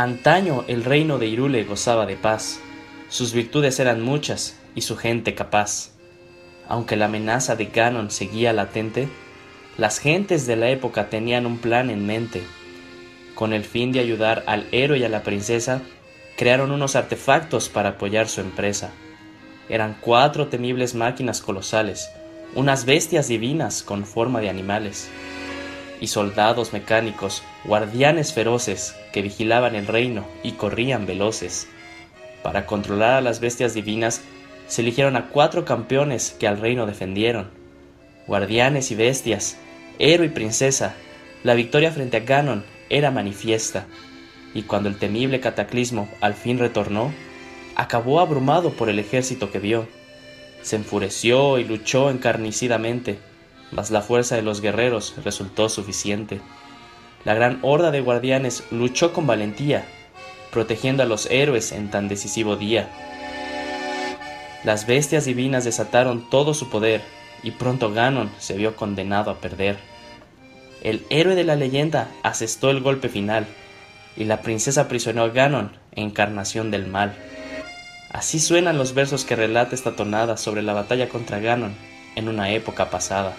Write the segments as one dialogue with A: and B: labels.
A: Antaño el reino de Irule gozaba de paz, sus virtudes eran muchas y su gente capaz. Aunque la amenaza de Ganon seguía latente, las gentes de la época tenían un plan en mente. Con el fin de ayudar al héroe y a la princesa, crearon unos artefactos para apoyar su empresa. Eran cuatro temibles máquinas colosales, unas bestias divinas con forma de animales, y soldados mecánicos, guardianes feroces que vigilaban el reino y corrían veloces. Para controlar a las bestias divinas se eligieron a cuatro campeones que al reino defendieron. Guardianes y bestias, héroe y princesa, la victoria frente a Ganon era manifiesta, y cuando el temible cataclismo al fin retornó, acabó abrumado por el ejército que vio. Se enfureció y luchó encarnicidamente, mas la fuerza de los guerreros resultó suficiente. La gran horda de guardianes luchó con valentía, protegiendo a los héroes en tan decisivo día. Las bestias divinas desataron todo su poder, y pronto Ganon se vio condenado a perder. El héroe de la leyenda asestó el golpe final, y la princesa aprisionó a Ganon, encarnación del mal. Así suenan los versos que relata esta tonada sobre la batalla contra Ganon en una época pasada.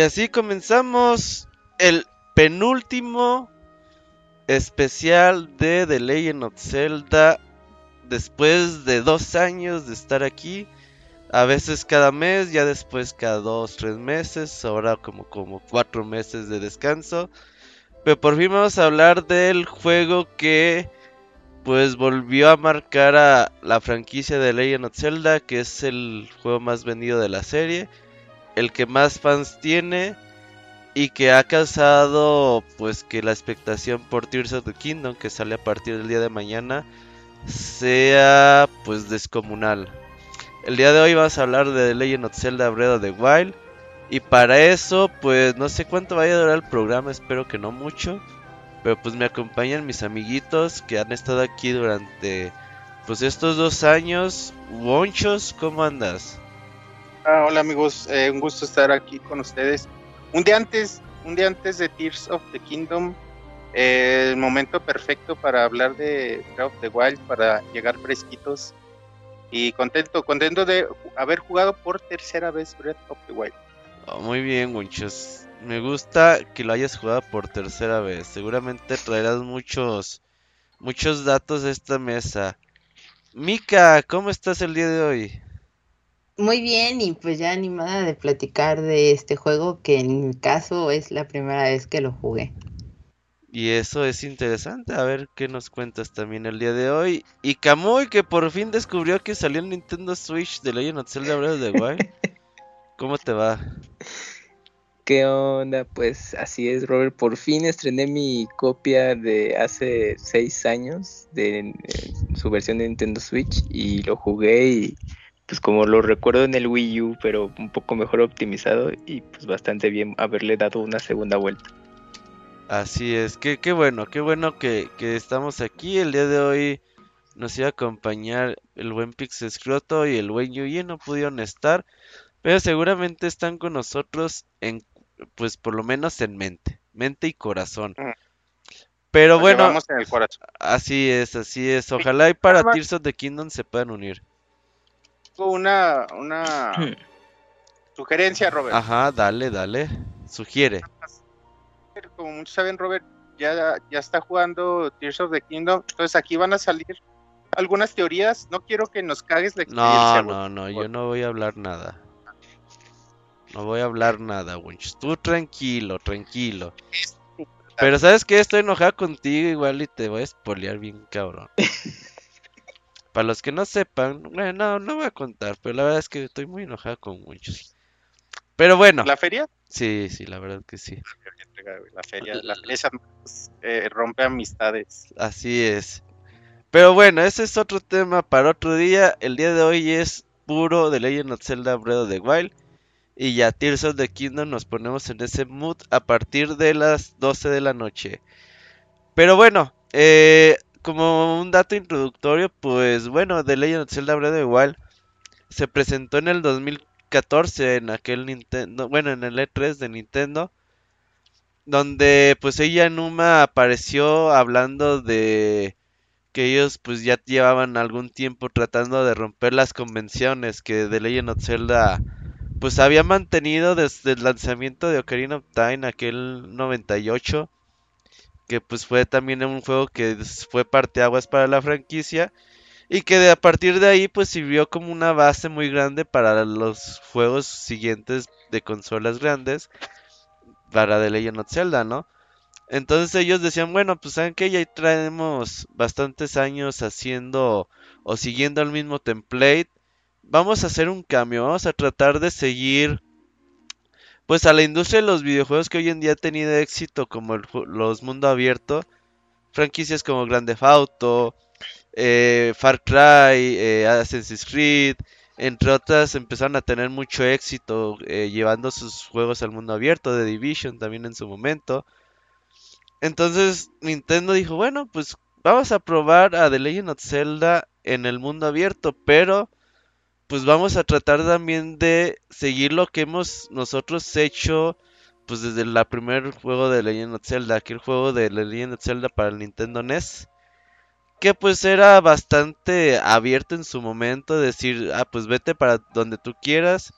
B: Y así comenzamos el penúltimo especial de The Legend of Zelda. Después de dos años de estar aquí. A veces cada mes, ya después cada dos, tres meses. Ahora como, como cuatro meses de descanso. Pero por fin vamos a hablar del juego que pues volvió a marcar a la franquicia de Legend of Zelda, que es el juego más vendido de la serie el que más fans tiene y que ha causado pues que la expectación por Tears of the Kingdom que sale a partir del día de mañana sea pues descomunal. El día de hoy vamos a hablar de The Legend of Zelda Breath of Wild y para eso pues no sé cuánto vaya a durar el programa, espero que no mucho, pero pues me acompañan mis amiguitos que han estado aquí durante pues estos dos años. Wonchos, ¿cómo andas?
C: Ah, hola amigos, eh, un gusto estar aquí con ustedes. Un día antes, un día antes de Tears of the Kingdom, eh, el momento perfecto para hablar de Breath of the Wild, para llegar fresquitos y contento, contento de haber jugado por tercera vez Breath of the Wild.
B: Oh, muy bien, muchos. Me gusta que lo hayas jugado por tercera vez. Seguramente traerás muchos, muchos datos de esta mesa. Mika, ¿cómo estás el día de hoy?
D: Muy bien, y pues ya animada de platicar de este juego que en mi caso es la primera vez que lo jugué.
B: Y eso es interesante, a ver qué nos cuentas también el día de hoy. Y Kamui que por fin descubrió que salió el Nintendo Switch de Legend of Zelda Breath of the Wild. ¿Cómo te va?
E: ¿Qué onda? Pues así es, Robert. Por fin estrené mi copia de hace seis años de eh, su versión de Nintendo Switch y lo jugué y pues como lo recuerdo en el Wii U, pero un poco mejor optimizado y pues bastante bien haberle dado una segunda vuelta.
B: Así es, qué, qué bueno, qué bueno que, estamos aquí. El día de hoy nos iba a acompañar el buen Pix Escroto y el buen Yuyi, no pudieron estar, pero seguramente están con nosotros en, pues por lo menos en mente, mente y corazón. Mm. Pero bueno, así es, así es. Ojalá y para Tears of the Kingdom se puedan unir
C: una, una hmm. sugerencia, Robert.
B: Ajá, dale, dale. Sugiere.
C: Como muchos saben, Robert, ya, ya está jugando Tears of the Kingdom, entonces aquí van a salir algunas teorías. No quiero que nos cagues la experiencia.
B: No, no, no, yo no voy a hablar nada. No voy a hablar nada, Winch. Tú tranquilo, tranquilo. Pero sabes que estoy enojado contigo igual y te voy a spoilear bien cabrón. Para los que no sepan, bueno, no, voy a contar, pero la verdad es que estoy muy enojado con muchos. Pero bueno.
C: ¿La feria?
B: Sí, sí, la verdad que sí.
C: La feria, la feria eh, rompe amistades.
B: Así es. Pero bueno, ese es otro tema para otro día. El día de hoy es puro de Legend of Zelda Breath of the Wild. Y ya Tears of the Kingdom nos ponemos en ese mood a partir de las 12 de la noche. Pero bueno, eh, como un dato introductorio, pues bueno, The Legend of Zelda Breath of the se presentó en el 2014 en aquel Nintendo, bueno, en el E3 de Nintendo, donde pues ella Numa apareció hablando de que ellos pues ya llevaban algún tiempo tratando de romper las convenciones que The Legend of Zelda pues había mantenido desde el lanzamiento de Ocarina of Time aquel 98 que pues fue también un juego que fue parteaguas para la franquicia y que de, a partir de ahí pues sirvió como una base muy grande para los juegos siguientes de consolas grandes para The Legend of Zelda, ¿no? Entonces ellos decían, bueno, pues saben que ya traemos bastantes años haciendo o siguiendo el mismo template, vamos a hacer un cambio, vamos a tratar de seguir pues a la industria de los videojuegos que hoy en día ha tenido éxito como los mundo abierto, franquicias como Grand Theft Auto, eh, Far Cry, eh, Assassin's Creed, entre otras empezaron a tener mucho éxito eh, llevando sus juegos al mundo abierto, de Division también en su momento. Entonces Nintendo dijo, bueno, pues vamos a probar a The Legend of Zelda en el mundo abierto, pero pues vamos a tratar también de seguir lo que hemos nosotros hecho pues desde el primer juego de Legend of Zelda, aquel juego de Legend of Zelda para el Nintendo NES, que pues era bastante abierto en su momento, decir, ah, pues vete para donde tú quieras,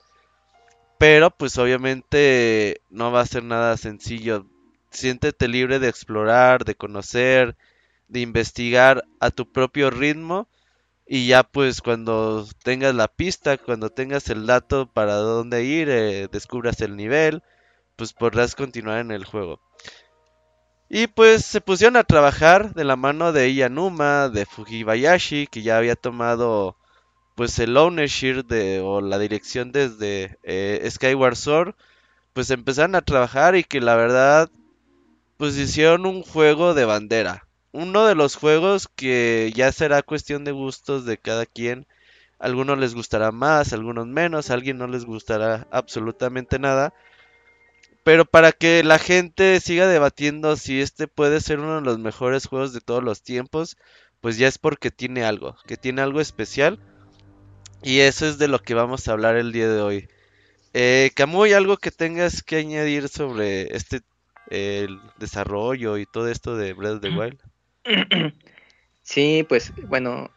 B: pero pues obviamente no va a ser nada sencillo. Siéntete libre de explorar, de conocer, de investigar a tu propio ritmo y ya pues cuando tengas la pista, cuando tengas el dato para dónde ir, eh, descubras el nivel, pues podrás continuar en el juego. Y pues se pusieron a trabajar de la mano de Iyanuma, de Fujibayashi, que ya había tomado pues el ownership de, o la dirección desde eh, Skyward Sword, pues empezaron a trabajar y que la verdad pues hicieron un juego de bandera uno de los juegos que ya será cuestión de gustos de cada quien. algunos les gustará más, algunos menos, a alguien no les gustará absolutamente nada. Pero para que la gente siga debatiendo si este puede ser uno de los mejores juegos de todos los tiempos, pues ya es porque tiene algo, que tiene algo especial. Y eso es de lo que vamos a hablar el día de hoy. Eh, Camuy, ¿algo que tengas que añadir sobre este el desarrollo y todo esto de Breath of the Wild?
E: Sí, pues bueno,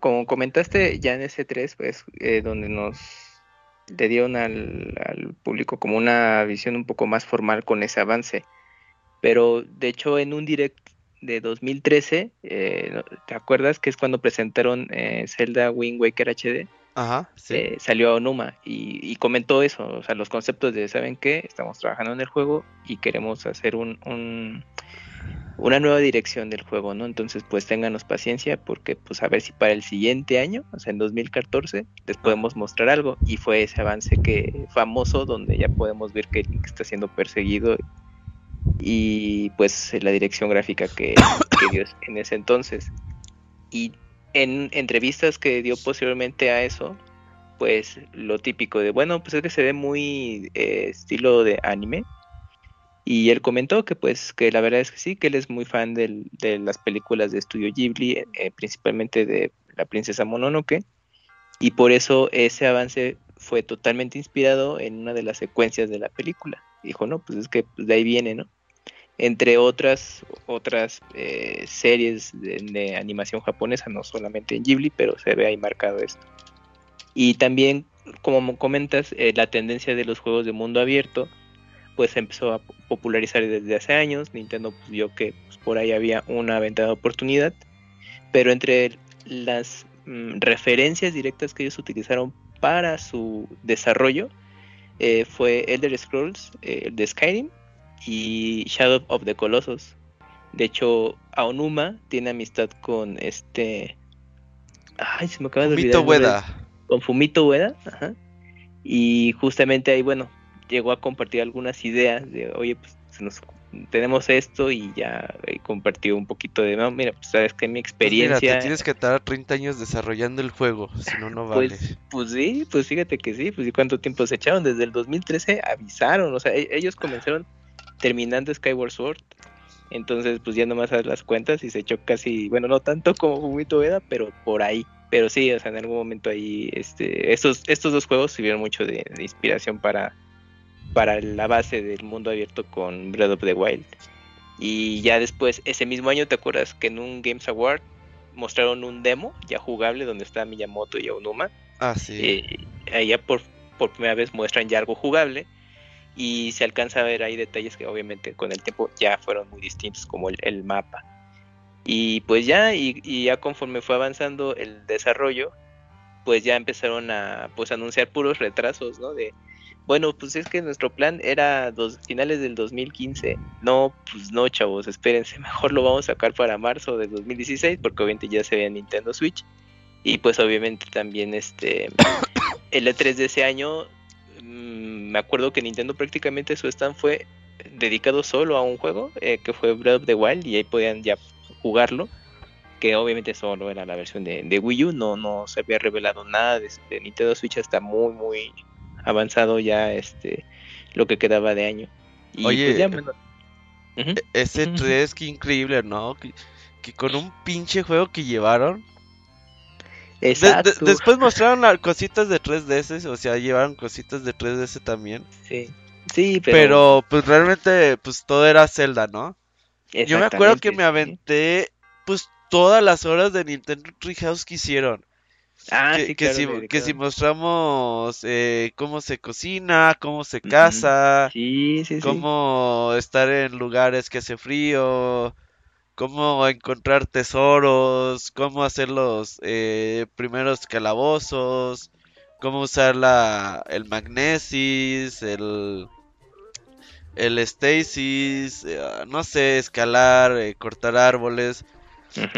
E: como comentaste ya en ese 3, pues eh, donde nos le dieron al, público como una visión un poco más formal con ese avance. Pero de hecho en un direct de 2013, eh, ¿te acuerdas que es cuando presentaron eh, Zelda Wind Waker HD?
B: Ajá,
E: sí. salió Onuma y, y, comentó eso, o sea, los conceptos de, ¿saben qué? Estamos trabajando en el juego y queremos hacer un, una nueva dirección del juego, ¿no? Entonces, pues ténganos paciencia porque, pues, a ver si para el siguiente año, o sea, en 2014, les podemos mostrar algo. Y fue ese avance que famoso donde ya podemos ver que Link está siendo perseguido y, pues, la dirección gráfica que, dio en ese entonces. Y en entrevistas que dio posteriormente a eso, pues, lo típico de, bueno, pues es que se ve muy eh, estilo de anime y él comentó que pues que la verdad es que sí, que él es muy fan de las películas de estudio Ghibli, eh, principalmente de la princesa Mononoke, y por eso ese avance fue totalmente inspirado en una de las secuencias de la película. Dijo, no, pues es que pues, de ahí viene, ¿no? Entre otras, otras eh, series de, animación japonesa, no solamente en Ghibli, pero se ve ahí marcado esto. Y también, como comentas, eh, la tendencia de los juegos de mundo abierto, pues empezó a popularizar desde hace años. Nintendo pues, vio que pues, por ahí había una ventana de oportunidad. Pero entre las mm, referencias directas que ellos utilizaron para su desarrollo eh, fue Elder Scrolls, eh, de Skyrim y Shadow of the Colossus. De hecho, Aonuma tiene amistad con este. Ay, se me acaba de
B: Fumito
E: olvidar.
B: Ueda.
E: Con Fumito Ueda, ajá. Y justamente ahí, bueno, llegó a compartir algunas ideas de, oye, pues nos- tenemos esto y ya eh, compartió un poquito de, no, mira, pues sabes que mi
B: Pues mira,
E: experiencia.
B: te tienes que tardar 30 años desarrollando el juego, si no, no vale.
E: Pues, pues sí, pues fíjate que sí, pues y cuánto tiempo se echaron, desde el 2013 avisaron, o sea, e- ellos comenzaron terminando Skyward Sword, entonces pues ya nomás haz las cuentas y se echó casi, bueno, no tanto como Fumito Ueda, pero por ahí, pero sí, o sea, en algún momento ahí, este, estos, estos dos juegos sirvieron mucho de, de inspiración para, para la base del mundo abierto con Breath of the Wild. Y ya después, ese mismo año, ¿te acuerdas que en un Games Award mostraron un demo ya jugable donde está Miyamoto y Aonuma?
B: Ah, sí.
E: eh, ahí ya por, por primera vez muestran ya algo jugable y se alcanza a ver ahí detalles que obviamente con el tiempo ya fueron muy distintos como el, el mapa. Y pues ya y, y ya conforme fue avanzando el desarrollo pues ya empezaron a pues anunciar puros retrasos no de bueno pues es que nuestro plan era dos finales del 2015 no pues no chavos espérense mejor lo vamos a sacar para marzo del 2016 porque obviamente ya se ve en Nintendo Switch. Y pues obviamente también este el E3 de ese año mm, me acuerdo que Nintendo prácticamente su stand fue dedicado solo a un juego eh, que fue Breath of the Wild y ahí podían ya jugarlo que obviamente solo era la versión de, de Wii U no no se había revelado nada de, de Nintendo Switch hasta muy muy avanzado ya este lo que quedaba de año y
B: Oye,
E: pues ya, bueno. Ujú.
B: E- Ese
E: Ujú.
B: 3, qué increíble, ¿no? Que, que con un pinche juego que llevaron. De- de-
E: Exacto.
B: después mostraron cositas de 3DS, o sea, llevaron cositas de 3DS también.
E: sí sí pero,
B: Pero, pues realmente, pues todo era Zelda, ¿no? Yo me acuerdo que me aventé, pues todas las horas de Nintendo Treehouse que hicieron.
E: ah,
B: que,
E: sí,
B: que
E: claro,
B: si, que mostramos eh, cómo se cocina, cómo se casa,
E: sí sí sí
B: cómo estar en lugares que hace frío, cómo encontrar tesoros, cómo hacer los eh, primeros calabozos, cómo usar la, el magnesis, el, el stasis, eh, no sé, escalar, eh, cortar árboles.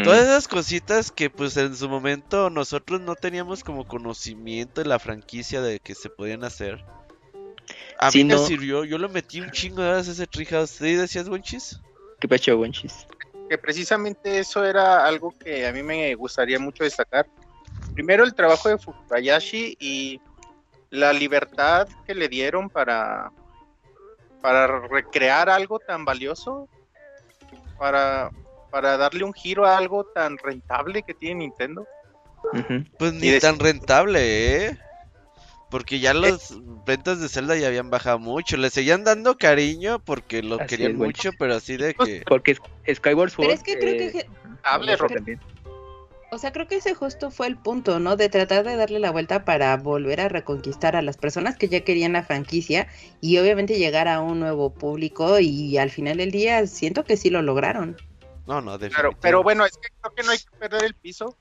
B: Todas esas cositas que pues en su momento nosotros no teníamos como conocimiento de la franquicia de que se podían hacer. A
E: Sí,
B: mí me
E: no.
B: sirvió, yo lo metí un chingo de horas a ese Treehouse. ¿Sí decías, Wenchis?
E: ¿Qué pacho, Wenchis?
C: Que precisamente eso era algo que a mí me gustaría mucho destacar. Primero el trabajo de Fukayashi y la libertad que le dieron para, para recrear algo tan valioso, para, para darle un giro a algo tan rentable que tiene Nintendo.
B: Pues ni tan rentable, ¿eh? Porque ya las ventas de Zelda ya habían bajado mucho. Le seguían dando cariño porque lo
E: Así
B: querían
E: es,
B: mucho, pero así de
C: Pues,
B: que...
E: Porque Skyward Sword.
D: Pero es que creo
E: eh,
D: que,
C: Hable,
E: eso
C: Rob.
D: o sea, creo que ese justo fue el punto, ¿no? De tratar de darle la vuelta para volver a reconquistar a las personas que ya querían la franquicia y obviamente llegar a un nuevo público y al final del día siento que sí lo lograron.
B: No, no,
C: Claro,
B: definitivo.
C: pero bueno, es que creo que no hay que perder el piso.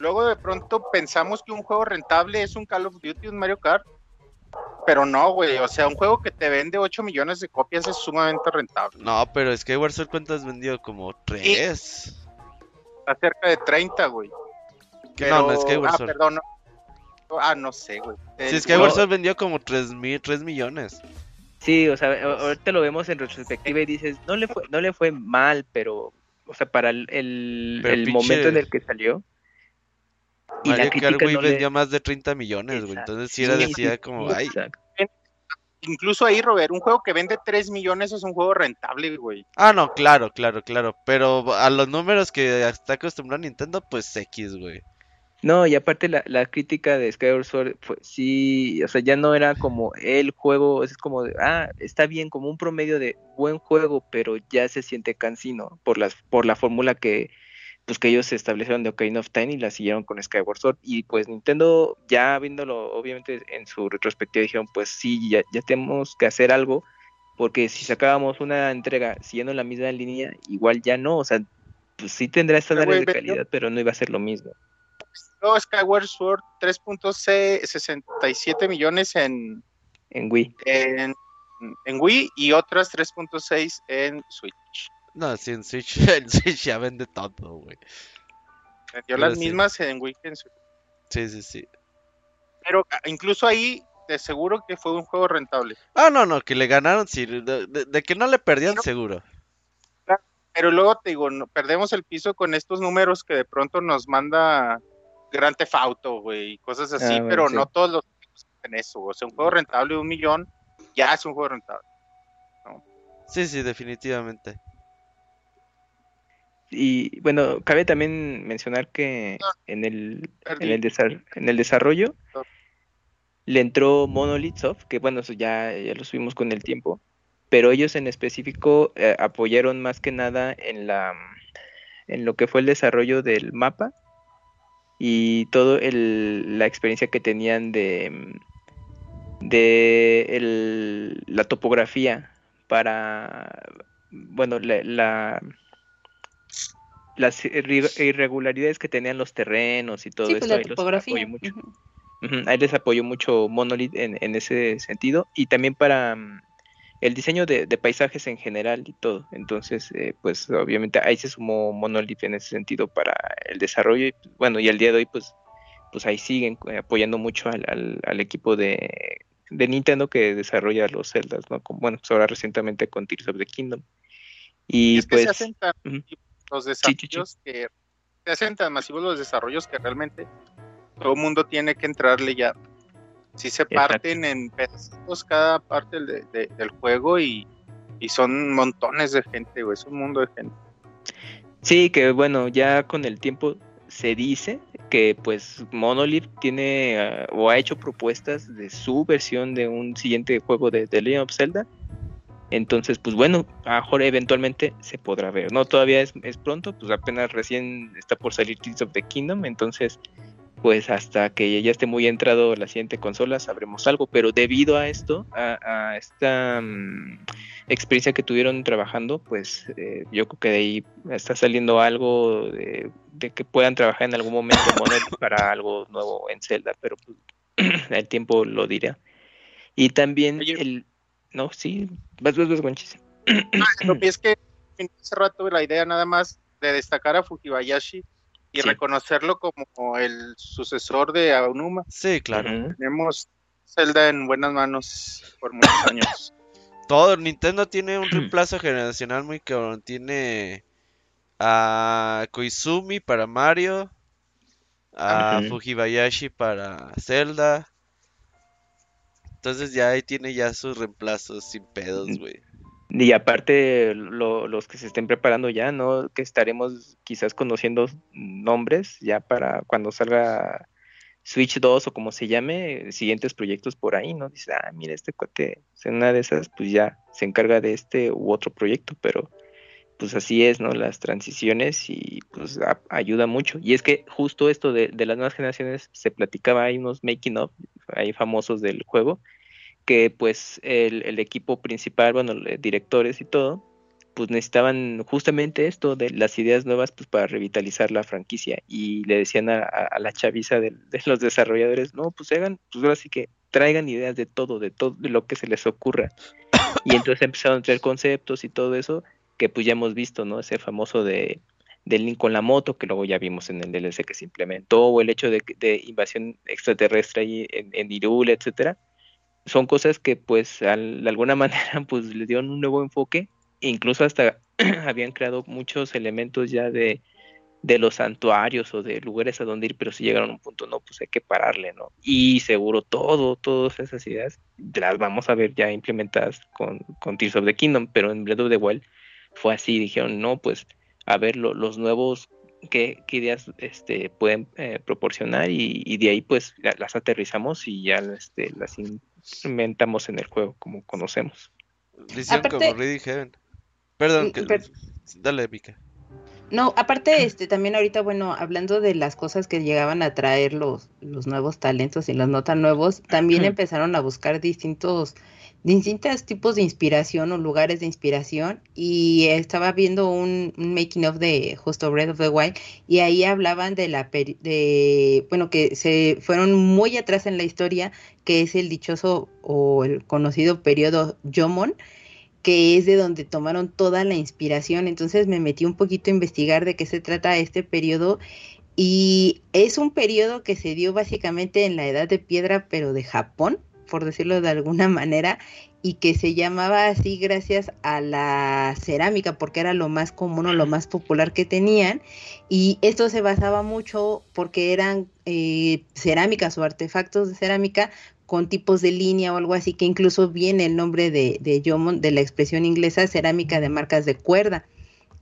C: Luego de pronto pensamos que un juego rentable es un Call of Duty, un Mario Kart. Pero no, güey. O sea, un juego que te vende 8 millones de copias es sumamente rentable.
B: No, pero Skyward Sword ¿cuántas vendió? Como tres.
C: Está cerca de 30, güey.
B: Que No, no, Skyward
C: ah,
B: Sword.
C: perdón. no. Ah, no sé, güey.
B: Sí,
C: El-
B: Skyward
E: no.
B: Sword vendió como tres mil, tres millones.
E: Sí, o sea, ahorita lo vemos en retrospectiva y dices, no le fue, no le fue mal, pero, o sea, para el, el,
B: Pero
E: el
B: pinche-
E: momento en el que salió. Y
B: Mario Kart, güey,
E: no le-
B: vendió más de 30 millones, güey. Entonces sí era
E: Sí,
B: decía
E: sí,
B: como, ay.
C: Incluso ahí, Robert, un juego que vende 3 millones es un juego rentable, güey.
B: Ah, no, claro, claro, claro. Pero a los números que está acostumbrado Nintendo, pues X, güey.
E: No, y aparte la, la crítica de Skyward Sword fue, sí, o sea, ya no era como el juego, es como, de, ah, está bien, como un promedio de buen juego, pero ya se siente cansino por las, por la fórmula que, pues que ellos establecieron de Ocarina of Time y la siguieron con Skyward Sword. Y pues Nintendo, ya viéndolo, obviamente en su retrospectiva dijeron, pues sí, ya, ya tenemos que hacer algo porque si sacábamos una entrega siguiendo la misma línea, igual ya no, o sea, pues sí tendrá estándares de calidad, pero no iba a ser lo mismo.
C: No, Skyward Sword 3.67 millones en,
E: En Wii.
C: en, en Wii y otras 3.6 en Switch.
B: No, sí, en Switch, en Switch ya vende todo, güey.
C: Vendió las
B: sí.
C: mismas en Switch.
B: Sí, sí, sí.
C: Pero ah, incluso ahí, de seguro que fue un juego rentable.
B: Ah, no, no, que le ganaron, sí. De, de- de que no le perdían,
C: No.
B: seguro.
C: Pero luego te digo, no- perdemos el piso con estos números que de pronto nos manda Gran Theft Auto, güey, y cosas así,
E: Ah, bueno,
C: pero
E: sí.
C: no todos los en eso. O sea, un juego rentable de un millón ya es un juego rentable.
B: Sí, sí, definitivamente.
E: Y bueno, cabe también mencionar que en el, en el, desar- en el desarrollo
C: Ah.
E: le entró Monolith Soft, que bueno, eso ya, ya lo subimos con el tiempo, pero ellos en específico eh, apoyaron más que nada en la en lo que fue el desarrollo del mapa y todo el, la experiencia que tenían de de el- la topografía para bueno la, la- las irregularidades que tenían los terrenos y todo
D: Sí,
E: eso
D: pues la
E: ahí los apoyó mucho. Ahí les apoyó mucho Monolith en, en ese sentido y también para mm, el diseño de, de paisajes en general y todo. Entonces, eh, pues obviamente ahí se sumó Monolith en ese sentido para el desarrollo y pues, bueno, y al día de hoy pues, pues ahí siguen eh, apoyando mucho al, al- al equipo de, de Nintendo que desarrolla los Zeldas, ¿no? Como, bueno, pues ahora recientemente con Tears of the Kingdom. Y,
C: Y es que
E: pues...
C: se hacen tan los desarrollos que se hacen tan masivos los desarrollos que realmente todo el mundo tiene que entrarle ya. Si se
E: Exacto.
C: parten en pedacitos cada parte de- de- del juego y, y son montones de gente, güey, es un mundo de gente.
E: Sí, que bueno, ya con el tiempo se dice que pues Monolith tiene ah, o ha hecho propuestas de su versión de un siguiente juego de The Legend of Zelda. Entonces, pues bueno, a lo mejor eventualmente se podrá ver. No, todavía es, es pronto, pues apenas recién está por salir Tears of the Kingdom, entonces pues hasta que ya esté muy entrado la siguiente consola sabremos algo, pero debido a esto, a, a esta mm, experiencia que tuvieron trabajando, pues eh, yo creo que de ahí está saliendo algo de, de que puedan trabajar en algún momento para algo nuevo en Zelda, pero pues, el tiempo lo dirá. Y también el... No, sí, vas, vas, vas, Gonchis.
C: Lo que es que hace rato la idea nada más de destacar a Fujibayashi y
E: Sí.
C: reconocerlo como el sucesor de Aonuma.
B: Sí, claro.
C: Tenemos Zelda en buenas manos por muchos años.
B: Todo, Nintendo tiene un reemplazo generacional muy cabrón. Tiene a Koizumi para Mario, a
E: Ujú.
B: Fujibayashi para Zelda. Entonces ya ahí tiene ya sus reemplazos sin pedos, güey.
E: Y aparte, lo- los que se estén preparando ya, ¿no? Que estaremos quizás conociendo nombres ya para cuando salga Switch 2 o como se llame, siguientes proyectos por ahí, ¿no? Dice, ah, mira, este cuate, sea, una de esas, pues ya se encarga de este u otro proyecto, pero pues así es, ¿no? Las transiciones y pues ayuda mucho. Y es que justo esto de, de las nuevas generaciones se platicaba, hay unos making of, ahí famosos del juego, que pues el, el equipo principal, bueno, directores y todo, pues necesitaban justamente esto de las ideas nuevas pues para revitalizar la franquicia y le decían a, a- a la chaviza de, de los desarrolladores, no, pues hagan, pues ahora sí que traigan ideas de todo, de todo de lo que se les ocurra. Y entonces empezaron a traer conceptos y todo eso que pues ya hemos visto, ¿no? Ese famoso de del link con la moto, que luego ya vimos en el DLC que se implementó, o el hecho de, de invasión extraterrestre ahí en, en Hyrule, etcétera, son cosas que pues de alguna manera pues le dieron un nuevo enfoque, incluso hasta habían creado muchos elementos ya de, de los santuarios o de lugares a donde ir, pero si llegaron a un punto, no, pues hay que pararle, ¿no? Y seguro todo, todas esas ideas las vamos a ver ya implementadas con, con Tears of the Kingdom, pero en Breath of the Wild fue así, dijeron, no, pues a ver lo- los nuevos, qué, qué ideas este, pueden eh, proporcionar y, y de ahí pues la- las aterrizamos y ya este, las implementamos en el juego como conocemos.
B: Hicieron
D: Aparte-
B: como Ready Heaven. Perdón, que...
D: per-
B: dale, Mika.
D: No, aparte, este, también ahorita, bueno, hablando de las cosas que llegaban a traer los, los nuevos talentos y los no tan nuevos, también empezaron a buscar distintos, distintos tipos de inspiración o lugares de inspiración. Y estaba viendo un, making of de Justo Breath of the Wild, y ahí hablaban de la de, bueno, que se fueron muy atrás en la historia, que es el dichoso o el conocido periodo Jomon que es de donde tomaron toda la inspiración. Entonces me metí un poquito a investigar de qué se trata este periodo y es un periodo que se dio básicamente en la edad de piedra, pero de Japón, por decirlo de alguna manera, y que se llamaba así gracias a la cerámica, porque era lo más común o lo más popular que tenían. Y esto se basaba mucho porque eran eh, cerámicas o artefactos de cerámica con tipos de línea o algo así, que incluso viene el nombre de, de Jomon, de la expresión inglesa cerámica de marcas de cuerda.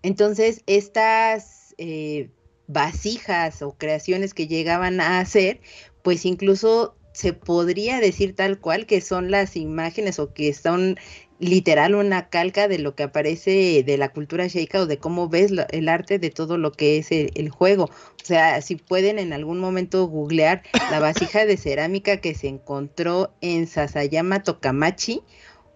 D: Entonces, estas eh, vasijas o creaciones que llegaban a hacer, pues incluso se podría decir tal cual que son las imágenes o que son literal una calca de lo que aparece de la cultura sheika o de cómo ves el arte de todo lo que es el, juego. O sea, si pueden en algún momento googlear la vasija de cerámica que se encontró en Sasayama Tokamachi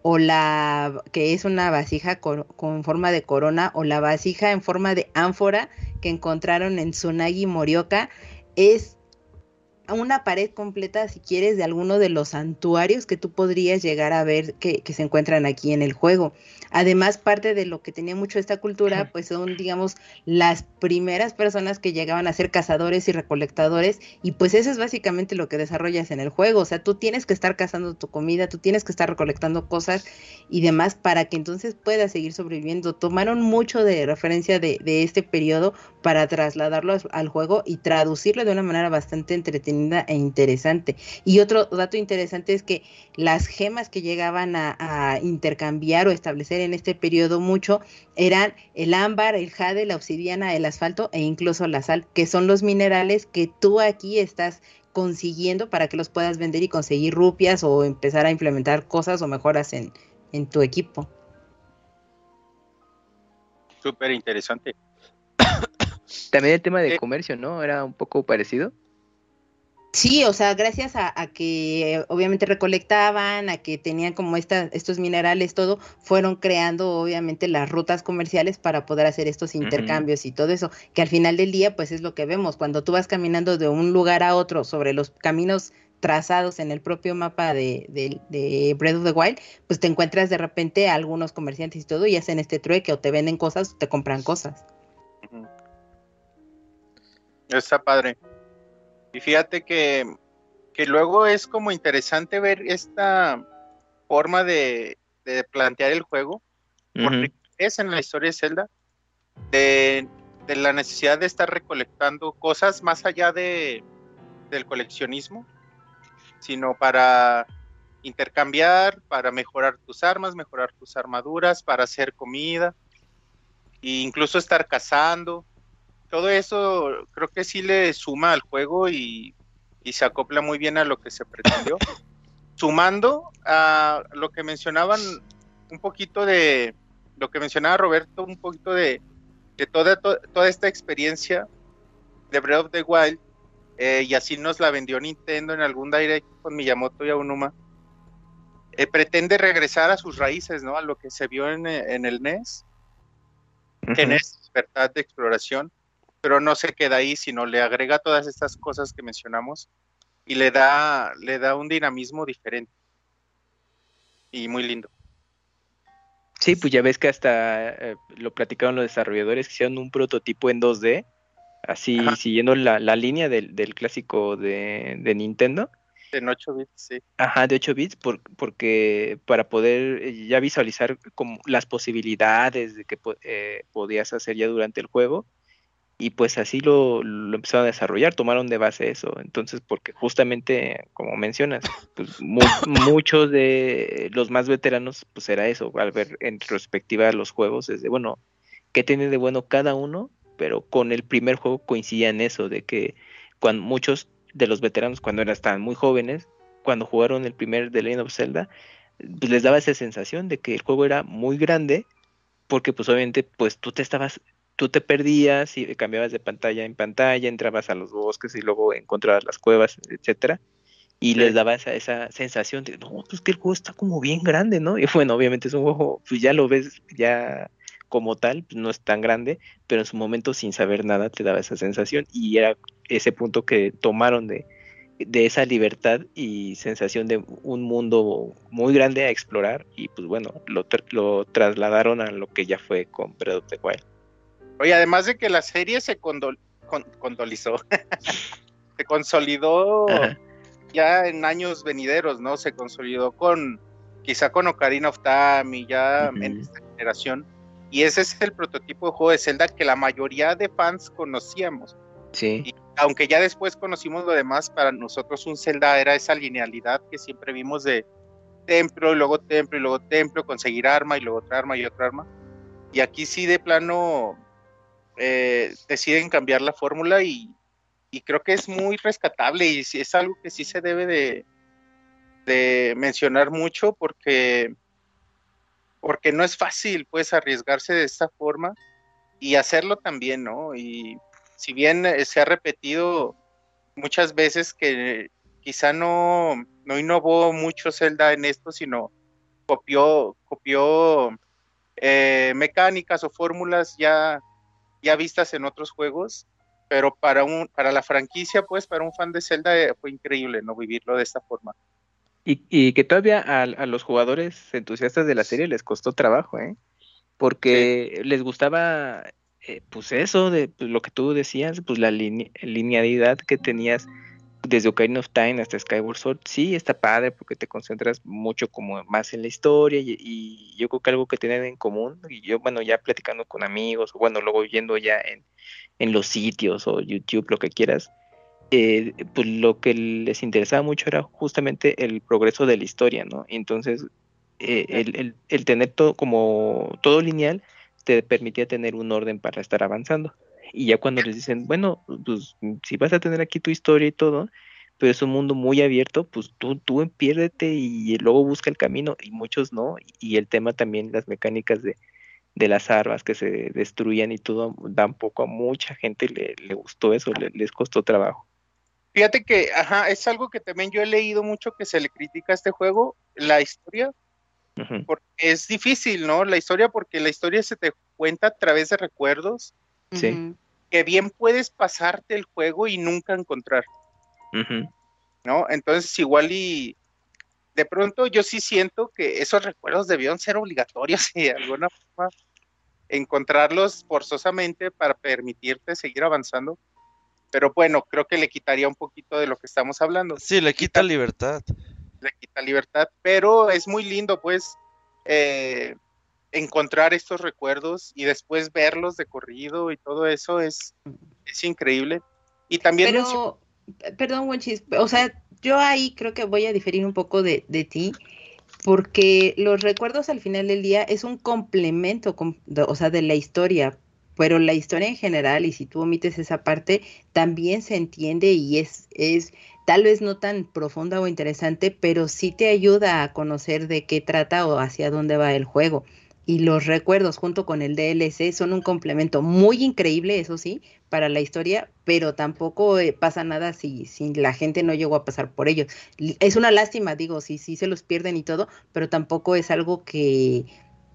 D: o la que es una vasija con, con, forma de corona o la vasija en forma de ánfora que encontraron en Tsunagi Morioka es una pared completa, si quieres, de alguno de los santuarios que tú podrías llegar a ver que, se encuentran aquí en el juego. Además, parte de lo que tenía mucho esta cultura, pues son, digamos, las primeras personas que llegaban a ser cazadores y recolectadores, y pues eso es básicamente lo que desarrollas en el juego. O sea, tú tienes que estar cazando tu comida, tú tienes que estar recolectando cosas y demás para que entonces puedas seguir sobreviviendo. Tomaron mucho de referencia de, de este periodo para trasladarlo al juego y traducirlo de una manera bastante entretenida e interesante. Y otro dato interesante es que las gemas que llegaban a, intercambiar o establecer en este periodo mucho eran el ámbar, el jade, la obsidiana, el asfalto e incluso la sal, que son los minerales que tú aquí estás consiguiendo para que los puedas vender y conseguir rupias o empezar a implementar cosas o mejoras en, en tu equipo.
C: Súper interesante.
E: También el tema de comercio, ¿no? Era un poco parecido.
D: Sí, o sea, gracias a, que obviamente recolectaban, a que tenían como esta, estos minerales, todo, fueron creando obviamente las rutas comerciales para poder hacer estos intercambios y todo eso, que al final del día pues es lo que vemos, cuando tú vas caminando de un lugar a otro sobre los caminos trazados en el propio mapa de, de, Breath of the Wild, pues te encuentras de repente a algunos comerciantes y todo y hacen este trueque o te venden cosas o te compran cosas.
C: Está padre. Y fíjate que, luego es como interesante ver esta forma de, plantear el juego, porque es en la historia de Zelda, de, la necesidad de estar recolectando cosas más allá de, del coleccionismo, sino para intercambiar, para mejorar tus armas, mejorar tus armaduras, para hacer comida, e incluso estar cazando todo eso creo que sí le suma al juego y, se acopla muy bien a lo que se pretendió. Sumando a lo que mencionaban un poquito de lo que mencionaba Roberto, un poquito de, toda, toda esta experiencia de Breath of the Wild, eh, y así nos la vendió Nintendo en algún direct con Miyamoto y Aonuma, eh, pretende regresar a sus raíces, ¿no? A lo que se vio en, el NES, tener libertad de exploración pero no se queda ahí, sino le agrega todas estas cosas que mencionamos y le da, le da un dinamismo diferente y muy lindo.
E: Sí, pues ya ves que hasta eh, lo platicaron los desarrolladores que hicieron un prototipo en 2D, así siguiendo la, línea del, clásico de, Nintendo.
C: En 8 bits, sí.
E: Ajá, de 8 bits, porque para poder eh, ya visualizar como las posibilidades de que eh, podías hacer ya durante el juego, y pues así lo, lo, empezaron a desarrollar, tomaron de base eso. Entonces, porque justamente, como mencionas, pues muchos de los más veteranos, pues era eso, al ver en retrospectiva los juegos, desde, bueno, ¿qué tiene de bueno cada uno? Pero con el primer juego coincidía en eso, de que cuando muchos de los veteranos, cuando eran, estaban muy jóvenes, cuando jugaron el primer The Legend of Zelda, pues les daba esa sensación de que el juego era muy grande, porque pues obviamente, pues tú te estabas tú te perdías y cambiabas de pantalla en pantalla, entrabas a los bosques y luego encontrabas las cuevas, etcétera, y les daba esa, esa sensación de, no, pues que el juego está como bien grande, ¿no? Y bueno, obviamente es un juego, pues ya lo ves ya como tal, pues no es tan grande, pero en su momento sin saber nada te daba esa sensación y era ese punto que tomaron de, de esa libertad y sensación de un mundo muy grande a explorar y pues bueno, lo, lo trasladaron a lo que ya fue con Breath of the Wild.
C: Oye, además de que la serie se condol, condolizó, se consolidó ya en años venideros, ¿no? Se consolidó con, quizá con Ocarina of Time y ya en esta generación. Y ese es el prototipo de juego de Zelda que la mayoría de fans conocíamos.
E: Sí.
C: Y aunque ya después conocimos lo demás, para nosotros un Zelda era esa linealidad que siempre vimos de templo y luego templo y luego templo, conseguir arma y luego otra arma y otra arma. Y aquí sí de plano eh, deciden cambiar la fórmula y, creo que es muy rescatable y es algo que sí se debe de, mencionar mucho porque, porque no es fácil pues arriesgarse de esta forma y hacerlo también, ¿no? Y si bien eh, se ha repetido muchas veces que quizá no, no innovó mucho Zelda en esto, sino copió, copió eh, mecánicas o fórmulas ya ya vistas en otros juegos, pero para, un, para la franquicia, pues para un fan de Zelda eh, fue increíble no vivirlo de esta forma.
E: Y, que todavía a, los jugadores entusiastas de la serie les costó trabajo, ¿eh? Porque les gustaba, eh, pues eso, de pues, lo que tú decías, pues la linealidad que tenías desde Ocarina of Time hasta Skyward Sword, sí está padre porque te concentras mucho como más en la historia y, yo creo que algo que tienen en común, y yo bueno ya platicando con amigos, o bueno luego yendo ya en, en los sitios o YouTube, lo que quieras, eh, pues lo que les interesaba mucho era justamente el progreso de la historia, ¿no? Entonces, eh, el, el, el tener todo como todo lineal te permitía tener un orden para estar avanzando. Y ya cuando les dicen, bueno, pues si vas a tener aquí tu historia y todo, pero es un mundo muy abierto, pues tú, tú piérdete y luego busca el camino, y muchos no. Y el tema también, las mecánicas de, de las armas que se destruían y todo, dan poco a mucha gente le, le gustó eso, le, les costó trabajo.
C: Fíjate que, ajá, es algo que también yo he leído mucho que se le critica a este juego, la historia, porque es difícil, ¿no? La historia, porque la historia se te cuenta a través de recuerdos.
E: Sí
C: que bien puedes pasarte el juego y nunca encontrar. ¿No? Entonces igual y de pronto yo sí siento que esos recuerdos debieron ser obligatorios y de alguna forma encontrarlos forzosamente para permitirte seguir avanzando. Pero bueno, creo que le quitaría un poquito de lo que estamos hablando.
B: Sí, le quita, libertad.
C: Le quita libertad, pero es muy lindo pues eh, encontrar estos recuerdos y después verlos de corrido y todo eso es, es increíble. Y también...
D: Pero, perdón, Wenchis, o sea, yo ahí creo que voy a diferir un poco de, de ti, porque los recuerdos al final del día es un complemento, o sea, de la historia, pero la historia en general, y si tú omites esa parte, también se entiende y es, es tal vez no tan profunda o interesante, pero sí te ayuda a conocer de qué trata o hacia dónde va el juego y los recuerdos junto con el DLC son un complemento muy increíble, eso sí, para la historia, pero tampoco eh, pasa nada si, si la gente no llegó a pasar por ellos. Es una lástima, digo, si sí se los pierden y todo, pero tampoco es algo que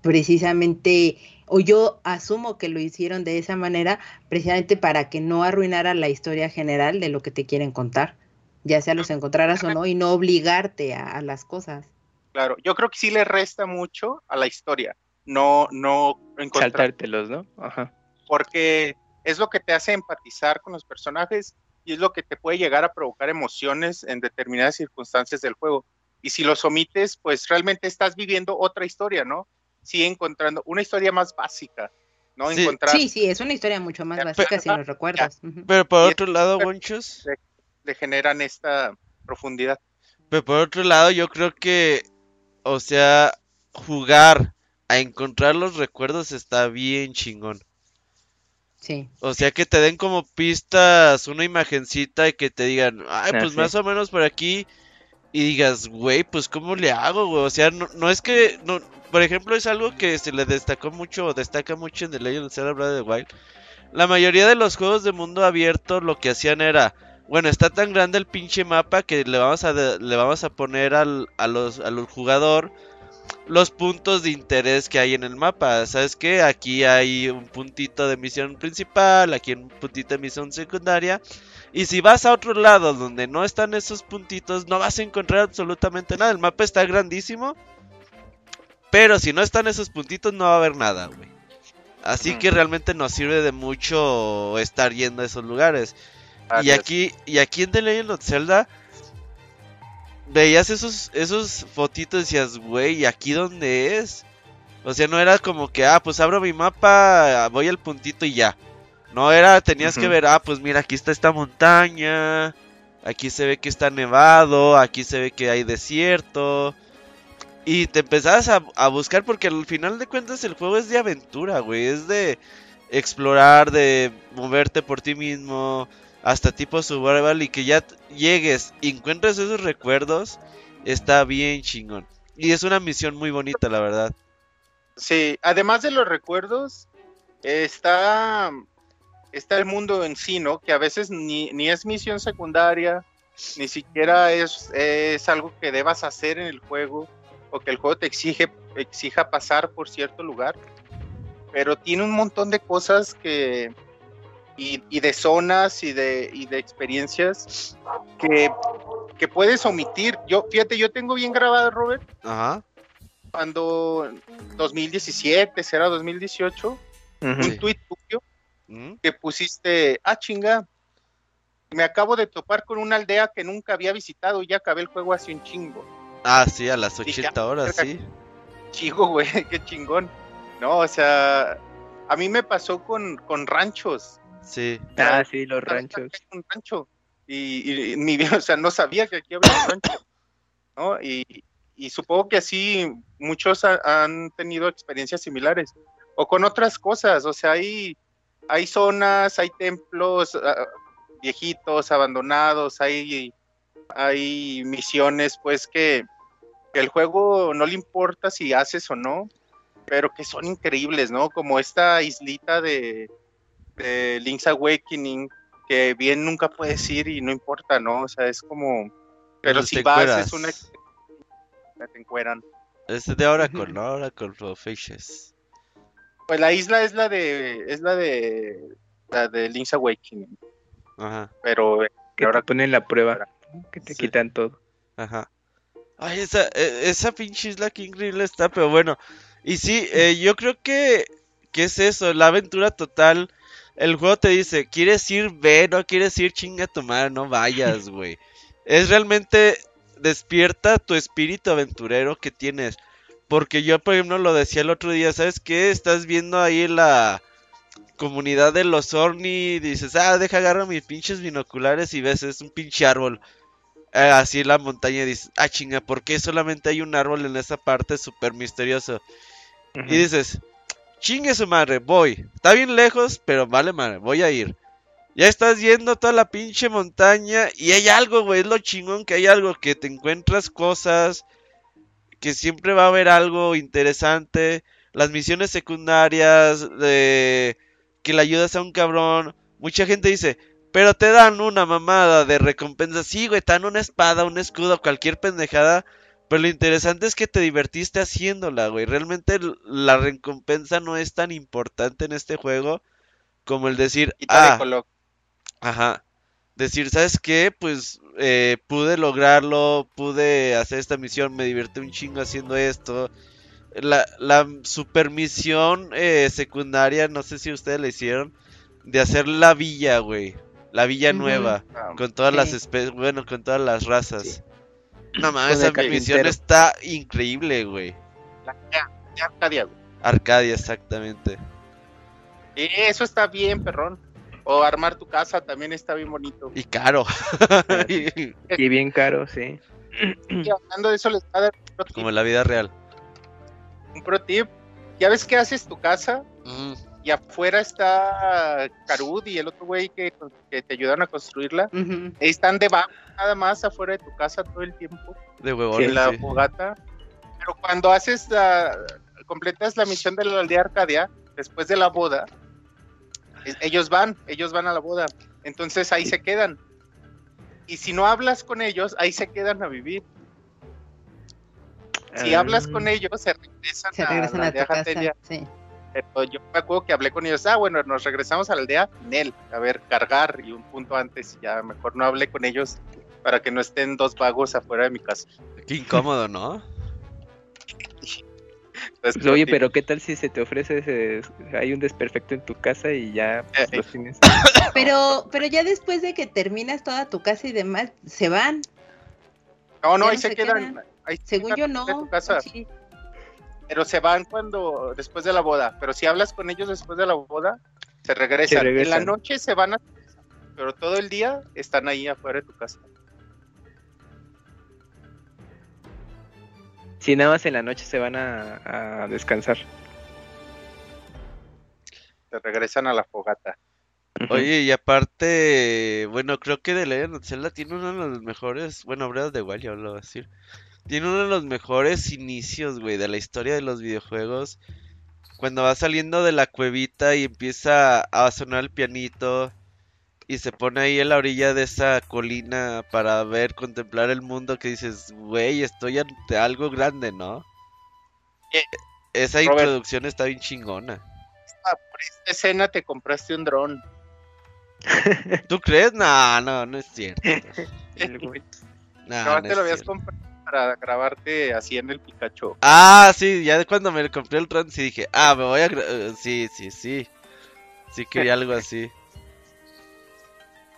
D: precisamente, o yo asumo que lo hicieron de esa manera, precisamente para que no arruinara la historia general de lo que te quieren contar, ya sea los encontraras o no, y no obligarte a las cosas.
C: Claro, yo creo que sí le resta mucho a la historia no, no
E: encontrar. Saltártelos, ¿no? Ajá.
C: Porque es lo que te hace empatizar con los personajes y es lo que te puede llegar a provocar emociones en determinadas circunstancias del juego. Y si los omites, pues realmente estás viviendo otra historia, ¿no? Sí, encontrando una historia más básica, ¿no?
D: Sí, Encontrar... sí, sí, es una historia mucho más básica si los recuerdas.
B: Pero por otro lado, Bonchos...
C: Le, generan esta profundidad.
B: Pero por otro lado, yo creo que, o sea, jugar a encontrar los recuerdos está bien chingón.
D: Sí.
B: O sea que te den como pistas una imagencita y que te digan, ay, pues más o menos por aquí. Y digas, güey, pues ¿cómo le hago, güey? O sea, no, no es que, no, por ejemplo, es algo que se le destacó mucho, o destaca mucho en The Legend of Zelda Breath of the Wild. La mayoría de los juegos de mundo abierto lo que hacían era, bueno, está tan grande el pinche mapa que le vamos a, de- le vamos a poner al, a los, al jugador los puntos de interés que hay en el mapa. ¿Sabes qué? Aquí hay un puntito de misión principal, aquí un puntito de misión secundaria. Y si vas a otro lado donde no están esos puntitos, no vas a encontrar absolutamente nada. El mapa está grandísimo. Pero si no están esos puntitos, no va a haber nada, güey. Así
C: Mm.
B: que realmente nos sirve de mucho estar yendo a esos lugares. Y aquí, y aquí en The Legend of Zelda veías esos, esos fotitos y decías, güey, ¿y aquí dónde es? O sea, no era como que, ah, pues abro mi mapa, voy al puntito y ya. No era, tenías que ver, ah, pues mira, aquí está esta montaña, aquí se ve que está nevado, aquí se ve que hay desierto. Y te empezabas a, a buscar porque al final de cuentas el juego es de aventura, güey, es de explorar, de moverte por ti mismo, hasta tipo survival y que ya llegues y encuentres esos recuerdos, está bien chingón. Y es una misión muy bonita, la verdad.
C: Sí, además de los recuerdos, está, está el mundo en sí, ¿no? Que a veces ni, ni es misión secundaria, ni siquiera es, es algo que debas hacer en el juego, o que el juego te exige, exija pasar por cierto lugar, pero tiene un montón de cosas que, y, y de zonas y de, y de experiencias que, que puedes omitir. Yo, fíjate, yo tengo bien grabado, Robert,
B: Ajá.
C: cuando 2017, será 2018,
E: Ujú.
C: un tuit tuyo
B: ¿Mm?
C: que pusiste, ah chinga, me acabo de topar con una aldea que nunca había visitado y ya acabé el juego hace un chingo.
B: Ah, sí, a las
C: Dije,
B: 80 horas,
C: verga,
B: sí.
C: Chigo, güey, qué chingón. No, o sea, a mí me pasó con, con ranchos.
B: Sí.
E: Ah, sí, los ranchos.
C: Un rancho. Y, y o sea, no sabía que aquí había un rancho. ¿no? Y, y supongo que así muchos ha- han tenido experiencias similares. O con otras cosas, o sea, hay, hay zonas, hay templos ah, viejitos, abandonados, hay, hay misiones, pues que, que el juego no le importa si haces o no, pero que son increíbles, ¿no? Como esta islita de, de Link's Awakening, que bien nunca puedes ir y no importa, ¿no? O sea, es como... Pero si vas,
B: encueras.
C: es una... Te encueran.
B: Es de Oracle. ¿no? Oracle of Fishes.
C: Pues la isla es la de... Es la de... La de Link's Awakening.
B: Ajá,
C: Pero... eh,
E: Que
C: ahora-
E: ponen la prueba. Que te
B: Sí.
E: quitan todo.
B: ajá. Ay, esa, e- esa pinche isla que increíble está, pero bueno. Y sí, eh, yo creo que, que es eso, la aventura total. El juego te dice, ¿quieres ir? Ve, no quieres ir, chinga tu madre, no vayas, güey. Es realmente despierta tu espíritu aventurero que tienes. Porque yo, por ejemplo, lo decía el otro día, ¿sabes qué? Estás viendo ahí la comunidad de los Orni dices, ah, deja agarro mis pinches binoculares y ves, es un pinche árbol. Eh, así en la montaña dices, ah, chinga, ¿por qué solamente hay un árbol en esa parte súper misterioso? Y dices, chingue su madre, voy. Está bien lejos, pero vale madre, voy a ir. Ya estás yendo toda la pinche montaña y hay algo, güey, es lo chingón que hay algo, que te encuentras cosas, que siempre va a haber algo interesante. Las misiones secundarias, de que le ayudas a un cabrón. Mucha gente dice, pero te dan una mamada de recompensa. Sí, güey, te dan una espada, un escudo, cualquier pendejada. Pero lo interesante es que te divertiste haciéndola, güey. Realmente la recompensa no es tan importante en este juego como el decir,
C: de
B: ah, Ajá. Decir, ¿sabes qué? Pues eh, pude lograrlo, pude hacer esta misión, me divertí un chingo haciendo esto. La, la super misión eh, secundaria, no sé si ustedes la hicieron, de hacer la villa, güey. La villa nueva,
C: Ah,
B: con todas las especies, bueno, con todas las razas.
E: Sí.
B: No mames, esa misión está increíble, güey.
C: la- de Arcadia, güey.
B: Arcadia, exactamente.
C: Sí, eso está bien, perrón. O armar tu casa también está bien bonito.
B: Y caro.
E: Y bien caro, sí.
C: Y hablando de eso, les voy a dar un pro tip.
B: Como en la vida real.
C: Un pro tip. Ya ves que haces tu casa
B: Mm,
C: y afuera está Carud y el otro güey que, que te ayudaron a construirla.
D: Ujú.
C: Están debajo, nada más afuera de tu casa todo el tiempo,
B: de huevón.
C: en la
B: sí.
C: fogata. Pero cuando haces la, completas la misión de la aldea Arcadia, después de la boda, es- ellos van, ellos van a la boda. Entonces ahí se quedan. Y si no hablas con ellos, ahí se quedan a vivir. Si
E: Ah,
C: hablas con ellos, se regresan,
D: Se regresan a tu
C: aldea
D: casa.
C: Arcadia.
D: Sí.
C: Pero yo me acuerdo que hablé con ellos, ah, bueno, nos regresamos a la aldea, Nel, a ver, cargar, y un punto antes, y ya mejor no hablé con ellos para que no estén dos vagos afuera de mi casa.
B: Qué incómodo, ¿no?
C: Entonces,
E: Pues, oye, pero ¿qué tal si se te ofrece ese, hay un desperfecto en tu casa y ya pues,
C: Eh,
E: los tienes?
D: Pero, pero ya después de que terminas toda tu casa y demás, se van.
C: No, no, ahí
D: no
C: se
D: se
C: quedan.
D: quedan.
C: ahí se
D: Según
C: quedan
D: yo no.
C: tu casa,
D: Sí.
C: Pero se van cuando, después de la boda. Pero si hablas con ellos después de la boda, se regresan. En la noche se van a pero todo el día están ahí afuera de tu casa.
E: Si nada más en la noche se van a, a descansar.
C: Se regresan a la fogata.
B: Oye, y aparte, bueno, creo que Legend of Zelda tiene uno de los mejores, bueno, the Wild ya lo voy a decir. Tiene uno de los mejores inicios, güey, de la historia de los videojuegos. Cuando va saliendo de la cuevita y empieza a sonar el pianito y se pone ahí en la orilla de esa colina para ver, contemplar el mundo que dices, güey, estoy ante algo grande, ¿no?
C: Eh,
B: Esa
C: Robert.
B: introducción está bien chingona.
C: Ah, por esta escena te compraste un dron.
B: ¿Tú crees? No, no, no es cierto.
E: El güey.
B: No,
C: No,
B: no
C: te lo habías
B: cierto.
C: comprado para grabarte así en el Pikachu.
B: Ah, sí, ya de cuando me compré el Tron sí dije, ah, me voy a... eh, Sí, sí, sí. Sí quería algo así.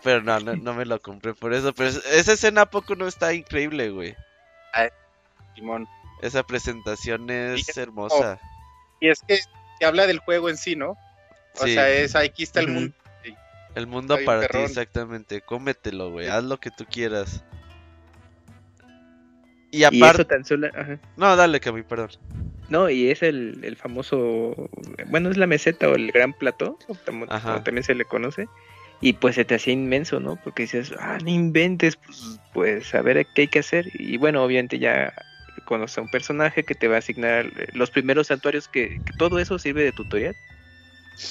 B: Pero no, no, no me lo compré por eso. Pero es- esa escena a poco no está increíble, güey.
C: Simón.
B: Esa presentación es hermosa.
C: Y es que te habla del juego en sí, ¿no? O
B: Sí,
C: sea, es aquí está el mundo.
B: el mundo para ti, exactamente. Cómetelo, güey. Haz lo que tú quieras. Y aparte...
E: tan solo. ajá.
B: No, dale, Cami, perdón.
E: No, y es el, el famoso. Bueno, es la meseta o el gran plató, como, también se le conoce. Y pues se te hacía inmenso, ¿no? Porque dices, ah, no inventes, pues, pues a ver qué hay que hacer. Y bueno, obviamente ya conoces a un personaje que te va a asignar los primeros santuarios, que, que todo eso sirve de tutorial.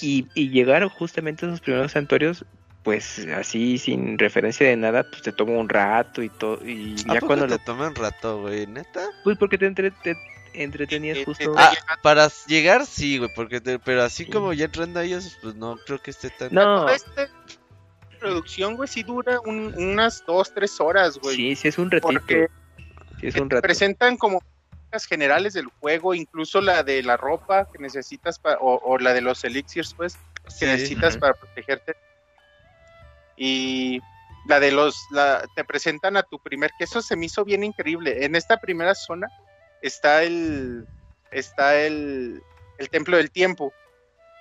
E: Y, y llegar justamente a esos primeros santuarios, pues así sin referencia de nada, pues te toma un rato y todo. Y
B: ¿A
E: ya
B: poco
E: cuando
B: te
E: lo.
B: toma un rato, güey? ¿Neta?
E: Pues porque te, entre- te entretenías justo.
B: Ah, para llegar sí, güey, porque te- pero así
E: Sí.
B: como ya entrando a ellos, pues no creo que esté tan...
E: no,
C: esta producción, güey, sí dura un- unas dos, tres horas, güey.
E: sí, sí es un ratito.
C: porque
E: Sí es un rato.
C: presentan como las generales del juego, incluso la de la ropa que necesitas para, o, o la de los elixirs, pues, que
B: Sí.
C: necesitas para protegerte. Y la de los, la, te presentan a tu primer, que eso se me hizo bien increíble. En esta primera zona está el, está el, el templo del tiempo,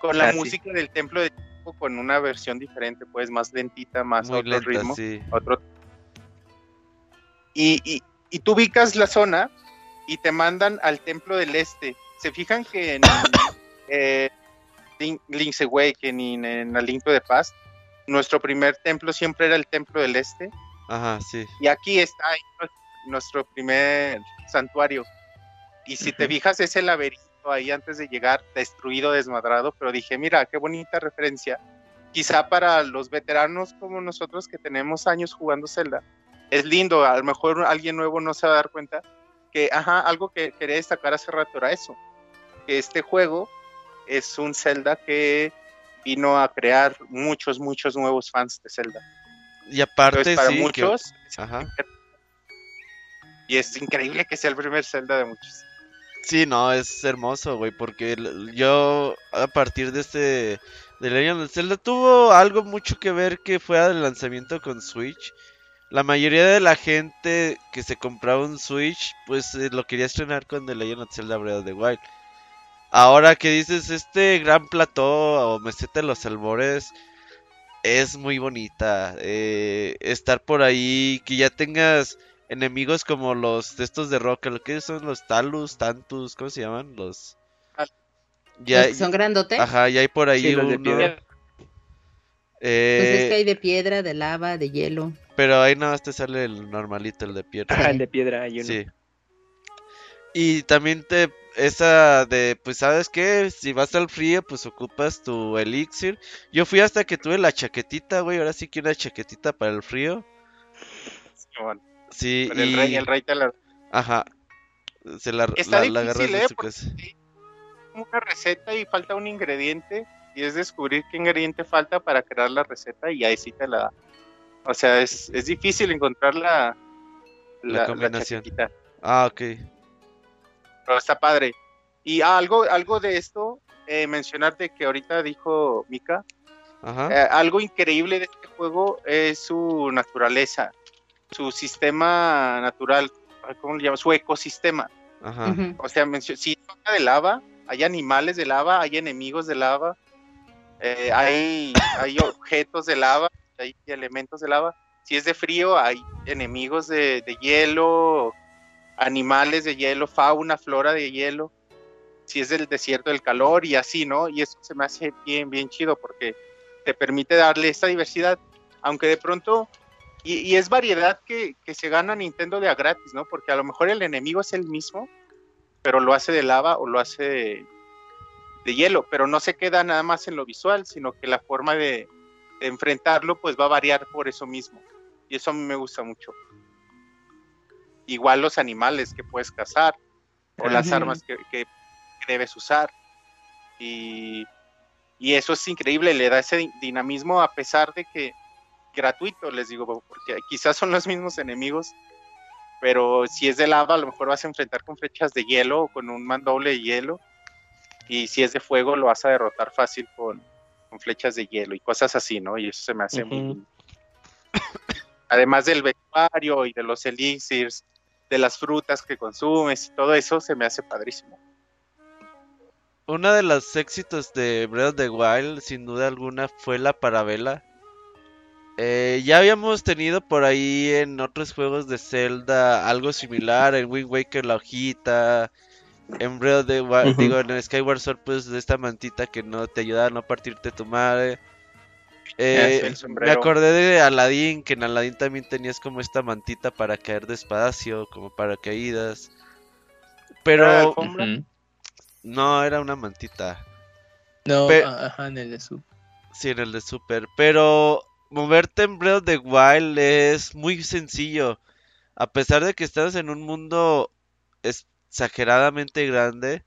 C: con la
E: Ah, sí.
C: música del templo del tiempo, con una versión diferente, pues más lentita, más
B: Muy
C: otro
B: lenta,
C: ritmo
B: sí.
C: otro. Y, y, y tú ubicas la zona y te mandan al templo del este. Se fijan que en eh, Link- Link's Awakening, en to the Past, nuestro primer templo siempre era el templo del este.
B: Ajá, sí.
C: Y aquí está nuestro primer santuario. Y si te fijas, ese laberinto ahí antes de llegar, destruido, desmadrado. Pero dije, mira, qué bonita referencia. Quizá para los veteranos como nosotros que tenemos años jugando Zelda, es lindo. A lo mejor alguien nuevo no se va a dar cuenta que, ajá, algo que quería destacar hace rato era eso. Que este juego es un Zelda que vino a crear muchos, muchos nuevos fans de Zelda.
B: Y aparte
C: Entonces, para
B: sí, que-
C: muchos,
B: Ajá.
C: y es increíble que sea el primer Zelda de muchos.
B: Sí, no, es hermoso, güey, porque yo a partir de este de Legend of Zelda tuvo algo mucho que ver que fue al lanzamiento con Switch. La mayoría de la gente que se compraba un Switch, pues eh, lo quería estrenar con The Legend of Zelda Breath of the Wild. Ahora que dices este gran plató o meseta de los albores es muy bonita. eh, estar por ahí, que ya tengas enemigos como los de estos de roca, lo que son los Talus, Tantus, ¿cómo se llaman? Los
C: Ah.
B: ya,
D: Los que son grandotes.
B: ajá, ya hay por ahí
E: Sí, los de
B: uno.
E: piedra.
B: eh,
D: Pues es que hay de piedra, de lava, de hielo.
B: pero ahí nada más te sale el normalito, el de piedra.
E: Ajá, el de piedra hay uno.
B: Sí. Y también te esa de, pues sabes qué, si vas al frío, pues ocupas tu elixir. Yo fui hasta que tuve la chaquetita, güey, ahora sí quiero una chaquetita para el frío. Sí,
C: el rey, el rey te la...
B: Ajá. Se la,
C: Está
B: la, la
C: difícil, ¿eh?
B: su
C: Porque hay una receta y falta un ingrediente y es descubrir qué ingrediente falta para crear la receta y ahí sí te la da. O sea, es, es difícil encontrar la,
B: La combinación. Ah, ok.
C: Pero está padre. Y ah, algo, algo de esto, eh, mencionar de que ahorita dijo Mika,
B: Ajá.
C: eh, algo increíble de este juego es su naturaleza, su sistema natural, ¿cómo le llaman? Su ecosistema.
B: Ajá.
C: O sea, si es zona de lava, hay animales de lava, hay enemigos de lava, eh, hay, hay objetos de lava, hay elementos de lava. Si es de frío, hay enemigos de, de hielo, animales de hielo, fauna, flora de hielo. Si es del desierto del calor y así, ¿no? Y eso se me hace bien, bien chido porque te permite darle esta diversidad, aunque de pronto, y, es variedad que, se gana Nintendo de a gratis, ¿no? Porque a lo mejor el enemigo es el mismo, pero lo hace de lava o lo hace de, de hielo, pero no se queda nada más en lo visual, sino que la forma de, de enfrentarlo pues va a variar por eso mismo. Y eso a mí me gusta mucho. Igual los animales que puedes cazar o las armas que, que debes usar. Y, y eso es increíble, le da ese di- dinamismo a pesar de que gratuito, les digo, porque quizás son los mismos enemigos, pero si es de lava, a lo mejor vas a enfrentar con flechas de hielo o con un mandoble de hielo. Y si es de fuego, lo vas a derrotar fácil con, con flechas de hielo y cosas así, ¿no? Y eso se me hace muy. Además del vestuario y de los elixirs, de las frutas que consumes y todo eso, se me hace padrísimo.
B: Uno de los éxitos de Breath of the Wild, sin duda alguna, fue la parabela. Eh, ya habíamos tenido por ahí en otros juegos de Zelda algo similar, en Wind Waker la hojita, en Breath of the Wild, digo, en Skyward Sword pues de esta mantita que no te ayuda a no partirte tu madre. Eh, me acordé de Aladdin, que en Aladdin también tenías como esta mantita para caer despacio, como paracaídas.
C: ¿Era
B: Pero no, era una mantita.
E: No,
B: Pe-
E: ajá, en el de su.
B: Sí, en el de Super. Pero moverte en Breath of the Wild es muy sencillo. A pesar de que estás en un mundo exageradamente grande,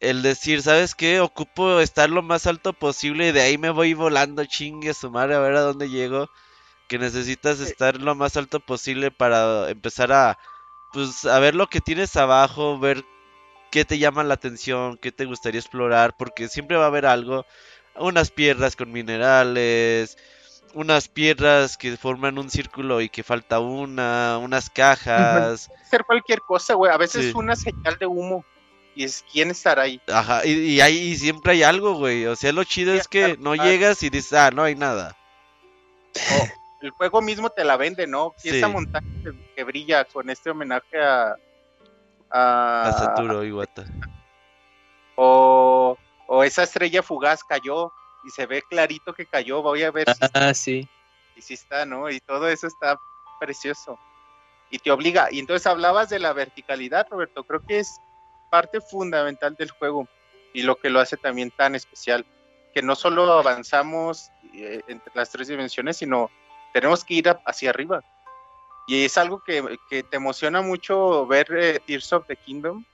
B: el decir, ¿sabes qué? Ocupo estar lo más alto posible y de ahí me voy volando chingue a su madre a ver a dónde llego. Que necesitas estar lo más alto posible para empezar a, pues, a ver lo que tienes abajo, ver qué te llama la atención, qué te gustaría explorar, porque siempre va a haber algo unas piedras con minerales, unas piedras que forman un círculo y que falta una, unas cajas,
C: ser cualquier cosa, güey. A veces
B: Sí.
C: una señal de humo. Y es quién estará ahí.
B: ajá, y, y ahí y siempre hay algo, güey. O sea, lo chido
C: Sí,
B: es que no llegas y dices, ah, no hay nada.
C: El juego mismo te la vende, ¿no? Y
B: Sí.
C: esa montaña que, que brilla con este homenaje a. a
B: A Saturo Iwata.
C: o, o esa estrella fugaz cayó y se ve clarito que cayó. Voy a ver si,
E: Ah, sí.
C: y si está, ¿no? Y todo eso está precioso. Y te obliga. Y entonces hablabas de la verticalidad, Roberto. Creo que es parte fundamental del juego y lo que lo hace también tan especial. Que no solo avanzamos eh, entre las tres dimensiones, sino tenemos que ir hacia arriba. Y es algo que, que te emociona mucho ver eh, Tears of the Kingdom.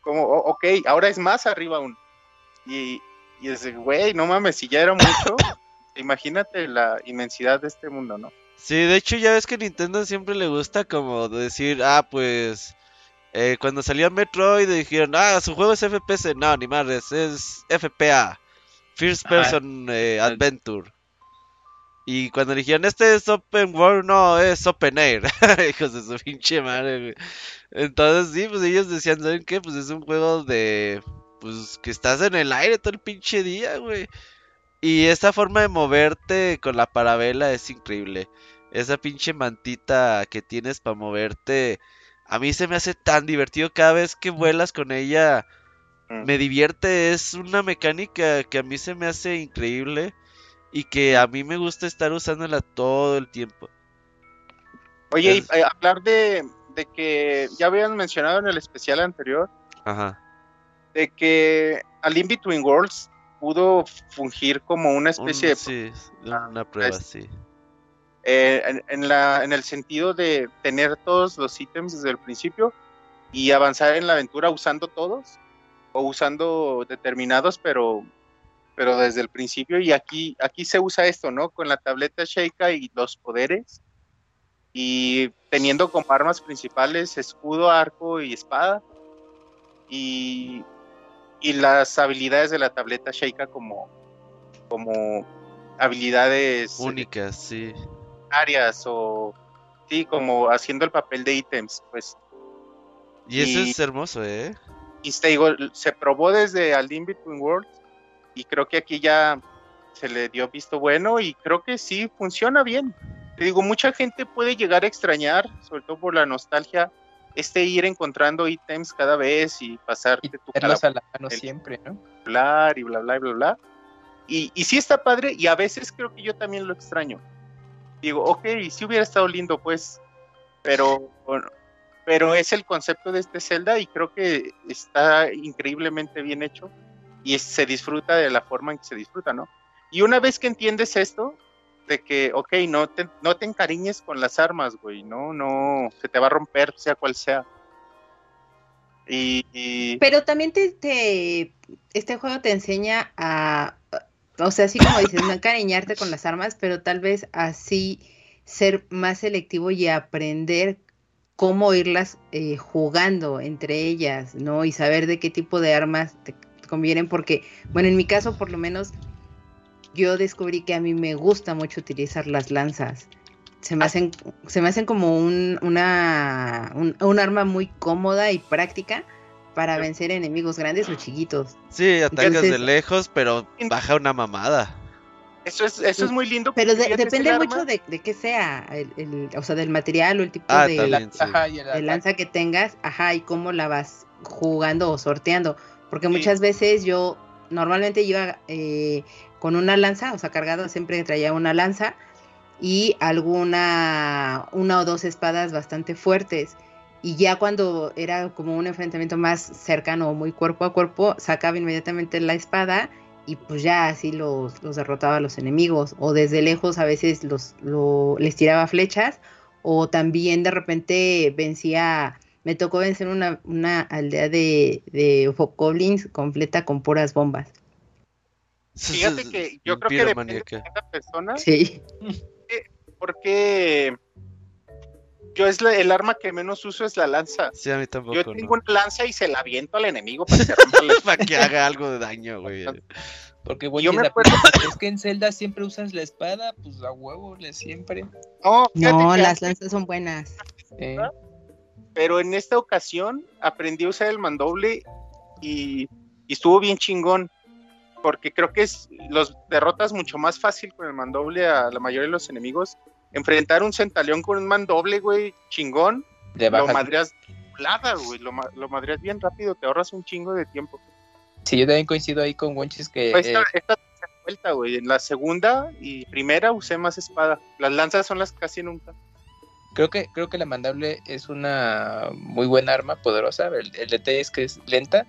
C: Como, ok, ahora es más arriba aún. Y, y es, güey, no mames, si ya era mucho, imagínate la inmensidad de este mundo, ¿no?
B: Sí, de hecho ya ves que Nintendo siempre le gusta como decir, ah, pues eh, cuando salió Metroid dijeron, ah, su juego es FPS, no, ni madres, es FPA, First. Person eh, Adventure. Y cuando dijeron, este es Open World, no, es Open Air, hijos de su pinche madre, güey. Entonces sí, pues ellos decían, ¿saben qué? Pues es un juego de, pues que estás en el aire todo el pinche día, güey. Y esa forma de moverte con la parabela es increíble. Esa pinche mantita que tienes para moverte, a mí se me hace tan divertido cada vez que vuelas con ella. Me divierte, es una mecánica que a mí se me hace increíble y que a mí me gusta estar usándola todo el tiempo.
C: Oye,
B: Es-
C: y, eh, hablar de, de que ya habían mencionado en el especial anterior,
B: Ajá.
C: de que al In Between Worlds pudo fungir como una especie
B: Un-
C: de
B: sí, una prueba,
C: es-
B: sí.
C: Eh, en, la, en el sentido de tener todos los ítems desde el principio y avanzar en la aventura usando todos o usando determinados, pero, pero desde el principio. Y aquí, aquí se usa esto, ¿no? Con la tableta Sheikah y los poderes y teniendo como armas principales escudo, arco y espada y, y las habilidades de la tableta Sheikah como, como habilidades
B: Únicas, sí.
C: Áreas o sí, como haciendo el papel de ítems, pues.
B: Y eso
C: Y-
B: es hermoso, ¿eh?
C: Y te digo, se probó desde Al In Between Worlds y creo que aquí ya se le dio visto bueno y creo que sí funciona bien. Te digo, mucha gente puede llegar a extrañar, sobre todo por la nostalgia, este ir encontrando ítems cada vez y
E: Y
C: pasarte tu calabozo
E: a la mano
C: el-
E: siempre, ¿no?
C: hablar y bla bla y bla bla. Y, y sí está padre y a veces creo que yo también lo extraño. Digo, ok, sí hubiera estado lindo pues, pero, pero es el concepto de este Zelda y creo que está increíblemente bien hecho y se disfruta de la forma en que se disfruta, ¿no? Y una vez que entiendes esto, de que, ok, no te, no te encariñes con las armas, güey, no, no, se te va a romper, sea cual sea. Y-
D: Pero también te, te- este juego te enseña a, o sea, así como dices, no encariñarte con las armas, pero tal vez así ser más selectivo y aprender cómo irlas eh, jugando entre ellas, ¿no? Y saber de qué tipo de armas te convienen, porque, bueno, en mi caso por lo menos, yo descubrí que a mí me gusta mucho utilizar las lanzas. Se me
C: Ah.
D: hacen, se me hacen como un, una, un, un arma muy cómoda y práctica para vencer enemigos grandes o chiquitos.
B: Sí, atacas de lejos, pero baja una mamada.
C: eso es, eso es muy lindo.
D: Pero de- depende mucho de, de qué sea, el, el- o sea, del material o el tipo
B: Ah,
D: de,
B: también, sí.
E: Ajá, y el
D: de
E: ataque.
D: lanza que tengas, ajá, y cómo la vas jugando o sorteando. Porque
C: Sí.
D: muchas veces yo normalmente iba eh, con una lanza, o sea, cargado, siempre traía una lanza y alguna, una o dos espadas bastante fuertes. Y ya cuando era como un enfrentamiento más cercano o muy cuerpo a cuerpo, sacaba inmediatamente la espada y pues ya así los, los derrotaba a los enemigos. O desde lejos a veces los, lo- les tiraba flechas o también de repente vencía, me tocó vencer una, una aldea de, de Goblins completa con puras bombas.
C: Fíjate que yo creo que depende de cada persona,
D: Sí.
C: porque yo es la- el arma que menos uso es la lanza.
B: Sí, a mí tampoco.
C: Yo
B: ¿no?
C: tengo una lanza y se la aviento al enemigo para que rompa la
B: Para que haga algo de daño, güey.
E: Porque,
C: Yo
E: güey,
C: me
E: la-
C: acuerdo-
E: es que en Zelda siempre usas la espada, pues a huevo, le siempre.
C: No,
D: No, las lanzas son buenas.
E: Eh,
C: pero en esta ocasión aprendí a usar el mandoble y, y estuvo bien chingón. Porque creo que es los derrotas mucho más fácil con el mandoble a la mayoría de los enemigos. Enfrentar un centaleón con un mandoble, güey, chingón,
E: le
C: lo
E: bajas.
C: madreas volada, güey, lo, lo madreas bien rápido, te ahorras un chingo de tiempo.
E: Sí, yo también coincido ahí con Wonchis que
C: Pues
E: eh,
C: esta, esta tercera vuelta, güey, en la segunda y primera usé más espada. Las lanzas son las casi nunca.
E: creo que creo que la mandable es una muy buena arma, poderosa. El, el detalle es que es lenta.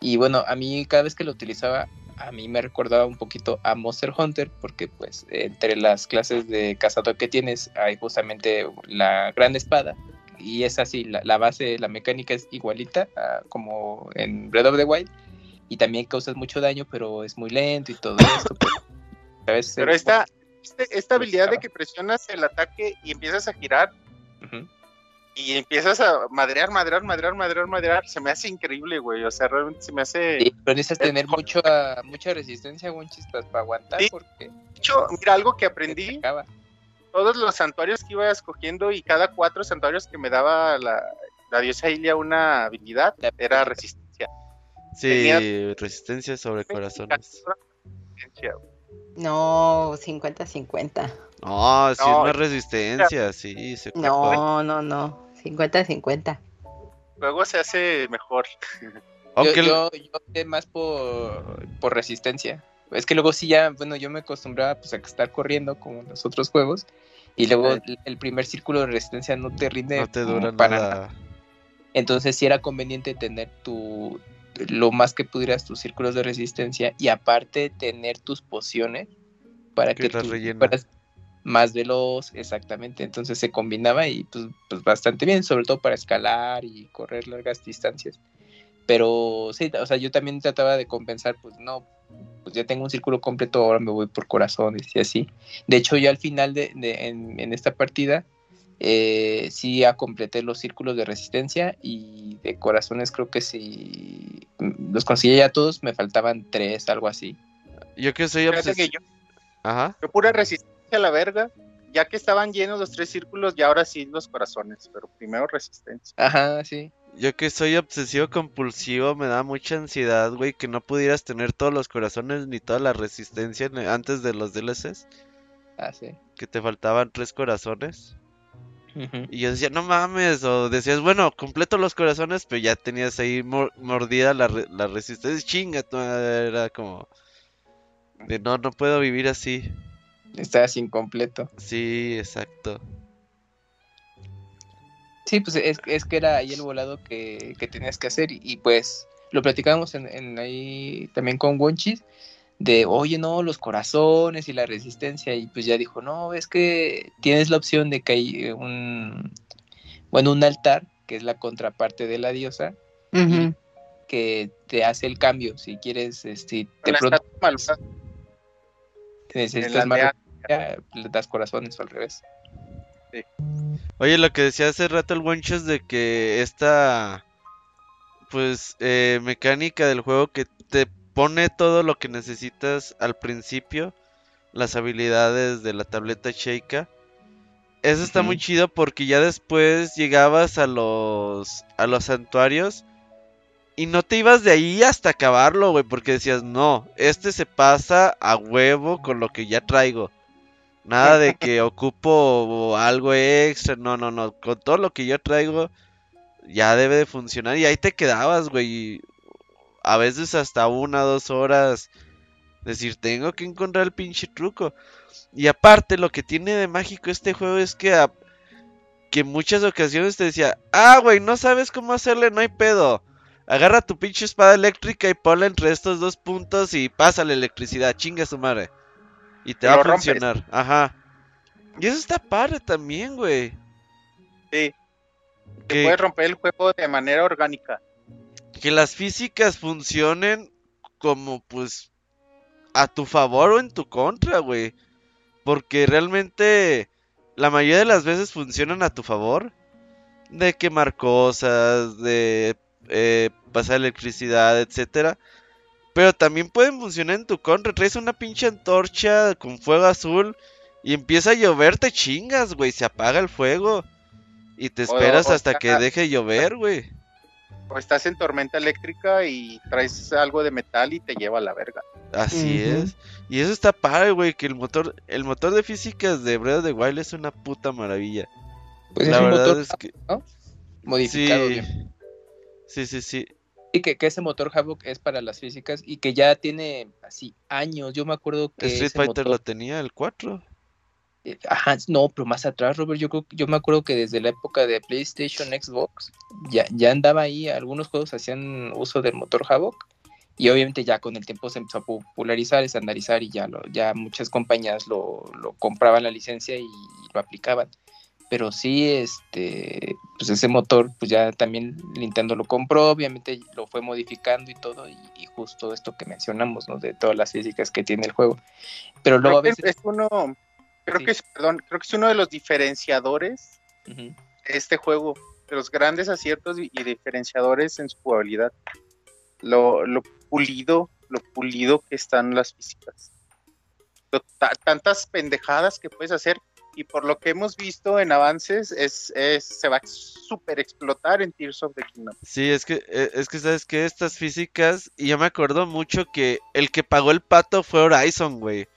E: Y bueno, a mí cada vez que lo utilizaba, a mí me recordaba un poquito a Monster Hunter, porque pues entre las clases de cazador que tienes hay justamente la gran espada. Y es así, la, la base, la mecánica es igualita a como en Breath of the Wild. Y también causas mucho daño, pero es muy lento y todo esto. Pero, ¿sabes?
C: Pero esta, este- esta habilidad de que presionas el ataque y empiezas a girar. Y empiezas a madrear, madrear, madrear, madrear, madrear, se me hace increíble, güey. O sea, realmente se me hace.
E: Sí, pero necesitas
C: Es
E: tener mucho, mucha resistencia, Wonchis, para aguantar,
C: Sí.
E: porque
C: De hecho, mira, algo que aprendí, todos los santuarios que iba escogiendo y cada cuatro santuarios que me daba la, la diosa Ilia una habilidad,
E: La-
C: era resistencia.
B: Sí,
C: Tenía-
B: resistencia sobre corazones.
C: Resistencia, güey.
D: No, 50-50.
B: No, sí
C: No,
B: es más resistencia, sí. Se.
D: No, no, no. 50-50.
C: Luego se hace mejor.
E: Yo, yo, yo opté más por, por resistencia. Es que luego sí ya, bueno, yo me acostumbraba pues a estar corriendo como en los otros juegos Y luego el, el primer círculo de resistencia no te rinde
B: No te dura
E: para
B: nada.
E: Entonces sí era conveniente tener tu lo más que pudieras tus círculos de resistencia y aparte tener tus pociones para
B: Que
E: que, tú fueras más veloz, exactamente. Entonces se combinaba y pues, pues bastante bien, sobre todo para escalar y correr largas distancias. Pero sí, o sea, yo también trataba de compensar, pues no, pues ya tengo un círculo completo, ahora me voy por corazones y así. De hecho, yo al final de, de- en, en esta partida eh, sí ya completé los círculos de resistencia y de corazones creo que si los conseguí ya todos, me faltaban tres, algo así.
B: Yo que soy
C: Fíjate que
B: obsesivo.
C: yo,
B: Ajá.
C: yo pura resistencia a la verga. Ya que estaban llenos los tres círculos, y ahora sí los corazones. Pero primero resistencia.
E: Ajá, sí.
B: Yo que soy obsesivo compulsivo, me da mucha ansiedad, güey, que no pudieras tener todos los corazones ni toda la resistencia en- antes de los DLCs.
E: Ah, sí.
B: Que te faltaban tres corazones. Y yo decía, no mames, o decías, bueno, completo los corazones, pero ya tenías ahí mor- mordida la, re- la resistencia. Chinga, tu madre, era como... De no, no puedo vivir así.
E: Estás incompleto.
B: Sí, exacto.
E: Sí, pues es, es que era ahí el volado que, que tenías que hacer y, y, pues lo platicábamos en, en ahí también con Wonchis de, oye, no, los corazones y la resistencia y pues ya dijo, no, es que tienes la opción de que hay eh, un, bueno, un altar que es la contraparte de la diosa que te hace el cambio si quieres, este, te
C: La
E: pronto
C: malvada
E: necesitas más le das corazones o al revés.
B: Oye, lo que decía hace rato el Wonchos de que esta, pues, eh, mecánica del juego que te pone todo lo que necesitas al principio, las habilidades de la tableta Sheikah. Eso está muy chido porque ya después llegabas a los a los santuarios y no te ibas de ahí hasta acabarlo, güey, porque decías, "No, este se pasa a huevo con lo que ya traigo." Nada de que ocupo algo extra, no, no, no, con todo lo que yo traigo ya debe de funcionar y ahí te quedabas, güey. A veces hasta una, dos horas. Decir, tengo que encontrar el pinche truco. Y aparte, lo que tiene de mágico este juego es que, a- que en muchas ocasiones te decía, ah, güey, no sabes cómo hacerle, no hay pedo. Agarra tu pinche espada eléctrica y ponla entre estos dos puntos y pasa la electricidad, chinga su madre. Y te
C: Y
B: va a
C: rompes.
B: funcionar, ajá. Y eso está padre también, güey.
C: Sí.
B: Que-
C: Que puedes romper el juego de manera orgánica.
B: Que las físicas funcionen como pues a tu favor o en tu contra, güey. Porque realmente la mayoría de las veces funcionan a tu favor. De quemar cosas, de eh, pasar electricidad, etcétera. Pero también pueden funcionar en tu contra. Traes una pinche antorcha con fuego azul y empieza a llover, te chingas, güey. Se apaga el fuego. Y te
C: O-
B: esperas
C: o
B: hasta
C: sea,
B: que deje llover, güey.
C: O estás en tormenta eléctrica y traes algo de metal y te lleva a la verga.
B: Así es. Y eso está padre, güey, que el motor, el motor de físicas de Breath of the Wild es una puta maravilla.
E: Pues
B: La
E: es un
B: verdad
E: motor
B: es que
E: modificado.
B: sí.
E: bien.
B: Sí, sí, sí.
E: Y que, que ese motor Havoc es para las físicas y que ya tiene así años. Yo me acuerdo que
B: Street
E: ese
B: Fighter
E: motor-
B: lo tenía, el 4.
E: Eh, Ajá, no, pero más atrás, Robert, yo creo, yo me acuerdo que desde la época de PlayStation, Xbox, ya, ya andaba ahí, algunos juegos hacían uso del motor Havoc y obviamente ya con el tiempo se empezó a popularizar, estandarizar y ya, lo, ya muchas compañías lo, lo compraban la licencia y lo aplicaban. Pero sí, este, pues ese motor, pues ya también Nintendo lo compró, obviamente lo fue modificando y todo, y, y justo esto que mencionamos, ¿no? De todas las físicas que tiene el juego. Pero luego a veces...
C: es uno, creo
E: Sí.
C: que es, perdón, creo que es uno de los diferenciadores de este juego, de los grandes aciertos y, y diferenciadores en su jugabilidad. Lo, lo pulido, lo pulido que están las físicas. Lo- tantas pendejadas que puedes hacer y por lo que hemos visto en avances es, es- se va a super explotar en Tears of the Kingdom.
B: Sí, es que, eh, es que sabes que estas físicas, y yo me acuerdo mucho que el que pagó el pato fue Horizon, güey.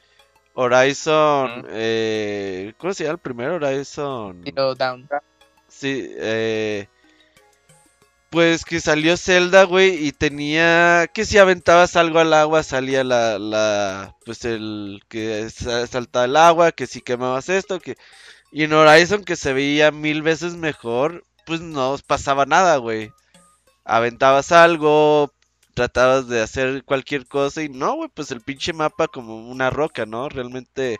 B: Horizon, eh, ¿cómo se llama el primero? Horizon.
E: Zero Down.
B: Sí, eh, pues que salió Zelda, güey, y tenía que si aventabas algo al agua salía la, la, pues el que sa- saltaba el agua, que si quemabas esto, que Y en Horizon, que se veía mil veces mejor, pues no pasaba nada, güey. Aventabas algo, tratabas de hacer cualquier cosa y no, güey, pues el pinche mapa como una roca, ¿no? Realmente,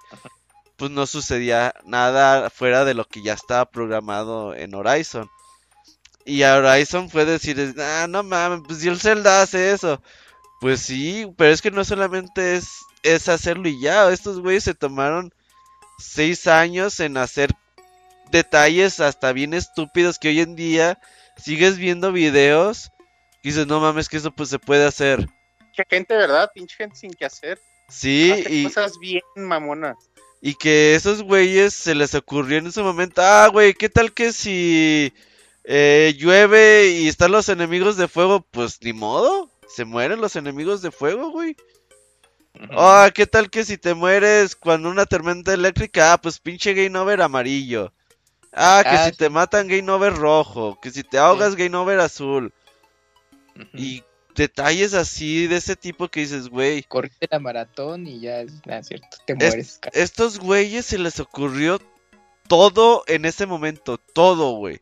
B: pues no sucedía nada fuera de lo que ya estaba programado en Horizon. Y a Horizon fue decir, ah, no mames, pues si el Zelda hace eso. Pues sí, pero es que no solamente es, es hacerlo y ya. Estos güeyes se tomaron seis años en hacer detalles hasta bien estúpidos que hoy en día sigues viendo videos y dices, no mames, que eso pues se puede hacer.
C: Qué gente, ¿verdad? Pinche gente sin que hacer.
B: Sí,
C: Hace
B: y,
C: cosas bien mamonas.
B: y que esos güeyes se les ocurrió en ese momento, ah, güey, ¿qué tal que si eh, llueve y están los enemigos de fuego? Pues ni modo, se mueren los enemigos de fuego, güey. Ah, ¿qué tal que si te mueres cuando una tormenta eléctrica? Ah, pues pinche game over amarillo. Ah, que
E: Ah,
B: si te matan game over rojo, que si te ahogas game over azul. Y detalles así de ese tipo que dices, güey,
E: Corriste la maratón y ya es nada, cierto. Te mueres.
B: estos güeyes se les ocurrió todo en ese momento, todo, güey.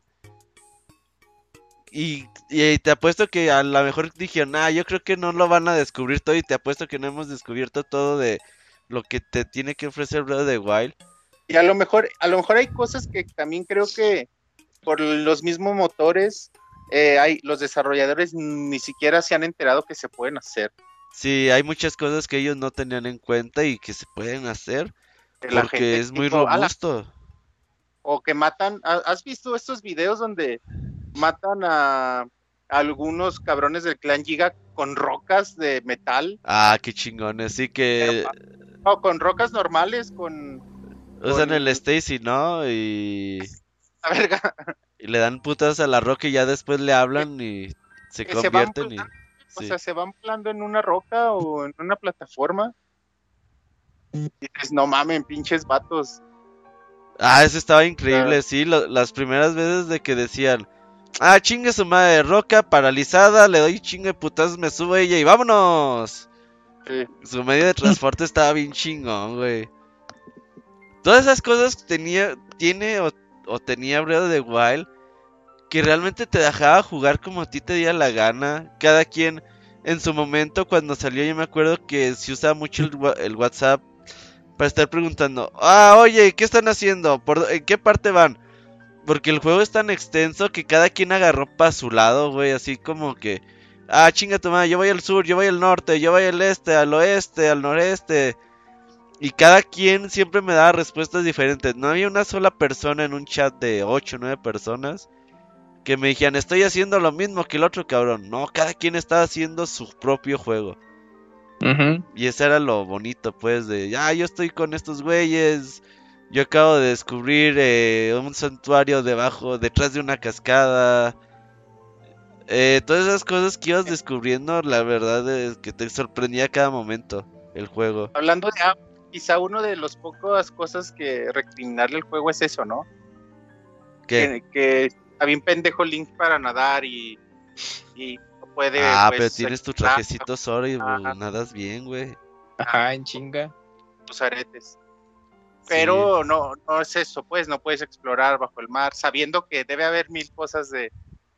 B: Y, y te apuesto que a lo mejor dijeron, ah, yo creo que no lo van a descubrir todo y te apuesto que no hemos descubierto todo de lo que te tiene que ofrecer Breath of the Wild.
C: Y a lo mejor, a lo mejor hay cosas que también creo que por los mismos motores, eh, hay, los desarrolladores ni siquiera se han enterado que se pueden hacer.
B: Sí, hay muchas cosas que ellos no tenían en cuenta y que se pueden hacer
C: La
B: porque
C: gente
B: es muy
C: tipo, "Ala",
B: robusto.
C: o que matan, ¿ha- ¿has visto estos videos donde matan a, algunos cabrones del clan Giga con rocas de metal?
B: Ah, qué chingones, sí que
C: No, con rocas normales, con
B: usan
C: con-
B: el Stacy, ¿no? Y...
C: la verga.
B: Y le dan putas a la roca y ya después le hablan y se
C: que se
B: convierten y...
C: O
B: sí.
C: sea, se van volando en una roca o en una plataforma. Y dices, no mamen, pinches vatos.
B: Ah, eso estaba increíble, sí, lo- las primeras veces de que decían, ah, chingue su madre, roca paralizada, le doy chingue putas, me subo a ella y vámonos.
C: Sí.
B: Su medio de transporte estaba bien chingón, güey. Todas esas cosas tenía, tiene o, o tenía Breath the Wild que realmente te dejaba jugar como a ti te diera la gana. Cada quien en su momento cuando salió yo me acuerdo que se usaba mucho el, WhatsApp para estar preguntando, ah, oye, ¿qué están haciendo? ¿Por, ¿En qué parte van? Porque el juego es tan extenso que cada quien agarró para su lado, güey, así como que, ah, chinga tu madre, yo voy al sur, yo voy al norte, yo voy al este, al oeste, al noreste. Y cada quien siempre me daba respuestas diferentes. No había una sola persona en un chat de 8 o 9 personas que me dijeran, estoy haciendo lo mismo que el otro cabrón. No, cada quien estaba haciendo su propio juego. Y eso era lo bonito, pues, de, ya, yo estoy con estos güeyes. Yo acabo de descubrir eh, un santuario debajo, detrás de una cascada. Eh, todas esas cosas que ibas descubriendo, la verdad es que te sorprendía a cada momento el juego.
C: Hablando de ah, quizá uno de las pocas cosas que recriminarle al juego es eso, ¿no?
B: ¿Qué?
C: Que, que está bien pendejo Link para nadar y, y no puede.
B: ah,
C: pues,
B: pero tienes tu trajecito Sora y
C: Ajá.
B: pues, nadas bien, güey.
E: Ajá, en chinga.
C: tus aretes. Pero no, no es eso, pues, no puedes explorar bajo el mar, sabiendo que debe haber mil cosas de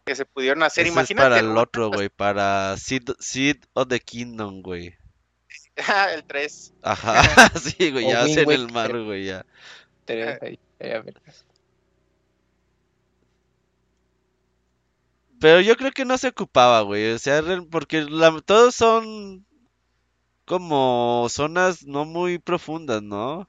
C: que se pudieron hacer.
B: Ese es
C: Imagínate.
B: para el otro, güey, para Seed, Seed of the Kingdom, güey.
C: el 3.
B: Ajá, sí, güey, ya
E: Wind
B: en el mar, güey, ya.
E: Tres ahí, ahí, a ver.
B: Pero yo creo que no se ocupaba, güey. O sea, porque la- todos son como zonas no muy profundas, ¿no?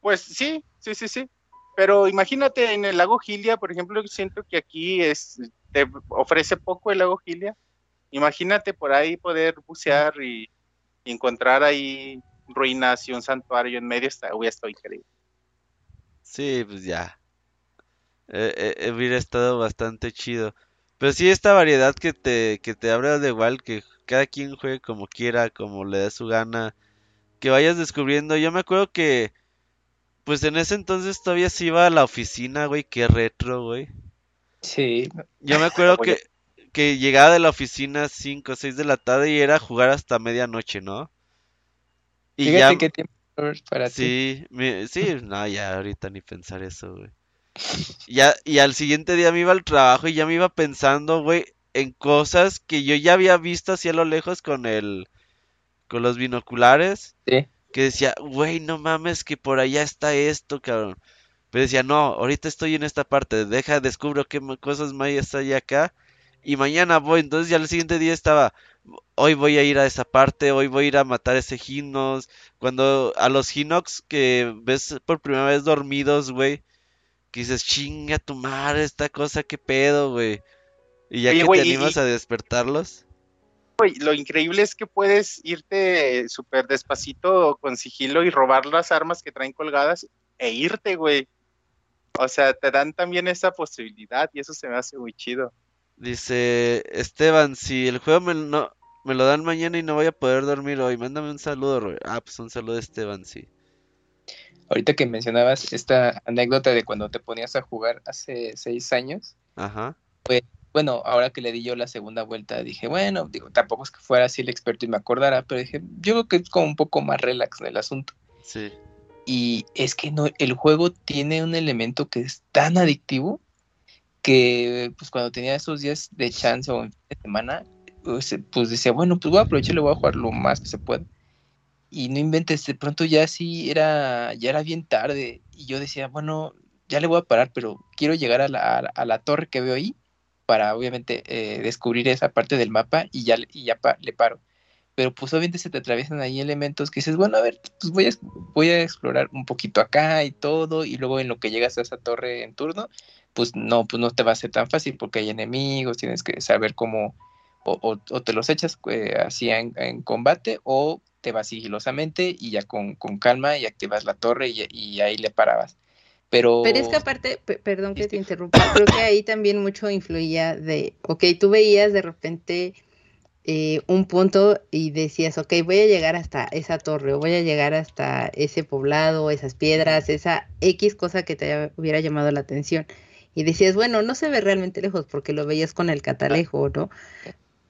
C: Pues sí, sí, sí, sí. Pero imagínate en el lago Gilia, por ejemplo, siento que aquí es te ofrece poco el lago Gilia. Imagínate por ahí poder bucear y, y encontrar ahí ruinas y un santuario en medio, está, hubiera estado increíble.
B: Sí, pues ya. Eh, eh, hubiera estado bastante chido. Pero sí, esta variedad que te, que te abre de igual, que cada quien juegue como quiera, como le dé su gana, que vayas descubriendo. Yo me acuerdo que, pues en ese entonces todavía se iba a la oficina, güey, qué retro, güey.
E: Sí,
B: Yo me acuerdo que, que llegaba de la oficina 5 o 6 de la tarde y era jugar hasta medianoche, ¿no? Y
E: fíjate
B: ya,
E: que tiempo para ti.
B: Sí, mi- sí, no, ya ahorita ni pensar eso, güey. Ya, y al siguiente día me iba al trabajo y ya me iba pensando, güey, en cosas que yo ya había visto así a lo lejos con el, con los binoculares,
E: Sí.
B: que decía, güey, no mames, que por allá está esto, cabrón. Pero decía, no, ahorita estoy en esta parte, deja, descubro qué cosas mayas hay acá y mañana voy. Entonces ya el siguiente día estaba, hoy voy a ir a esa parte, hoy voy a ir a matar ese Hinox. Cuando a los Hinox que ves por primera vez dormidos, güey, que dices, chinga tu madre, esta cosa, qué pedo, güey. Y ya
C: Oye,
B: que
C: güey,
B: te animas
C: y-
B: a despertarlos.
C: Güey, lo increíble es que puedes irte súper despacito con sigilo y robar las armas que traen colgadas e irte, güey. O sea, te dan también esa posibilidad y eso se me hace muy chido.
B: Dice Esteban, si el juego me, no, me lo dan mañana y no voy a poder dormir hoy, mándame un saludo, Robert. Ah, pues un saludo Esteban, sí.
E: Ahorita que mencionabas esta anécdota de cuando te ponías a jugar hace seis años,
B: Ajá.
E: bueno, ahora que le di yo la segunda vuelta, dije, bueno, digo, tampoco es que fuera así el experto y me acordara, pero dije, yo creo que es como un poco más relax en el asunto.
B: Sí.
E: Y es que no, el juego tiene un elemento que es tan adictivo que pues cuando tenía esos días de chance o de semana, pues, pues decía, bueno, pues voy a aprovechar y lo voy a jugar lo más que se pueda. Y no inventes, de pronto ya sí era, ya era bien tarde. Y yo decía, bueno, ya le voy a parar, pero quiero llegar a la, a la, torre que veo ahí para obviamente eh, descubrir esa parte del mapa y ya, y ya pa- le paro. Pero pues obviamente se te atraviesan ahí elementos que dices, bueno, a ver, pues voy a, voy a explorar un poquito acá y todo, y luego en lo que llegas a esa torre en turno, pues no, pues no te va a ser tan fácil porque hay enemigos, tienes que saber cómo, o, o- o te los echas eh, así en, en combate, o te vas sigilosamente y ya con, con calma y activas la torre y, y ahí le parabas. Pero,
D: Pero es que aparte, pe- perdón que te interrumpa, creo que ahí también mucho influía de, ok, tú veías de repente eh, un punto y decías, ok, voy a llegar hasta esa torre, o voy a llegar hasta ese poblado, esas piedras, esa X cosa que te hubiera llamado la atención. Y decías, bueno, no se ve realmente lejos porque lo veías con el catalejo, ¿no?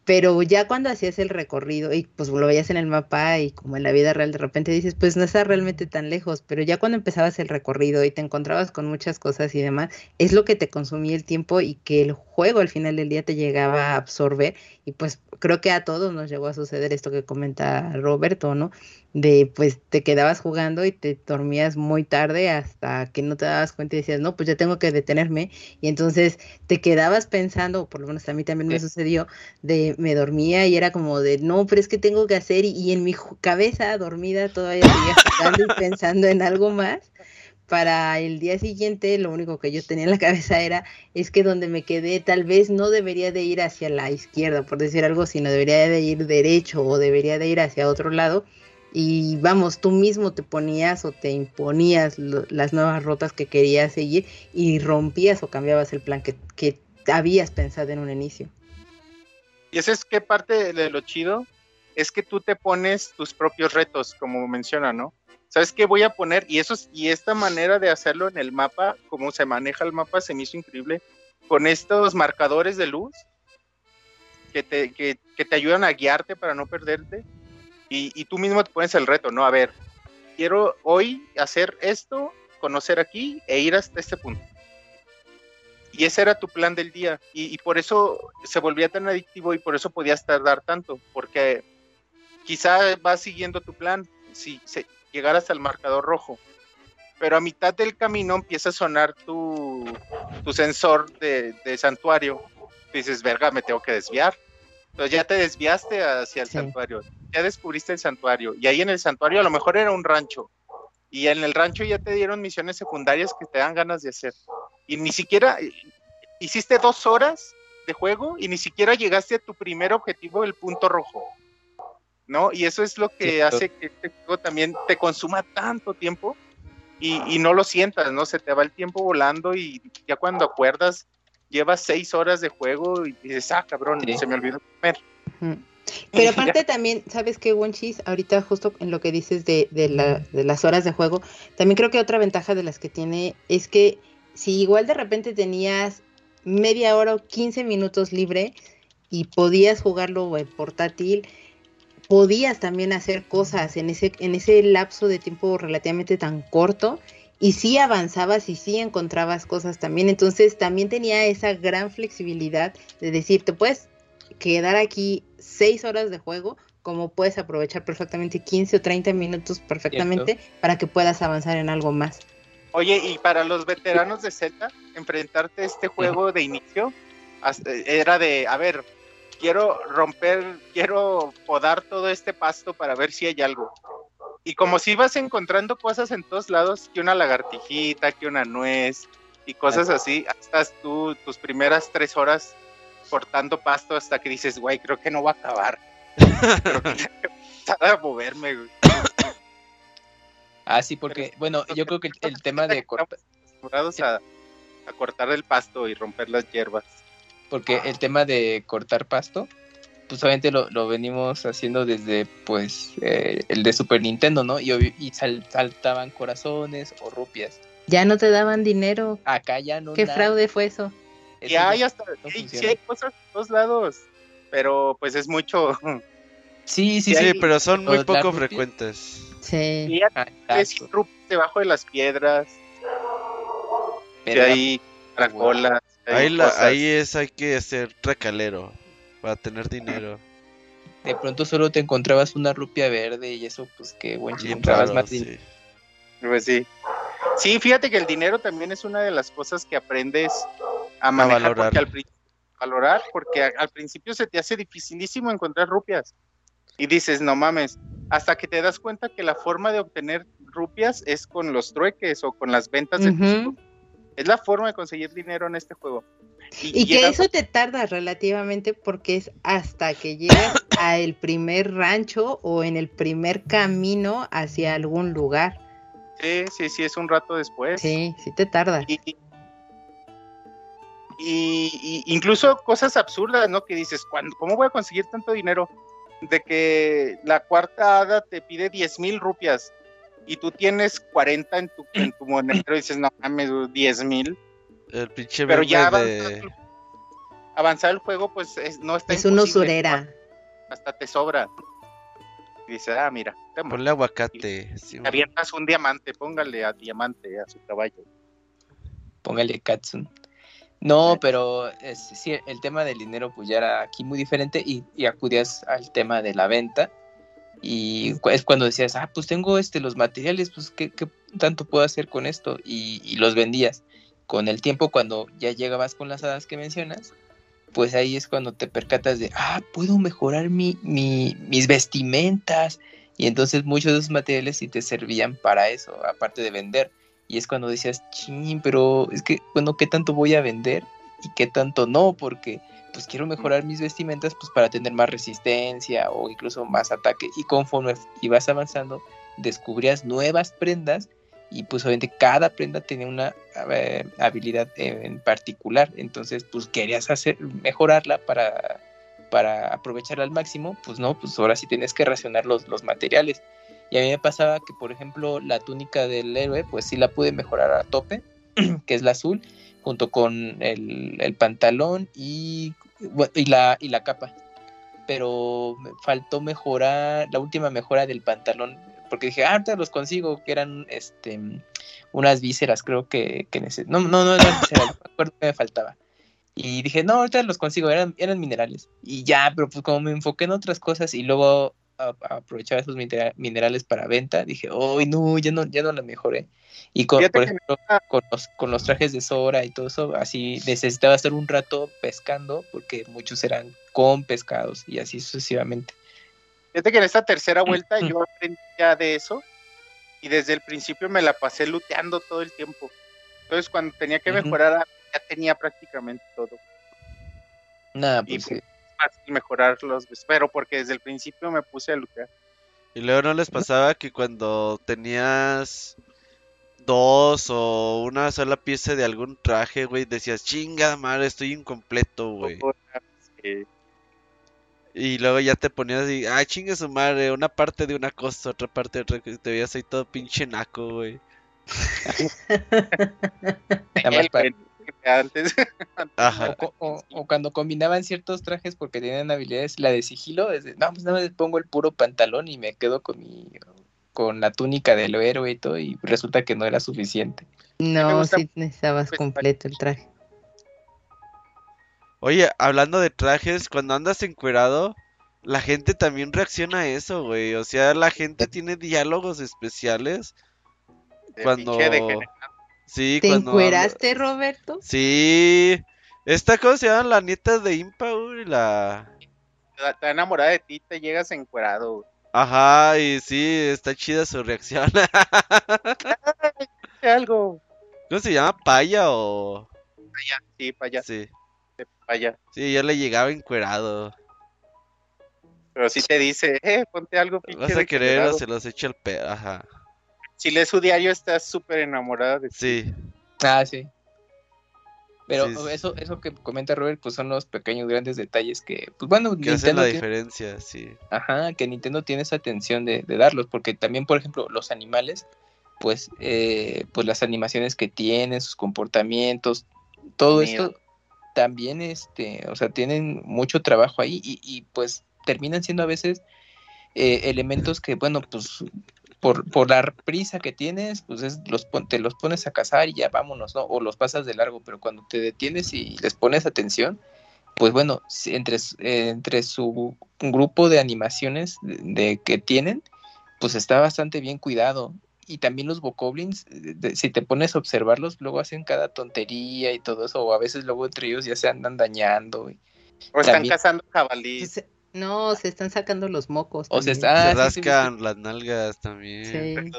D: Pero ya cuando hacías el recorrido y pues lo veías en el mapa y como en la vida real de repente dices, pues no está realmente tan lejos, pero ya cuando empezabas el recorrido y te encontrabas con muchas cosas y demás, es lo que te consumía el tiempo y que el al final del día te llegaba a absorber y pues creo que a todos nos llegó a suceder esto que comenta Roberto, ¿no? De pues te quedabas jugando y te dormías muy tarde hasta que no te dabas cuenta y decías, no, pues ya tengo que detenerme y entonces te quedabas pensando, o por lo menos a mí también me
E: Sí.
D: sucedió, de me dormía y era como de no, pero es que tengo que hacer y, y en mi cabeza dormida todavía seguía jugando y pensando en algo más. Para el día siguiente lo único que yo tenía en la cabeza era es que donde me quedé tal vez no debería de ir hacia la izquierda, por decir algo, sino debería de ir derecho o debería de ir hacia otro lado. Y vamos, tú mismo te ponías o te imponías las nuevas rutas que querías seguir y rompías o cambiabas el plan que, que habías pensado en un inicio.
C: Y esa es que parte de lo chido es que tú te pones tus propios retos, como menciona, ¿no? ¿Sabes qué voy a poner? Y eso es- y esta manera de hacerlo en el mapa, como se maneja el mapa, se me hizo increíble. Con estos marcadores de luz que te, que, que te ayudan a guiarte para no perderte. Y, y tú mismo te pones el reto, ¿no? A ver, quiero hoy hacer esto, conocer aquí e ir hasta este punto. Y ese era tu plan del día. Y, y por eso se volvía tan adictivo y por eso podías tardar tanto. Porque quizá vas siguiendo tu plan si se, llegar hasta el marcador rojo. Pero a mitad del camino empieza a sonar tu, tu sensor de, de santuario. Dices, verga, me tengo que desviar. Entonces ya te desviaste hacia el
D: Sí.
C: santuario. Ya descubriste el santuario. Y ahí en el santuario a lo mejor era un rancho. Y en el rancho ya te dieron misiones secundarias que te dan ganas de hacer. Y ni siquiera hiciste dos horas de juego y ni siquiera llegaste a tu primer objetivo, el punto rojo. ¿No? Y eso es lo que
E: Cierto.
C: hace que este juego también te consuma tanto tiempo y, y no lo sientas, ¿no? Se te va el tiempo volando y ya cuando acuerdas, llevas seis horas de juego y dices, ah, cabrón,
E: Sí.
C: se me olvidó comer.
D: Pero aparte también, ¿sabes qué, Wonchis? Ahorita justo en lo que dices de, de, la- de las horas de juego, también creo que otra ventaja de las que tiene es que si igual de repente tenías media hora o 15 minutos libre y podías jugarlo en portátil, podías también hacer cosas en ese, en ese lapso de tiempo relativamente tan corto y sí avanzabas y sí encontrabas cosas también. Entonces también tenía esa gran flexibilidad de decir, te puedes quedar aquí seis horas de juego, como puedes aprovechar perfectamente 15 o 30 minutos perfectamente para que puedas avanzar en algo más.
C: Oye, y para los veteranos de Zelda, enfrentarte a este juego de inicio era de, a ver, quiero romper, quiero podar todo este pasto para ver si hay algo. Y como si ibas encontrando cosas en todos lados, que una lagartijita, que una nuez y cosas así, estás tú tus primeras tres horas cortando pasto hasta que dices, güey, creo que no va a acabar. Pero a moverme, güey.
E: Ah, sí, porque, bueno, yo creo que el, tema de
C: cortar... A, a cortar el pasto y romper las hierbas
E: porque el tema de cortar pasto, pues obviamente lo, venimos haciendo desde pues eh, el de Super Nintendo, ¿no? Y, y saltaban corazones o rupias.
D: Ya no te daban dinero.
E: Acá ya no.
D: ¿Qué fraude fue eso?
C: Y hay hasta, sí, hay cosas de todos lados, pero pues es mucho.
B: Sí, sí, sí, pero son muy poco frecuentes.
D: Sí.
C: Y es debajo de las piedras. Pero hay caracolas.
B: Ahí, la, ahí es, hay que ser recalero para tener dinero.
E: De pronto solo te encontrabas una rupia verde y eso, pues que buen encontrabas más dinero.
C: Pues sí. Sí, fíjate que el dinero también es una de las cosas que aprendes a manejar. valorar. Porque al, valorar, porque al principio se te hace dificilísimo encontrar rupias. Y dices, no mames, hasta que te das cuenta que la forma de obtener rupias es con los trueques o con las ventas de tus es la forma de conseguir dinero en este juego.
D: Y, que eso te tarda relativamente porque es hasta que llegas a el primer rancho o en el primer camino hacia algún lugar.
C: Sí, sí, sí, es un rato después.
D: Sí, sí te tarda.
C: Y, y, incluso cosas absurdas, ¿no? Que dices, ¿cómo voy a conseguir tanto dinero? De que la cuarta hada te pide 10 mil rupias y tú tienes 40 en tu, en tu monedero y dices, no mames, 10 mil.
B: El pinche
C: Pero ya avanzar, el juego, pues no está
D: Es una usurera.
C: Hasta te sobra. Y dice, ah, mira.
B: Ponle aguacate.
C: avientas un diamante, póngale a diamante a su caballo.
E: Póngale Katsun. No, pero sí, el tema del dinero pues ya era aquí muy diferente y, y acudías al tema de la venta y es cuando decías, ah, pues tengo este, los materiales, pues ¿qué, tanto puedo hacer con esto? Y, los vendías. Con el tiempo, cuando ya llegabas con las hadas que mencionas, pues ahí es cuando te percatas de, ah, puedo mejorar mi, mis vestimentas. Y entonces muchos de esos materiales sí te servían para eso, aparte de vender. Y es cuando decías, ching, pero es que, bueno, ¿qué tanto voy a vender? Y qué tanto no, porque pues quiero mejorar mis vestimentas pues para tener más resistencia o incluso más ataque. Y conforme ibas avanzando descubrías nuevas prendas y pues obviamente cada prenda tenía una eh, habilidad en particular. Entonces pues querías hacer mejorarla para para aprovecharla al máximo pues no pues ahora sí tienes que racionar los, los materiales. Y a mí me pasaba que por ejemplo la túnica del héroe pues sí la pude mejorar a tope que es la azul junto con el, pantalón y, y, la, y la capa. Pero me faltó mejorar, la última mejora del pantalón, porque dije, ah, ahorita los consigo, que eran este unas vísceras, creo que, que no, no, no eran vísceras, me acuerdo que me faltaba. Y dije, no, ahorita los consigo, eran, eran minerales. Y ya, pero pues como me enfoqué en otras cosas y luego aprovechaba esos minerales para venta, dije, oh, no, ya no, ya no la mejoré. Y con, por ejemplo, con, los, con los trajes de Sora y todo eso, así necesitaba estar un rato pescando porque muchos eran con pescados y así sucesivamente.
C: Fíjate que en esta tercera vuelta yo aprendí ya de eso y desde el principio me la pasé luteando todo el tiempo. Entonces cuando tenía que mejorar ya tenía prácticamente todo.
E: Nada, pues,
C: y, fácil mejorarlos, pero porque desde el principio me puse a lutear.
B: Y luego no les pasaba que cuando tenías dos o una sola pieza de algún traje, güey, decías, chinga madre, estoy incompleto, güey. Y luego ya te ponías y, ah, chinga su madre, una parte de una cosa, otra parte de otra, y te veías ahí todo pinche naco, güey.
C: antes.
B: Ajá.
E: O, co- o- o cuando combinaban ciertos trajes porque tenían habilidades, la de sigilo, desde, no, pues nada más pongo el puro pantalón y me quedo con mi con la túnica del héroe y todo, y resulta que no era suficiente.
D: No,
C: gusta-
D: sí necesitabas
C: pues,
D: completo el traje.
B: Oye, hablando de trajes, cuando andas encuerado, la gente también reacciona a eso, güey. O sea, la gente tiene diálogos especiales
C: de
B: cuando... Sí,
D: ¿Te
B: cuando... habla-
D: encueraste, Roberto?
B: Sí. Esta cosa se llama la nieta de Impa, güey, la...
C: Está enamorada de ti, te llegas encuerado. güey.
B: Ajá, y sí, está chida su reacción.
C: Algo.
B: ¿Cómo se llama? ¿Paya o...?
C: Sí, para allá,
B: Sí.
C: allá.
B: Sí, yo le llegaba encuerado.
C: Pero sí te dice, eh, ponte algo pinche
B: ¿Vas a querer o se los echo el pe... Ajá.
C: Si lees su diario, estás súper enamorada de ti.
B: Sí.
E: Ah, sí. Pero
B: Sí, sí.
E: eso, eso que comenta Robert, pues son los pequeños grandes detalles que, pues bueno,
B: Que hacen
E: Nintendo
B: la
E: tiene-
B: diferencia, sí.
E: Ajá, que Nintendo tiene esa atención de, de darlos, porque también, por ejemplo, los animales, pues, eh, pues las animaciones que tienen, sus comportamientos, todo esto también, este, o sea, tienen mucho trabajo ahí y, y, pues terminan siendo a veces eh, elementos que, bueno, pues por, por la prisa que tienes, pues es, los pon- te los pones a cazar y ya vámonos, ¿no? O los pasas de largo, pero cuando te detienes y les pones atención, pues bueno, entre, eh, entre su grupo de animaciones de, de que tienen, pues está bastante bien cuidado. Y también los bokoblins, eh, de- si te pones a observarlos, luego hacen cada tontería y todo eso, o a veces luego entre ellos ya se andan dañando. y-
C: O están
E: También-
C: cazando jabalí.
D: No, se están sacando los mocos.
E: O está-
B: Se
E: sí, sí,
B: rascan las nalgas también.
D: Sí.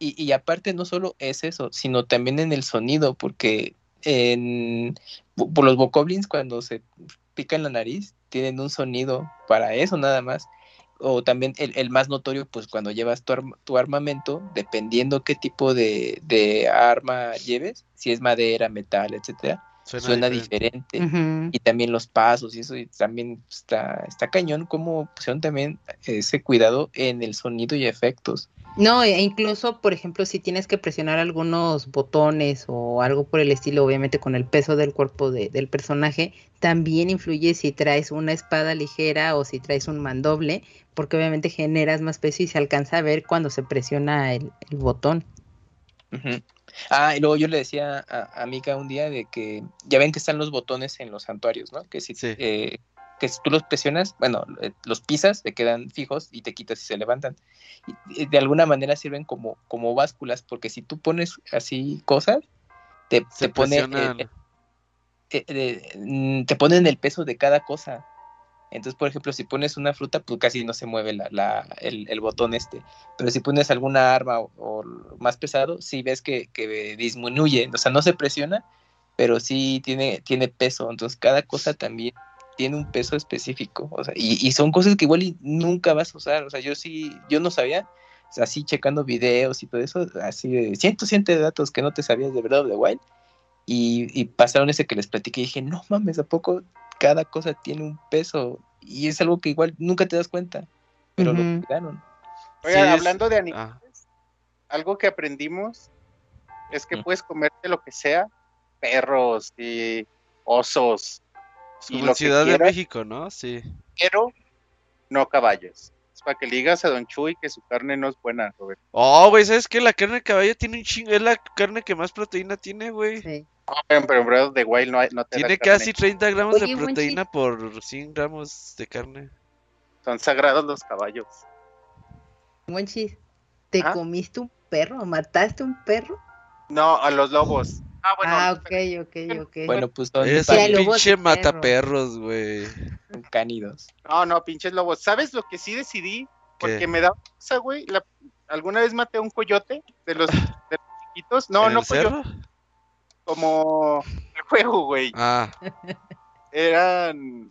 E: Y, y aparte no solo es eso, sino también en el sonido, porque en, po- por los bokoblins cuando se pican la nariz tienen un sonido para eso nada más. O también el, el más notorio, pues cuando llevas tu, arma- tu armamento, dependiendo qué tipo de, de arma lleves, si es madera, metal, etcétera,
B: Suena,
E: suena
B: diferente.
E: Y también los pasos y eso, y también está, está cañón como pusieron también ese cuidado en el sonido y efectos.
D: No, e incluso, por ejemplo, si tienes que presionar algunos botones o algo por el estilo, obviamente con el peso del cuerpo de- del personaje, también influye si traes una espada ligera o si traes un mandoble, porque obviamente generas más peso y se alcanza a ver cuando se presiona el, el botón.
E: Ujú. Ah, y luego yo le decía a, a Mika un día de que ya ven que están los botones en los santuarios, ¿no? Que si,
B: Sí.
E: eh, que si tú los presionas, bueno, eh, los pisas, te quedan fijos y te quitas y se levantan. Y, de alguna manera sirven como, como básculas, porque si tú pones así cosas, te,
B: Se
E: te pone eh, eh, eh, mm, te ponen el peso de cada cosa. Entonces, por ejemplo, si pones una fruta, pues casi no se mueve la, la- el, el botón este. Pero si pones alguna arma o, o más pesado, sí ves que, que disminuye. O sea, no se presiona, pero sí tiene, tiene peso. Entonces, cada cosa también tiene un peso específico. O sea, y, y son cosas que igual nunca vas a usar. O sea, yo sí, yo no sabía, o sea, así checando videos y todo eso, así de cientos, cientos de datos que no te sabías de verdad de Wild. Y, y pasaron ese que les platiqué y dije, no mames, ¿a poco cada cosa tiene un peso? Y es algo que igual nunca te das cuenta, pero
D: Ujú.
E: lo cuidaron.
C: Oigan,
B: Sí, es-
C: hablando de animales,
B: Ah,
C: algo que aprendimos es que
E: Mm.
C: puedes comerte lo que sea, perros y osos, y
B: como
C: lo
B: en
C: que
B: Ciudad de. México, ¿no? Sí.
C: pero no caballos. Es para que le digas a Don Chuy que su carne no es buena, Roberto.
B: Oh, güey, ¿sabes qué? La carne de caballo tiene un chingo. Es la carne que más proteína tiene, güey.
D: Sí.
C: No, pero, pero en Breath of the Wild no, hay, no te da
B: Tiene casi 30 gramos
D: Oye,
B: de proteína por 100 gramos de carne.
C: Son sagrados los caballos.
D: Monchis, ¿te
C: ¿Ah?
D: comiste un perro? ¿Mataste un perro?
C: No, a los lobos. Ah, bueno.
D: ah, ok, ok, ok.
E: Bueno, pues son,
B: Es un pinche mataperros, güey.
E: son cánidos.
C: No, no, pinches lobos. ¿Sabes lo que sí decidí? Porque
B: ¿Qué?
C: me da cosa, güey. La- Alguna vez maté a un coyote de los, de los chiquitos. No,
B: ¿En
C: no
B: el
C: coyote,
B: cerro?
C: Como el juego, güey.
B: Ah,
C: Eran.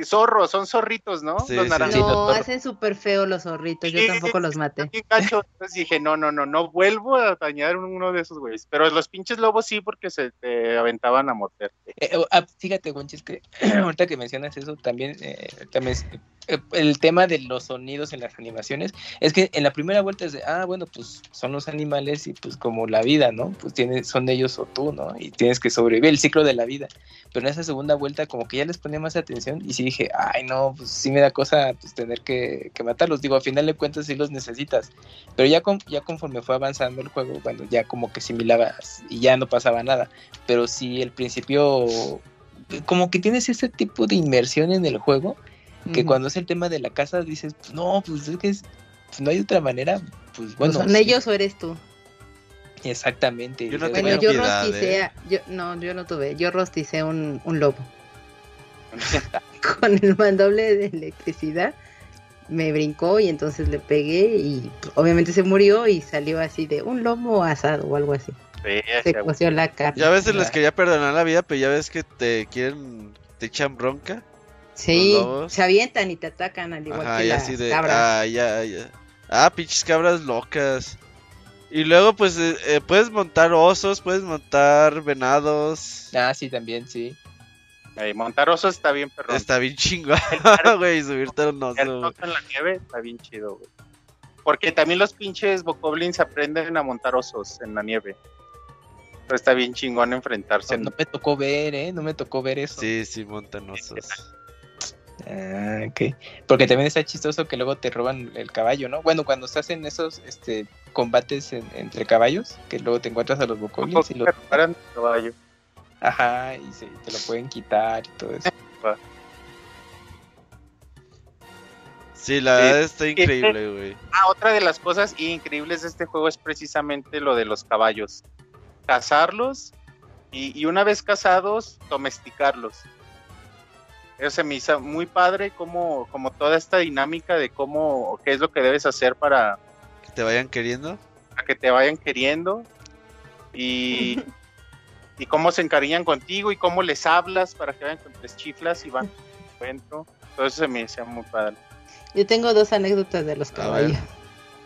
C: Que zorros, son zorritos, ¿no?
B: Sí,
C: los
B: sí.
C: naranjitos.
D: No, hacen súper feo los zorritos, yo tampoco los maté.
C: Entonces dije, no, no, no, no vuelvo a dañar uno de esos güeyes. Pero los pinches lobos sí, porque se te aventaban a morder.
E: Eh, eh, ah, fíjate, Gonchis, que ahorita que mencionas eso, también, eh, también es- eh, el tema de los sonidos en las animaciones, es que en la primera vuelta es de, ah, bueno, pues son los animales y pues como la vida, ¿no? Pues tiene, son ellos o tú, ¿no? Y tienes que sobrevivir el ciclo de la vida. Pero en esa segunda vuelta como que ya les ponía más atención y sí dije, ay, no, pues sí me da cosa pues tener que, que matarlos. Digo, a final de cuentas sí los necesitas. Pero ya, con- ya conforme fue avanzando el juego, bueno, ya como que similabas y ya no pasaba nada pero si el principio como que tienes ese tipo de inmersión en el juego que cuando es el tema de la casa dices pues, no pues es que es- pues, no hay otra manera pues bueno
D: ¿Son
E: sí,
D: ellos o eres tú?
E: exactamente
B: Yo no
D: Bueno, yo
B: piedad,
D: rosticé,
B: ¿eh?
D: yo, no, yo no tuve, yo rosticé un, un lobo. Con el mandoble de electricidad me brincó y entonces le pegué y pues, obviamente se murió y salió así de un lomo asado o algo así.
C: Fea,
D: Se coció la carne.
B: Ya a veces les quería perdonar la vida, pero ya ves que te quieren, te echan bronca.
D: Sí, se avientan y te atacan al igual
B: Ajá,
D: que
B: y
D: las
B: así de,
D: cabras.
B: ah, ya, ya. Ah, pinches cabras locas. Y luego, pues, eh, eh, puedes montar osos, puedes montar venados.
E: ah sí también sí
C: Montar oso está bien, perrón.
B: Está bien chingón, güey, subirte a un oso.
C: en la nieve está bien chido, güey. Porque también los pinches bokoblins aprenden a montar osos en la nieve. Pero está bien chingón enfrentarse.
E: no, no me tocó ver eh no me tocó ver eso
B: Sí, sí, montan osos.
E: Ah, ok. Porque también está chistoso que luego te roban el caballo, ¿no? Bueno, cuando se hacen esos este, combates en- entre caballos, que luego te encuentras a los bokoblins y los...
C: Preparan el caballo.
E: Ajá, y se, te lo pueden quitar y todo eso.
B: Sí, la verdad está increíble, güey.
C: Ah, otra de las cosas increíbles de este juego es precisamente lo de los caballos. Cazarlos y, y una vez cazados, domesticarlos. Eso se me hizo muy padre como, como toda esta dinámica de cómo, qué es lo que debes hacer para,
B: Que te vayan queriendo.
C: para que te vayan queriendo y, y cómo se encariñan contigo y cómo les hablas para que vayan con les chiflas y van a tu encuentro. Todo eso se me hacía muy padre.
D: Yo tengo dos anécdotas de los
B: A
D: caballos.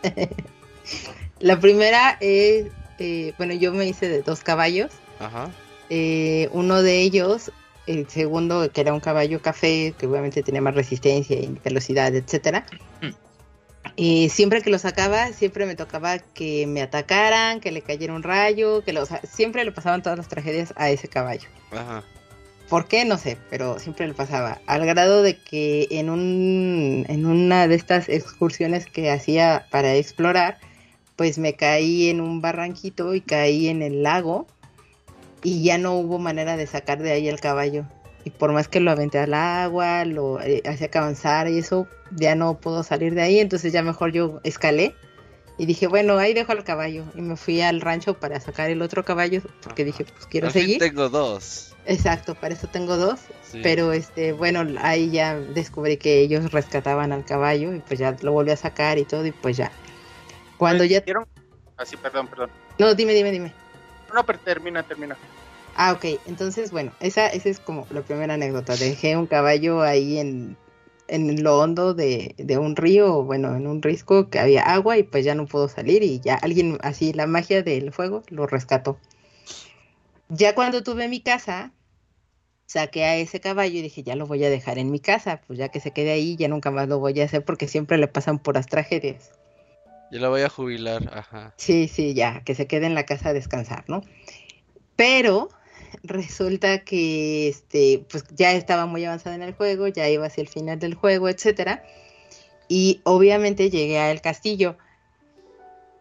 D: la primera es, eh, bueno, yo me hice de dos caballos.
B: Ajá.
D: Eh, uno de ellos, el segundo, que era un caballo café, que obviamente tenía más resistencia y velocidad, etcétera. Y siempre que lo sacaba, siempre me tocaba que me atacaran, que le cayera un rayo, que lo, o sea, siempre le pasaban todas las tragedias a ese caballo.
B: Ajá.
D: ¿Por qué? No sé, pero siempre le pasaba. Al grado de que en, un, en una de estas excursiones que hacía para explorar, pues me caí en un barranquito y caí en el lago y ya no hubo manera de sacar de ahí el caballo. Y por más que lo aventé al agua, lo eh, hacía que avanzara y eso, ya no pudo salir de ahí. Entonces ya mejor yo escalé y dije, bueno, ahí dejo al caballo. Y me fui al rancho para sacar el otro caballo porque dije, pues quiero
B: Al fin
D: seguir.
B: tengo dos.
D: Exacto, para eso tengo dos.
B: Sí.
D: Pero este, bueno, ahí ya descubrí que ellos rescataban al caballo y pues ya lo volví a sacar y todo y pues ya. Cuando ya...
C: Así, perdón, perdón.
D: No, dime, dime, dime.
C: No, pero termina, termina.
D: Ah, ok. Entonces, bueno, esa, esa es como la primera anécdota. Dejé un caballo ahí en, en lo hondo de, de un río, bueno, en un risco que había agua y pues ya no pudo salir y ya alguien, así la magia del fuego, lo rescató. Ya cuando tuve mi casa, saqué a ese caballo y dije, ya lo voy a dejar en mi casa, pues ya que se quede ahí, ya nunca más lo voy a hacer porque siempre le pasan puras tragedias.
B: Yo la voy a jubilar, ajá.
D: Sí, sí, ya, que se quede en la casa a descansar, ¿no? Pero resulta que este, pues ya estaba muy avanzada en el juego, ya iba hacia el final del juego, etcétera. Y obviamente llegué al castillo.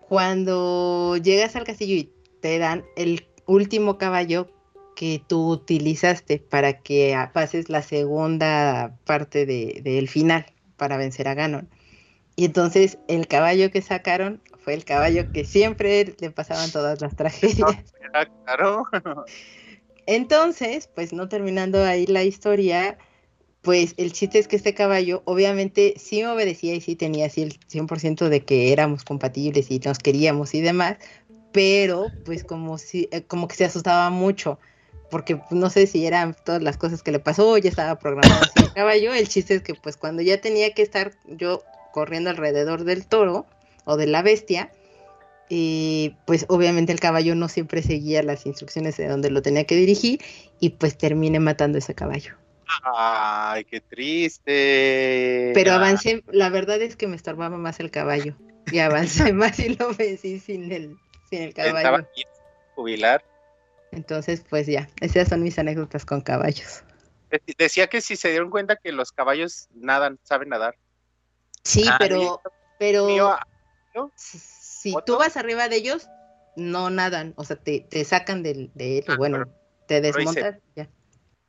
D: Cuando llegas al castillo y te dan el último caballo que tú utilizaste para que pases la segunda parte de- del final para vencer a Ganon. Y entonces el caballo que sacaron fue el caballo que siempre le pasaban todas las tragedias.
C: Claro.
D: Entonces, pues no terminando ahí la historia, pues el chiste es que este caballo obviamente sí me obedecía y sí tenía así el 100% de que éramos compatibles y nos queríamos y demás, pero pues como si eh, como que se asustaba mucho porque no sé si eran todas las cosas que le pasó, ya estaba programado así el caballo. El chiste es que pues cuando ya tenía que estar yo corriendo alrededor del toro o de la bestia, y pues obviamente el caballo no siempre seguía las instrucciones de donde lo tenía que dirigir y pues terminé matando ese caballo.
C: Ay, qué triste.
D: Pero avancé, la verdad es que me estorbaba más el caballo y avancé más y lo vencí sin el, sin el
C: Estaba
D: caballo.
C: aquí, jubilar.
D: Entonces pues ya, esas son mis anécdotas con caballos.
C: De- Decía que si se dieron cuenta que los caballos nadan, saben nadar.
D: Sí,
E: Ah,
D: pero, pero
C: Mío,
D: si
C: ¿Otro?
D: tú vas arriba de ellos, no nadan, o sea, te, te sacan del, de él,
C: Ah,
D: bueno,
C: pero-
D: te desmontas, ya.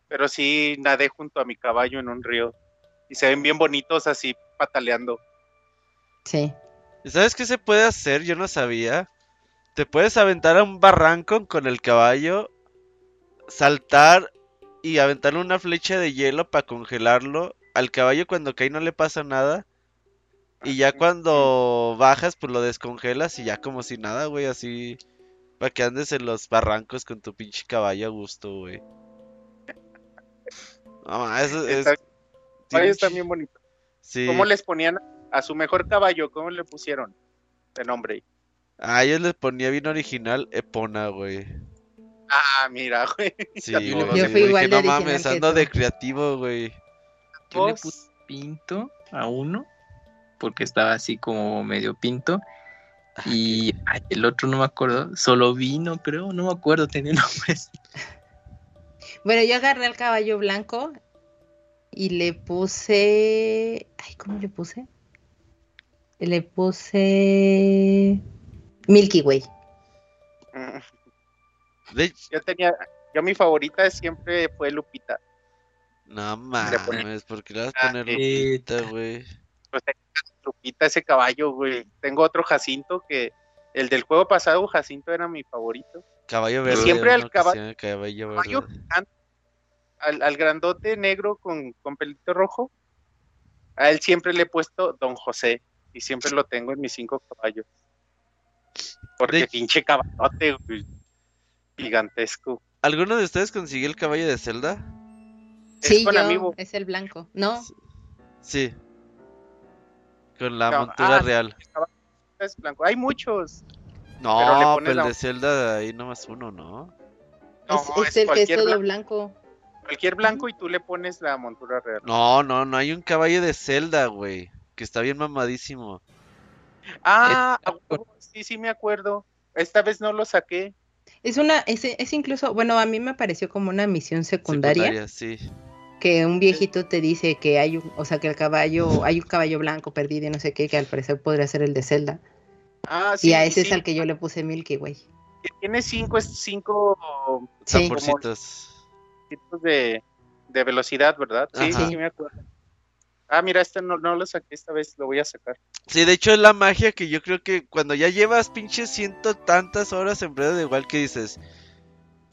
C: pero sí nadé junto a mi caballo en un río. Y se ven bien bonitos así pataleando.
D: Sí.
B: ¿Y ¿Sabes qué se puede hacer? Yo no sabía. Te puedes aventar a un barranco con el caballo, saltar y aventarle una flecha de hielo para congelarlo. Al caballo cuando cae no le pasa nada. Y ya cuando bajas, pues lo descongelas y ya como si nada, güey, así. Para que andes en los barrancos con tu pinche caballo a gusto, güey. No, eso es.
C: Caballos están bien bonitos.
B: Sí.
C: ¿Cómo les ponían a su mejor caballo? ¿Cómo le pusieron de nombre?
B: A ellos les ponía bien original Epona, güey.
C: Ah, mira, güey.
B: Sí, güey.
D: Yo fui
B: dije,
D: igual de
B: no mames,
D: que
B: ando
D: tú".
B: de creativo, güey.
E: Yo le pinto a uno porque estaba así como medio pinto. Y ay, el otro no me acuerdo, solo vino, creo, no me acuerdo, tenía nombres.
D: Bueno, yo agarré al caballo blanco y le puse. Ay, ¿cómo le puse? Le puse. Milky Way.
C: Mm, Yo tenía, yo mi favorita siempre fue Lupita.
B: No mames, ¿por qué le vas a
C: Ah,
B: poner Lupita, güey?
C: Pues tenía Lupita ese caballo, güey. Tengo otro Jacinto que el del juego pasado, Jacinto era mi favorito.
B: Caballo verde.
C: siempre al
B: caballo.
C: Al, al grandote negro con, con pelito rojo, a él siempre le he puesto Don José y siempre lo tengo en mis cinco caballos. Porque
B: De-
C: pinche caballote, güey, gigantesco.
B: ¿Alguno de ustedes consiguió el caballo de Zelda?
D: Sí, yo, es el blanco. No,
B: Sí. Con la
C: No,
B: montura
C: ah,
B: real.
C: Es blanco. Hay muchos.
B: No,
C: pero le
B: pero,
C: pones
B: el
C: la-
B: de Zelda ahí nomás uno, ¿no?
C: No,
D: es, es
C: es
D: el que es
C: cualquier
D: todo
C: blanco.
D: blanco.
C: Cualquier blanco y tú le pones la montura real.
B: No, no, no hay un caballo de Zelda, güey. Que está bien mamadísimo.
C: Ah, sí, sí me acuerdo. Esta vez no lo saqué.
D: Es una, es, es incluso, bueno, a mí me pareció como una misión secundaria,
B: sí.
D: Que un viejito te dice que hay un, o sea, que el caballo, hay un caballo blanco perdido y no sé qué, que al parecer podría ser el de Zelda.
C: Ah, sí.
D: y a ese
C: sí.
D: es al que yo le puse Milky Way.
C: Tiene cinco, es cinco
D: Sí.
B: Tamborcitos.
C: tipos de, de velocidad, ¿verdad? Sí,
B: Ajá.
C: sí, sí me acuerdo. Ah, mira, este no, no lo saqué esta vez, lo voy a sacar.
B: Sí, de hecho es la magia que yo creo que cuando ya llevas pinches ciento tantas horas en Breath of the Wild que dices,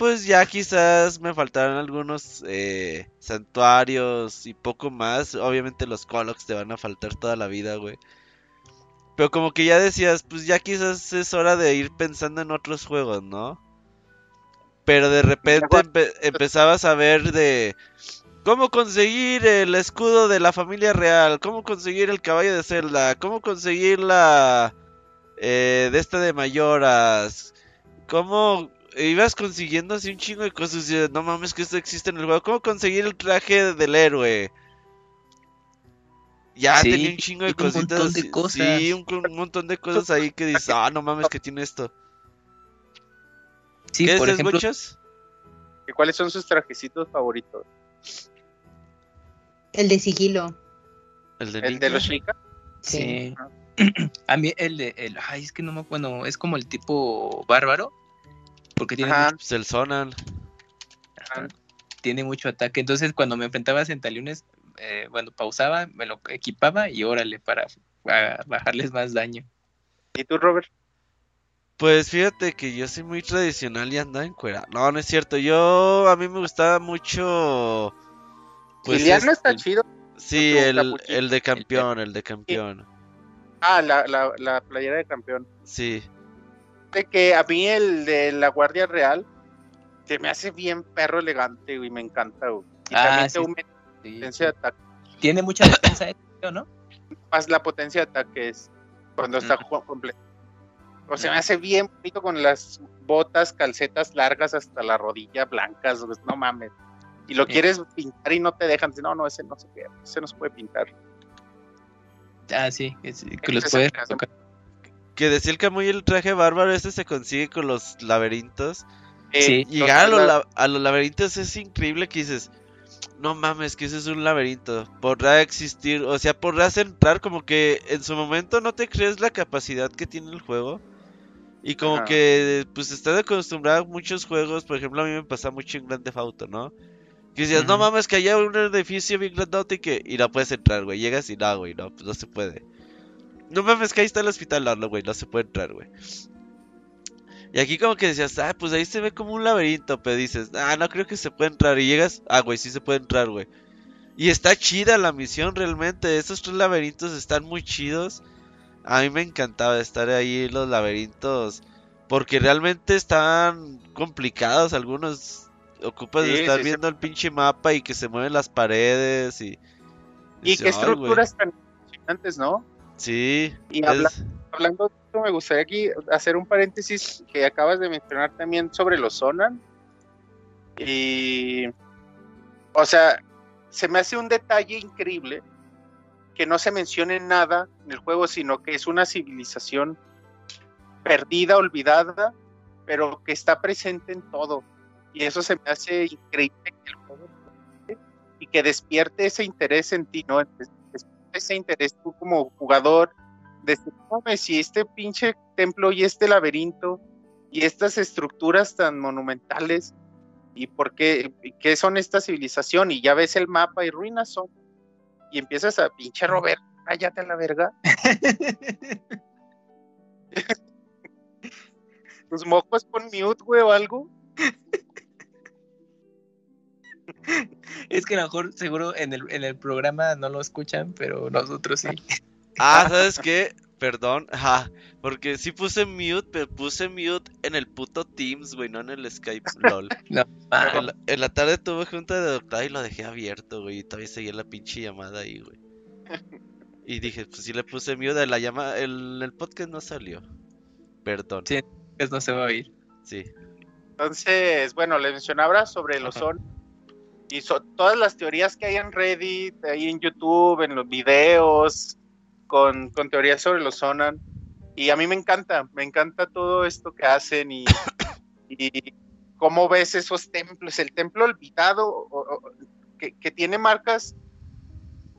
B: pues ya quizás me faltaron algunos eh, santuarios y poco más. Obviamente los Colox te van a faltar toda la vida, güey. Pero como que ya decías, pues ya quizás es hora de ir pensando en otros juegos, ¿no? Pero de repente empe- empezabas a ver de cómo conseguir el escudo de la familia real, cómo conseguir el caballo de Zelda, cómo conseguir la eh, de esta de Mayoras, cómo ibas consiguiendo así un chingo de cosas y no mames que esto existe en el juego, cómo conseguir el traje del héroe. Ya
E: Sí,
B: tenía un chingo de
E: tiene un
B: cositas.
E: montón de cosas.
B: Sí, un, un montón de cosas ahí que dices, ah, no mames que tiene esto.
E: Sí,
B: ¿Qué
E: por
B: dices,
E: ejemplo,
C: ¿Cuáles son sus trajecitos favoritos?
D: El de sigilo.
B: El de,
C: ¿El de
B: Ninja?
C: los Sheikah?
E: sí. A mí el de, el, ay, es que no me acuerdo, es como el tipo bárbaro, porque tiene,
C: Ajá.
E: mucho, tiene mucho ataque. Entonces, cuando me enfrentaba a centaliones, eh, bueno, pausaba, me lo equipaba y órale para, para bajarles más daño.
C: ¿Y tú, Robert?
B: Pues fíjate que yo soy muy tradicional y andaba en cuera. No, no es cierto. Yo a mí me gustaba mucho. Pues
C: Liliano
B: es-
C: está chido.
B: sí, el, el de campeón, el de campeón.
C: Ah, la, la, la playera de campeón.
B: Sí.
C: De que a mí el de la Guardia Real se me hace bien perro elegante, güey, me encanta, güey. Y
E: Ah,
C: también
E: sí.
C: te aumenta la
E: Sí.
C: potencia de ataque.
E: Tiene mucha defensa, ¿no?
C: Más la potencia de ataque es cuando está ju- completo. O sea, me hace bien bonito con las botas, calcetas largas hasta la rodilla, blancas, no mames. Y lo quieres pintar y no te dejan. No, no, ese no se puede, ese no se puede pintar.
E: Ah, sí, es- que los puedes tocar.
B: Que decía el Camuy el traje bárbaro, este se consigue con los laberintos.
C: Eh,
E: Sí.
B: Llegar a los,
C: la-
B: a los laberintos es increíble que dices, no mames, que ese es un laberinto. Podrá existir, o sea, podrás entrar como que en su momento no te crees la capacidad que tiene el juego. Y como
C: Ajá.
B: que, pues, estás acostumbrado a muchos juegos, por ejemplo, a mí me pasa mucho en Grand Theft Auto, ¿no? Que decías, no mames, que haya un edificio bien grandote y que... Y no puedes entrar, güey. Llegas y no, güey, no, pues no se puede. No mames, que ahí está el hospital, no, no, güey, no se puede entrar, güey. Y aquí como que decías, ah, pues ahí se ve como un laberinto, pero dices, ah, no creo que se pueda entrar. Y llegas, ah, güey, sí se puede entrar, güey. Y está chida la misión realmente. Esos tres laberintos están muy chidos. A mí me encantaba estar ahí en los laberintos. Porque realmente están complicados. Algunos ocupas de
C: Sí,
B: estar
C: sí, sí.
B: viendo el pinche mapa y que se mueven las paredes. Y,
C: Y qué estructuras tan impresionantes, ¿no?
B: Sí.
C: Y habla- hablando de esto, me gustaría aquí hacer un paréntesis que acabas de mencionar también sobre los Sonan. Y, o sea, se me hace un detalle increíble que no se mencione nada en el juego, sino que es una civilización perdida, olvidada, pero que está presente en todo. Y eso se me hace increíble que el juego y que despierte ese interés en ti, ¿no? Ese interés tú como jugador de decir, "No mames, si este pinche templo y este laberinto y estas estructuras tan monumentales y por qué, qué son esta civilización y ya ves el mapa y ruinas son y empiezas a pinche Robert, cállate a la verga. Tus mocos con mute, güey, o algo.
E: Es que a lo mejor seguro en el, en el programa no lo escuchan, pero nosotros sí.
B: Ah, ¿sabes qué? Perdón, ajá, porque sí puse mute, pero puse mute en el puto Teams, güey, no en el Skype, lol.
E: Ah,
B: En la, en la tarde tuve junta de doctorado y lo dejé abierto, güey, y todavía seguía la pinche llamada ahí, güey. Y dije, pues sí le puse mute, la llama, el, el podcast no salió. Perdón,
E: Sí. pues no se va a oír.
B: sí.
C: Entonces, bueno, les mencionaba sobre los
E: Ajá.
C: Y so- todas las teorías que hay en Reddit, ahí en YouTube, en los videos, con, con teorías sobre los Sonan. Y a mí me encanta, me encanta todo esto que hacen y, y cómo ves esos templos, el templo olvidado o- o- que, que tiene marcas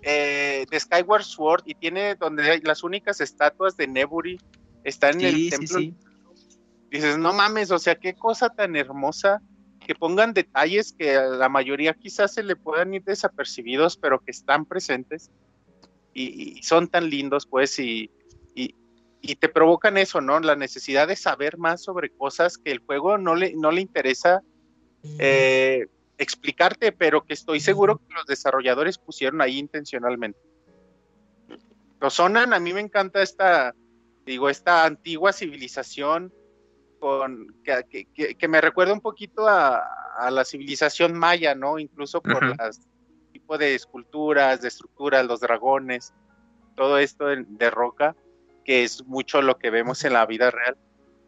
C: eh, de Skyward Sword y tiene donde hay las únicas estatuas de Neburi están en
E: Sí,
C: el
E: sí,
C: templo
E: sí.
C: dices, no mames, o sea, qué cosa tan hermosa, que pongan detalles que a la mayoría quizás se le puedan ir desapercibidos, pero que están presentes y, y son tan lindos, pues, y, y, y te provocan eso, ¿no? La necesidad de saber más sobre cosas que el juego no le, no le interesa eh, explicarte, pero que estoy seguro que los desarrolladores pusieron ahí intencionalmente. Los Sonan, a mí me encanta esta, digo, esta antigua civilización con, que, que- que- me recuerda un poquito a, a la civilización maya, ¿no? Incluso por
E: Ujú.
C: las tipo de esculturas, de estructuras, los dragones, todo esto de, de roca, que es mucho lo que vemos en la vida real.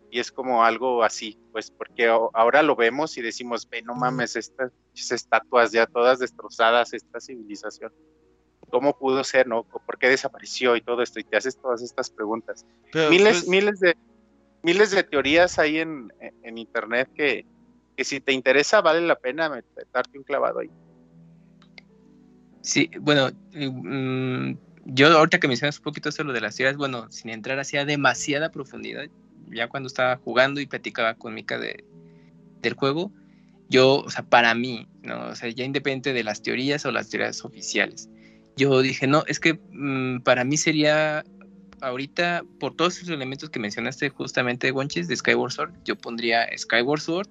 C: Y es como algo así, pues porque ahora lo vemos y decimos, ve, no mames, estas estatuas ya todas destrozadas, esta civilización. ¿Cómo pudo ser, no? ¿Por qué desapareció y todo esto? Y te haces todas estas preguntas
B: Pero,
C: miles,
B: pues,
C: miles de miles de teorías ahí en, en internet que, que si te interesa vale la pena met- darte un clavado ahí.
E: Sí, bueno, eh, mm, yo ahorita que mencionas un poquito eso lo de las teorías, bueno, sin entrar hacia demasiada profundidad, ya cuando estaba jugando y platicaba con Mika de, del juego, yo, o sea, para mí, ¿no? O sea, ya independiente de las teorías o las teorías oficiales, yo dije, no, es que mm, para mí sería ahorita, por todos esos elementos que mencionaste justamente, Wonchis, de Skyward Sword, yo pondría Skyward Sword,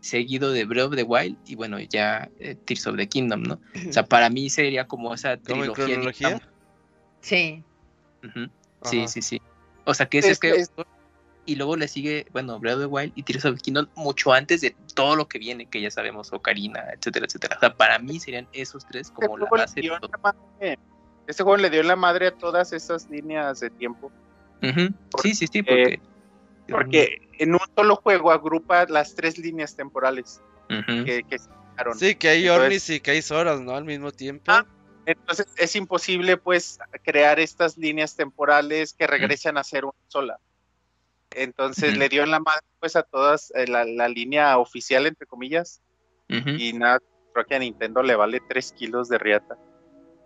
E: seguido de Breath of the Wild y bueno, ya eh, Tears of the Kingdom, ¿no? O sea, para mí sería como esa
B: ¿Cómo en
E: trilogía.
B: cronología?
E: digamos.
D: Sí.
E: Sí, sí, sí. O sea, que ese
C: Es-
E: Skyward
C: es-
E: Sword y luego le sigue, bueno, Breath of the Wild y Tears of the Kingdom mucho antes de todo lo que viene, que ya sabemos, Ocarina, etcétera, etcétera. O sea, para mí serían esos tres como la base. de todo.
C: Este juego le dio en la madre a todas esas líneas de tiempo.
E: Ujú. Sí, sí, sí,
C: Eh,
E: porque...
C: Porque en un solo juego agrupa las tres líneas temporales que, que se crearon.
B: Sí, que hay
C: Entonces-
B: Ornis y que hay Soras, ¿no? Al mismo tiempo.
C: Ah, Entonces es imposible pues crear estas líneas temporales que regresan a ser una sola. Entonces le dio en la madre pues a todas eh, la, la línea oficial entre comillas y nada, creo que a Nintendo le vale 3 kilos de riata.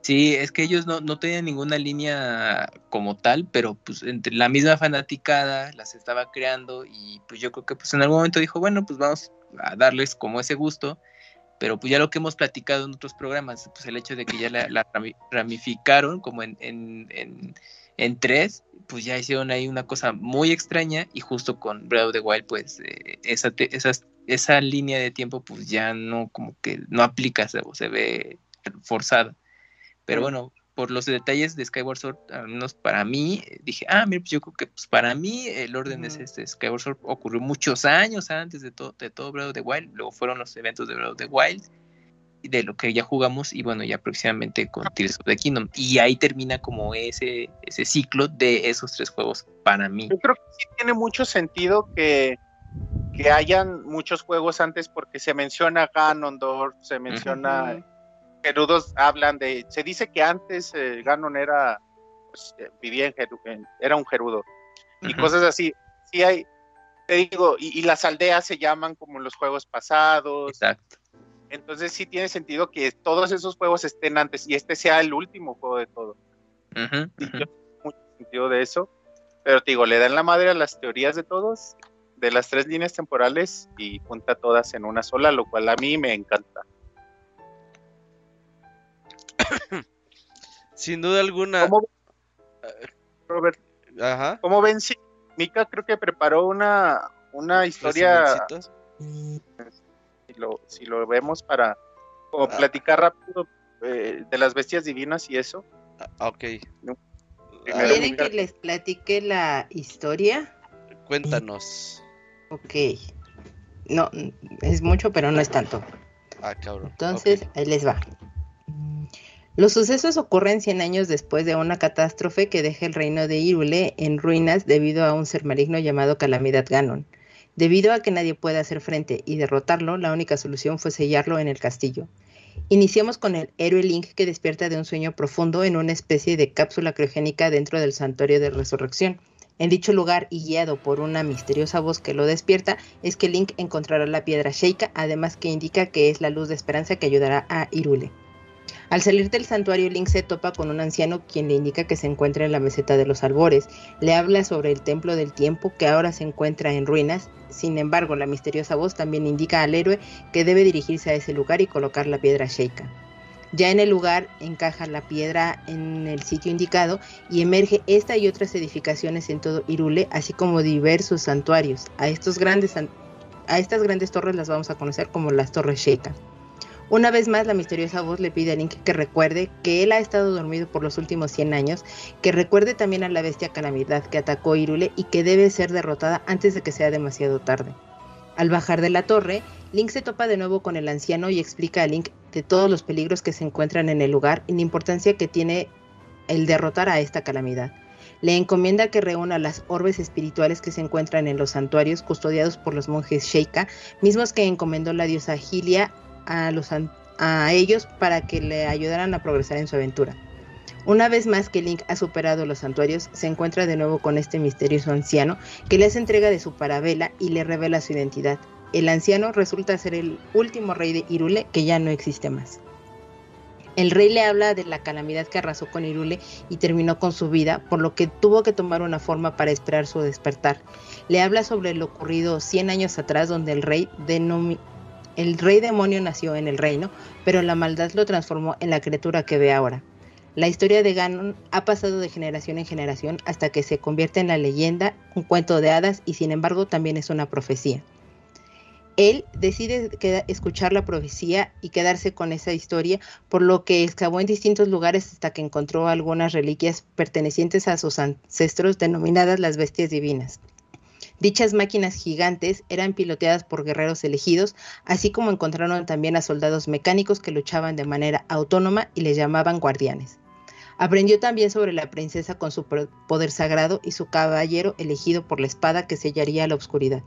E: Sí, es que ellos no, no tenían ninguna línea como tal, pero pues entre la misma fanaticada las estaba creando y pues yo creo que pues en algún momento dijo, bueno, pues vamos a darles como ese gusto, pero pues ya lo que hemos platicado en otros programas, pues el hecho de que ya la, la rami- ramificaron como en, en, en, en tres, pues ya hicieron ahí una cosa muy extraña y justo con Breath of the Wild pues eh, esa, te- esas- esa línea de tiempo pues ya no como que no aplica, se, se ve forzada. Pero
C: Mm.
E: bueno, por los detalles de Skyward Sword, al menos para mí, dije, ah, mira, pues yo creo que pues para mí el orden es
C: Ujú.
E: este. Skyward Sword ocurrió muchos años antes de, todo de todo Breath of the Wild, luego fueron los eventos de Breath of the Wild, y de lo que ya jugamos, y bueno, ya próximamente con Tears of the Kingdom. Y ahí termina como ese, ese ciclo de esos tres juegos para mí.
C: Yo creo que sí tiene mucho sentido que, que hayan muchos juegos antes porque se menciona Ganondorf, se menciona Gerudos hablan de, se dice que antes eh, Ganon era, pues, eh, vivía en, Geru- en- era un Gerudo y cosas así. Sí hay, te digo, y, y las aldeas se llaman como los juegos pasados.
E: Exacto.
C: Entonces sí tiene sentido que todos esos juegos estén antes y este sea el último juego de todo. Tengo mucho sentido de eso. Pero te digo, le dan la madre a las teorías de todos, de las tres líneas temporales y junta todas en una sola, lo cual a mí me encanta.
B: Sin duda alguna.
C: ¿Cómo, Robert,
B: Ajá.
C: ¿cómo ven si Mika creo que preparó una, una historia, si lo, si lo vemos para como
B: Ah.
C: platicar rápido eh, de las bestias divinas y eso?
B: Ah, ok.
C: No.
B: A ver,
D: ¿Quieren que les platique la historia?
B: cuéntanos.
D: Ok. No, es mucho, pero no es tanto.
B: Ah, cabrón.
D: Entonces,
B: Ok.
D: ahí les va. Los sucesos ocurren 100 años después de una catástrofe que deja el reino de Hyrule en ruinas debido a un ser maligno llamado Calamidad Ganon. Debido a que nadie puede hacer frente y derrotarlo, la única solución fue sellarlo en el castillo. Iniciamos con el héroe Link que despierta de un sueño profundo en una especie de cápsula criogénica dentro del santuario de resurrección. En dicho lugar y guiado por una misteriosa voz que lo despierta, es que Link encontrará la piedra Sheikah, además que indica que es la luz de esperanza que ayudará a Hyrule. Al salir del santuario, Link se topa con un anciano quien le indica que se encuentra en la meseta de los albores. Le habla sobre el templo del tiempo que ahora se encuentra en ruinas. Sin embargo, la misteriosa voz también indica al héroe que debe dirigirse a ese lugar y colocar la piedra Sheikah. Ya en el lugar encaja la piedra en el sitio indicado y emerge esta y otras edificaciones en todo Irule, así como diversos santuarios. A, a estas grandes torres las vamos a conocer como las torres Sheikah. Una vez más, la misteriosa voz le pide a Link que recuerde que él ha estado dormido por los últimos 100 años, que recuerde también a la bestia calamidad que atacó Irule y que debe ser derrotada antes de que sea demasiado tarde. Al bajar de la torre, Link se topa de nuevo con el anciano y explica a Link de todos los peligros que se encuentran en el lugar y la importancia que tiene el derrotar a esta calamidad. Le encomienda que reúna las orbes espirituales que se encuentran en los santuarios custodiados por los monjes Sheikah, mismos que encomendó la diosa Gilia a, a ellos para que le ayudaran a progresar en su aventura. Una vez más que Link ha superado los santuarios, se encuentra de nuevo con este misterioso anciano que le hace entrega de su parabela y le revela su identidad. El anciano resulta ser el último rey de Irule que ya no existe más. El rey le habla de la calamidad que arrasó con Irule y terminó con su vida, por lo que tuvo que tomar una forma para esperar su despertar. Le habla sobre lo ocurrido 100 años atrás, donde el rey, el rey demonio nació en el reino, pero la maldad lo transformó en la criatura que ve ahora. La historia de Ganon ha pasado de generación en generación hasta que se convierte en la leyenda, un cuento de hadas y sin embargo también es una profecía. Él decide escuchar la profecía y quedarse con esa historia, por lo que excavó en distintos lugares hasta que encontró algunas reliquias pertenecientes a sus ancestros denominadas las bestias divinas. Dichas máquinas gigantes eran piloteadas por guerreros elegidos, así como encontraron también a soldados mecánicos que luchaban de manera autónoma y les llamaban guardianes. Aprendió también sobre la princesa con su poder sagrado y su caballero elegido por la espada que sellaría la oscuridad.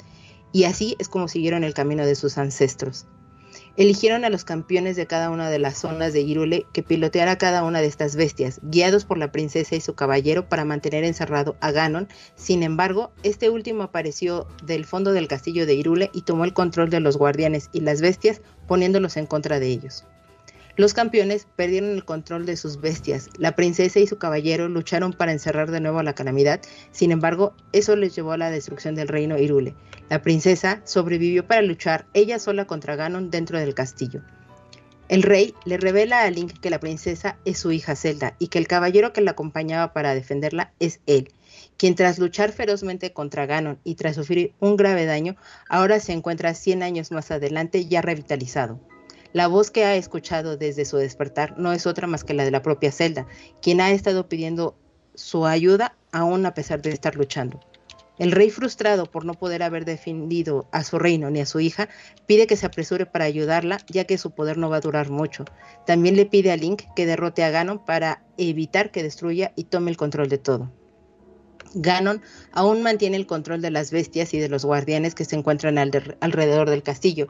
D: Y así es como siguieron el camino de sus ancestros. Eligieron a los campeones de cada una de las zonas de Irule que piloteara cada una de estas bestias, guiados por la princesa y su caballero para mantener encerrado a Ganon. Sin embargo, este último apareció del fondo del castillo de Irule y tomó el control de los guardianes y las bestias, poniéndolos en contra de ellos. Los campeones perdieron el control de sus bestias. La princesa y su caballero lucharon para encerrar de nuevo a la calamidad. Sin embargo, eso les llevó a la destrucción del reino Irule. La princesa sobrevivió para luchar ella sola contra Ganon dentro del castillo. El rey le revela a Link que la princesa es su hija Zelda y que el caballero que la acompañaba para defenderla es él, quien tras luchar ferozmente contra Ganon y tras sufrir un grave daño, ahora se encuentra 100 años más adelante ya revitalizado. La voz que ha escuchado desde su despertar no es otra más que la de la propia Zelda, quien ha estado pidiendo su ayuda aún a pesar de estar luchando. El rey frustrado por no poder haber defendido a su reino ni a su hija, pide que se apresure para ayudarla, ya que su poder no va a durar mucho. También le pide a Link que derrote a Ganon para evitar que destruya y tome el control de todo. Ganon aún mantiene el control de las bestias y de los guardianes que se encuentran alrededor del castillo,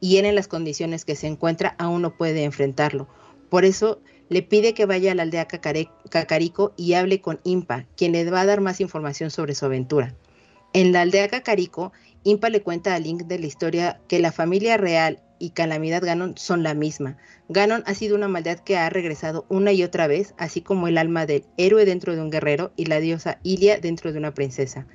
D: y él en las condiciones que se encuentra aún no puede enfrentarlo. Por eso le pide que vaya a la aldea Cacarico y hable con Impa, quien le va a dar más información sobre su aventura. En la aldea Cacarico, Impa le cuenta a Link de la historia que la familia real y Calamidad Ganon son la misma. Ganon ha sido una maldad que ha regresado una y otra vez, así como el alma del héroe dentro de un guerrero y la diosa Ilia dentro de una princesa.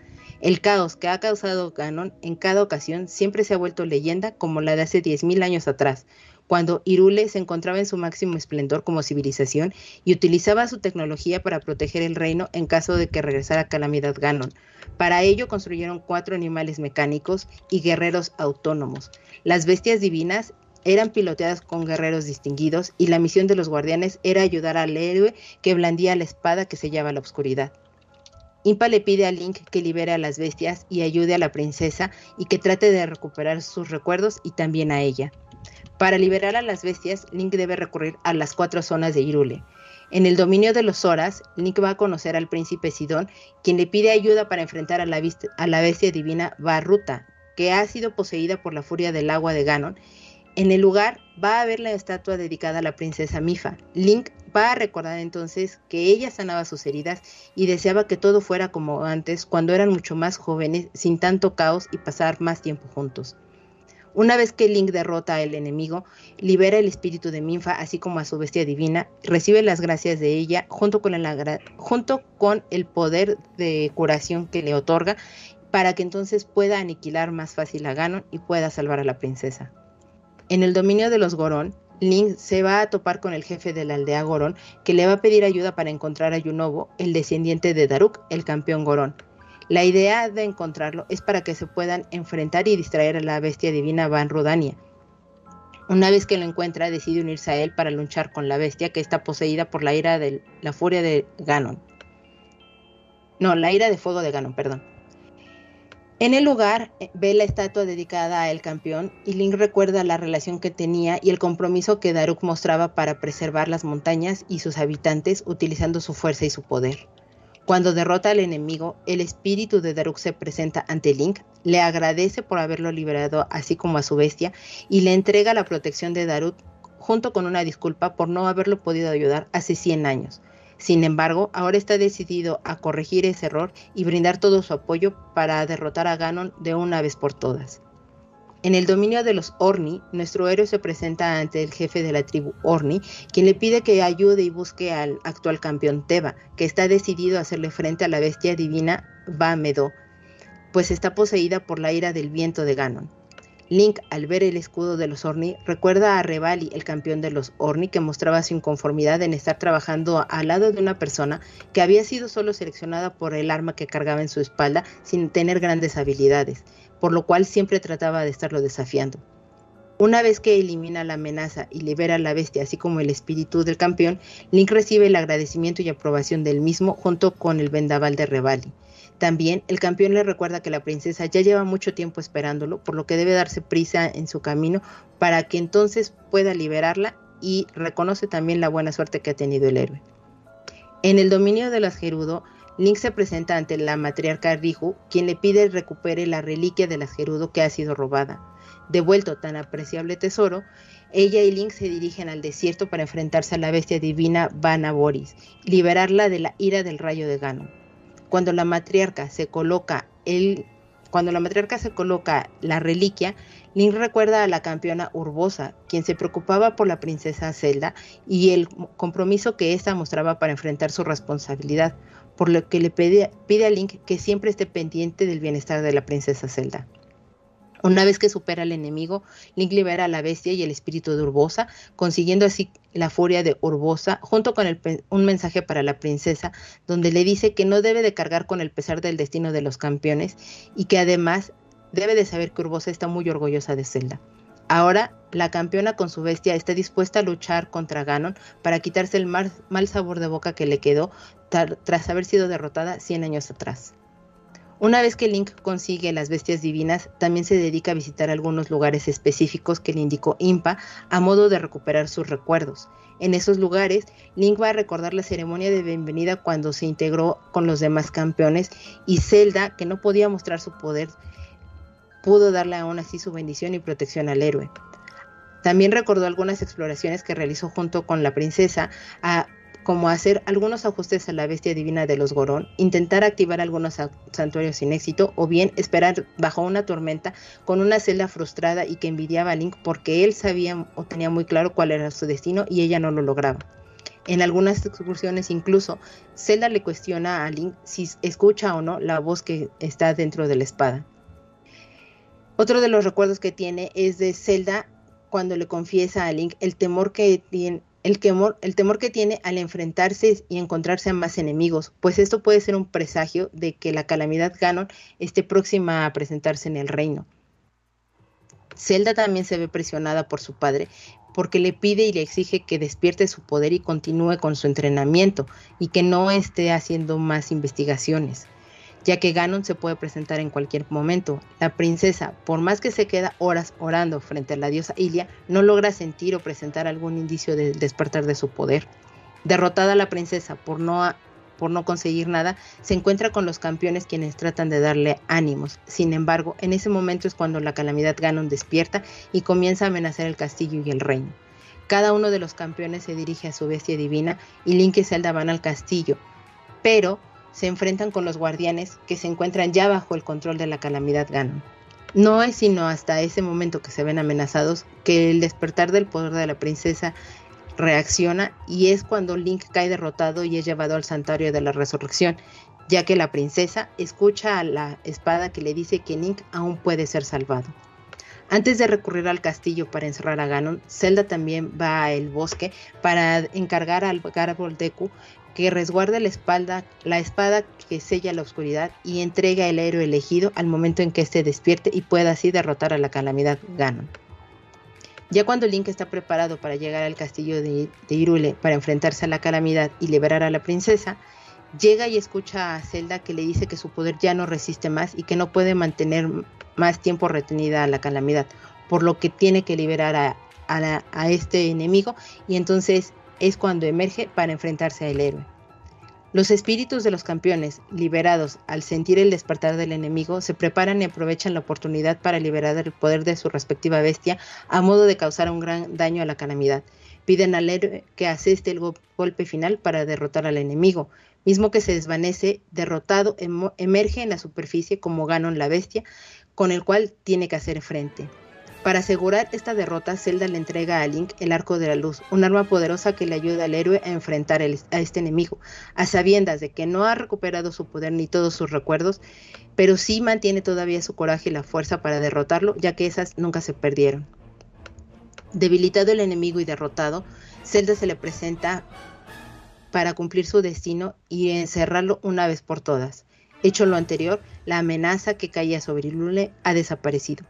D: El caos que ha causado Ganon en cada ocasión siempre se ha vuelto leyenda como la de hace 10.000 años atrás, cuando Irule se encontraba en su máximo esplendor como civilización y utilizaba su tecnología para proteger el reino en caso de que regresara Calamidad Ganon. Para ello construyeron cuatro animales mecánicos y guerreros autónomos. Las bestias divinas eran piloteadas con guerreros distinguidos y la misión de los guardianes era ayudar al héroe que blandía la espada que sellaba la oscuridad. Impa le pide a Link que libere a las bestias y ayude a la princesa y que trate de recuperar sus recuerdos y también a ella. Para liberar a las bestias, Link debe recurrir a las cuatro zonas de Irule. En el dominio de los Horas, Link va a conocer al príncipe Sidón, quien le pide ayuda para enfrentar a la, a la bestia divina Barruta, que ha sido poseída por la furia del agua de Ganon. En el lugar va a haber la estatua dedicada a la princesa Mifa. Link va a recordar entonces que ella sanaba sus heridas y deseaba que todo fuera como antes, cuando eran mucho más jóvenes, sin tanto caos y pasar más tiempo juntos. Una vez que Link derrota al enemigo, libera el espíritu de Minfa, así como a su bestia divina, recibe las gracias de ella junto con, el, junto con el poder de curación que le otorga, para que entonces pueda aniquilar más fácil a Ganon y pueda salvar a la princesa. En el dominio de los Gorón, Link se va a topar con el jefe de la aldea Gorón, que le va a pedir ayuda para encontrar a Yunobo, el descendiente de Daruk, el campeón Gorón. La idea de encontrarlo es para que se puedan enfrentar y distraer a la bestia divina Van Rodania. Una vez que lo encuentra, decide unirse a él para luchar con la bestia que está poseída por la ira de la furia de Ganon. No, la ira de fuego de Ganon, perdón. En el lugar eh, ve la estatua dedicada a el campeón y Link recuerda la relación que tenía y el compromiso que Daruk mostraba para preservar las montañas y sus habitantes utilizando su fuerza y su poder. Cuando derrota al enemigo, el espíritu de Daruk se presenta ante Link, le agradece por haberlo liberado así como a su bestia y le entrega la protección de Daruk junto con una disculpa por no haberlo podido ayudar hace 100 años. Sin embargo, ahora está decidido a corregir ese error y brindar todo su apoyo para derrotar a Ganon de una vez por todas. En el dominio de los Orni, nuestro héroe se presenta ante el jefe de la tribu Orni, quien le pide que ayude y busque al actual campeón Teba, que está decidido a hacerle frente a la bestia divina Bamedo, pues está poseída por la ira del viento de Ganon. Link, al ver el escudo de los Orni, recuerda a Revali, el campeón de los Orni, que mostraba su inconformidad en estar trabajando al lado de una persona que había sido solo seleccionada por el arma que cargaba en su espalda sin tener grandes habilidades, por lo cual siempre trataba de estarlo desafiando. Una vez que elimina la amenaza y libera a la bestia, así como el espíritu del campeón, Link recibe el agradecimiento y aprobación del mismo junto con el vendaval de Revali. También el campeón le recuerda que la princesa ya lleva mucho tiempo esperándolo, por lo que debe darse prisa en su camino para que entonces pueda liberarla y reconoce también la buena suerte que ha tenido el héroe. En el dominio de las Gerudo, Link se presenta ante la matriarca Rihu, quien le pide recupere la reliquia de las Gerudo que ha sido robada. Devuelto tan apreciable tesoro, ella y Link se dirigen al desierto para enfrentarse a la bestia divina Vana Boris, liberarla de la ira del rayo de Ganon. Cuando la matriarca se coloca el, cuando la matriarca se coloca la reliquia, Link recuerda a la campeona Urbosa, quien se preocupaba por la princesa Zelda y el compromiso que ésta mostraba para enfrentar su responsabilidad, por lo que le pide, pide a Link que siempre esté pendiente del bienestar de la princesa Zelda. Una vez que supera al enemigo, Link libera a la bestia y el espíritu de Urbosa, consiguiendo así la furia de Urbosa, junto con un mensaje para la princesa, donde le dice que no debe de cargar con el pesar del destino de los campeones y que además debe de saber que Urbosa está muy orgullosa de Zelda. Ahora, la campeona con su bestia está dispuesta a luchar contra Ganon para quitarse el mal, sabor de boca que le quedó tras haber sido derrotada 100 años atrás. Una vez que Link consigue las bestias divinas, también se dedica a visitar algunos lugares específicos que le indicó Impa a modo de recuperar sus recuerdos. En esos lugares, Link va a recordar la ceremonia de bienvenida cuando se integró con los demás campeones y Zelda, que no podía mostrar su poder, pudo darle aún así su bendición y protección al héroe. También recordó algunas exploraciones que realizó junto con la princesa a como hacer algunos ajustes a la bestia divina de los Gorón, intentar activar algunos santuarios sin éxito o bien esperar bajo una tormenta con una celda frustrada y que envidiaba a Link porque él sabía o tenía muy claro cuál era su destino y ella no lo lograba. En algunas excursiones incluso, Zelda le cuestiona a Link si escucha o no la voz que está dentro de la espada. Otro de los recuerdos que tiene es de Zelda cuando le confiesa a Link el temor que tiene el temor, el temor que tiene al enfrentarse y encontrarse a más enemigos, pues esto puede ser un presagio de que la calamidad Ganon esté próxima a presentarse en el reino. Zelda también se ve presionada por su padre porque le pide y le exige que despierte su poder y continúe con su entrenamiento y que no esté haciendo más investigaciones ya que Ganon se puede presentar en cualquier momento. La princesa, por más que se queda horas orando frente a la diosa Ilia, no logra sentir o presentar algún indicio del despertar de su poder. Derrotada la princesa por no, por no conseguir nada, se encuentra con los campeones quienes tratan de darle ánimos. Sin embargo, en ese momento es cuando la calamidad Ganon despierta y comienza a amenazar el castillo y el reino. Cada uno de los campeones se dirige a su bestia divina y Link y Zelda van al castillo, pero se enfrentan con los guardianes que se encuentran ya bajo el control de la calamidad Ganon. No es sino hasta ese momento que se ven amenazados que el despertar del poder de la princesa reacciona y es cuando Link cae derrotado y es llevado al santuario de la resurrección, ya que la princesa escucha a la espada que le dice que Link aún puede ser salvado. Antes de recurrir al castillo para encerrar a Ganon, Zelda también va al bosque para encargar al Garble Deku que resguarde la, espalda, la espada que sella la oscuridad y entrega el héroe elegido al momento en que éste despierte y pueda así derrotar a la calamidad Ganon. Ya cuando Link está preparado para llegar al castillo de, de Irule para enfrentarse a la calamidad y liberar a la princesa, llega y escucha a Zelda que le dice que su poder ya no resiste más y que no puede mantener más tiempo retenida a la calamidad, por lo que tiene que liberar a este enemigo y entonces es cuando emerge para enfrentarse al héroe. Los espíritus de los campeones, liberados al sentir el despertar del enemigo, se preparan y aprovechan la oportunidad para liberar el poder de su respectiva bestia a modo de causar un gran daño a la calamidad. Piden al héroe que aseste el golpe final para derrotar al enemigo, mismo que se desvanece, derrotado, emerge en la superficie como Ganon la bestia, con el cual tiene que hacer frente. Para asegurar esta derrota, Zelda le entrega a Link el Arco de la Luz, un arma poderosa que le ayuda al héroe a enfrentar a este enemigo, a sabiendas de que no ha recuperado su poder ni todos sus recuerdos, pero sí mantiene todavía su coraje y la fuerza para derrotarlo, ya que esas nunca se perdieron. Debilitado el enemigo y derrotado, Zelda se le presenta para cumplir su destino y encerrarlo una vez por todas. Hecho lo anterior, la amenaza que caía sobre Lule ha desaparecido.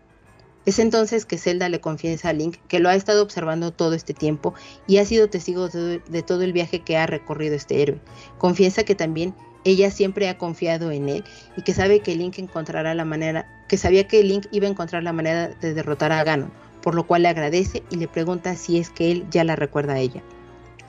D: Es entonces que Zelda le confiesa a Link que lo ha estado observando todo este tiempo y ha sido testigo de, todo el viaje que ha recorrido este héroe. Confiesa que también ella siempre ha confiado en él y que sabe que Link encontrará la manera, que sabía que Link iba a encontrar la manera de derrotar a Ganon, por lo cual le agradece y le pregunta si es que él ya la recuerda a ella.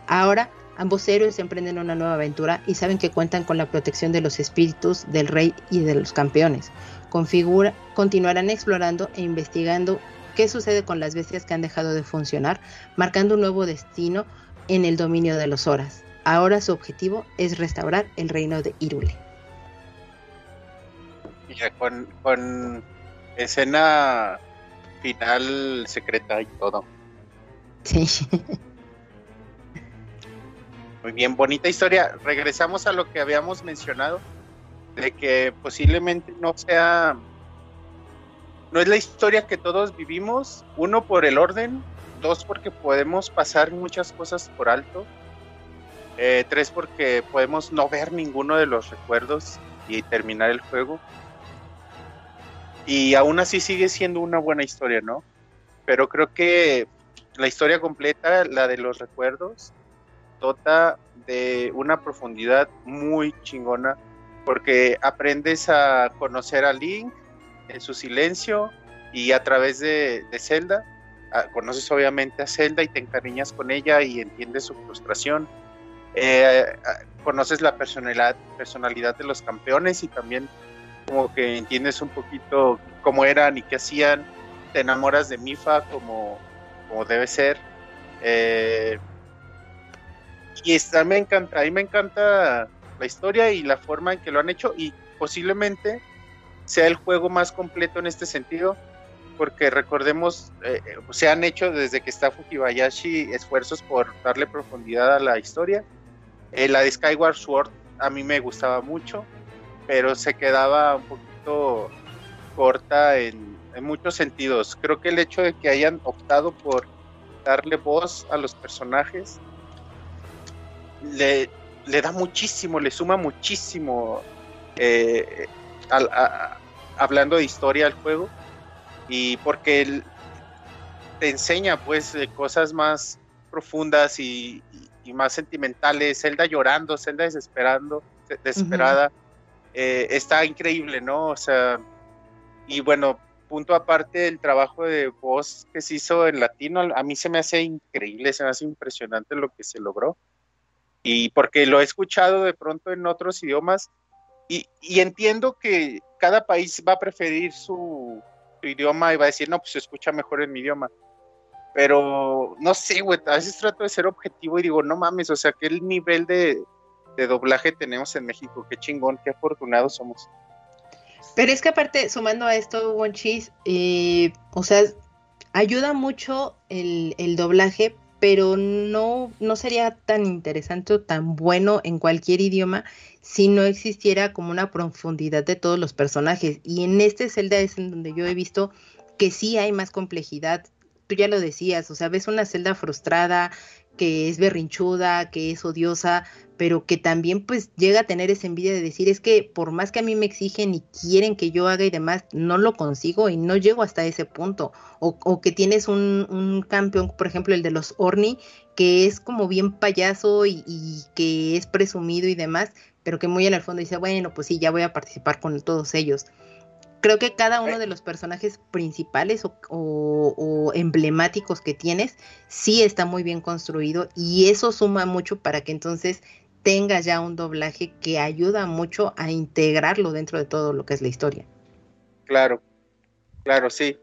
D: Ahora, ambos héroes emprenden una nueva aventura y saben que cuentan con la protección de los espíritus del rey y de los campeones. Configura, continuarán explorando e investigando qué sucede con las bestias que han dejado de funcionar, marcando un nuevo destino en el dominio de los Horas. Ahora su objetivo es restaurar el reino de Irule.
C: Ya con, con escena final secreta y todo.
D: Sí.
C: Muy bien, bonita historia. Regresamos a lo que habíamos mencionado, de que posiblemente no sea, no es la historia que todos vivimos, uno por el orden, dos porque podemos pasar muchas cosas por alto, eh, tres porque podemos no ver ninguno de los recuerdos y terminar el juego. Y aún así sigue siendo una buena historia, ¿no? Pero creo que la historia completa, la de los recuerdos, dota de una profundidad muy chingona porque aprendes a conocer a Link en su silencio y a través de, Zelda conoces obviamente a Zelda y te encariñas con ella y entiendes su frustración. Eh, conoces la personalidad, personalidad de los campeones y también como que entiendes un poquito cómo eran y qué hacían. Te enamoras de Mifa como, como debe ser. Eh, y está, me encanta, a mí me encanta la historia y la forma en que lo han hecho y posiblemente sea el juego más completo en este sentido porque recordemos, eh, se han hecho desde que está Fujibayashi esfuerzos por darle profundidad a la historia. Eh, la de Skyward Sword a mí me gustaba mucho, pero se quedaba un poquito corta en, en muchos sentidos. Creo que el hecho de que hayan optado por darle voz a los personajes le, le da muchísimo, le suma muchísimo eh, hablando de historia al juego y porque te enseña pues cosas más profundas y, más sentimentales, Zelda llorando, Zelda desesperando, desesperada, eh, está increíble, ¿no? O sea, y bueno, punto aparte el trabajo de voz que se hizo en latino, a mí se me hace increíble, se me hace impresionante lo que se logró y porque lo he escuchado de pronto en otros idiomas y, entiendo que cada país va a preferir su, idioma y va a decir, no, pues se escucha mejor en mi idioma. Pero no sé, güey, a veces trato de ser objetivo y digo, no mames, o sea, qué nivel de, doblaje tenemos en México, qué chingón, qué afortunados somos.
D: Pero es que aparte, sumando a esto, Wonchis, eh, o sea, ayuda mucho el, el doblaje pero no, no sería tan interesante o tan bueno en cualquier idioma si no existiera como una profundidad de todos los personajes. Y en este Zelda es en donde yo he visto que sí hay más complejidad. Tú ya lo decías, o sea, ves una Zelda frustrada, que es berrinchuda, que es odiosa, pero que también pues llega a tener esa envidia de decir es que por más que a mí me exigen y quieren que yo haga y demás, no lo consigo y no llego hasta ese punto. O, que tienes un, campeón, por ejemplo, el de los Orni, que es como bien payaso y, y, que es presumido y demás, pero que muy en el fondo dice, bueno, pues sí, ya voy a participar con todos ellos creo que cada uno de los personajes principales o, emblemáticos que tienes sí está muy bien construido y eso suma mucho para que entonces tengas ya un doblaje que ayuda mucho a integrarlo dentro de todo lo que es la historia.
C: Claro, claro, sí.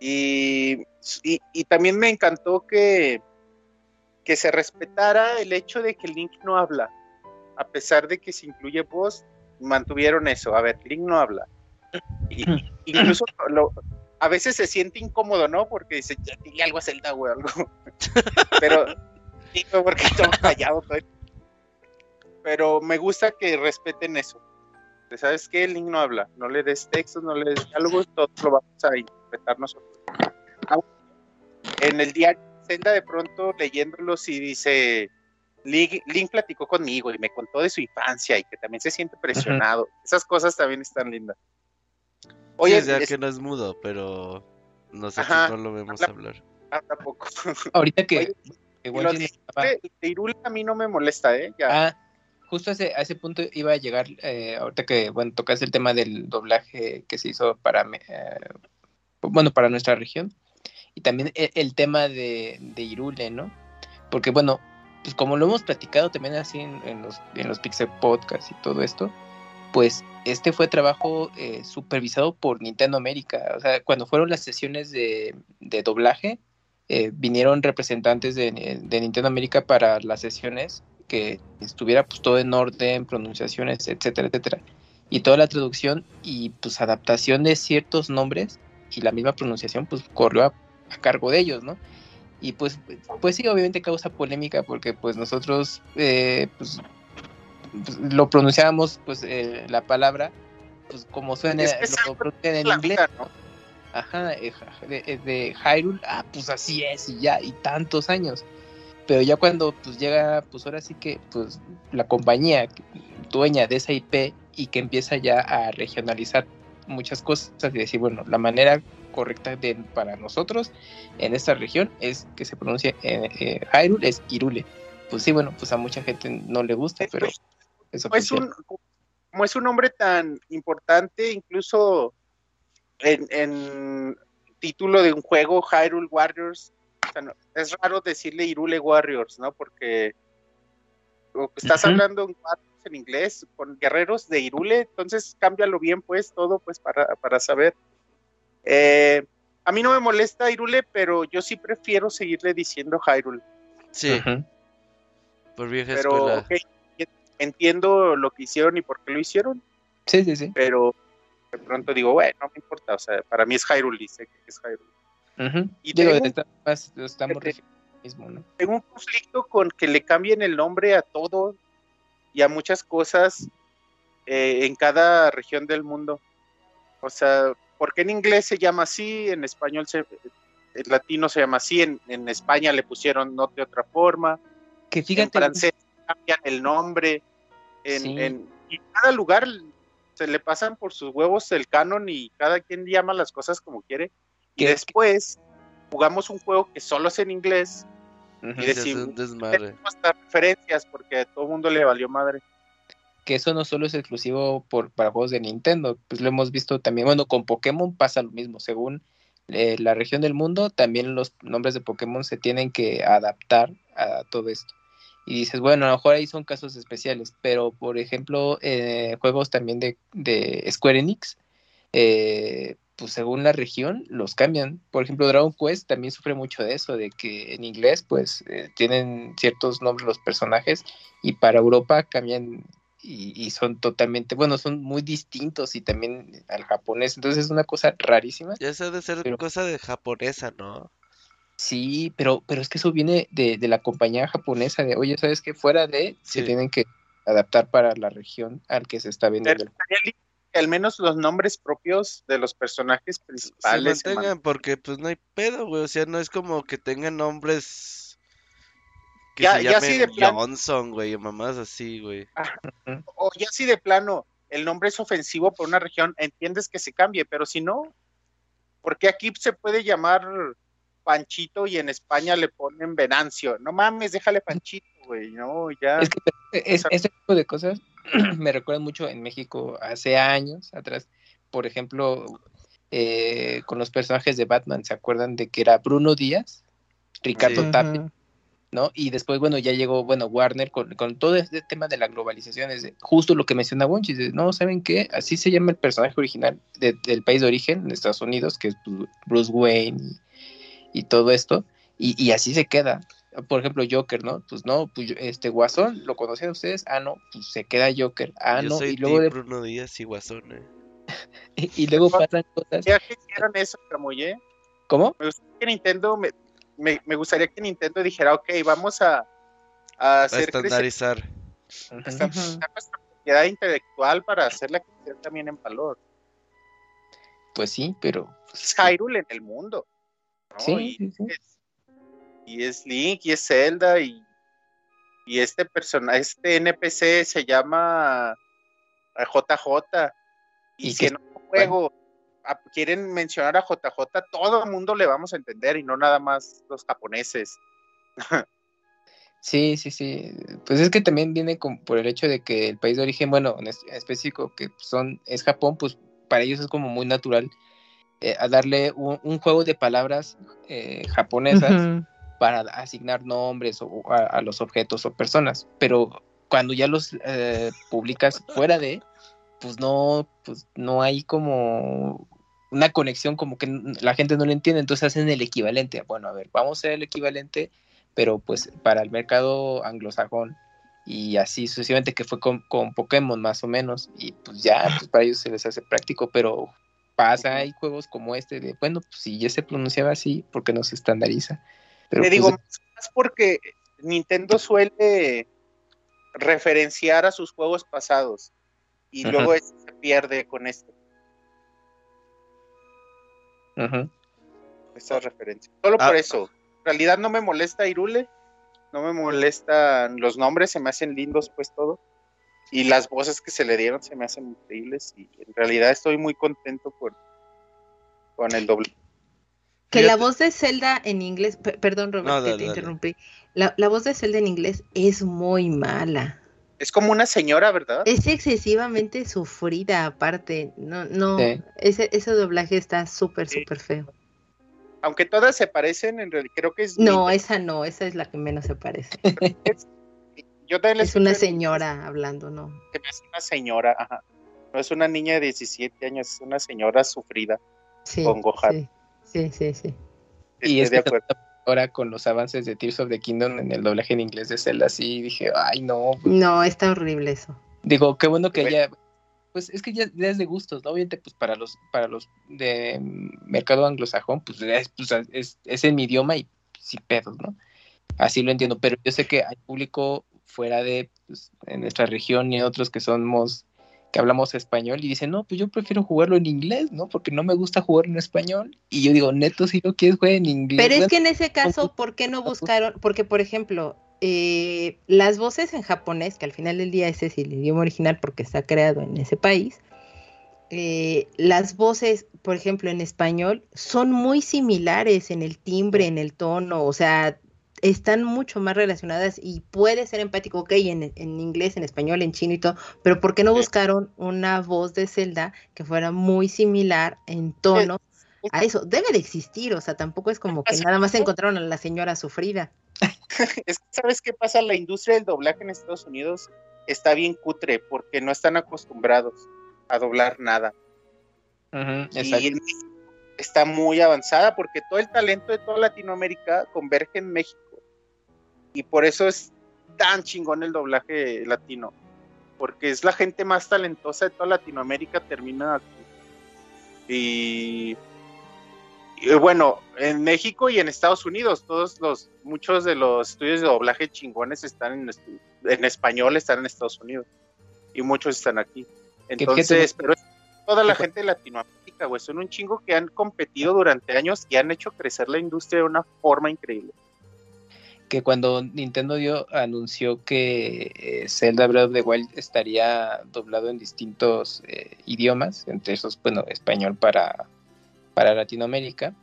C: Y, y, también me encantó que, que se respetara el hecho de que Link no habla. A pesar de que se incluye voz, mantuvieron eso. A ver, Link no habla y, incluso a veces se siente incómodo, ¿no? Porque dice, ya dile algo a Zelda, güey, algo. Pero, digo, porque estoy callado todo. Pero me gusta que respeten eso. ¿Sabes qué? El Link no habla. No le des textos, no le des diálogos, todo lo vamos a interpretar nosotros. En el diario, Zelda de pronto leyéndolos y dice, Link, platicó conmigo y me contó de su infancia y que también se siente presionado. Esas cosas también están lindas.
B: Oye, ya que no es mudo, pero no sé si no lo vemos hablar.
C: Ah, tampoco.
E: Ahorita que,
C: igual de, a mí no me molesta, ¿eh? Ya.
E: Ah, justo a ese, a ese punto iba a llegar, eh, ahorita que, bueno, tocas el tema del doblaje que se hizo para, eh, bueno, para nuestra región, y también el, el tema de, de, Irule, ¿no? Porque, bueno, pues como lo hemos platicado también así en, en los, en los Pixel Podcasts y todo esto, pues este fue trabajo eh, supervisado por Nintendo América. O sea, cuando fueron las sesiones de, doblaje, eh, vinieron representantes de, Nintendo América para las sesiones, que estuviera pues todo en orden, pronunciaciones, etcétera, etcétera. Y toda la traducción y pues adaptación de ciertos nombres y la misma pronunciación pues corrió a, cargo de ellos, ¿no? Y pues, pues sí, obviamente causa polémica porque pues nosotros eh, pues, lo pronunciábamos pues eh, la palabra pues como suena
C: Es que
E: lo pronuncian en inglés.
C: ¿no?
E: ajá eh, de, eh, de Hyrule ah pues así es y ya y tantos años. Pero ya cuando pues llega pues ahora sí que pues la compañía dueña de esa IP y que empieza ya a regionalizar muchas cosas y decir bueno la manera correcta de, para nosotros en esta región es que se pronuncie eh, eh, Hyrule es Irule. Pues sí bueno pues a mucha gente no le gusta pero es
C: Como es, un, como es un nombre tan importante, incluso en, en título de un juego, Hyrule Warriors, o sea, no- es raro decirle Irule Warriors, ¿no? Porque estás hablando en en inglés, con guerreros de Irule, entonces cámbialo bien, pues, todo, pues, para, para saber. Eh, a mí no me molesta Irule, pero yo sí prefiero seguirle diciendo Hyrule.
B: Sí, por vieja
C: Pero,
B: escuela.
C: ok, entiendo lo que hicieron y por qué lo hicieron.
E: sí sí sí
C: pero de pronto digo, bueno, no me importa, o sea, para mí es Hyrule, sé que es Hyrule.
E: Ujú.
C: Y
E: Digo,
C: tengo-
E: está más- refiriendo al mismo, ¿no?
C: Tengo un conflicto con que le cambien el nombre a todo y a muchas cosas eh, en cada región del mundo. O sea, porque en inglés se llama así, en español se, en latino se llama así, en, en España le pusieron no de otra forma,
E: Que
C: en
E: fíjate,
C: francés cambian el nombre, en,
E: Sí.
C: en- y cada lugar se le pasan por sus huevos el canon y cada quien llama las cosas como quiere. Y después jugamos un juego que solo es en inglés y decimos, hasta referencias porque a todo el mundo le valió madre.
E: que eso no solo es exclusivo por, para juegos de Nintendo, pues lo hemos visto también, bueno, con Pokémon pasa lo mismo, según eh, la región del mundo, también los nombres de Pokémon se tienen que adaptar a todo esto. Y dices, bueno, a lo mejor ahí son casos especiales, pero por ejemplo, eh, juegos también de, de Square Enix, eh, pues según la región los cambian. Por ejemplo, Dragon Quest también sufre mucho de eso, de que en inglés pues eh, tienen ciertos nombres los personajes y para Europa cambian y, y son totalmente, bueno, son muy distintos y también al japonés, entonces es una cosa rarísima.
B: Ya eso debe ser
E: Pero-
B: cosa de japonesa, ¿no?
E: Sí, pero, pero es que eso viene de, de la compañía japonesa, de, oye, ¿sabes qué? Fuera de, se
B: Sí.
E: tienen que adaptar para la región al que se está vendiendo.
C: Pero que al menos los nombres propios de los personajes
B: Se
C: principales. se
B: mantengan porque pues no hay pedo, güey. O sea, no es como que tengan nombres que
C: Ya-
B: se
C: ya sí
B: llamen
C: de plan-
B: Johnson, güey, o mamás así, güey.
C: man- O ya si de plano el nombre es ofensivo por una región, entiendes que se cambie, pero si no, porque aquí se puede llamar Panchito y en España le ponen Venancio. No mames, déjale Panchito, güey, no, ya.
E: Es que es- este tipo de cosas me recuerdan mucho en México hace años atrás. Por ejemplo, eh, con los personajes de Batman, ¿se acuerdan de que era Bruno Díaz, Ricardo
B: Sí.
E: Tapia, ¿no? Y después, bueno, ya llegó, bueno, Warner con, con todo este tema de la globalización, es de- justo lo que menciona Wonchi, de, no, ¿saben qué? Así se llama el personaje original de- del país de origen, en Estados Unidos, que es Bruce Wayne y, todo esto, y, y así se queda. Por ejemplo, Joker, ¿no? Pues no, pues yo- este Guasón, ¿lo conocían ustedes? Ah, no, pues se queda Joker. Ah,
B: Yo
E: no,
B: soy
E: y luego, de-
B: Bruno Díaz y Guasón, eh.
E: y, luego pasan cosas.
C: Ya que hicieron eso, Camuye,
E: ¿Cómo?
C: me gustaría que Nintendo, me, me, me gustaría que Nintendo dijera, ok, vamos a, a
B: A
C: hacer crecer
B: estandarizar.
C: nuestra propiedad intelectual para hacerla crecer también en valor.
E: Pues sí, pero. pues,
C: Es Hyrule en el mundo. ¿No?
E: Sí,
C: Y-
E: sí,
C: es, y es Link y es Zelda y, y este persona, este NPC se llama eh, JJ y,
E: Y
C: si
E: que-
C: en juego a- quieren mencionar a JJ, todo el mundo le vamos a entender y no nada más los japoneses.
E: Sí, sí, sí. Pues es que también viene por el hecho de que el país de origen, bueno, en, específico, que son, es Japón, pues para ellos es como muy natural eh, a darle un, juego de palabras eh, japonesas para asignar nombres o, a, los objetos o personas. Pero cuando ya los eh, publicas fuera de, pues no, pues no hay como una conexión como que la gente no lo entiende, entonces hacen el equivalente. Bueno, a ver, vamos a hacer el equivalente, pero pues para el mercado anglosajón y así sucesivamente que fue con, Pokémon más o menos y pues ya pues para ellos se les hace práctico, pero pasa, hay juegos como este de, bueno, pues si ya se pronunciaba así, porque no se estandariza?
C: Pero, Te digo, pues, más porque Nintendo suele referenciar a sus juegos pasados y luego se pierde con esto. Esa referencia. Solo por ah. eso. En realidad no me molesta Irule, no me molestan los nombres, se me hacen lindos pues todo. Y las voces que se le dieron se me hacen increíbles y en realidad estoy muy contento por, con el doble.
D: Que la voz de Zelda en inglés, perdón Roberto, te interrumpí. La, la, voz de Zelda en inglés es muy mala.
C: Es como una señora, ¿verdad?
D: Es excesivamente sufrida, aparte. No, no, ese, ese doblaje está súper, súper feo.
C: Aunque todas se parecen, en realidad creo que es.
D: No, esa no, esa es la que menos se parece. es, yo es una señora hablando, ¿no?
C: Es una señora, ajá. No es una niña de 17 años, es una señora sufrida
D: sí, con Gohan. Sí, sí, sí.
E: Y es de acuerdo ahora con los avances de Tears of the Kingdom en el doblaje en inglés de Zelda, sí dije, ay, no.
D: Pues". No, está horrible eso.
E: Digo, qué bueno que haya. Pues es que ya, es de gustos, ¿no? Obviamente, pues para los, para los de mercado anglosajón, pues, es, pues, es, en mi idioma y sí pedos, ¿no? Así lo entiendo, pero yo sé que hay público fuera de, pues, en nuestra región y otros que somos que hablamos español y dicen, no, pues yo prefiero jugarlo en inglés, ¿no? Porque no me gusta jugar en español. Y yo digo, neto, si no quieres jugar en inglés.
D: Pero es que en ese caso, ¿por qué no buscaron? Porque, por ejemplo, eh, las voces en japonés, que al final del día ese es el idioma original porque está creado en ese país, eh, las voces, por ejemplo, en español, son muy similares en el timbre, en el tono, o sea, están mucho más relacionadas y puede ser empático, ok, en, en, inglés, en español, en chino y todo, pero ¿por qué no buscaron una voz de Zelda que fuera muy similar en tono a eso? Debe de existir, o sea, tampoco es como que nada más encontraron a la señora sufrida.
C: es que, ¿sabes qué pasa? La industria del doblaje en Estados Unidos está bien cutre porque no están acostumbrados a doblar nada. y está muy avanzada porque todo el talento de toda Latinoamérica converge en México y por eso es tan chingón el doblaje latino. Porque es la gente más talentosa de toda Latinoamérica, termina aquí. Y, bueno, en México y en Estados Unidos, todos los, muchos de los estudios de doblaje chingones están en, en español, están en Estados Unidos. Y muchos están aquí. Entonces, pero toda la gente de Latinoamérica, güey, son un chingo que han competido durante años y han hecho crecer la industria de una forma increíble
E: que cuando Nintendo dio, anunció que eh, Zelda Breath of the Wild estaría doblado en distintos eh, idiomas, entre esos, bueno, español para, para Latinoamérica,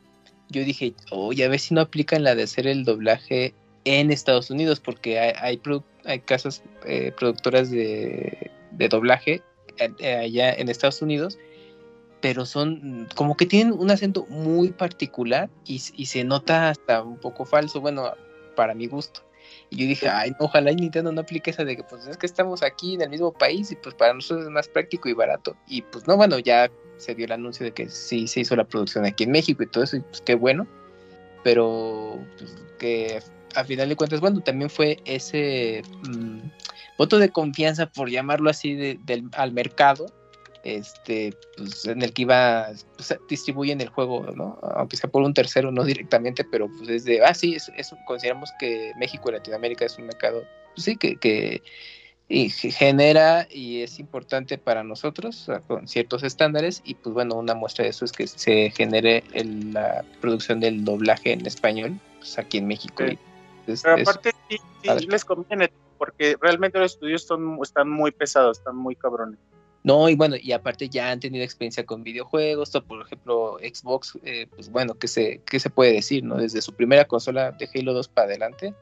E: yo dije, oye, a ver si no aplican la de hacer el doblaje en Estados Unidos, porque hay, hay, casas eh, productoras de, doblaje allá en Estados Unidos, pero son como que tienen un acento muy particular y se nota hasta un poco falso. Bueno, para mi gusto. Y yo dije, ay, ojalá Nintendo no aplique esa de que pues es que estamos aquí en el mismo país y pues para nosotros es más práctico y barato. Y pues no, bueno, ya se dio el anuncio de que sí se hizo la producción aquí en México y todo eso, y pues qué bueno. Pero pues, que a final de cuentas, bueno, también fue ese mm, voto de confianza, por llamarlo así, del, al mercado este, pues, en el que iba, pues, distribuyen el juego, ¿no? Aunque sea por un tercero, no directamente, pero pues es de, ah, sí, es, consideramos que México y Latinoamérica es un mercado, pues, sí, que, que genera y es importante para nosotros con ciertos estándares y pues bueno, una muestra de eso es que se genere la producción del doblaje en español pues, aquí en México.
C: pero aparte sí, les conviene porque realmente los estudios son, están muy pesados, están muy cabrones.
E: No, y bueno, y aparte ya han tenido experiencia con videojuegos, por ejemplo, Xbox, eh, pues bueno, ¿qué se, ¿qué se puede decir? no Desde su primera consola de Halo 2 para adelante,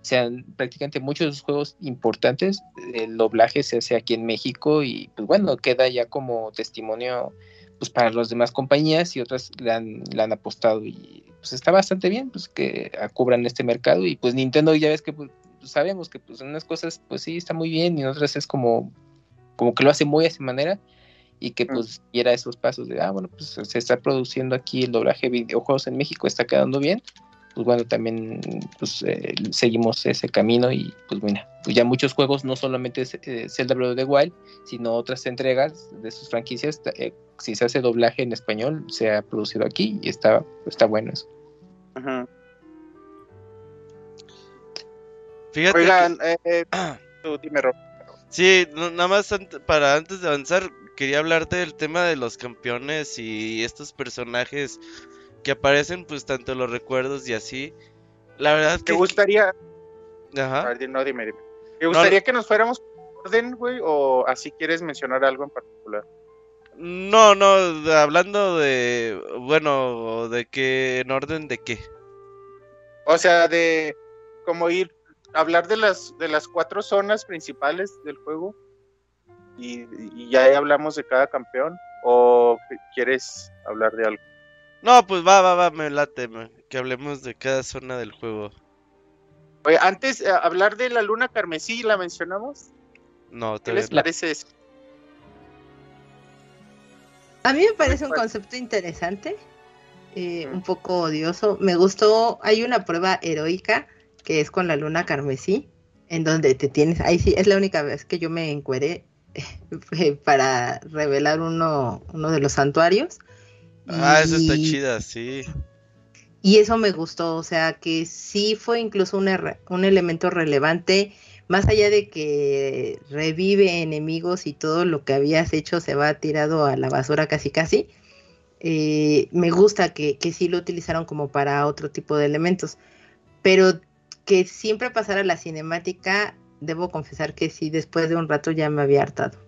E: sean prácticamente muchos de los juegos importantes, el doblaje se hace aquí en México y pues bueno, queda ya como testimonio pues para las demás compañías y otras le han, le han apostado y pues está bastante bien pues que cubran este mercado y pues Nintendo ya ves que pues, sabemos que pues en unas cosas pues sí está muy bien y otras es como como que lo hace muy a esa manera y que pues diera esos pasos de ah bueno pues se está produciendo aquí el doblaje de videojuegos en México está quedando bien pues bueno, también pues, eh, seguimos ese camino y pues bueno, pues ya muchos juegos, no solamente eh, Zelda Breath of the Wild, sino otras entregas de sus franquicias, eh, si se hace doblaje en español, se ha producido aquí y está, está bueno eso.
B: Fíjate.
C: Oigan, tú dime, Rob.
B: Sí, nada más para antes de avanzar, quería hablarte del tema de los campeones y estos personajes que aparecen pues tanto los recuerdos y así. La verdad
C: que... ¿Te gustaría...
B: Ajá.
C: no, dime, dime. ¿Te gustaría que nos fuéramos por orden, güey? ¿O así quieres mencionar algo en particular?
B: No, no, hablando de... Bueno, de qué... ¿En orden de qué?
C: O sea, de... Como ir... Hablar de las, de las cuatro zonas principales del juego. Y, y ya hablamos de cada campeón. ¿O quieres hablar de algo?
B: No, pues va, va, va, me late, que hablemos de cada zona del juego.
C: Oye, antes, eh, hablar de la luna carmesí, ¿la mencionamos?
B: No,
C: ¿Qué les parece eso?
D: A mí me parece un concepto interesante, eh, un poco odioso. Me gustó, hay una prueba heroica que es con la luna carmesí, en donde te tienes, ahí sí, es la única vez que yo me encueré para revelar uno, uno de los santuarios
B: Ah, eso está chida, sí.
D: Y eso me gustó, o sea, que sí fue incluso un, un elemento relevante, más allá de que revive enemigos y todo lo que habías hecho se va tirado a la basura casi casi. Eh, me gusta que, que sí lo utilizaron como para otro tipo de elementos, pero que siempre pasara la cinemática, debo confesar que sí, después de un rato ya me había hartado.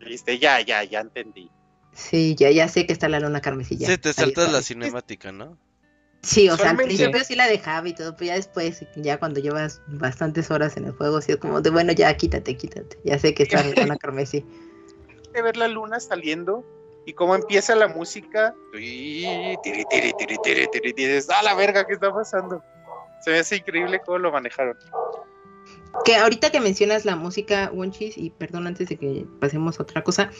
C: Viste, ya, ya, ya entendí.
D: Sí, ya, ya sé que está la luna carmesilla.
B: Sí, te saltas la cinemática, ¿no?
D: Sí, o sea, al principio sí la dejaba y todo, pero ya después, ya cuando llevas bastantes horas en el juego, sí es como de, bueno, ya quítate, quítate. Ya sé que está la luna carmesí.
C: De ver la luna saliendo y cómo empieza la música. Y tiri, tiri, tiri, tiri, tiri, tiri, ¡Ah, la verga! ¿Qué está pasando? Se me hace increíble cómo lo manejaron.
D: Que ahorita que mencionas la música, Wonchis, y perdón antes de que pasemos a otra cosa,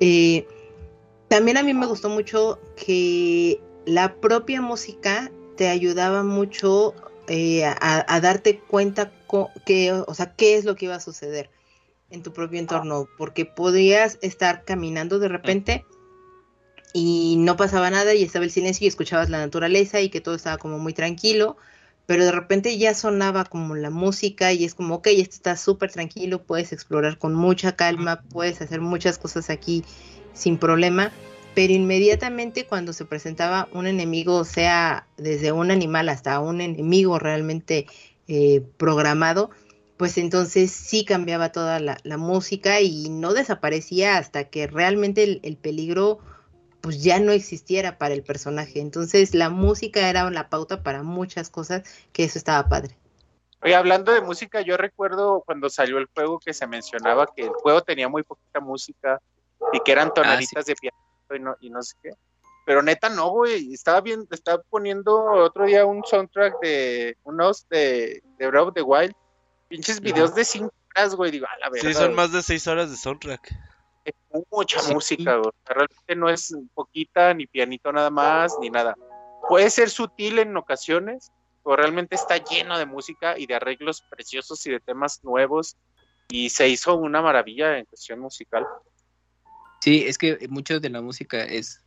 D: eh, también a mí me gustó mucho que la propia música te ayudaba mucho eh, a, darte cuenta que, o sea, qué es lo que iba a suceder en tu propio entorno, porque podías estar caminando de repente y no pasaba nada y estaba el silencio y escuchabas la naturaleza y que todo estaba como muy tranquilo, pero de repente ya sonaba como la música y es como, ok, esto está súper tranquilo, puedes explorar con mucha calma, puedes hacer muchas cosas aquí sin problema, pero inmediatamente cuando se presentaba un enemigo, sea desde un animal hasta un enemigo realmente eh, programado, pues entonces sí cambiaba toda la, música y no desaparecía hasta que realmente el, peligro pues ya no existiera para el personaje. Entonces la música era la pauta para muchas cosas, que eso estaba padre.
C: Oye, hablando de música, yo recuerdo cuando salió el juego que se mencionaba que el juego tenía muy poquita música, y que eran ah, tonaditas de piano y no, y no sé qué. Pero neta no, güey. Estaba bien, estaba poniendo otro día un soundtrack de unos de, de Breath of the Wild. Pinches videos de 5 horas, güey. Digo, a la verdad.
B: Sí, son más de 6 horas de soundtrack.
C: Es mucha música, güey. Realmente no es poquita, ni pianito nada más, ni nada. Puede ser sutil en ocasiones, pero realmente está lleno de música y de arreglos preciosos y de temas nuevos. Y se hizo una maravilla en cuestión musical.
E: Sí, es que mucho de la música es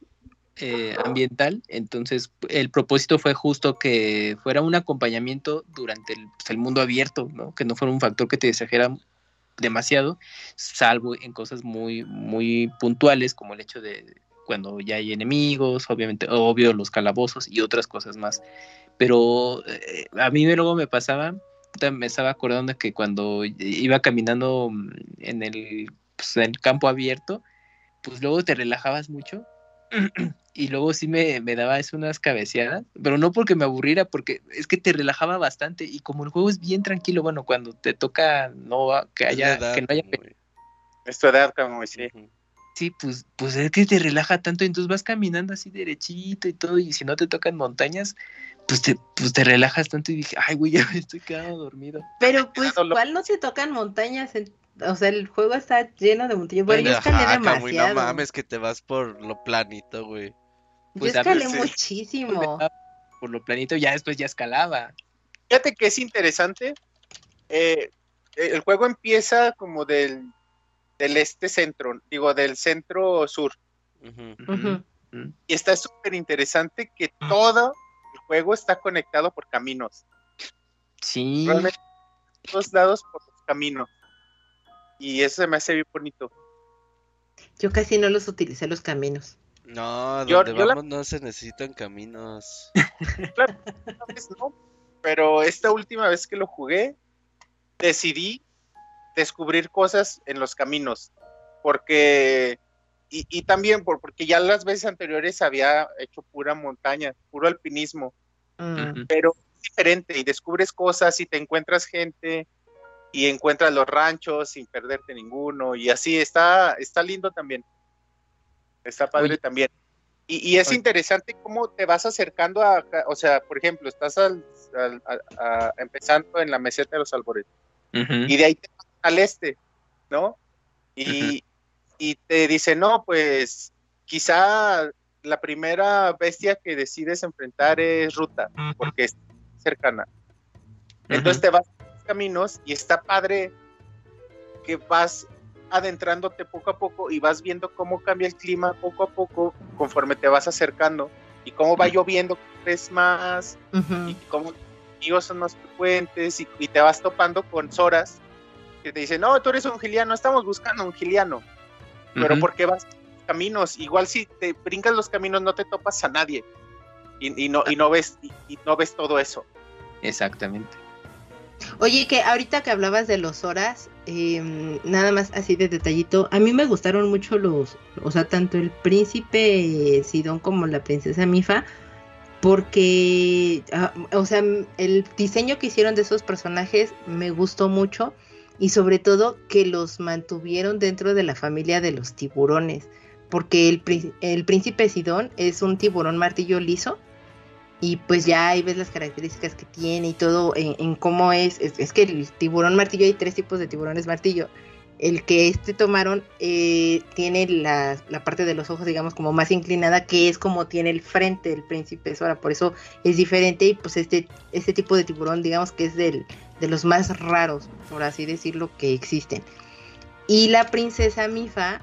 E: eh, ambiental, entonces el propósito fue justo que fuera un acompañamiento durante el, pues, mundo abierto, ¿no? que no fuera un factor que te exagera demasiado, salvo en cosas muy, muy puntuales como el hecho de cuando ya hay enemigos, obviamente, obvio los calabozos y otras cosas más. Pero eh, a mí luego me pasaba, me estaba acordando que cuando iba caminando en el, pues, en el campo abierto, pues luego te relajabas mucho y luego sí me, me daba es unas cabeceadas, pero no porque me aburriera, porque es que te relajaba bastante y como el juego es bien tranquilo, bueno, cuando te toca no que haya, que no haya
C: es tu edad, como sí.
E: Sí, pues, pues es que te relaja tanto, y entonces vas caminando así derechito y todo, y si no te tocan montañas, pues te, pues te relajas tanto y dije, ay, güey, ya me estoy quedando dormido.
D: Pero pues, ¿cuál no se tocan montañas? O sea, el juego está lleno de montañas. Bueno, yo escalé demasiado.
B: no mames que te vas por lo planito, güey.
D: Pues yo escalé muchísimo.
E: Por lo planito, ya después ya escalaba.
C: Fíjate que es interesante. Eh, el juego empieza como del del este centro, digo, del centro sur. Y está súper interesante que todo el juego está conectado por caminos.
E: Sí.
C: Realmente, todos lados por los caminos. Y eso se me hace bien bonito.
D: Yo casi no los utilicé los caminos.
B: No, donde vamos no se necesitan caminos.
C: claro, no, pero esta última vez que lo jugué, decidí descubrir cosas en los caminos, porque, y, también por, porque ya las veces anteriores había hecho pura montaña, puro alpinismo, mm. pero es diferente y descubres cosas y te encuentras gente y encuentras los ranchos sin perderte ninguno y así está, está lindo también, está padre también. Y, es interesante cómo te vas acercando a, o sea, por ejemplo, estás al, empezando en la meseta de los albores. Y de ahí te al este, ¿no? Y, te dice, no, pues quizá la primera bestia que decides enfrentar es Ruta, porque es cercana. Entonces te vas a los caminos y está padre que vas adentrándote poco a poco y vas viendo cómo cambia el clima poco a poco conforme te vas acercando y cómo va lloviendo más y cómo los son más frecuentes y, y, te vas topando con Soras que te dicen, no, tú eres un giliano, estamos buscando un giliano. Pero porque vas caminos, igual si te brincas los caminos no te topas a nadie. Y, no, y no ves, y, no ves todo eso.
E: Exactamente.
D: Oye, que ahorita que hablabas de los horas, em, nada más así de detallito, a mí me gustaron mucho los, o sea, tanto el príncipe Sidón como la princesa Mifa, porque, ah, o sea, el diseño que hicieron de esos personajes me gustó mucho y sobre todo que los mantuvieron dentro de la familia de los tiburones, porque el, el príncipe Sidón es un tiburón martillo liso y pues ya ahí ves las características que tiene y todo en, cómo es. es. que el tiburón martillo hay tres tipos de tiburones martillo. El que este tomaron eh, tiene la, la, parte de los ojos, digamos, como más inclinada, que es como tiene el frente del príncipe Sora, por eso es diferente. Y pues este, este tipo de tiburón, digamos que es del, de los más raros, por así decirlo, que existen. Y la princesa Mifa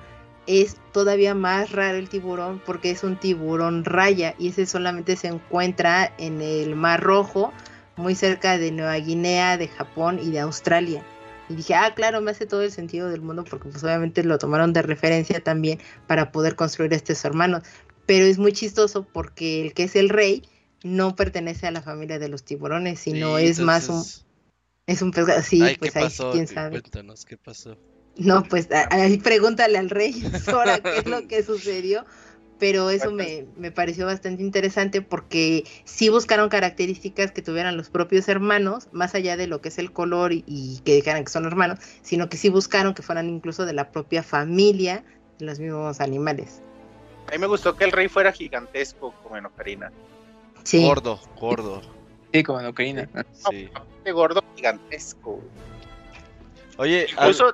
D: es todavía más raro el tiburón porque es un tiburón raya y ese solamente se encuentra en el Mar Rojo, muy cerca de Nueva Guinea, de Japón y de Australia. Y dije, ah, claro, me hace todo el sentido del mundo porque pues obviamente lo tomaron de referencia también para poder construir estos hermanos. Pero es muy chistoso porque el que es el rey no pertenece a la familia de los tiburones, sino es más un es un pescado, sí, pues ahí quién sabe.
B: Cuéntanos, ¿qué pasó?
D: No, pues ahí pregúntale al rey Sora qué es lo que sucedió, pero eso me, me, pareció bastante interesante porque sí buscaron características que tuvieran los propios hermanos, más allá de lo que es el color y, que dijeran que son hermanos, sino que sí buscaron que fueran incluso de la propia familia de los mismos animales.
C: A mí me gustó que el rey fuera gigantesco como en Ocarina.
B: Sí. Gordo, gordo.
E: Sí, como en Ocarina.
C: Sí gordo gigantesco.
B: Oye,
C: incluso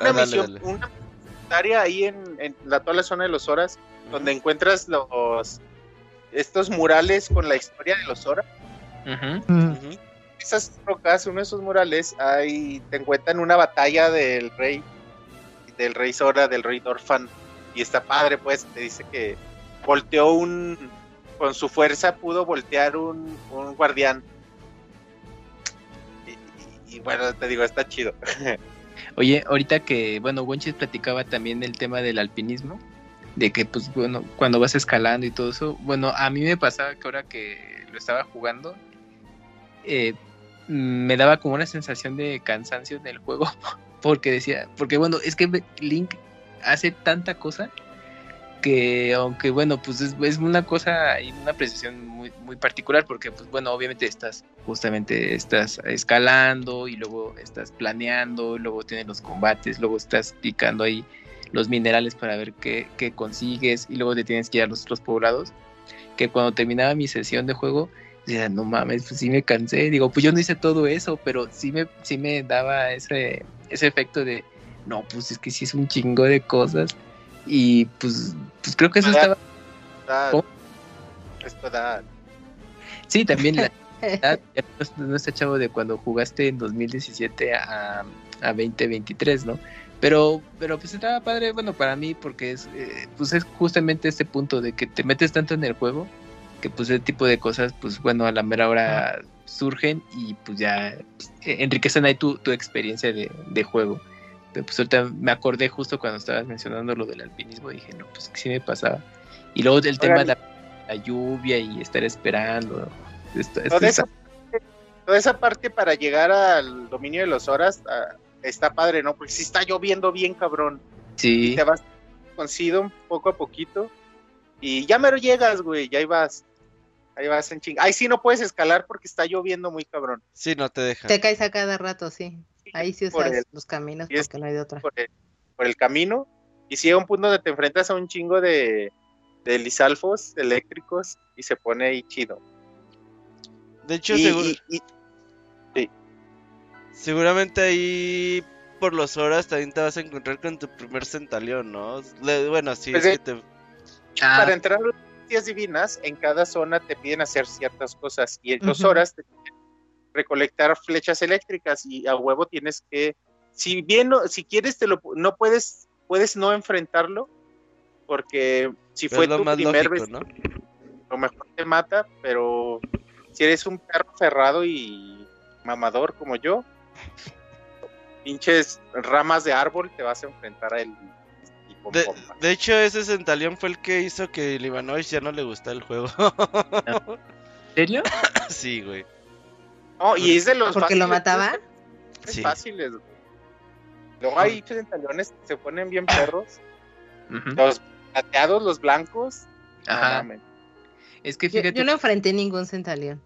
C: una misión, una área ahí en, la, toda la zona de los horas, donde encuentras los estos murales con la historia de los horas. Esas rocas, uno de esos murales, ahí te encuentran una batalla del rey, del rey Sora, del rey Dorfan, y está padre, pues, te dice que volteó un, con su fuerza pudo voltear un, un guardián. Y bueno, te digo, está chido.
E: Oye, ahorita que, bueno, Wonchis platicaba también del tema del alpinismo, de que, pues, bueno, cuando vas escalando y todo eso, bueno, a mí me pasaba que ahora que lo estaba jugando, eh, me daba como una sensación de cansancio en el juego, porque decía, porque bueno, es que Link hace tanta cosa aunque, aunque bueno, pues es, es una cosa y una apreciación muy, muy particular porque, pues bueno, obviamente estás justamente estás escalando y luego estás planeando, luego tienes los combates, luego estás picando ahí los minerales para ver qué, qué consigues y luego te tienes que ir a los otros poblados. Que cuando terminaba mi sesión de juego, decía, no mames, pues sí me cansé. Digo, pues yo no hice todo eso, pero sí me, sí me daba ese, ese efecto de, no, pues es que sí es un chingo de cosas. Y pues, pues creo que eso estaba.
C: Edad. Es tu edad.
E: Sí, también la edad, ya no, no está chavo de cuando jugaste en 2017 a, a 2023, ¿no? Pero, pero pues estaba padre, bueno, para mí, porque es, eh, pues es justamente este punto de que te metes tanto en el juego que pues ese tipo de cosas, pues bueno, a la mera hora surgen y pues ya pues, enriquecen ahí tu, tu experiencia de, de juego. Pues ahorita me acordé justo cuando estabas mencionando lo del alpinismo, dije, no, pues que sí me pasaba. Y luego del tema de la, la lluvia y estar esperando. Esto, esto
C: Toda esa, toda esa parte para llegar al dominio de los horas ah, está padre, ¿no? Porque si está lloviendo bien, cabrón.
E: sí,
C: Te vas con Sidon poco a poquito. Y ya mero llegas, güey. Ya ahí vas. Ahí vas en ching. Ahí sí no puedes escalar porque está lloviendo muy cabrón.
B: Sí, no te deja.
D: Te caes a cada rato, sí. Ahí sí
C: Por
D: usas
C: el-
D: los caminos
C: es-
D: porque no hay de otra.
C: por el, por el camino. Y si llega un punto donde te enfrentas a un chingo de, de lisalfos eléctricos y se pone ahí chido.
B: De hecho,
C: Y-
B: seguro-
C: y- y-
B: seguramente ahí por los horas también te vas a encontrar con tu primer centalión, ¿no? Le- bueno, sí,
C: Pues
B: es
C: de-
B: que te...
E: Ah,
C: para entrar a las divinas, en cada zona te piden hacer ciertas cosas y en dos horas te piden recolectar flechas eléctricas y a huevo tienes que, si bien, no- si quieres, te lo, no puedes, puedes no enfrentarlo, porque si fue
B: lo
C: tu
B: más
C: primer
B: lógico, ¿no?
C: lo mejor te mata, pero si eres un perro ferrado y mamador como yo, pinches ramas de árbol te vas a enfrentar a él.
B: De, de hecho, ese centalión fue el que hizo que Livanovich ya no le gustara el juego.
E: ¿En serio?
B: sí, güey.
C: No, y es de los
D: ¿Porque lo mataba?
C: es
B: Sí.
C: fáciles. güey. Luego hay centaliones que se ponen bien perros. Los plateados, los blancos.
E: Ajá. Es que
D: Yo,
E: fíjate,
D: yo no enfrenté ningún centalión.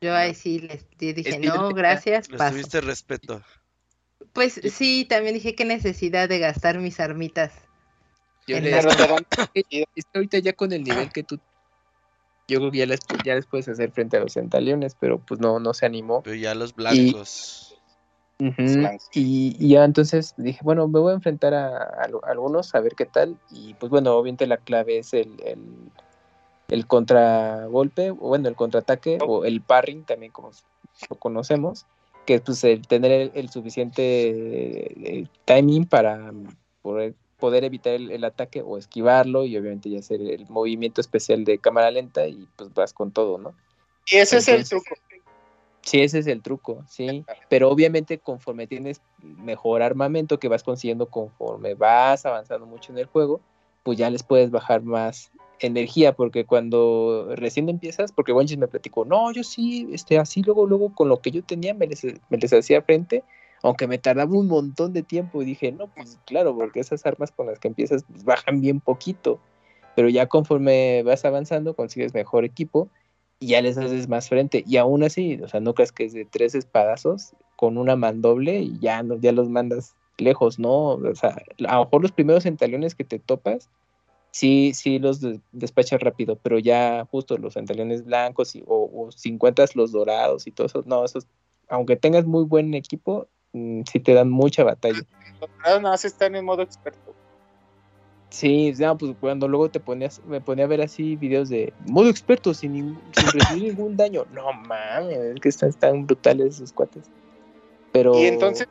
D: Yo ahí sí les di- dije, no, gracias,
B: Les
D: paso.
B: tuviste respeto.
D: Pues sí, también dije qué necesidad de gastar mis armitas.
E: yo le- ahorita ya con el nivel que tú yo creo que ya les, ya les puedes hacer frente a los centaliones, pero pues no, no se animó.
B: Pero ya los blancos.
E: Y, y ya entonces dije, bueno, me voy a enfrentar a, a lo- a algunos, a ver qué tal. Y pues bueno, obviamente la clave es el, el, el contragolpe, o bueno, el contraataque, o el parring también como lo conocemos, que es pues el tener el, el suficiente eh, timing para poder, poder evitar el, el ataque o esquivarlo y obviamente ya hacer el movimiento especial de cámara lenta y pues vas con todo, ¿no?
C: Y ese es el truco.
E: Sí, ese es el truco, sí. Pero obviamente conforme tienes mejor armamento que vas consiguiendo conforme vas avanzando mucho en el juego, pues ya les puedes bajar más energía, porque cuando recién empiezas, porque Bonchis me platicó, no, yo sí, este, así luego, luego con lo que yo tenía me les, me les hacía frente, aunque me tardaba un montón de tiempo, y dije, no, pues claro, porque esas armas con las que empiezas pues, bajan bien poquito, pero ya conforme vas avanzando consigues mejor equipo y ya les haces más frente. Y aún así, o sea, no creas que es de tres espadazos con una mandoble y ya, no, ya los mandas lejos, ¿no? O sea, a lo mejor los primeros centaliones que te topas, sí, sí los des- despachas rápido, pero ya justo los centaliones blancos y, o, o si encuentras los dorados y todo eso, no, esos, aunque tengas muy buen equipo, mm, sí te dan mucha batalla.
C: Nada más están en modo experto.
E: Sí, no, pues cuando luego te ponías, me ponía a ver así videos de modo experto sin, ningún- sin recibir ningún daño. No mames, es que están, están brutales esos cuates. Pero.
C: Y entonces,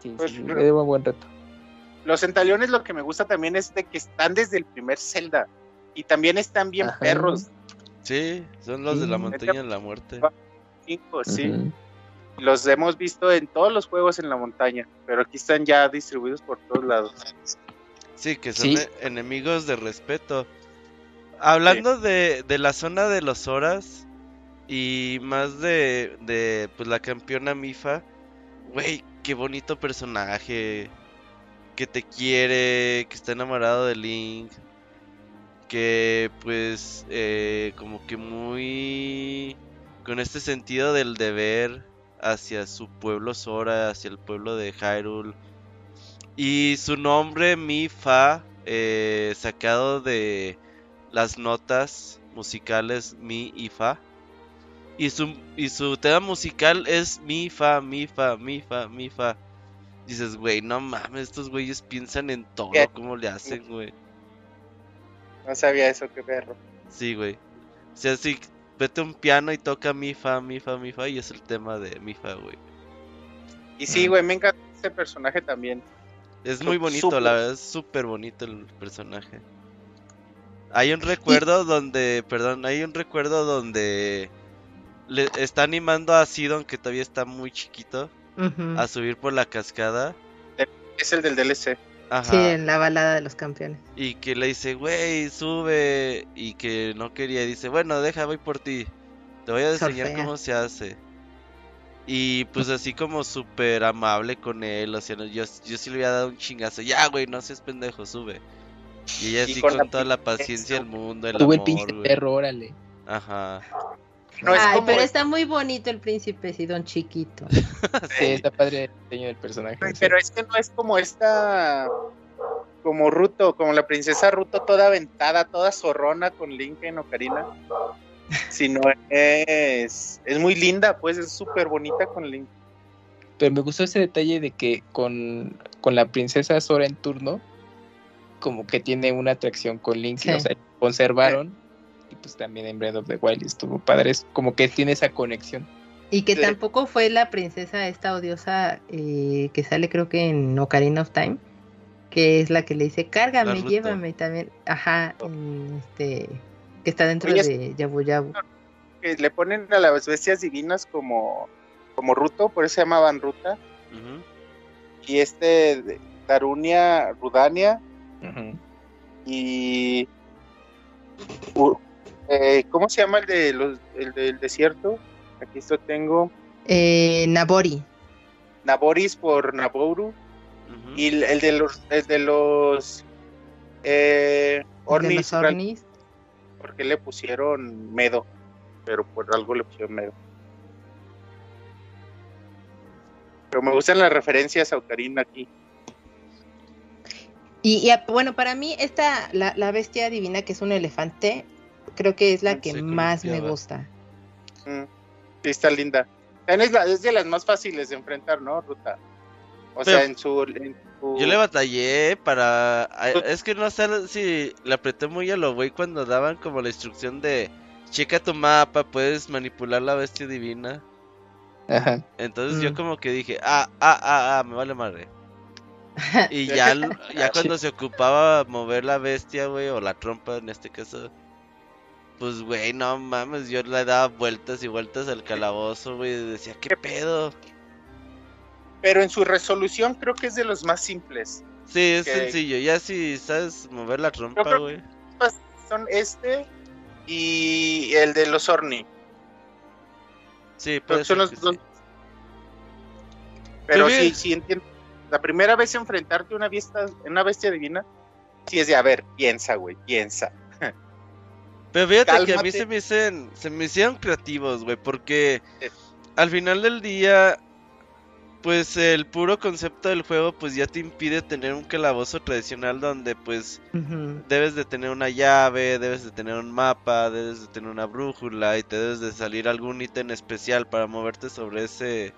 E: Sí,
C: pues,
E: sí, un buen reto.
C: los centaliones lo que me gusta también es de que están desde el primer Zelda. Y también están bien
E: Ajá.
C: perros.
B: Sí, son los de la montaña de la muerte.
C: Cinco, sí. Los hemos visto en todos los juegos en la montaña. Pero aquí están ya distribuidos por todos lados.
B: Sí, que son
E: Sí.
B: e- enemigos de respeto. Hablando de, de la zona de los horas y más de, de pues la campeona Mifa, güey, qué bonito personaje, que te quiere, que está enamorado de Link. que pues eh, como que muy con este sentido del deber hacia su pueblo Sora, hacia el pueblo de Hyrule. Y su nombre, Mifa, eh, sacado de las notas musicales Mi y Fa. Y su, y su tema musical es Mi, Fa, Mi, Fa, Mi, Fa, Mi, Fa. Dices, güey, no mames, estos güeyes piensan en todo, ¿cómo le hacen, güey?
C: No sabía eso, qué perro.
B: Sí, güey. O sea, sí, vete a un piano y toca mi fa, mi fa, mi fa y es el tema de mi fa, güey.
C: Y sí, güey, me encanta ese personaje también.
B: Es muy bonito, la verdad, es súper bonito el personaje. Hay un recuerdo donde, perdón, hay un recuerdo donde le está animando a Sidon, que todavía está muy chiquito, a subir por la cascada.
C: Es el del DLC.
D: Sí, en la balada de los campeones.
B: Y que le dice, güey, sube. Y que no quería. Y dice, bueno, deja, voy por ti. Te voy a enseñar cómo se hace. Y pues así como súper amable con él. O sea, yo, yo sí le había dado un chingazo. Ya, güey, no seas pendejo, sube. Y ella así con, toda la paciencia del mundo. El
E: Tuve el pinche perro, órale.
B: Ajá.
D: Ay, pero está muy bonito el príncipe Sidón chiquito.
E: sí, está padre el diseño del personaje.
C: Pero es que no es como esta. Como Ruto, como la princesa Ruto, toda aventada, toda zorrona con Link en Ocarina. Sino es. Es muy linda, pues es súper bonita con Link.
E: Pero me gustó ese detalle de que con, con la princesa Sora en turno, como que tiene una atracción con Link, o sea, conservaron y pues también en Breath of the Wild estuvo padre, es como que tiene esa conexión.
D: Y que tampoco fue la princesa esta odiosa eh, que sale creo que en Ocarina of Time, que es la que le dice, cárgame, llévame también, ajá, este, que está dentro de Yabu Yabu.
C: Que le ponen a las bestias divinas como, como Ruto, por eso se llamaban Ruta. Y este, Darunia, Rudania. Y eh, ¿Cómo se llama el, de los, el del desierto? Aquí esto tengo.
D: Eh, Nabori.
C: Naboris por Naboru. Y el, de los. El de los. Eh, Ornis. Porque le pusieron Medo. Pero por algo le pusieron Medo. Pero me gustan las referencias a Ocarina aquí.
D: Y, bueno, para mí esta, la, la bestia divina que es un elefante, creo que es la que más me gusta.
C: Mm, sí, está linda. Es, de las más fáciles de enfrentar, ¿no, Ruta? O sea, en su,
B: Yo le batallé para... Es que no sé si le apreté muy a lo güey cuando daban como la instrucción de... Checa tu mapa, puedes manipular la bestia divina. Ajá. Entonces yo mm. como que dije, ah, ah, ah, ah, me vale madre. Y ya, ya cuando se ocupaba mover la bestia, güey, o la trompa en este caso, pues, güey, no mames, yo le daba vueltas y vueltas al calabozo, güey, decía, ¿qué pedo?
C: Pero en su resolución creo que es de los más simples.
B: Sí, es sencillo, ya si sabes mover la trompa, güey.
C: Son este y el de los Orni.
B: Sí, pero
C: son los dos. Pero sí, sí entiendo. La primera vez enfrentarte a una bestia, una bestia divina, sí es de, a ver, piensa, güey, piensa.
B: Pero fíjate que a mí se me, hicieron, se me hicieron creativos, güey, porque al final del día, pues el puro concepto del juego, pues ya te impide tener un calabozo tradicional donde, pues, debes de tener una llave, debes de tener un mapa, debes de tener una brújula y te debes de salir algún ítem especial para moverte sobre ese,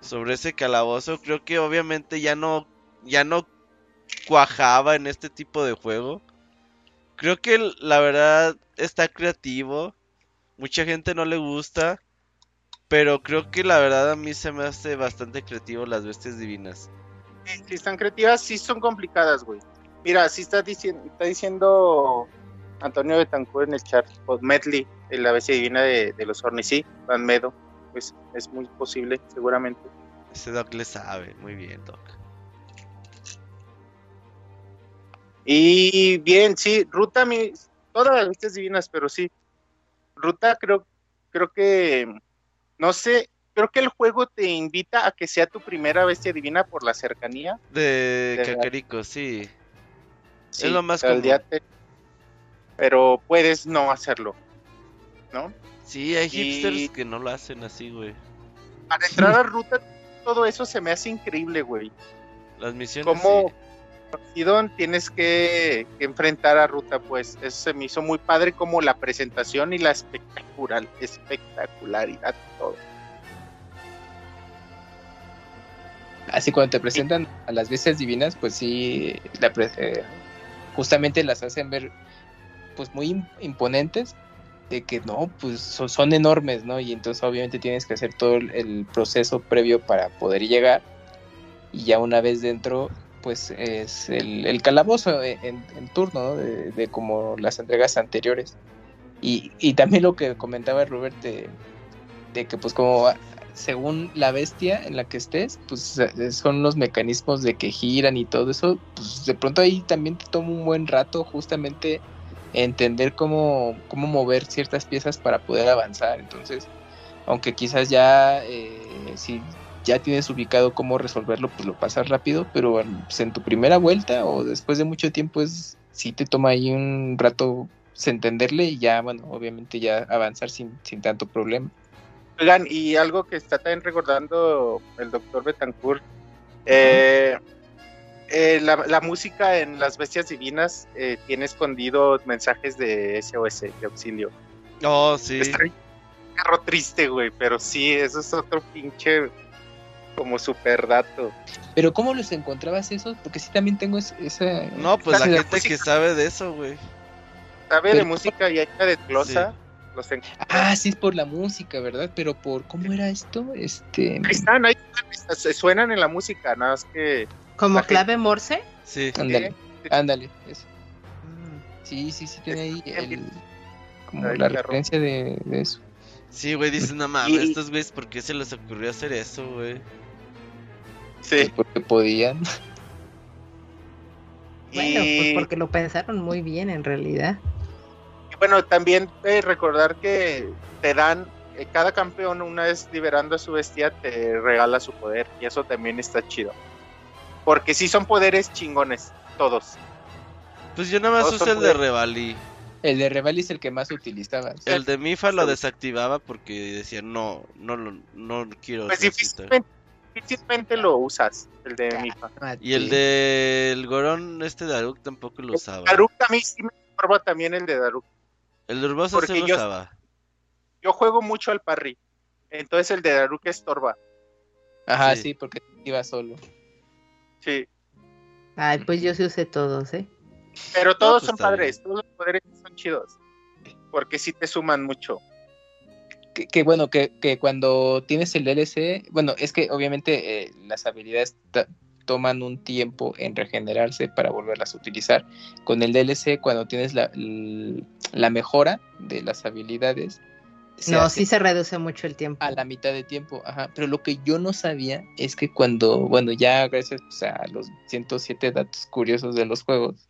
B: sobre ese calabozo. Creo que obviamente ya no, ya no cuajaba en este tipo de juego. Creo que la verdad está creativo. Mucha gente no le gusta. Pero creo que la verdad a mí se me hace bastante creativo las bestias divinas.
C: Si están creativas, sí son complicadas, güey. Mira, si está, diciendo, está diciendo Antonio Betancourt en el chat, pues Medley, la bestia divina de, los Ornis, sí, Van Medo, pues es muy posible, seguramente.
B: Ese Doc le sabe, muy bien, Doc.
C: Y bien, sí, Ruta, mi, todas las bestias divinas, pero sí. Ruta creo, creo que, no sé, creo que el juego te invita a que sea tu primera bestia divina por la cercanía.
B: De, de sí.
C: Es lo más común. pero puedes no hacerlo, ¿no?
B: Sí, hay
C: Y-
B: hipsters que no lo hacen así, güey.
C: Para entrar a ruta, todo eso se me hace increíble, güey.
B: Las misiones.
C: Como
B: sí.
C: Sidon tienes que, enfrentar a ruta, pues eso se me hizo muy padre como la presentación y la espectacular, espectacularidad todo.
E: Así cuando te presentan a las bestias divinas, pues sí, eh, justamente las hacen ver pues muy im- imponentes, de que no, pues son, enormes, ¿no? Y entonces obviamente tienes que hacer todo el proceso previo para poder llegar. Y ya una vez dentro, pues es el, el calabozo en, en turno, ¿no? De, de como las entregas anteriores. Y, y también lo que comentaba Robert de, de que pues como según la bestia en la que estés, pues eh, son los mecanismos de que giran y todo eso, pues de pronto ahí también te toma un buen rato justamente entender cómo, cómo mover ciertas piezas para poder avanzar. Entonces, aunque quizás ya eh, si ya tienes ubicado cómo resolverlo, pues lo pasas rápido, pero pues, en tu primera vuelta o después de mucho tiempo es sí te toma ahí un rato pues, entenderle y ya, bueno, obviamente ya avanzar sin, sin tanto problema.
C: Oigan, y algo que está también recordando el doctor Betancourt, eh, eh, la, la música en Las Bestias Divinas eh, tiene escondido mensajes de SOS, de auxilio.
B: Oh, sí.
C: Está carro triste, güey, pero sí, eso es otro pinche como super dato.
E: Pero ¿cómo los encontrabas esos? Porque sí también tengo es- esa...
B: No, pues la
C: La
B: gente que sabe de eso, güey.
C: ¿Sabe de música y hecha de glosa? Los
E: Ah, sí es por la música, ¿verdad? Pero por ¿cómo era esto? Este,
C: Ahí están, ahí están, se suenan en la música, nada más que...
D: ¿Como
C: gente-
D: clave Morse?
B: Sí.
E: ándale,
C: Sí.
E: ándale, eso. Sí, sí, sí tiene ahí el, como
C: Ay,
E: la referencia de, de eso.
B: Sí, güey, dices, no mames,
C: Y-
B: estos güeyes, ¿por qué se les ocurrió hacer eso, güey?
C: Sí.
E: Pues porque podían.
D: Bueno, pues porque lo pensaron muy bien en realidad.
C: Y bueno, también eh, recordar que te dan, eh, cada campeón una vez liberando a su bestia te regala su poder y eso también está chido. Porque sí son poderes chingones, todos.
B: Pues yo nada más
C: Todos
B: usé el de. Revali.
E: El de Revali es el que más utilizabas.
B: El de Mifa lo desactivaba porque decía, no, no, lo- no quiero
C: Pues
B: necesitar".
C: difícilmente, difícilmente lo usas, el de Mifa.
B: Y el del Gorón, este de Daruk tampoco lo usaba.
C: Daruk a mí sí me estorba también el de Daruk.
B: El de Urbosa
C: Porque
B: lo
C: yo-
B: usaba.
C: Yo juego mucho al parry, entonces el de Daruk estorba.
E: Ajá,
B: Sí.
E: sí, porque iba solo.
C: Sí.
D: Ay, pues yo sí usé todos, ¿eh?
C: Pero todos
B: pues
C: son
B: bien.
C: padres, todos los poderes son chidos. Porque sí te suman mucho.
E: Que, que bueno, que, que cuando tienes el DLC, bueno, es que obviamente eh, las habilidades toman un tiempo en regenerarse para volverlas a utilizar. Con el DLC, cuando tienes la, la mejora de las habilidades,
D: No, sí se reduce mucho el tiempo.
E: a la mitad de tiempo. Ajá. Pero lo que yo no sabía es que cuando, bueno, ya gracias pues, a los 107 datos curiosos de los juegos,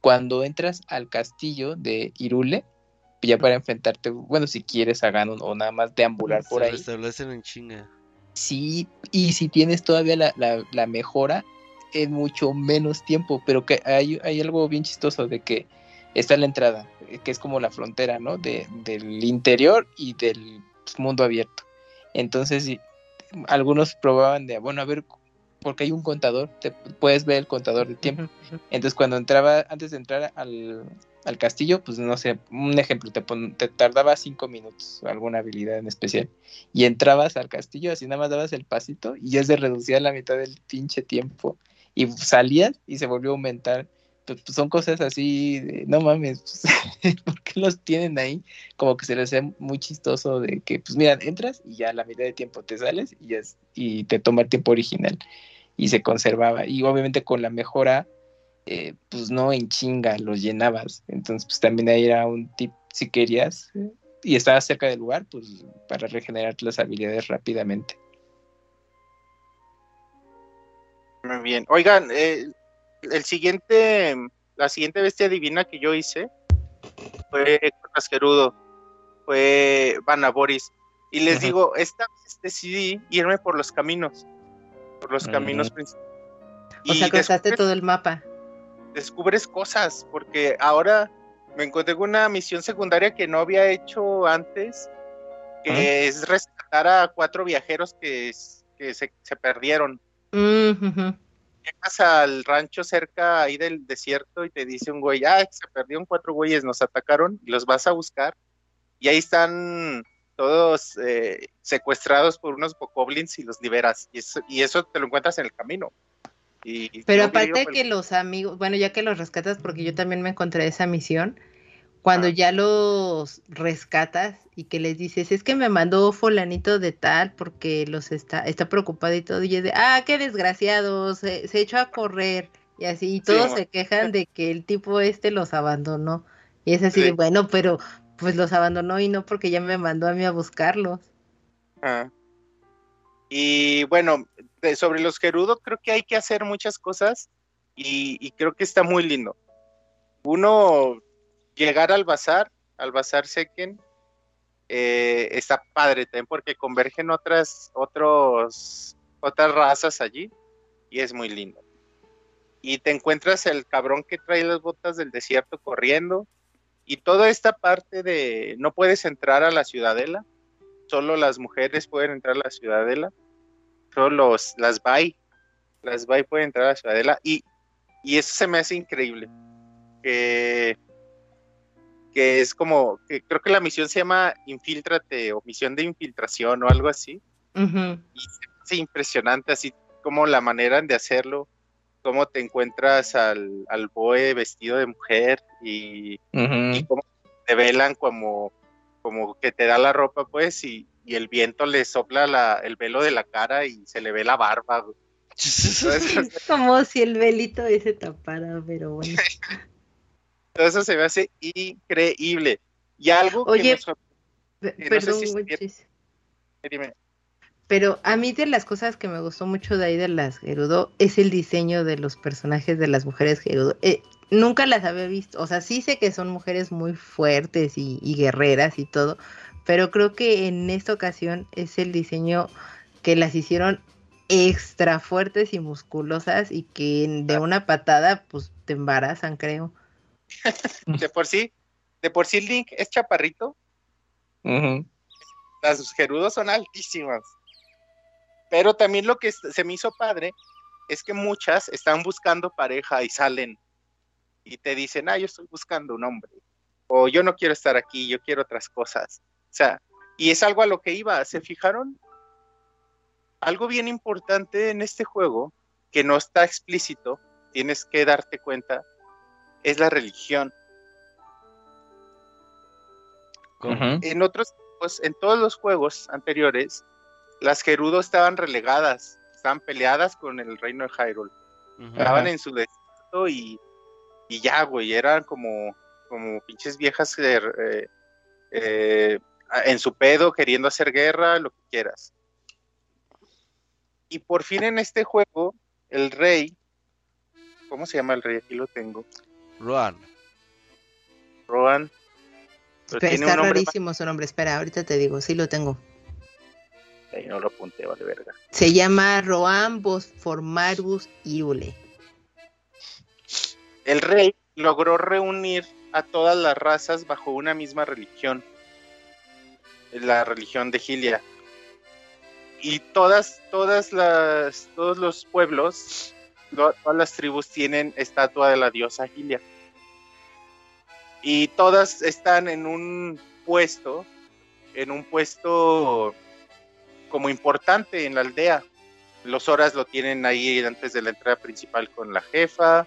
E: cuando entras al castillo de Irule, ya para enfrentarte, bueno, si quieres a Ganon o nada más deambular por
B: se
E: ahí,
B: restablecen en chinga.
E: sí, y si tienes todavía la, la- la mejora, en mucho menos tiempo, pero que hay, hay algo bien chistoso de que está la entrada, eh, que es como la frontera, ¿no? De, del interior y del mundo abierto. Entonces, algunos probaban de, bueno, a ver, porque hay un contador, te puedes ver el contador de tiempo. Entonces, cuando entraba, antes de entrar al, al castillo, pues no sé, un ejemplo, te, pon- te tardaba cinco minutos, alguna habilidad en especial, y entrabas al castillo, así nada más dabas el pasito, y ya se reducía la mitad del pinche tiempo, y salías y se volvió a aumentar. Pues, pues, son cosas así, no mames, pues, ¿por qué los tienen ahí? Como que se les hace muy chistoso de que, pues mira, entras y ya a la mitad de tiempo te sales y, ya y te toma el tiempo original y se conservaba. Y obviamente con la mejora, eh, pues no en chinga los llenabas. Entonces, pues también ahí era un tip si querías y estabas cerca del lugar, pues para regenerar las habilidades rápidamente.
C: Muy bien. Oigan, eh, el siguiente, la siguiente bestia divina que yo hice fue Casquerudo, fue Vanaboris. Y les
E: Ajá.
C: digo, esta vez decidí irme por los caminos, por los caminos principales.
D: O sea, cruzaste todo el mapa.
C: Descubres cosas, porque ahora me encontré con una misión secundaria que no había hecho antes, que es rescatar a cuatro viajeros que, que se, perdieron. Llegas al rancho cerca ahí del desierto y te dice un güey, ah, se perdieron cuatro güeyes, nos atacaron, y los vas a buscar. Y ahí están todos eh, secuestrados por unos bokoblins y los liberas. Y eso, y eso te lo encuentras en el camino.
D: Pero aparte que los amigos, bueno, ya que los rescatas, porque yo también me encontré esa misión, cuando ya los rescatas y que les dices, es que me mandó fulanito de tal porque los está, está preocupado y todo, y es de, ah, qué desgraciado, se, echó a correr, y así, y todos se quejan de que el tipo este los abandonó. Y es así bueno, pero pues los abandonó y no porque ya me mandó a mí a buscarlos.
C: Ah. Y bueno, sobre los Gerudo creo que hay que hacer muchas cosas y, creo que está muy lindo. Uno, llegar al bazar, al bazar Seken, eh, está padre también porque convergen otras, otros, otras razas allí y es muy lindo. Y te encuentras el cabrón que trae las botas del desierto corriendo y toda esta parte de no puedes entrar a la ciudadela, solo las mujeres pueden entrar a la ciudadela, solo los, las Bai, las Bai pueden entrar a la ciudadela y, y eso se me hace increíble. Que, que es como, que creo que la misión se llama Infiltrate o misión de infiltración o algo así. Y se me hace impresionante así como la manera de hacerlo cómo te encuentras al, al boe vestido de mujer y, cómo te velan como, como que te da la ropa, pues, y, el viento le sopla la, el velo de la cara y se le ve la barba.
D: como si el velito ese tapara, pero bueno.
C: Todo eso se me hace increíble. Y algo
D: Oye, que perdón, Dime. Pero a mí de las cosas que me gustó mucho de ahí de las Gerudo es el diseño de los personajes de las mujeres Gerudo. Eh, nunca las había visto, o sea, sí sé que son mujeres muy fuertes y, guerreras y todo, pero creo que en esta ocasión es el diseño que las hicieron extra fuertes y musculosas y que de una patada pues te embarazan, creo.
C: de por sí, de por sí Link es chaparrito. Las Gerudos son altísimas. Pero también lo que se me hizo padre es que muchas están buscando pareja y salen y te dicen, ah, yo estoy buscando un hombre, o yo no quiero estar aquí, yo quiero otras cosas. O sea, y es algo a lo que iba, ¿se fijaron? Algo bien importante en este juego, que no está explícito, tienes que darte cuenta, es la religión. En otros, pues, en todos los juegos anteriores, las Gerudo estaban relegadas, estaban peleadas con el reino de Hyrule. Estaban en su desierto y, y ya, güey, eran como, como pinches viejas eh, eh, en su pedo, queriendo hacer guerra, lo que quieras. Y por fin en este juego, el rey, ¿cómo se llama el rey? Aquí lo tengo.
B: Rohan.
C: Rohan.
D: está rarísimo su nombre, espera, ahorita te digo, sí lo tengo
C: no lo apunté, vale verga.
D: Se llama Roam Bosformarus Iule.
C: El rey logró reunir a todas las razas bajo una misma religión, la religión de Gilia. Y todas, todas las, todos los pueblos, todas las tribus tienen estatua de la diosa Gilia. Y todas están en un puesto, en un puesto como importante en la aldea. Los Horas lo tienen ahí antes de la entrada principal con la jefa.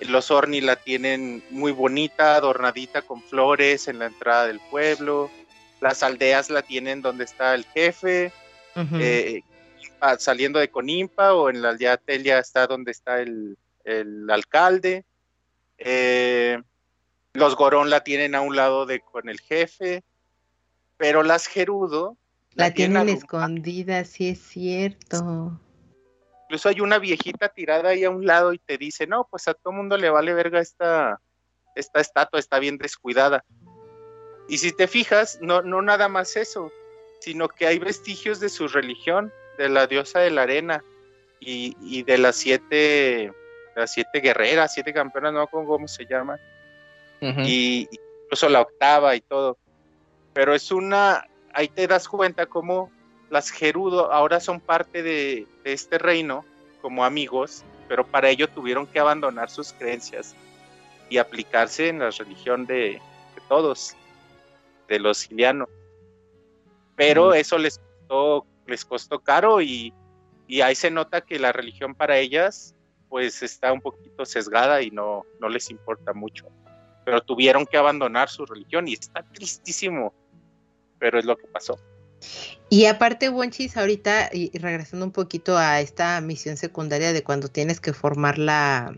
C: Los Orni la tienen muy bonita, adornadita con flores en la entrada del pueblo. Las aldeas la tienen donde está el jefe. Eh, saliendo de Conimpa o en la aldea Telia está donde está el, alcalde. Eh, los Gorón la tienen a un lado de con el jefe. Pero las Gerudo
D: la, tienen escondida, sí es cierto.
C: Incluso hay una viejita tirada ahí a un lado y te dice, no, pues a todo mundo le vale verga esta, esta estatua, está bien descuidada. Y si te fijas, no, no nada más eso, sino que hay vestigios de su religión, de la diosa de la arena y, de las siete, las siete guerreras, siete campeonas, no con cómo se llaman. y incluso la octava y todo. Pero es una, ahí te das cuenta cómo las Gerudo ahora son parte de, este reino como amigos, pero para ello tuvieron que abandonar sus creencias y aplicarse en la religión de, todos, de los silianos. Pero eso les costó, les costó caro y, y ahí se nota que la religión para ellas pues está un poquito sesgada y no, no les importa mucho. Pero tuvieron que abandonar su religión y está tristísimo, pero es lo que pasó.
D: Y aparte, Wonchis, ahorita, y regresando un poquito a esta misión secundaria de cuando tienes que formar la,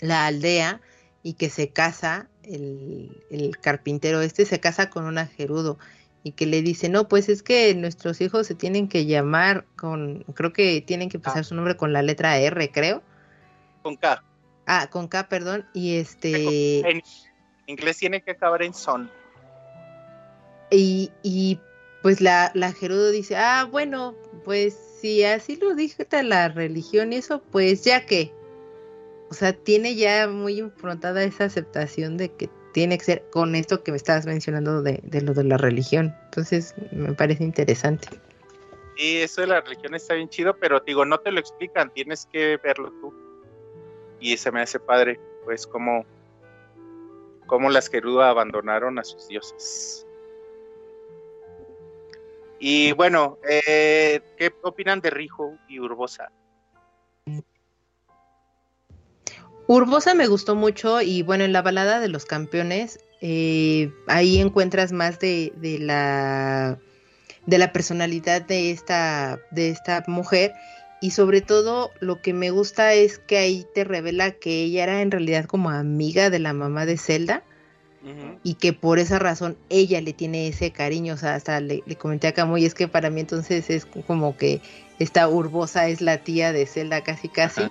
D: la aldea y que se casa, el, el carpintero este se casa con una Gerudo y que le dice, no, pues es que nuestros hijos se tienen que llamar con, creo que tienen que empezar ah. su nombre con la letra R, creo.
C: Con K.
D: Ah, con K, perdón. Y este...
C: En inglés tiene que acabar en son.
D: Y, y pues la, la Gerudo dice, ah, bueno, pues si así lo dicta la religión y eso, pues ya que. O sea, tiene ya muy improntada esa aceptación de que tiene que ser con esto que me estabas mencionando de, lo de la religión. Entonces, me parece interesante.
C: Y eso de la religión está bien chido, pero digo, no te lo explican, tienes que verlo tú. Y se me hace padre, pues, como, como las Gerudo abandonaron a sus dioses. Y bueno, eh, ¿qué opinan de Rijo y Urbosa?
D: Urbosa me gustó mucho y bueno, en la balada de los campeones, eh, ahí encuentras más de, la de la personalidad de esta, de esta mujer. Y sobre todo lo que me gusta es que ahí te revela que ella era en realidad como amiga de la mamá de Zelda y que por esa razón ella le tiene ese cariño, o sea, hasta le, comenté a Camuy, es que para mí entonces es como que esta Urbosa es la tía de Zelda casi casi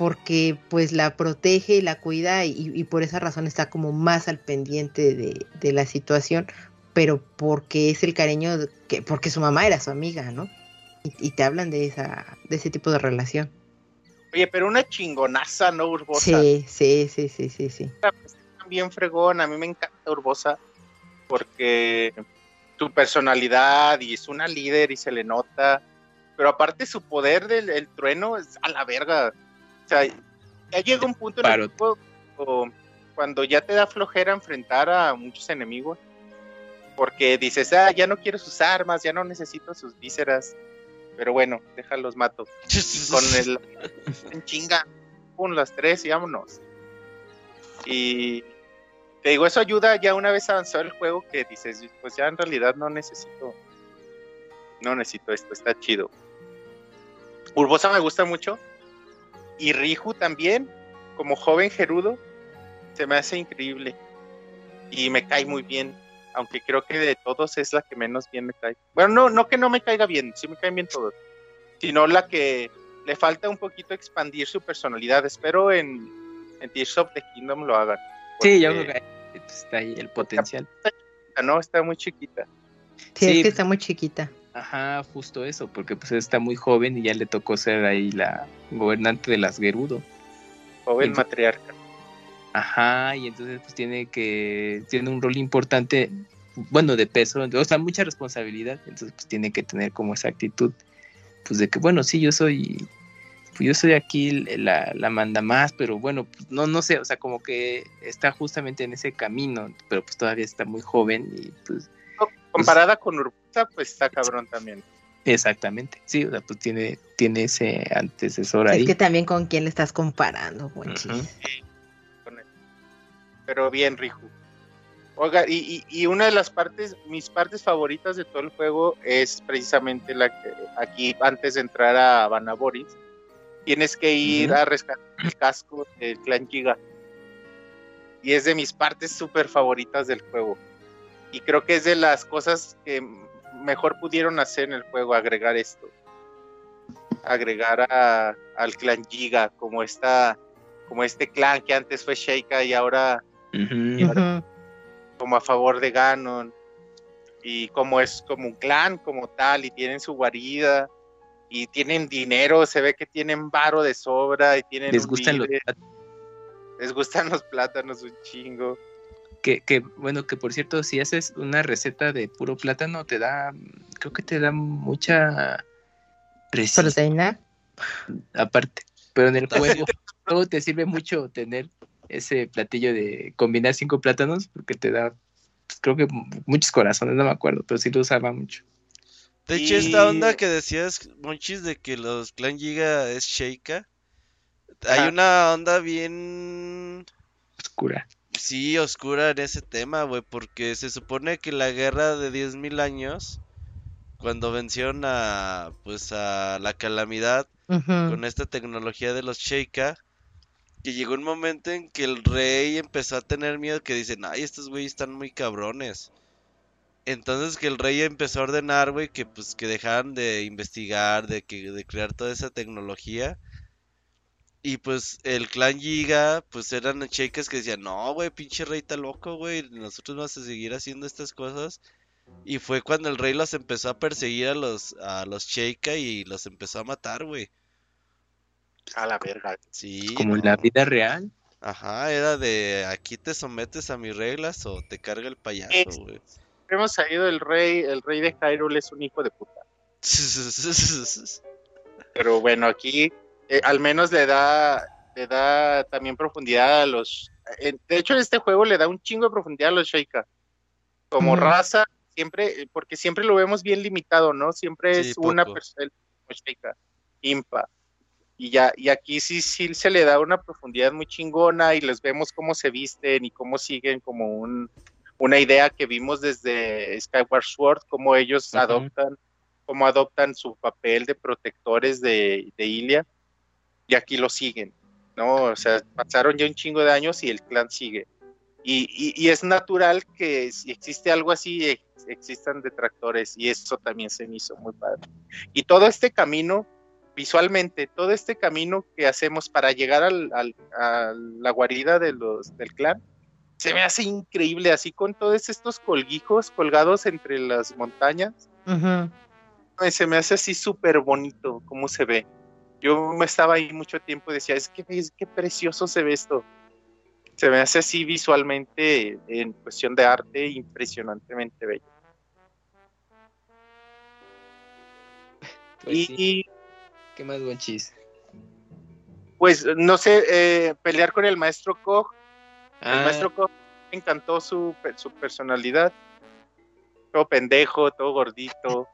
D: porque pues la protege y la cuida y, por esa razón está como más al pendiente de, la situación, pero porque es el cariño, que, porque su mamá era su amiga, ¿no? Y, te hablan de, esa, de ese tipo de relación.
C: Oye, pero una chingonaza, ¿no, Urbosa?
D: Sí, sí, sí, sí, sí, sí.
C: Bien fregón, a mí me encanta Urbosa porque su personalidad y es una líder y se le nota, pero aparte su poder del trueno es a la verga sea, ya llega un punto en el juego cuando ya te da flojera enfrentar a muchos enemigos, porque dices, ah, ya no quiero sus armas, ya no necesito sus vísceras, pero bueno, déjalos mato. Con el en chinga, pon las tres y vámonos. Y te digo, eso ayuda ya una vez avanzado el juego que dices, pues ya en realidad no necesito, no necesito esto, está chido. Urbosa me gusta mucho, y Riju también, como joven Gerudo, se me hace increíble. Y me cae muy bien. Aunque creo que de todos es la que menos bien me cae. Bueno, no, no que no me caiga bien, sí me caen bien todos. Sino la que le falta un poquito expandir su personalidad. Espero en, en Tears of the Kingdom lo hagan.
E: Sí, yo creo que está ahí el potencial.
C: Está no, está muy chiquita.
D: Sí, es que está muy chiquita.
E: Ajá, justo eso, porque pues está muy joven y ya le tocó ser ahí la gobernante de las Gerudo.
C: Joven matriarca.
E: Ajá, y entonces pues tiene que, tiene un rol importante, bueno, de peso, o sea, mucha responsabilidad, entonces pues tiene que tener como esa actitud, pues de que, bueno, sí, yo soy, pues yo soy aquí la, la manda más, pero bueno, pues no, no sé, o sea, como que está justamente en ese camino, pero pues todavía está muy joven y pues
C: Comparada con Urbosa, pues está cabrón también.
E: Exactamente, sí, o sea, pues tiene, tiene ese antecesor ahí.
D: Es que también con quién le estás comparando, buen
C: Pero bien, Riju. Oiga, y, y, una de las partes, mis partes favoritas de todo el juego es precisamente la que aquí, antes de entrar a Vanaboris, tienes que ir a rescatar el casco del clan Giga. Y es de mis partes súper favoritas del juego y creo que es de las cosas que mejor pudieron hacer en el juego, agregar esto. Agregar a, al clan Giga como esta, como este clan que antes fue Sheikah y ahora, como a favor de Ganon. Y como es como un clan como tal, y tienen su guarida, y tienen dinero, se ve que tienen varo de sobra, y tienen
E: les gustan los
C: Les gustan los plátanos un chingo.
E: Que, que, bueno, que por cierto, si haces una receta de puro plátano, te da, creo que te da mucha
D: proteína.
E: Aparte, pero en el juego, juego te sirve mucho tener ese platillo de combinar cinco plátanos porque te da, pues, creo que muchos corazones, no me acuerdo, pero sí lo usaba mucho.
B: De hecho, esta onda que decías, Monchis, de que los Clan Giga es Sheikah, hay una onda bien
E: oscura.
B: Sí, oscura en ese tema, güey, porque se supone que la guerra de 10.000 años, cuando vencieron a, pues, a la calamidad con esta tecnología de los Sheikah, que llegó un momento en que el rey empezó a tener miedo, que dicen, ay, estos güeyes están muy cabrones. Entonces que el rey empezó a ordenar, güey, que pues que dejaran de investigar, de que de crear toda esa tecnología y pues el clan Giga, pues eran cheques que decían, no, güey, pinche rey está loco, güey, nosotros vamos a seguir haciendo estas cosas. Y fue cuando el rey los empezó a perseguir a los, a los y los empezó a matar, güey.
C: A la verga.
B: Sí.
E: Como en la vida real.
B: Ajá, era de aquí te sometes a mis reglas o te carga el payaso, güey.
C: Hemos salido el rey, el rey de Hyrule es un hijo de puta. Pero bueno, aquí eh, al menos le da, le da también profundidad a los... Eh, de hecho, este juego le da un chingo de profundidad a los Sheikah. Como raza, siempre, porque siempre lo vemos bien limitado, ¿no? Siempre es una persona Sheikah, impa. Y ya, y aquí sí, sí se le da una profundidad muy chingona y les vemos cómo se visten y cómo siguen como un, una idea que vimos desde Skyward Sword, cómo ellos adoptan, cómo adoptan su papel de protectores de, de Ilia y aquí lo siguen, ¿no? O sea, pasaron ya un chingo de años y el clan sigue. Y, y, es natural que si existe algo así, existan detractores y eso también se me hizo muy padre. Y todo este camino, visualmente, todo este camino que hacemos para llegar al, a la guarida de los, del clan, se me hace increíble, así con todos estos colguijos colgados entre las montañas. Se me hace así súper bonito cómo se ve yo me estaba ahí mucho tiempo y decía, es que es qué precioso se ve esto. Se me hace así visualmente, en cuestión de arte, impresionantemente bello.
E: Pues y, ¿Qué más, buen chis?
C: Pues no sé, eh, pelear con el maestro Koch. El
E: Ah,
C: maestro Koch me encantó su, su personalidad. Todo pendejo, todo gordito.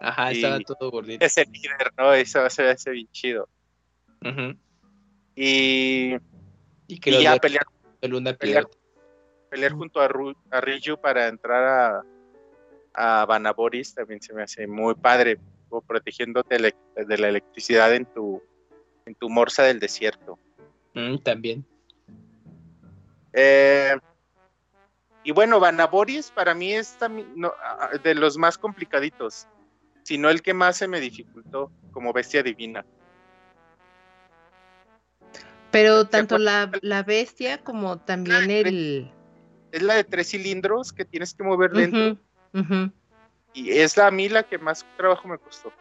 E: Ajá,
C: y-
E: estaba todo gordito.
C: Ese líder, ¿no? Eso se hace bien chido. Y,
E: Y que
C: y ya pelear pelear,
E: pirata.
C: pelear junto a, Ru- a Ryu para entrar a, a Vanaboris también se me hace muy padre, como protegiéndote de la electricidad en tu, en tu morsa del desierto.
E: Mm, también.
C: Eh, y bueno, Vanaboris para mí es también no, de los más complicaditos, sino el que más se me dificultó como bestia divina.
D: Pero
C: ¿Te
D: tanto la, la bestia como también el...
C: Es la de tres cilindros que tienes que mover
D: ujú.
C: Y es la, a mí la que más trabajo me costó.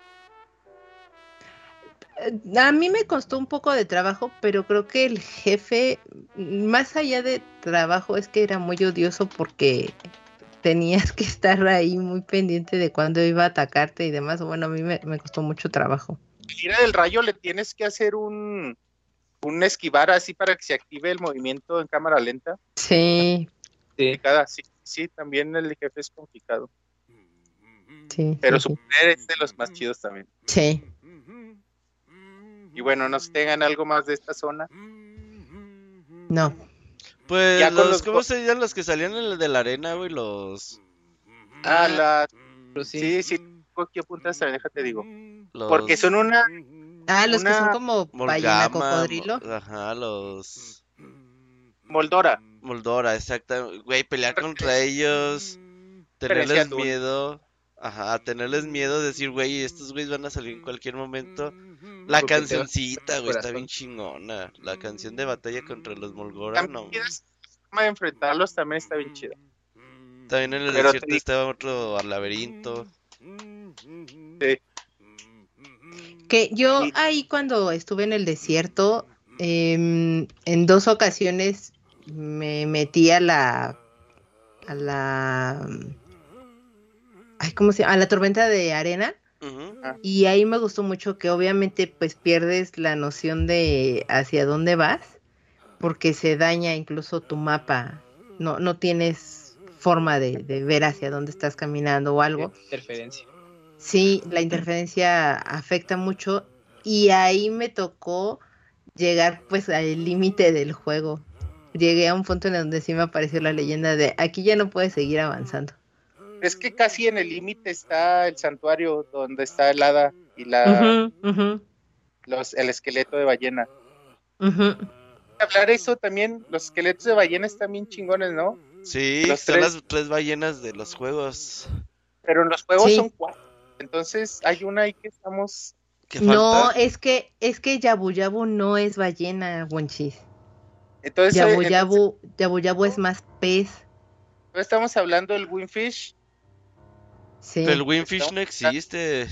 D: Eh, A mí me costó un poco de trabajo, pero creo que el jefe, más allá de trabajo, es que era muy odioso porque tenías que estar ahí muy pendiente de cuándo iba a atacarte y demás. Bueno, a mí me, me costó mucho trabajo.
C: Tira del rayo le tienes que hacer un, un esquivar así para que se active el movimiento en cámara lenta.
D: Sí,
E: Sí.
C: Cada, sí, sí, también el jefe es complicado.
D: sí.
C: Pero
D: sí,
C: su poder es de los más chidos también.
D: sí.
C: Y bueno, nos tengan algo más de esta zona.
D: No.
B: Pues
C: Ya
B: los,
C: los
B: ¿cómo
C: go-
B: serían los que salían en el de la arena, güey? Los...
C: Ah, la,
E: Pero sí.
C: sí, sí, ¿qué apuntas? también, déjate digo.
B: los...
C: Porque son una,
D: Ah, los que son como ballena cocodrilo.
B: mo- Ajá, los...
C: Moldora.
B: Moldora, exacto. Güey, pelear contra ellos, tenerles miedo. Ajá, tenerles miedo, decir, güey, estos güeyes van a salir en cualquier momento. La cancioncita, güey, está bien chingona. La canción de batalla contra los Molgora, no.
C: Forma de enfrentarlos también está bien chida.
B: También en el
C: Pero
B: desierto
C: te-
B: estaba otro laberinto.
C: Sí.
D: Que yo ahí cuando estuve en el desierto em, en dos ocasiones me metí a la a la ay, ¿cómo se llama? a la tormenta de arena
B: Ujú.
D: y ahí me gustó mucho que obviamente pues pierdes la noción de hacia dónde vas porque se daña incluso tu mapa no no tienes forma de, de ver hacia dónde estás caminando o algo
E: Interferencia.
D: Sí, la interferencia afecta mucho y ahí me tocó llegar pues al límite del juego. Llegué a un punto en donde sí me apareció la leyenda de aquí ya no puedes seguir avanzando.
C: Es que casi en el límite está el santuario donde está el hada y la, los, el esqueleto de ballena.
D: ujú.
C: Hablar eso también, los esqueletos de ballena están bien chingones, ¿no?
B: Sí,
C: Los
B: son
C: tres.
B: las tres ballenas de los juegos.
C: Pero en los juegos
D: Sí.
C: son cuatro. Entonces hay una ahí que estamos.
B: ¿Qué
D: No, es que es que Yabu Yabu no es ballena, Wonchis.
C: Entonces, eh,
D: Yabu
C: entonces,
D: Yabu, Yabu Yabu es más pez.
C: no estamos hablando del Winfish,
D: Sí.
B: Pero el Winfish no existe.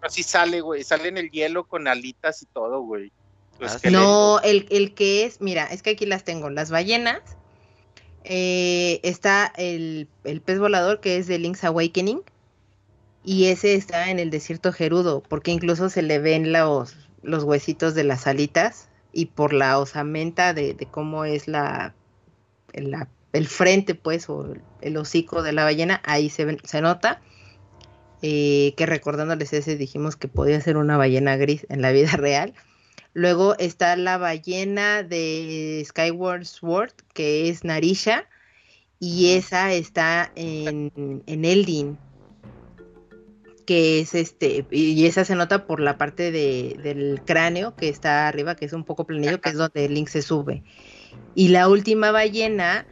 C: pero sí sale, güey. Sale en el hielo con alitas y todo, güey.
B: Ah.
D: No, el, el que es, mira, es que aquí las tengo, las ballenas. eh, está el, el pez volador que es de Link's Awakening. Y ese está en el desierto Gerudo, porque incluso se le ven los, los huesitos de las alitas. Y por la osamenta de, de cómo es la, la- el frente, pues, o el, hocico de la ballena, ahí se, ven- se nota. eh, que recordándoles ese dijimos que podía ser una ballena gris en la vida real. Luego está la ballena de Skyward Sword, que es Narisha, y esa está en, en Eldin, que es este, y esa se nota por la parte de- del cráneo que está arriba, que es un poco planillo, que es donde Link se sube. Y la última ballena,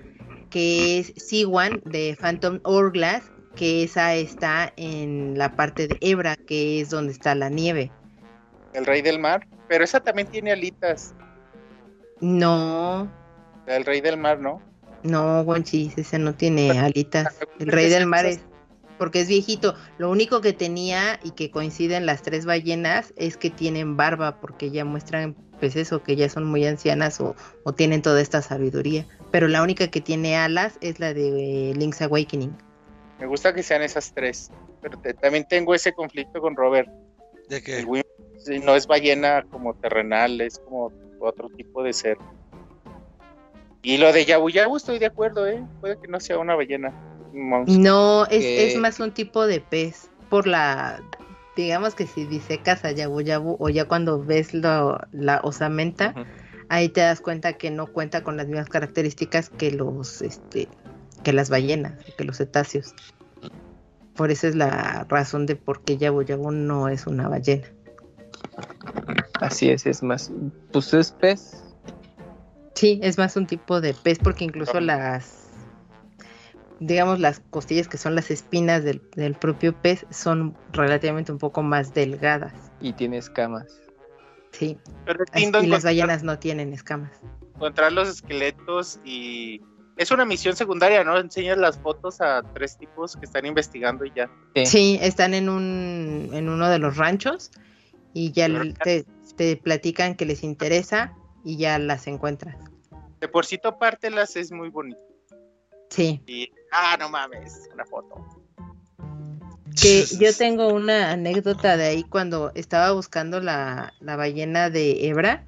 D: que es Siwan de Phantom Hourglass, que esa está en la parte de Ebra, que es donde está la nieve.
C: El rey del mar. Pero esa también tiene alitas.
D: No,
C: El rey del mar, ¿no?
D: No, Guanchis, ese no tiene alitas. El rey del mar es porque es viejito. Lo único que tenía y que coinciden las tres ballenas es que tienen barba, porque ya muestran, pues eso, que ya son muy ancianas o, o tienen toda esta sabiduría. Pero la única que tiene alas es la de eh, Link's Awakening.
C: Me gusta que sean esas tres. Pero te- también tengo ese conflicto con Robert.
B: ¿De
C: sí, no es ballena como terrenal, es como otro tipo de ser. Y lo de Yabu Yabu estoy de acuerdo, ¿eh? Puede que no sea una ballena. un monstruo.
D: No, es,
E: Que-
D: es más un tipo de pez. Por la, digamos que si disecas a Yabu Yabu o ya cuando ves lo- la osamenta,
E: Ujú.
D: ahí te das cuenta que no cuenta con las mismas características que los este que las ballenas, que los cetáceos. Por eso es la razón de por qué Yabu Yabu no es una ballena.
E: Así es, es más. Pues es pez.
D: Sí, es más un tipo de pez porque incluso las digamos las costillas que son las espinas del, del propio pez son relativamente un poco más delgadas.
E: Y tiene escamas.
D: Sí,
C: Pero es
D: así-
C: lindo
D: y las ballenas no tienen escamas.
C: encontrar los esqueletos y... Es una misión secundaria, ¿no? Enseñas las fotos a tres tipos que están investigando y ya.
E: Sí.
D: Sí, están en un en uno de los ranchos y ya te, te platican que les interesa y ya las encuentras.
C: De por sí topártelas es muy bonito.
D: Sí,
C: Y, ah, no mames, una foto.
D: que yo tengo una anécdota de ahí cuando estaba buscando la, la ballena de hebra,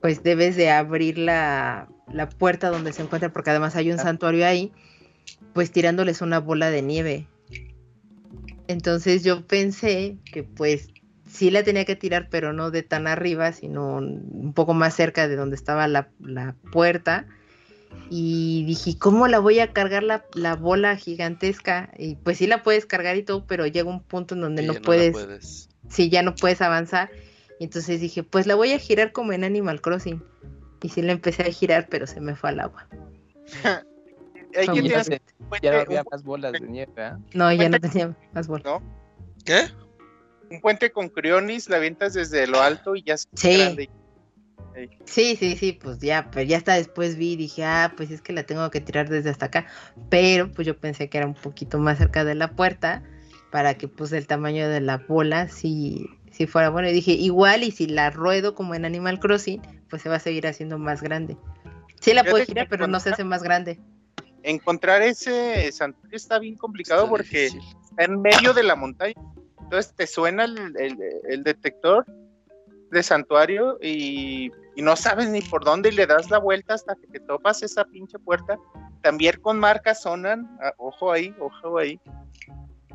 D: pues debes de abrir la, la puerta donde se encuentra, porque además hay un
E: Ah.
D: santuario ahí, pues tirándoles una bola de nieve. Entonces yo pensé que pues sí la tenía que tirar, pero no de tan arriba, sino un poco más cerca de donde estaba la, la puerta. Y dije, ¿cómo la voy a cargar la, la bola gigantesca? Y pues sí la puedes cargar y todo, pero llega un punto en donde no puedes,
B: puedes.
D: sí, ya no puedes avanzar. Y entonces dije, pues la voy a girar como en Animal Crossing. Y sí la empecé a girar, pero se me fue al agua.
C: Ahí
D: Son
C: ya puente,
E: ya no había más bolas de nieve, ¿verdad?
D: No, ya no tenía más bola.
C: ¿no?
B: ¿Qué?
C: un puente con crionis, la avientas desde lo alto y ya es
D: Sí.
C: grande.
D: Sí, sí, sí, pues ya, pero ya hasta después vi y dije, ah, pues es que la tengo que tirar desde hasta acá. Pero pues yo pensé que era un poquito más cerca de la puerta para que pues el tamaño de la bola sí, sí si fuera bueno. Y dije, igual y si la ruedo como en Animal Crossing, pues se va a seguir haciendo más grande. Sí la puedo girar, pero no se hace más grande.
C: Encontrar ese santuario está bien complicado
B: Está
C: porque
B: difícil.
C: está en medio de la montaña. Entonces te suena el, el- el detector de santuario y, y no sabes ni por dónde y le das la vuelta hasta que te topas esa pinche puerta. También con marcas sonan, ah, ojo ahí, ojo ahí.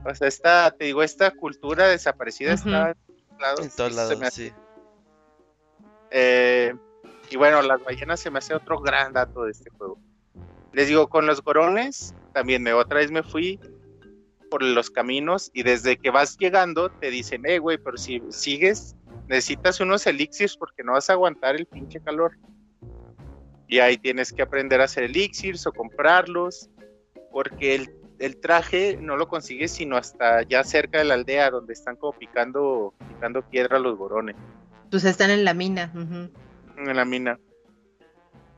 C: O sea, esta, te digo, esta cultura desaparecida está en todos lados.
B: En todos lados,
C: hace-
B: sí.
C: eh, y bueno, las ballenas se me hace otro gran dato de este juego. Les digo, con los gorones, también me otra vez me fui por los caminos y desde que vas llegando te dicen, eh, güey, pero si sigues, necesitas unos elixirs porque no vas a aguantar el pinche calor. Y ahí tienes que aprender a hacer elixirs o comprarlos, porque el, el traje no lo consigues sino hasta ya cerca de la aldea donde están como picando, picando piedra los gorones
D: Pues están en la mina.
C: en la mina.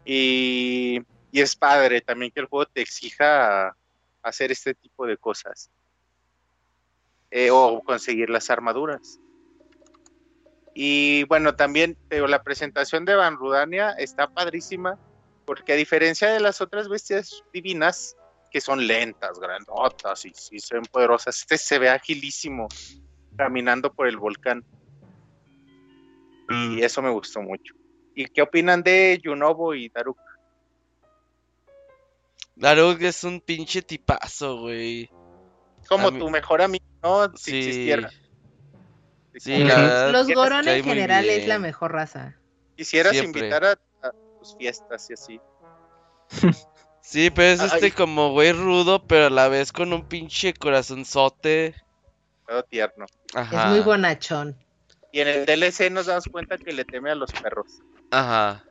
C: Y, y es padre también que el juego te exija hacer este tipo de cosas. Eh, o conseguir las armaduras. Y bueno, también pero la presentación de Van Rudania está padrísima, porque a diferencia de las otras bestias divinas, que son lentas, grandotas y, y son poderosas, este se ve agilísimo caminando por el volcán. Y eso me gustó mucho. ¿Y qué opinan de Yunobo y Daruk?
B: Daruk es un pinche tipazo, güey.
C: Como
B: A mí-
C: tu mejor amigo, ¿no? Si
B: Sí.
C: existiera.
B: Sí,
C: Como
B: la
C: que
B: verdad.
D: Los Goron en general es la mejor raza.
C: Quisieras
B: Siempre.
C: invitar a, a tus fiestas y así.
B: Sí, pero es
C: Ay.
B: este como güey rudo, pero a la vez con un pinche corazonzote.
C: Todo tierno.
B: Ajá.
D: Es muy bonachón.
C: Y en el DLC nos damos cuenta que le teme a los perros.
B: Ajá.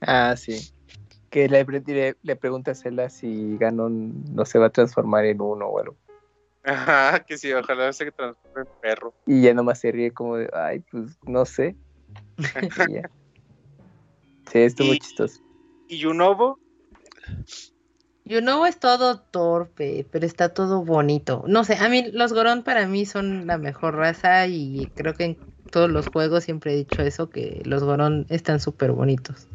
E: Ah, sí. Que le, le, le pregunta a Zelda si Ganon no se va a transformar en uno o algo.
C: Ajá, que sí, ojalá se transforme en perro.
E: Y ya nomás se ríe como de, ay, pues no sé. Ya. Sí, estuvo
C: Y-
E: chistoso.
C: Y Yunobo,
D: Yunobo es todo torpe, pero está todo bonito. No sé, a mí los Goron para mí son la mejor raza y creo que en todos los juegos siempre he dicho eso, que los Goron están súper bonitos.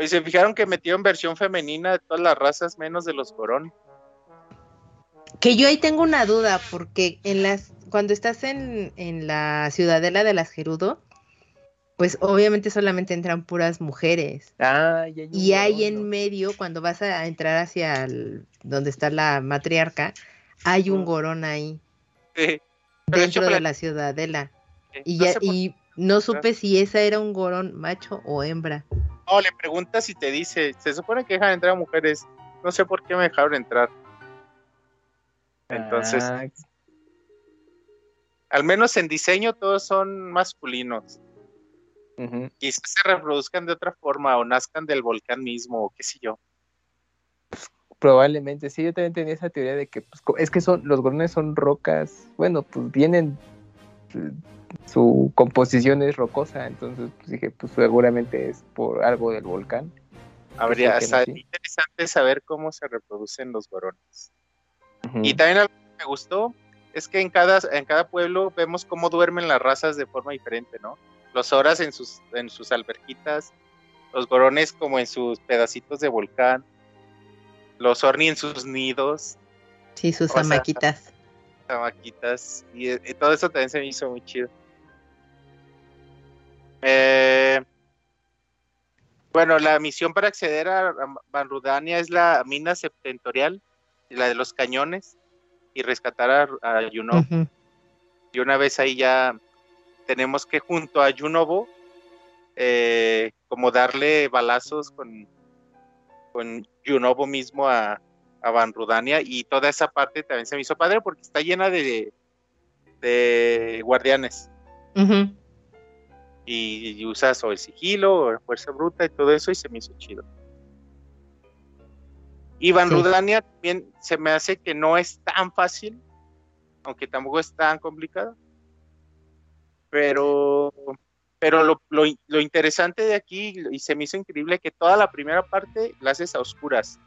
C: ¿y se fijaron que metieron versión femenina de todas las razas menos de los Gorón?
D: Que yo ahí tengo una duda, porque en las, cuando estás en, en la ciudadela de las Gerudo, pues obviamente solamente entran puras mujeres.
E: Ah, ya hay
D: Y ahí
E: Gorón,
D: en medio, cuando vas a entrar hacia el- donde está la matriarca, hay un gorón ahí,
C: Sí.
D: Dentro de la ciudadela. Y,
C: no
D: ya,
C: sé por-
D: y no supe si esa era un gorón macho o hembra.
C: No, le preguntas y te dice, se supone que dejan entrar mujeres. No sé por qué me dejaron entrar. Entonces,
E: Ah,
C: al menos en diseño todos son masculinos.
E: ujú.
C: Quizás se reproduzcan de otra forma o nazcan del volcán mismo o qué sé yo.
E: Probablemente, sí, yo también tenía esa teoría de que pues, es que son los gorones son rocas, bueno, pues vienen, eh, su composición es rocosa, entonces pues, dije, pues seguramente es por algo del volcán.
C: Habría,
E: sí.
C: interesante saber cómo se reproducen los gorones. Y también algo que me gustó es que en cada, en cada pueblo vemos cómo duermen las razas de forma diferente, ¿no? Los horas en sus, en sus alberquitas, los gorones como en sus pedacitos de volcán, los orni en sus nidos,
D: Sí, sus
C: O sea,
D: amaquitas.
C: chamaquitas, y, y todo eso también se me hizo muy chido. Eh, bueno, la misión para acceder a, a Banrudania es la mina septentorial, la de los cañones, y rescatar a, a Yunobo. Y una vez ahí ya tenemos que junto a Yunobo, eh, como darle balazos con, con Yunobo mismo a, a Banrudania y toda esa parte también se me hizo padre porque está llena de, de guardianes y usas o el sigilo o la fuerza bruta y todo eso y se me hizo chido. Y Banrudania también se me hace que no es tan fácil, aunque tampoco es tan complicado. Pero, pero lo, lo, lo interesante de aquí, y se me hizo increíble, que toda la primera parte la haces a oscuras.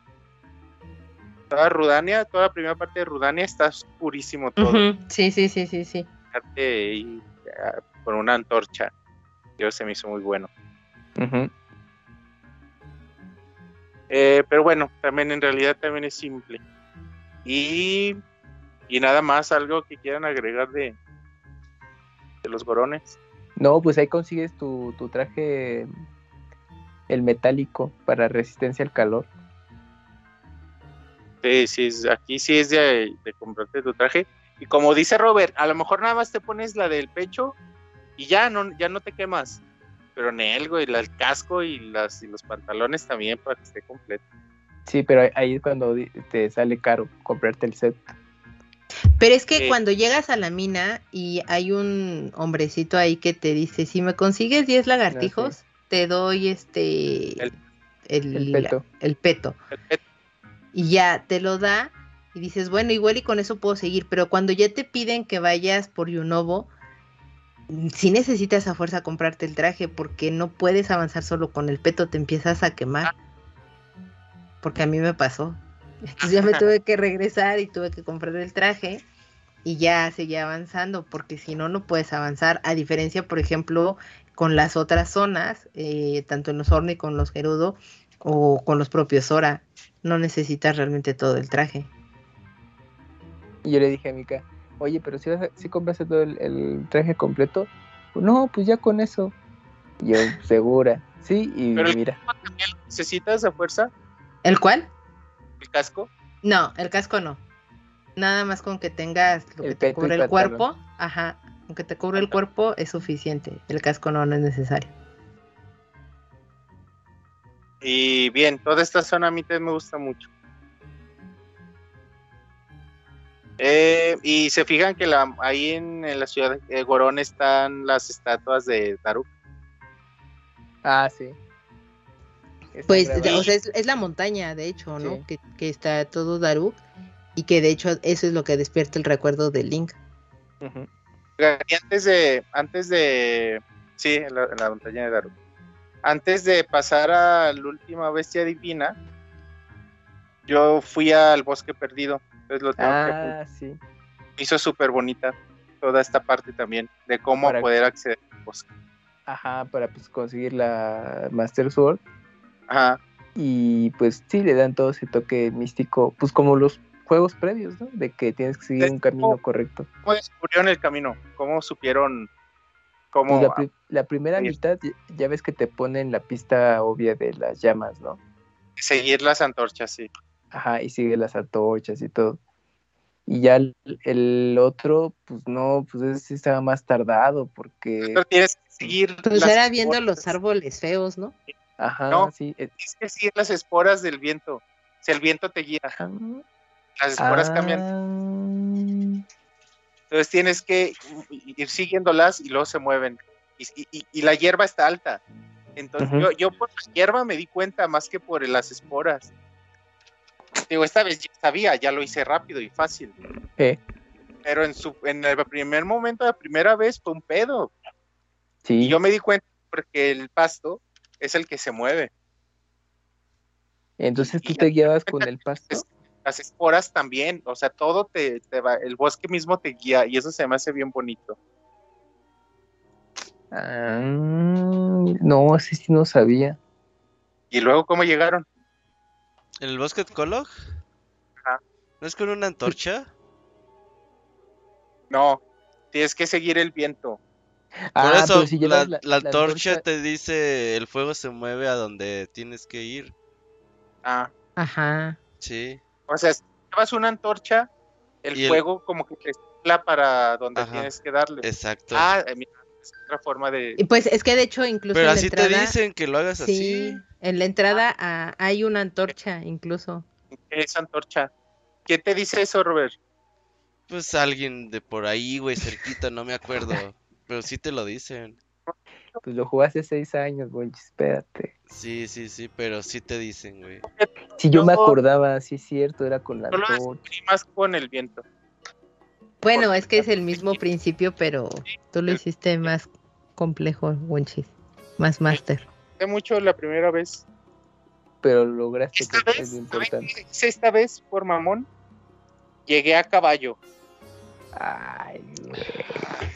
C: Toda Rudania, toda la primera parte de Rudania está oscurísimo todo.
D: Sí, sí, sí, sí, sí.
C: Y ah, con una antorcha. Yo se me hizo muy bueno.
E: Ujú.
C: Eh, pero bueno, también en realidad también es simple. Y, y nada más, algo que quieran agregar de, de los gorones.
E: No, pues ahí consigues tu, tu traje, el metálico, para resistencia al calor.
C: Sí, sí, es- aquí sí es de, de comprarte tu traje. Y como dice Robert, a lo mejor nada más te pones la del pecho y ya no, ya no te quemas. Pero en el, güey, el casco y, las, y los pantalones también para que esté completo.
E: Sí, pero ahí- es cuando te sale caro comprarte el set.
D: Pero es que
C: Sí.
D: cuando llegas a la mina y hay un hombrecito ahí que te dice, si me consigues 10 lagartijos, te doy este
C: El-
D: el,
E: El peto.
D: el peto.
C: El pet-
D: Y ya te lo da y dices, bueno, igual y con eso puedo seguir. Pero cuando ya te piden que vayas por Yunobo, si necesitas a fuerza comprarte el traje porque no puedes avanzar solo con el peto, te empiezas a quemar. Porque a mí me pasó. Entonces ya me tuve que regresar y tuve que comprar el traje y ya seguía avanzando porque si no, no puedes avanzar. A diferencia, por ejemplo, con las otras zonas, eh, tanto en los Orni con los Gerudo o con los propios Sora, no necesitas realmente todo el traje.
E: Y yo le dije a Mika, oye, pero si, vas a- si compraste todo el, el traje completo, Pues, no, pues ya con eso. Yo, segura, sí, y
C: Pero el-
E: mira,
C: ¿También lo necesitas a fuerza?
D: ¿El cuál?
C: ¿El casco?
D: No, el casco no. Nada más con que tengas lo
E: El
D: que te cubre el
E: pantalón.
D: cuerpo, ajá, con que te cubre el cuerpo es suficiente. El casco no, no es necesario.
C: Y bien, toda esta zona a mí me gusta mucho. Eh, y se fijan que la, ahí en, en la ciudad de Gorón están las estatuas de Daruk.
E: ah, sí. Está
D: Pues,
E: grabado.
D: o sea, es, es la montaña, de hecho, ¿no?
E: Sí.
D: Que, que está todo Daruk y que de hecho eso es lo que despierta el recuerdo de Link.
C: Y antes de, antes de, sí, en la, en la montaña de Daruk. Antes de pasar a la última bestia divina, yo fui al bosque perdido. Entonces lo tengo que
E: Ah, sí.
C: hizo súper bonita toda esta parte también de cómo
E: Para-
C: poder acceder al bosque.
E: Ajá, para pues conseguir la Master Sword.
C: Ajá.
E: Y pues sí, le dan todo ese toque místico, pues como los juegos previos, ¿no? De que tienes que seguir un camino correcto.
C: ¿Cómo descubrieron el camino? ¿Cómo supieron
E: Pues
C: cómo
E: la, pri- la primera mitad ya ves que te ponen la pista obvia de las llamas, ¿no?
C: seguir las antorchas? Sí.
E: Ajá, y sigue las antorchas y todo. Y ya el, el otro, pues no, pues ese sí estaba más tardado porque,
C: Pero tienes que seguir.
D: Pues era viendo
C: esporas.
D: los árboles feos, ¿no?
E: ajá,
C: No.
E: sí. eh,
C: Tienes que seguir las esporas del viento. Si el viento te guía,
E: ajá.
C: las esporas cambian.
E: Ah,
C: Entonces tienes que ir siguiéndolas y luego se mueven. Y, y- la hierba está alta. Entonces yo, yo por la hierba me di cuenta más que por las esporas. Digo, esta vez ya sabía, ya lo hice rápido y fácil.
E: eh,
C: Pero en su en el primer momento, la primera vez, fue un pedo.
E: sí,
C: Y yo me di cuenta porque el pasto es el que se mueve.
E: entonces tú
C: y-
E: te guiabas con el pasto.
C: Las esporas también, o sea, todo te, te va, el bosque mismo te guía y eso se me hace bien bonito.
E: Ah, no, ese sí no sabía.
C: Y luego, ¿cómo llegaron?
B: ¿En el bosque de Kolog?
C: Ajá.
B: ¿No es con una antorcha?
C: No, tienes que seguir el viento.
B: Por
E: Ah,
B: eso
E: pero si
B: la, la
E: la
B: antorcha
E: antorcha-
B: te dice el fuego se mueve a donde tienes que ir.
C: Ah,
D: Ajá.
B: Sí.
C: o sea, si llevas una antorcha, el
B: Y el-
C: fuego como que te para donde
B: Ajá.
C: tienes que darle.
B: Exacto.
C: Ah, eh, mira, es otra forma de...
D: Pues es que de hecho incluso
B: Pero
D: en la
B: así
D: entrada,
B: te dicen que lo hagas
D: sí,
B: así.
D: en la entrada ah, hay una antorcha incluso.
C: esa antorcha. ¿Qué te dice eso, Robert?
B: Pues alguien de por ahí, güey, cerquita, no me acuerdo. Pero sí te lo dicen.
E: Pues lo jugaste seis años, güey, espérate.
B: Sí, sí, sí, pero sí te dicen, güey.
E: Si yo me acordaba, sí es cierto, era con la
C: más con el viento.
D: Bueno, es que es el mismo principio, pero tú lo hiciste más complejo, Wonchis. Más master.
C: Hace mucho la primera vez.
E: pero lograste
C: Esta
E: que
C: vez,
E: es
C: ¿saben
E: importante.
C: esta vez por mamón? Llegué a caballo.
E: Ay, güey.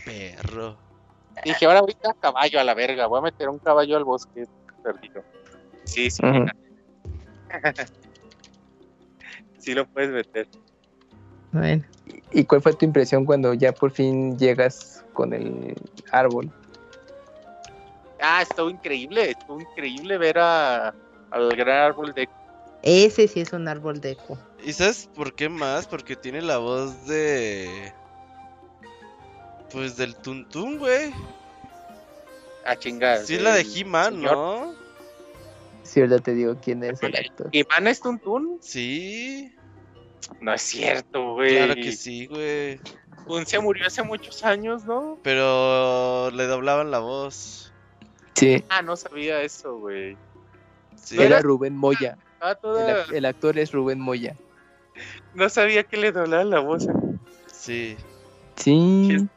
B: Perro.
C: Dije, ahora ahorita caballo a la verga, voy a meter un caballo al bosque perdido. Sí, sí. Sí lo puedes meter.
D: Bueno,
E: ¿Y cuál fue tu impresión cuando ya por fin llegas con el árbol?
C: Ah, estuvo increíble, estuvo increíble ver a, al gran árbol de...
D: ese sí es un árbol de eco.
B: ¿Y sabes por qué más? Porque tiene la voz de. Pues del Tuntún, güey.
C: Ah, chinga.
B: Sí, es la de He-Man. ¿no?
E: Si ahorita te digo quién es el actor.
C: ¿Iván es Tuntún?
B: Sí,
C: No es cierto, güey.
B: claro que sí, güey.
C: Se murió hace muchos años, ¿no?
B: Pero le doblaban la voz.
E: Sí,
C: Ah, no sabía eso, güey.
B: Sí.
C: ¿No
E: era Rubén Moya.
C: Ah, toda...
E: ac- el actor es Rubén Moya.
C: No sabía que le doblaban la voz.
B: Sí.
E: Sí.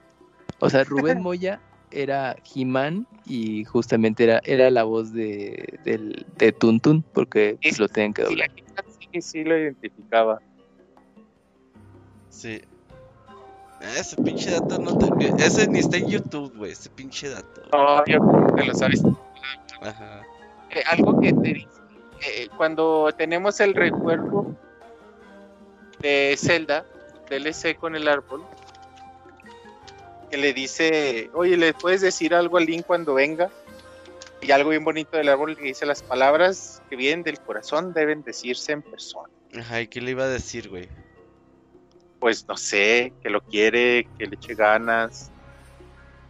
E: O sea, Rubén Moya era He-Man y justamente era, era la voz de, del, de Tuntún porque pues,
C: Es-
E: lo tenían que
C: Sí,
E: doblar.
C: sí, sí lo identificaba.
B: Sí. Ese pinche dato no te... Ese ni está en YouTube, güey. Ese pinche dato.
C: No, yo te lo sabes.
B: Ajá.
C: Eh, algo que te dice, eh, cuando tenemos el recuerdo de Zelda, DLC con el árbol, que le dice, oye, ¿le puedes decir algo a Link cuando venga? Y algo bien bonito del árbol que dice, las palabras que vienen del corazón deben decirse en persona.
B: Ajá, ¿y qué le iba a decir, güey?
C: Pues no sé, que lo quiere, que le eche ganas,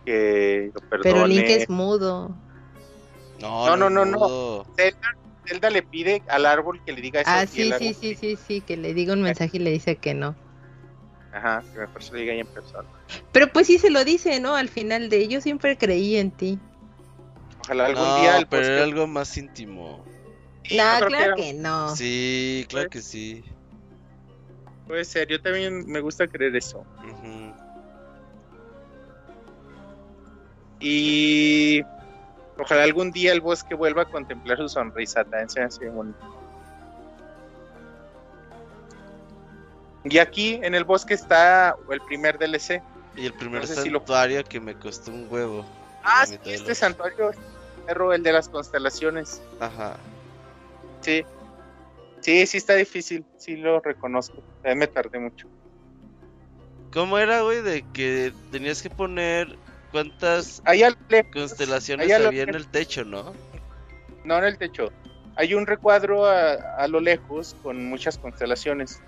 C: que lo perdone.
D: Pero Link es mudo.
B: No,
C: No, no, no, no. Zelda le pide al árbol que le diga eso.
D: Ah, sí, sí, sí, sí, sí, que le diga un mensaje y le dice que no.
C: Ajá, que mejor se lo diga ahí en persona.
D: Pero pues sí se lo dice, ¿no? Al final de yo siempre creí en ti.
C: Ojalá algún
B: No,
C: día el
B: pero era algo más íntimo.
D: No, claro
C: era-
D: que no.
B: Sí, claro que sí.
C: Puede ser, yo también me gusta creer eso. Y ojalá algún día el bosque vuelva a contemplar su sonrisa. También se hace bonito. Y aquí en el bosque está el primer DLC.
B: Y el primer
C: No sé si lo-
B: santuario que me costó un huevo.
C: Ah, sí, este
B: los-
C: santuario, perro, el de las constelaciones.
B: Ajá.
C: Sí. Sí, sí está difícil. Sí lo reconozco. Me tardé mucho.
B: ¿Cómo era, güey? De que tenías que poner cuántas constelaciones había en el techo, ¿no?
C: No en el techo. Hay un recuadro a, a lo lejos con muchas constelaciones.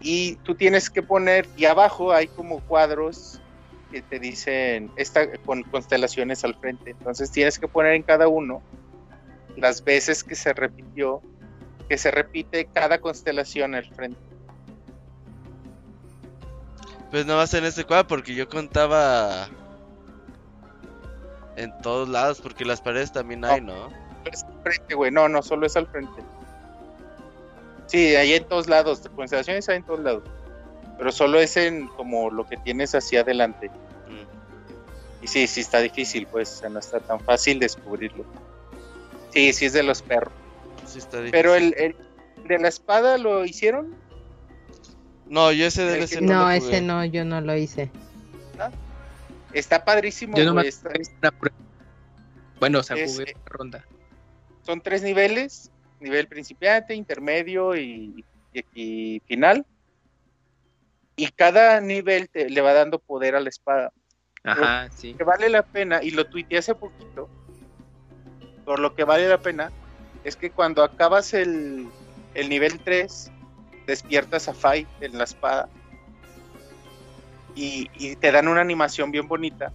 C: Y tú tienes que poner, y abajo hay como cuadros que te dicen esta con constelaciones al frente. Entonces tienes que poner en cada uno las veces que se repitió, que se repite cada constelación al frente.
B: Pues no va a ser en este cuadro porque yo contaba en todos lados, porque las paredes también hay, ¿no?
C: Es al frente, güey. No, no, solo es al frente. Sí, hay en todos lados. Constelaciones hay en todos lados. Pero solo es en como lo que tienes hacia adelante.
B: Mm.
C: Y sí, sí está difícil, pues. no está tan fácil descubrirlo. Sí, sí es de los perros.
B: Sí está difícil.
C: Pero el, el de la espada lo hicieron.
B: No, yo ese DLC
C: que-
B: no,
D: No,
B: lo
D: ese
B: jugué.
D: no, yo no lo hice.
C: Está padrísimo.
E: Yo no me
C: güey, está-
E: Una prueba. Bueno, o sea,
C: Es-
E: jugué una ronda.
C: son tres niveles. Nivel principiante, intermedio y, y- y final. Y cada nivel te, le va dando poder a la espada.
E: Ajá, sí.
C: que vale la pena, y lo tuiteé hace poquito, por lo que vale la pena, es que cuando acabas el, el nivel 3, despiertas a Fai en la espada y, y te dan una animación bien bonita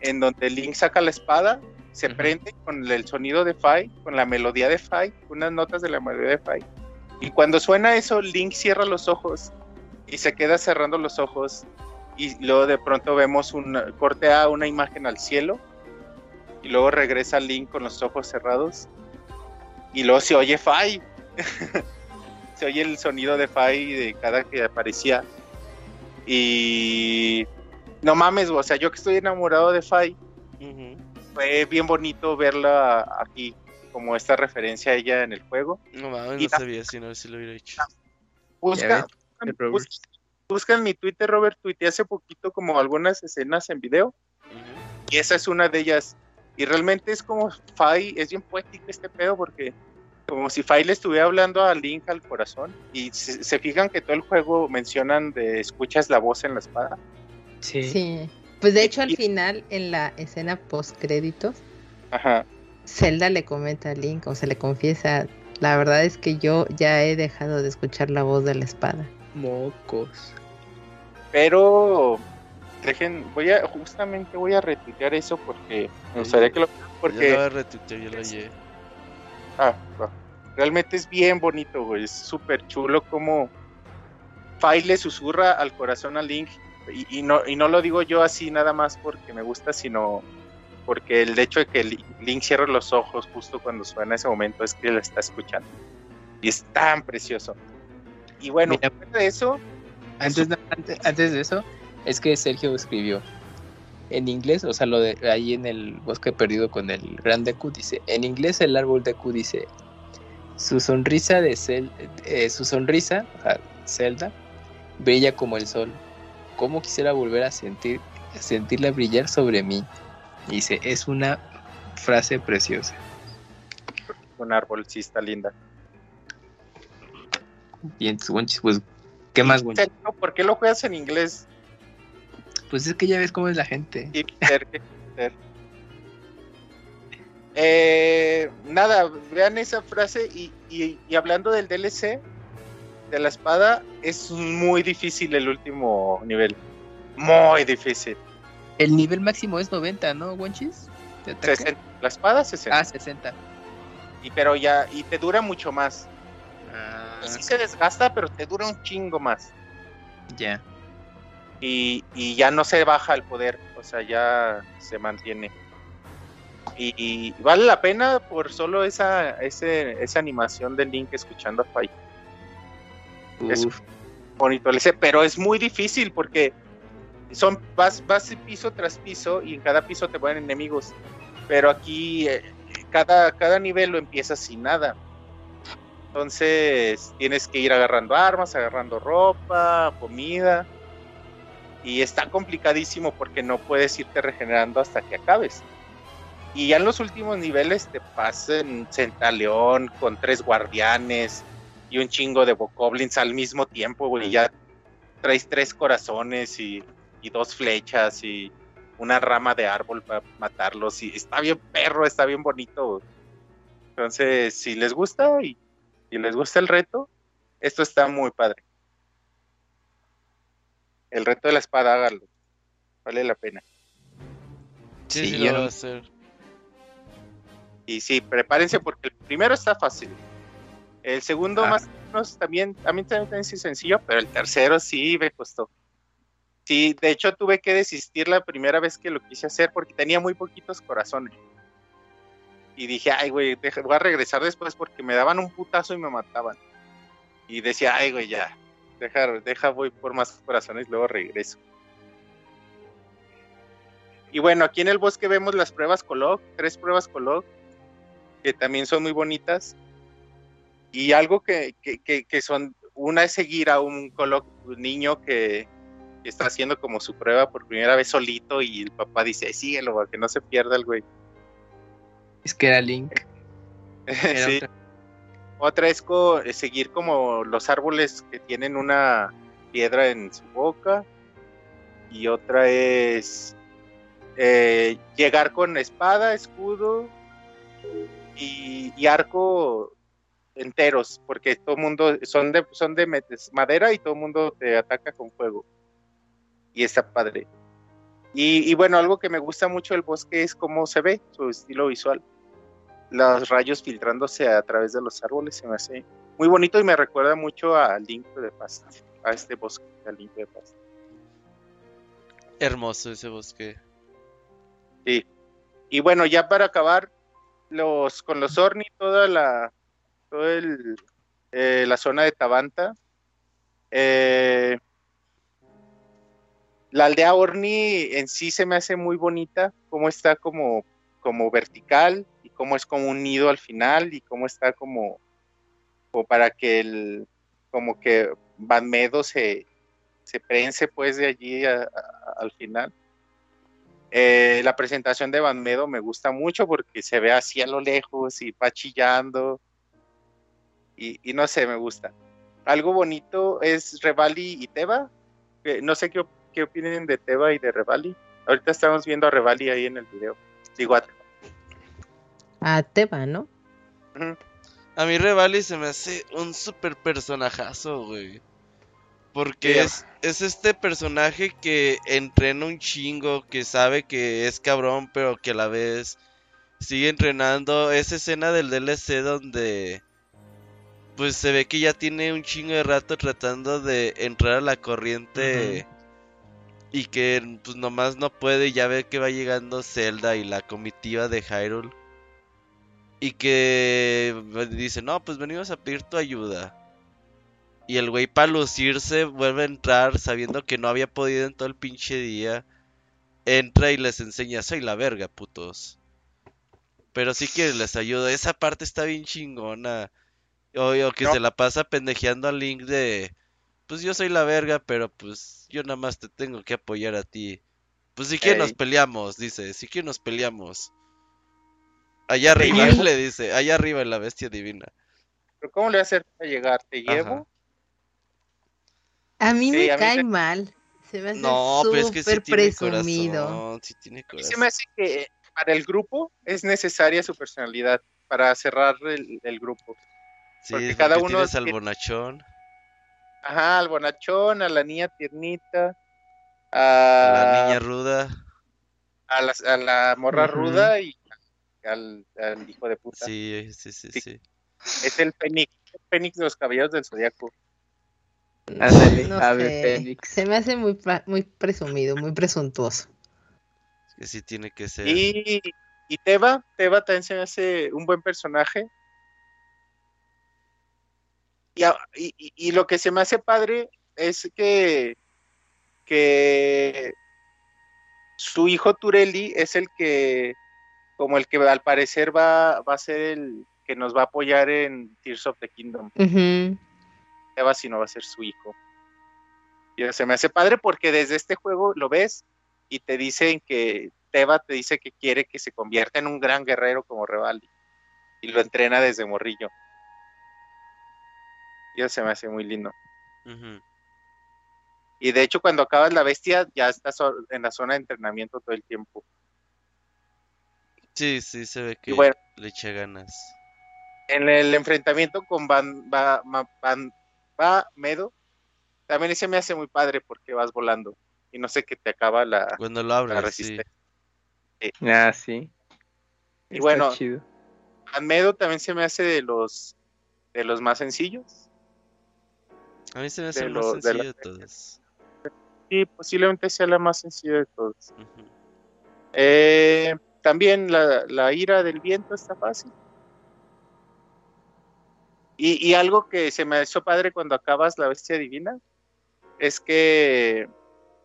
C: en donde Link saca la espada, se
B: Ujú.
C: prende con el sonido de Fai, con la melodía de Fai, unas notas de la melodía de Fai. Y cuando suena eso, Link cierra los ojos y se queda cerrando los ojos y luego de pronto vemos un corte a una imagen al cielo y luego regresa Link con los ojos cerrados y luego se oye Fai. Se oye el sonido de Fai de cada que aparecía. Y no mames o sea yo que estoy enamorado de Fai fue bien bonito verla aquí como esta referencia a ella en el juego.
B: No mames,
C: Y
B: no
C: la-
B: sabía si no, si lo hubiera hecho.
C: busca, busca- busca en mi Twitter Robert tuiteé hace poquito como algunas escenas en video. Y esa es una de ellas. Y realmente es como Fai, es bien poético este pedo porque como si Fai le estuviera hablando a Link al corazón. Y se, se fijan que todo el juego mencionan de escuchas la voz en la espada.
E: Sí.
D: Sí. Pues de hecho al final, en la escena post créditos,
C: Ajá.
D: Zelda le comenta a Link, o se le confiesa, la verdad es que yo ya he dejado de escuchar la voz de la espada.
E: Mocos.
C: Pero dejen, voy a, justamente voy a retuitear eso porque me gustaría que lo porque
B: lo voy a retuitear, ya lo hallé.
C: Ah, va. Realmente es bien bonito, güey. Es súper chulo como Fai le susurra al corazón a Link. Y, y no, y no lo digo yo así nada más porque me gusta, sino porque el hecho de que Li- Link cierre los ojos justo cuando suena ese momento es que la está escuchando. Y es tan precioso. Y bueno,
E: Mira.
C: de eso,
E: Antes, de- antes, antes de eso, es que Sergio escribió en inglés, o sea, lo de ahí en el bosque perdido con el gran Deku dice, en inglés el árbol Deku dice, su sonrisa de Zel- eh, su sonrisa, o sea, Zelda, brilla como el sol. ¿Cómo quisiera volver a sentir, a sentirla brillar sobre mí? Dice, es una frase preciosa.
C: un árbol sí está linda.
E: Wonchis, pues, ¿qué más,
C: ¿Por qué lo juegas en inglés?
E: Pues es que ya ves cómo es la gente.
C: Hipster, hipster. Eh, nada, vean esa frase y, y- y hablando del DLC de la espada, es muy difícil el último nivel. Muy difícil.
E: El nivel máximo es 90, ¿no.
C: 60, la espada 60.
E: Ah, 60.
C: Y, pero ya, y te dura mucho más.
E: Ah,
C: Y sí se desgasta, pero te dura un chingo más.
E: ya.
C: Y, y ya no se baja el poder, o sea, ya se mantiene. Y, y vale la pena por solo esa, ese, esa animación de Link escuchando a Fai. Es- Bonito pero es muy difícil porque son vas, vas piso tras piso y en cada piso te ponen enemigos. Pero aquí eh, cada, cada nivel lo empiezas sin nada. Entonces tienes que ir agarrando armas, agarrando ropa, comida. Y está complicadísimo porque no puedes irte regenerando hasta que acabes. Y ya en los últimos niveles te pasan Centaleón con tres guardianes y un chingo de bokoblins al mismo tiempo, güey. Ya traes tres corazones y, dos flechas y una rama de árbol para matarlos. Y está bien perro, está bien bonito. Entonces, si les gusta y les gusta el reto, esto está muy padre. El reto de la espada, háganlo. Vale la pena.
B: Sí,
E: Sí,
B: sí,
E: yo
B: lo
E: no-
B: voy a hacer.
C: Y sí, prepárense porque el primero está fácil. El segundo
E: Ah.
C: más o menos también, a mí también es sencillo, pero el tercero sí me costó. Sí, de hecho tuve que desistir la primera vez que lo quise hacer porque tenía muy poquitos corazones. Y dije, ay, güey, voy a regresar después porque me daban un putazo y me mataban. Y decía, ay, güey, ya, deja, deja, voy por más corazones, luego regreso. Y bueno, aquí en el bosque vemos las pruebas Colog, tres pruebas Colog, que también son muy bonitas. Y algo que, que, que, que son, una es seguir a un, Colog, un niño que, está haciendo como su prueba por primera vez solito y el papá dice, "Ay, síguelo, para que no se pierda el güey.
E: es que era Link. Era
C: Sí.
E: otra.
C: Otra es eh, seguir como los árboles que tienen una piedra en su boca. Y otra es eh, llegar con espada, escudo y, arco enteros, porque todo mundo son de, son de madera y todo mundo te ataca con fuego. Y está padre. Y, y bueno, algo que me gusta mucho del bosque es cómo se ve, su estilo visual los rayos filtrándose a través de los árboles se me hace muy bonito y me recuerda mucho a Link de Pasta, a este bosque de Link de Pasta.
B: Hermoso ese bosque.
C: Sí. Y bueno, ya para acabar, los con los Orni, toda la todo el, eh, la zona de Tabanta, eh, la aldea Orni en sí se me hace muy bonita, cómo está como, como vertical cómo es como un nido al final y cómo está como, como para que el como que Van Medo se, se prense pues de allí al final. Eh, la presentación de Banmedo me gusta mucho porque se ve así a lo lejos y va chillando. Y, no sé, me gusta. Algo bonito es Revali y Teba. que no sé qué, qué opinen de Teba y de Revali. Ahorita estamos viendo a Revali ahí en el video. Digo. A Teba,
D: ¿no?
B: A mí Revali se me hace un super personajazo, güey. Porque es, es este personaje que entrena un chingo, que sabe que es cabrón, pero que a la vez sigue entrenando. Esa escena del DLC donde pues se ve que ya tiene un chingo de rato tratando de entrar a la corriente y que pues nomás no puede, y ya ve que va llegando Zelda y la comitiva de Hyrule. Y que dice, no, pues venimos a pedir tu ayuda. Y el güey para lucirse vuelve a entrar sabiendo que no había podido en todo el pinche día. Entra y les enseña, soy la verga, putos. Pero sí que les ayuda. Esa parte está bien chingona. O, o que
C: No.
B: se la pasa pendejeando al Link de, pues yo soy la verga, pero pues yo nada más te tengo que apoyar a ti. Pues si quieres nos peleamos, dice, si quieres nos peleamos. Allá arriba, le dice, allá arriba en la bestia divina.
C: Pero ¿cómo le voy a hacer para llegar? ¿Te
B: Ajá.
C: llevo?
D: A mí
C: Sí,
D: me
C: a mí
D: cae
C: me-
D: mal. Se me hace
B: No, pero es que sí
D: súper
B: tiene
D: presumido.
B: corazón, sí tiene corazón.
C: se me hace que para el grupo es necesaria su personalidad para cerrar el, el grupo.
B: Sí,
C: porque cada uno
B: tienes al bonachón,
C: Ajá, al bonachón, a la niña tiernita,
B: a la
C: a,
B: niña ruda.
C: a la, a la morra ruda y al, al hijo de puta.
B: Sí, sí, sí,
C: Sí.
B: sí.
C: Es el Fénix, el Fénix de los caballeros del zodiaco.
E: Ándale,
D: No
E: ave
D: sé.
E: fénix.
D: Se me hace muy, muy presumido, muy presuntuoso.
B: Que sí tiene que ser.
C: Y, y Teba, Teba también se me hace un buen personaje. Y- y- y lo que se me hace padre es que, que su hijo Turelli es el que, como el que al parecer va, va a ser el que nos va a apoyar en Tears of the Kingdom.
D: Ujú.
C: Teba si no va a ser su hijo. Y se me hace padre porque desde este juego lo ves y te dicen que Teba te dice que quiere que se convierta en un gran guerrero como Revali. Y lo entrena desde morrillo. Y eso se me hace muy lindo. Y de hecho cuando acabas la bestia ya estás en la zona de entrenamiento todo el tiempo.
B: Sí, sí, se ve que
C: bueno.
B: le echa ganas.
C: En el enfrentamiento con Van, Va- Van- Va Medo, también ese me hace muy padre porque vas volando. Y no sé qué te acaba la,
B: Cuando lo
C: la
B: abres, sí.
C: resistencia.
E: Ah, sí.
C: Y
E: Está
C: bueno,
E: chido.
C: Almedo también se me hace de los de los más sencillos.
B: A mí se me hace
C: de
B: el más
C: lo- de la-
B: sencillo de todos.
C: Sí, posiblemente sea la más sencilla de todos.
B: Ujú.
C: Eh, también la, ira del viento está fácil. Y, algo que se me hizo padre cuando acabas la bestia divina es que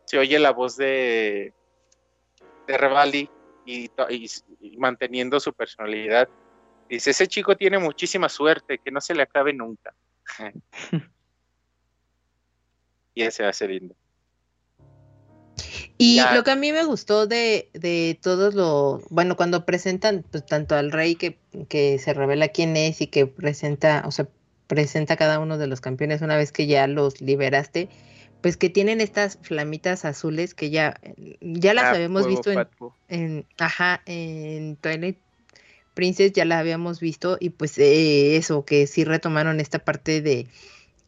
C: se oye la voz de, de Revali y- y manteniendo su personalidad. Dice, ese chico tiene muchísima suerte, que no se le acabe nunca. y ese va a ser lindo.
D: Y
C: Ya.
D: lo que a mí me gustó de, de todos los, bueno, cuando presentan pues, tanto al rey que, que se revela quién es y que presenta, o sea, presenta cada uno de los campeones una vez que ya los liberaste, pues que tienen estas flamitas azules que ya, ya las
E: Ah,
D: habíamos
E: fuego
D: visto en, en, ajá, en Twilight Princess ya la habíamos visto y pues eh, eso, que sí retomaron esta parte de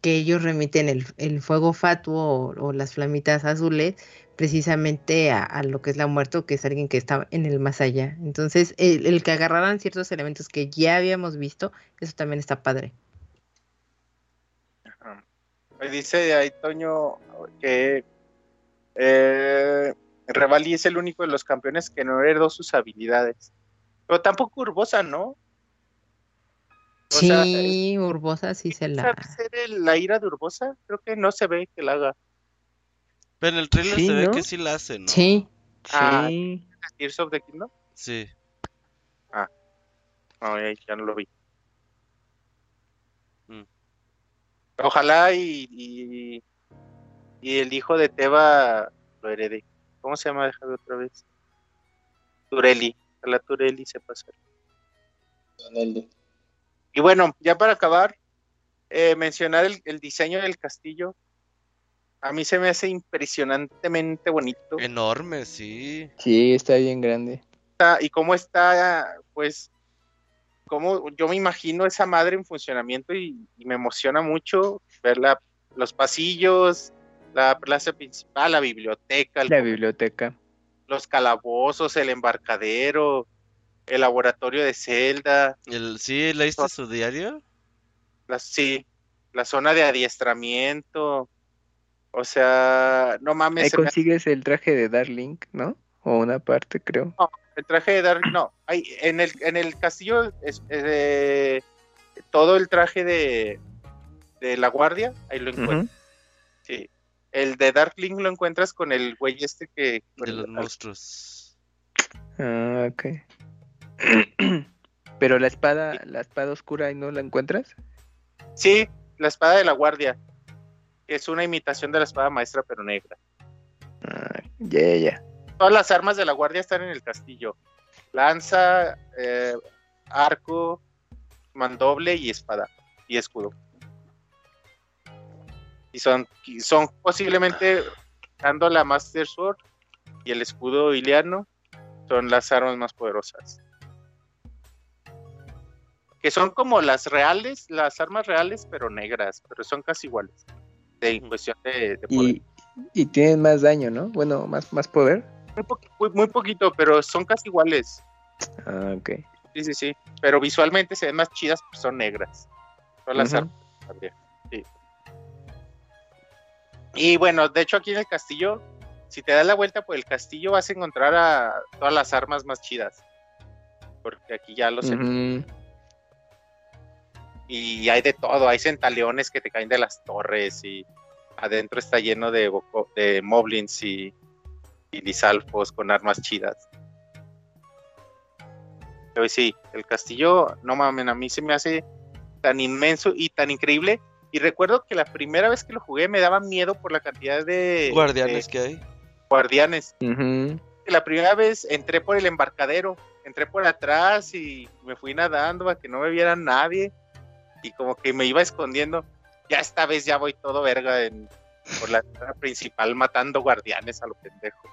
D: que ellos remiten el, el fuego fatuo o, o las flamitas azules precisamente a, a lo que es la muerte, que es alguien que está en el más allá. Entonces, el, el que agarraran ciertos elementos que ya habíamos visto, eso también está padre.
C: Ajá. Dice ahí Toño que eh, Revali es el único de los campeones que no heredó sus habilidades. Pero tampoco Urbosa, ¿no? O sea,
D: sí, Urbosa sí se la...
C: ¿Sabe ser el- la ira de Urbosa? Creo que no se ve que la haga.
B: Pero en el trailer
E: Sí,
B: se ve
E: ¿no?
B: que sí la hace, ¿no?
D: Sí,
C: Ah.
E: Sí.
C: Tears of the Kingdom.
B: Sí.
C: Ay, ya no lo vi.
B: Mm.
C: Ojalá y, y, y el hijo de Teba lo herede. ¿Cómo se llama? Déjame otra vez. Turelli, la Turelli se pasó. Y bueno, ya para acabar, eh, mencionar el, el diseño del castillo. A mí se me hace impresionantemente bonito.
B: Enorme, sí.
E: Sí, está bien grande.
C: está- y cómo está, pues, cómo yo me imagino esa madre en funcionamiento y, y me emociona mucho ver la- los pasillos, la plaza principal, la biblioteca, el-
E: La biblioteca.
C: los calabozos, el embarcadero, el laboratorio de Zelda,
B: El, ¿Sí leíste su diario?
C: la, sí, la zona de adiestramiento. O sea, no mames,
E: Ahí
C: me
E: consigues el traje de Darling, ¿no? O una parte, creo.
C: El traje de Dark, no, hay, en el, en el castillo es, eh, todo el traje de, de la guardia, ahí lo encuentras. Sí. El de Darkling lo encuentras con el güey este que...
B: De
C: el-
B: los monstruos.
E: Ah, ok. Pero la espada, la espada oscura, ¿ahí no la encuentras?
C: Sí, la espada de la guardia. Es una imitación de la espada maestra, pero negra.
E: Ah, ya, ya, ya.
C: Todas las armas de la guardia están en el castillo. Lanza, eh, arco, mandoble y espada. Y escudo. Y son, y son posiblemente, dando la Master Sword y el escudo iliano, son las armas más poderosas. Que son como las reales, las armas reales, pero negras, pero son casi iguales. De cuestión de, de poder.
E: Y, y tienen más daño, ¿no? Bueno, más, más poder.
C: Muy, muy- muy poquito, pero son casi iguales.
E: Ah, ok.
C: Sí, sí, sí. Pero visualmente se ven más chidas porque son negras. Son las armas también. Sí. Y bueno, de hecho aquí en el castillo, si te das la vuelta por el castillo vas a encontrar a todas las armas más chidas. Porque aquí ya los...
E: Ujú.
C: Y hay de todo, hay centaleones que te caen de las torres y adentro está lleno de, de moblins y, y lisalfos con armas chidas. Pero sí, el castillo, no mames, a mí se me hace tan inmenso y tan increíble. Y recuerdo que la primera vez que lo jugué me daba miedo por la cantidad de
B: Guardianes
C: de
B: que hay.
C: guardianes. La primera vez entré por el embarcadero, entré por atrás y me fui nadando para que no me viera nadie. Y como que me iba escondiendo. Ya esta vez ya voy todo verga en, por la entrada principal matando guardianes a lo pendejo.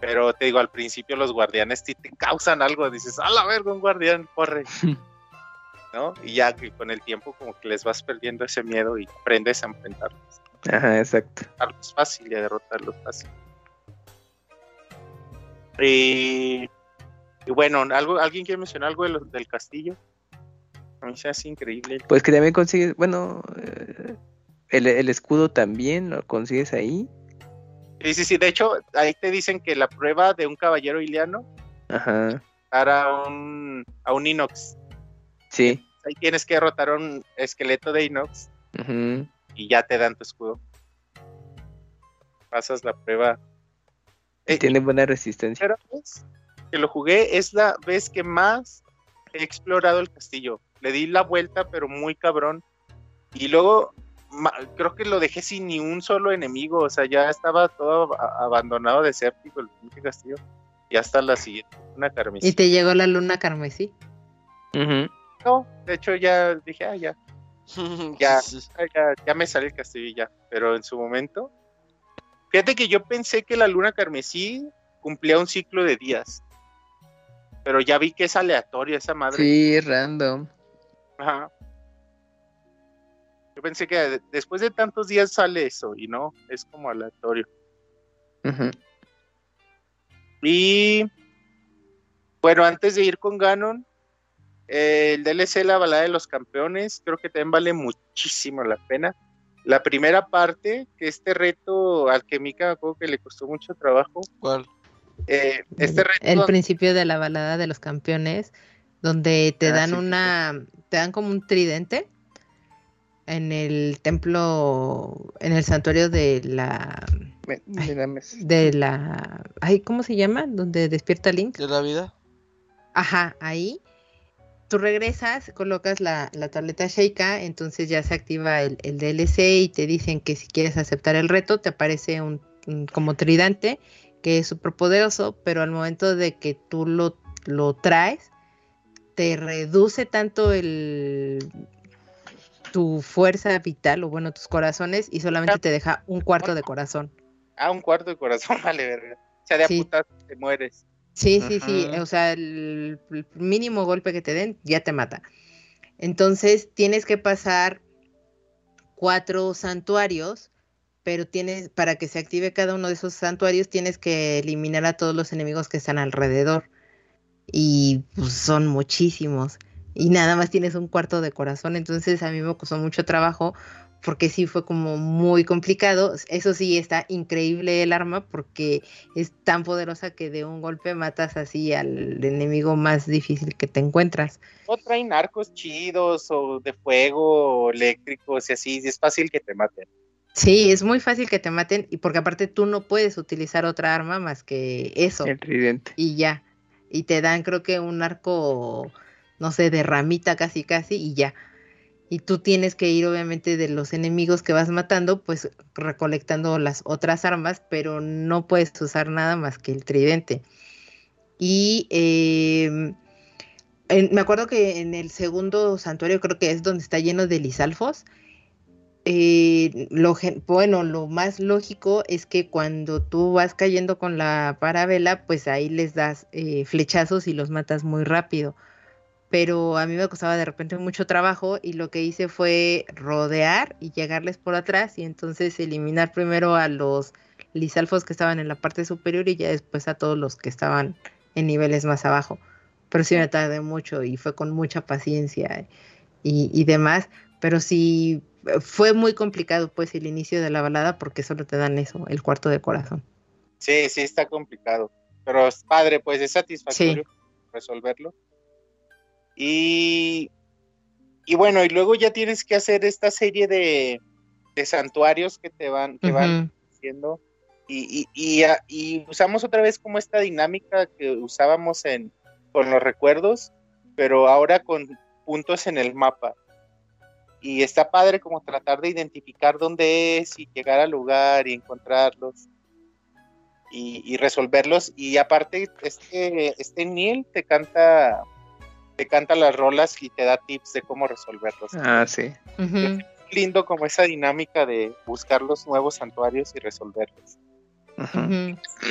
C: Pero te digo, al principio los guardianes te causan algo. Dices, a la verga, un guardián, corre. ¿No? Y ya que con el tiempo como que les vas perdiendo ese miedo y aprendes a enfrentarlos.
E: Ajá, exacto.
C: derrotarlos fácil y a derrotarlos fácil. Y, y bueno, algo, ¿alguien quiere mencionar algo de del castillo? A mí se hace increíble.
E: Pues que también consigues, bueno, eh, el, el escudo también lo consigues ahí.
C: Sí, sí, sí. De hecho, ahí te dicen que la prueba de un caballero iliano
E: Ajá.
C: era a un, a un inox.
E: Sí.
C: Ahí tienes que derrotar un esqueleto de inox y ya te dan tu escudo. Pasas la prueba. Eh,
E: Tiene buena resistencia.
C: primera vez que lo jugué es la vez que más he explorado el castillo. Le di la vuelta, pero muy cabrón. Y luego ma- creo que lo dejé sin ni un solo enemigo. O sea, ya estaba todo abandonado, desértico el pinche castillo. Y hasta la siguiente, una carmesí.
D: Y te llegó la luna carmesí.
C: No, de hecho ya dije, ah, ya, Ya. ah, ya, ya me sale el castillo y ya. Pero en su momento, fíjate que yo pensé que la luna carmesí cumplía un ciclo de días. Pero ya vi que es aleatoria esa madre.
E: Sí, random.
C: Ajá. Yo pensé que de- después de tantos días sale eso y no, es como aleatorio.
E: Ujú.
C: Y bueno, antes de ir con Ganon, eh, el DLC La Balada de los Campeones, creo que también vale muchísimo la pena. La primera parte, que este reto al que Mika me acuerdo que le costó mucho trabajo,
B: ¿Cuál?
C: eh, este reto
D: El principio de la balada de los campeones, donde te
C: Ah,
D: dan
C: sí, sí,
D: una, te dan como un tridente en el templo, en el santuario de la,
E: Me-
D: de la, ay, ¿cómo se llama? Donde despierta Link.
B: ¿De la vida?
D: Ajá, ahí. Tú regresas, colocas la, la tableta Sheikah, entonces ya se activa el, el DLC y te dicen que si quieres aceptar el reto, te aparece un, un como tridente que es súper poderoso, pero al momento de que tú lo, lo traes, te reduce tanto el tu fuerza vital o bueno tus corazones y solamente te deja un cuarto de corazón.
C: Ah, un cuarto de corazón, vale, verga. O sea, de
D: Sí.
C: putas te mueres.
D: Sí, sí, sí. O sea, el, el mínimo golpe que te den ya te mata. Entonces tienes que pasar cuatro santuarios, pero tienes, para que se active cada uno de esos santuarios, tienes que eliminar a todos los enemigos que están alrededor. Y pues, son muchísimos. Y nada más tienes un cuarto de corazón. Entonces a mí me costó mucho trabajo porque sí fue como muy complicado. Eso sí, está increíble el arma porque es tan poderosa que de un golpe matas así al enemigo más difícil que te encuentras.
C: O traen arcos chidos o de fuego o eléctricos y así. y Es fácil que te maten.
D: Sí, es muy fácil que te maten y porque aparte tú no puedes utilizar otra arma más que eso
E: El tridente.
D: y ya. Y te dan creo que un arco, no sé, de ramita casi casi y ya. Y tú tienes que ir obviamente de los enemigos que vas matando, pues recolectando las otras armas, pero no puedes usar nada más que el tridente. Y eh, en- me acuerdo que en el segundo santuario creo que es donde está lleno de lisalfos. Eh, lo, bueno, lo más lógico es que cuando tú vas cayendo con la parabela, pues ahí les das eh, flechazos y los matas muy rápido. Pero a mí me costaba de repente mucho trabajo y lo que hice fue rodear y llegarles por atrás y entonces eliminar primero a los lisalfos que estaban en la parte superior y ya después a todos los que estaban en niveles más abajo. Pero sí me tardé mucho y fue con mucha paciencia y, y demás. Pero sí fue muy complicado pues el inicio de la balada porque solo te dan eso, el cuarto de corazón.
C: Sí, sí, está complicado. Pero es padre, pues es satisfactorio resolverlo. Y, y bueno, y luego ya tienes que hacer esta serie de, de santuarios que te van, que van haciendo. Y, y, y, y usamos otra vez como esta dinámica que usábamos en, con los recuerdos, pero ahora con puntos en el mapa. Y está padre como tratar de identificar dónde es y llegar al lugar y encontrarlos y, y resolverlos. Y aparte, este, este Neil te canta, te canta las rolas y te da tips de cómo resolverlos.
E: Ah, sí.
C: Lindo como esa dinámica de buscar los nuevos santuarios y resolverlos.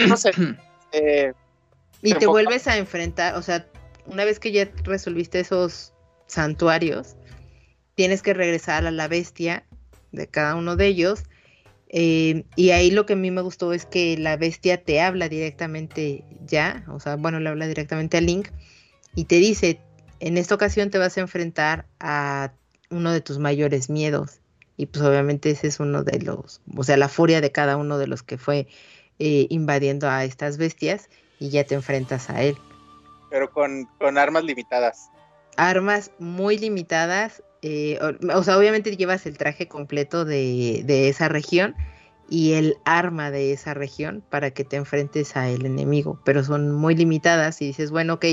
C: No sé, eh,
D: Y te vuelves a enfrentar, o sea, una vez que ya resolviste esos santuarios, tienes que regresar a la bestia de cada uno de ellos. eh, y ahí lo que a mí me gustó es que la bestia te habla directamente ya, o sea, bueno, le habla directamente a Link y te dice, en esta ocasión te vas a enfrentar a uno de tus mayores miedos. Y pues obviamente ese es uno de los, o sea, la furia de cada uno de los que fue eh, invadiendo a estas bestias y ya te enfrentas a él.
C: pero con, con armas limitadas.
D: Armas muy limitadas, eh, o, o sea, obviamente llevas el traje completo de, de esa región y el arma de esa región para que te enfrentes a el enemigo, pero son muy limitadas y dices, bueno, ok,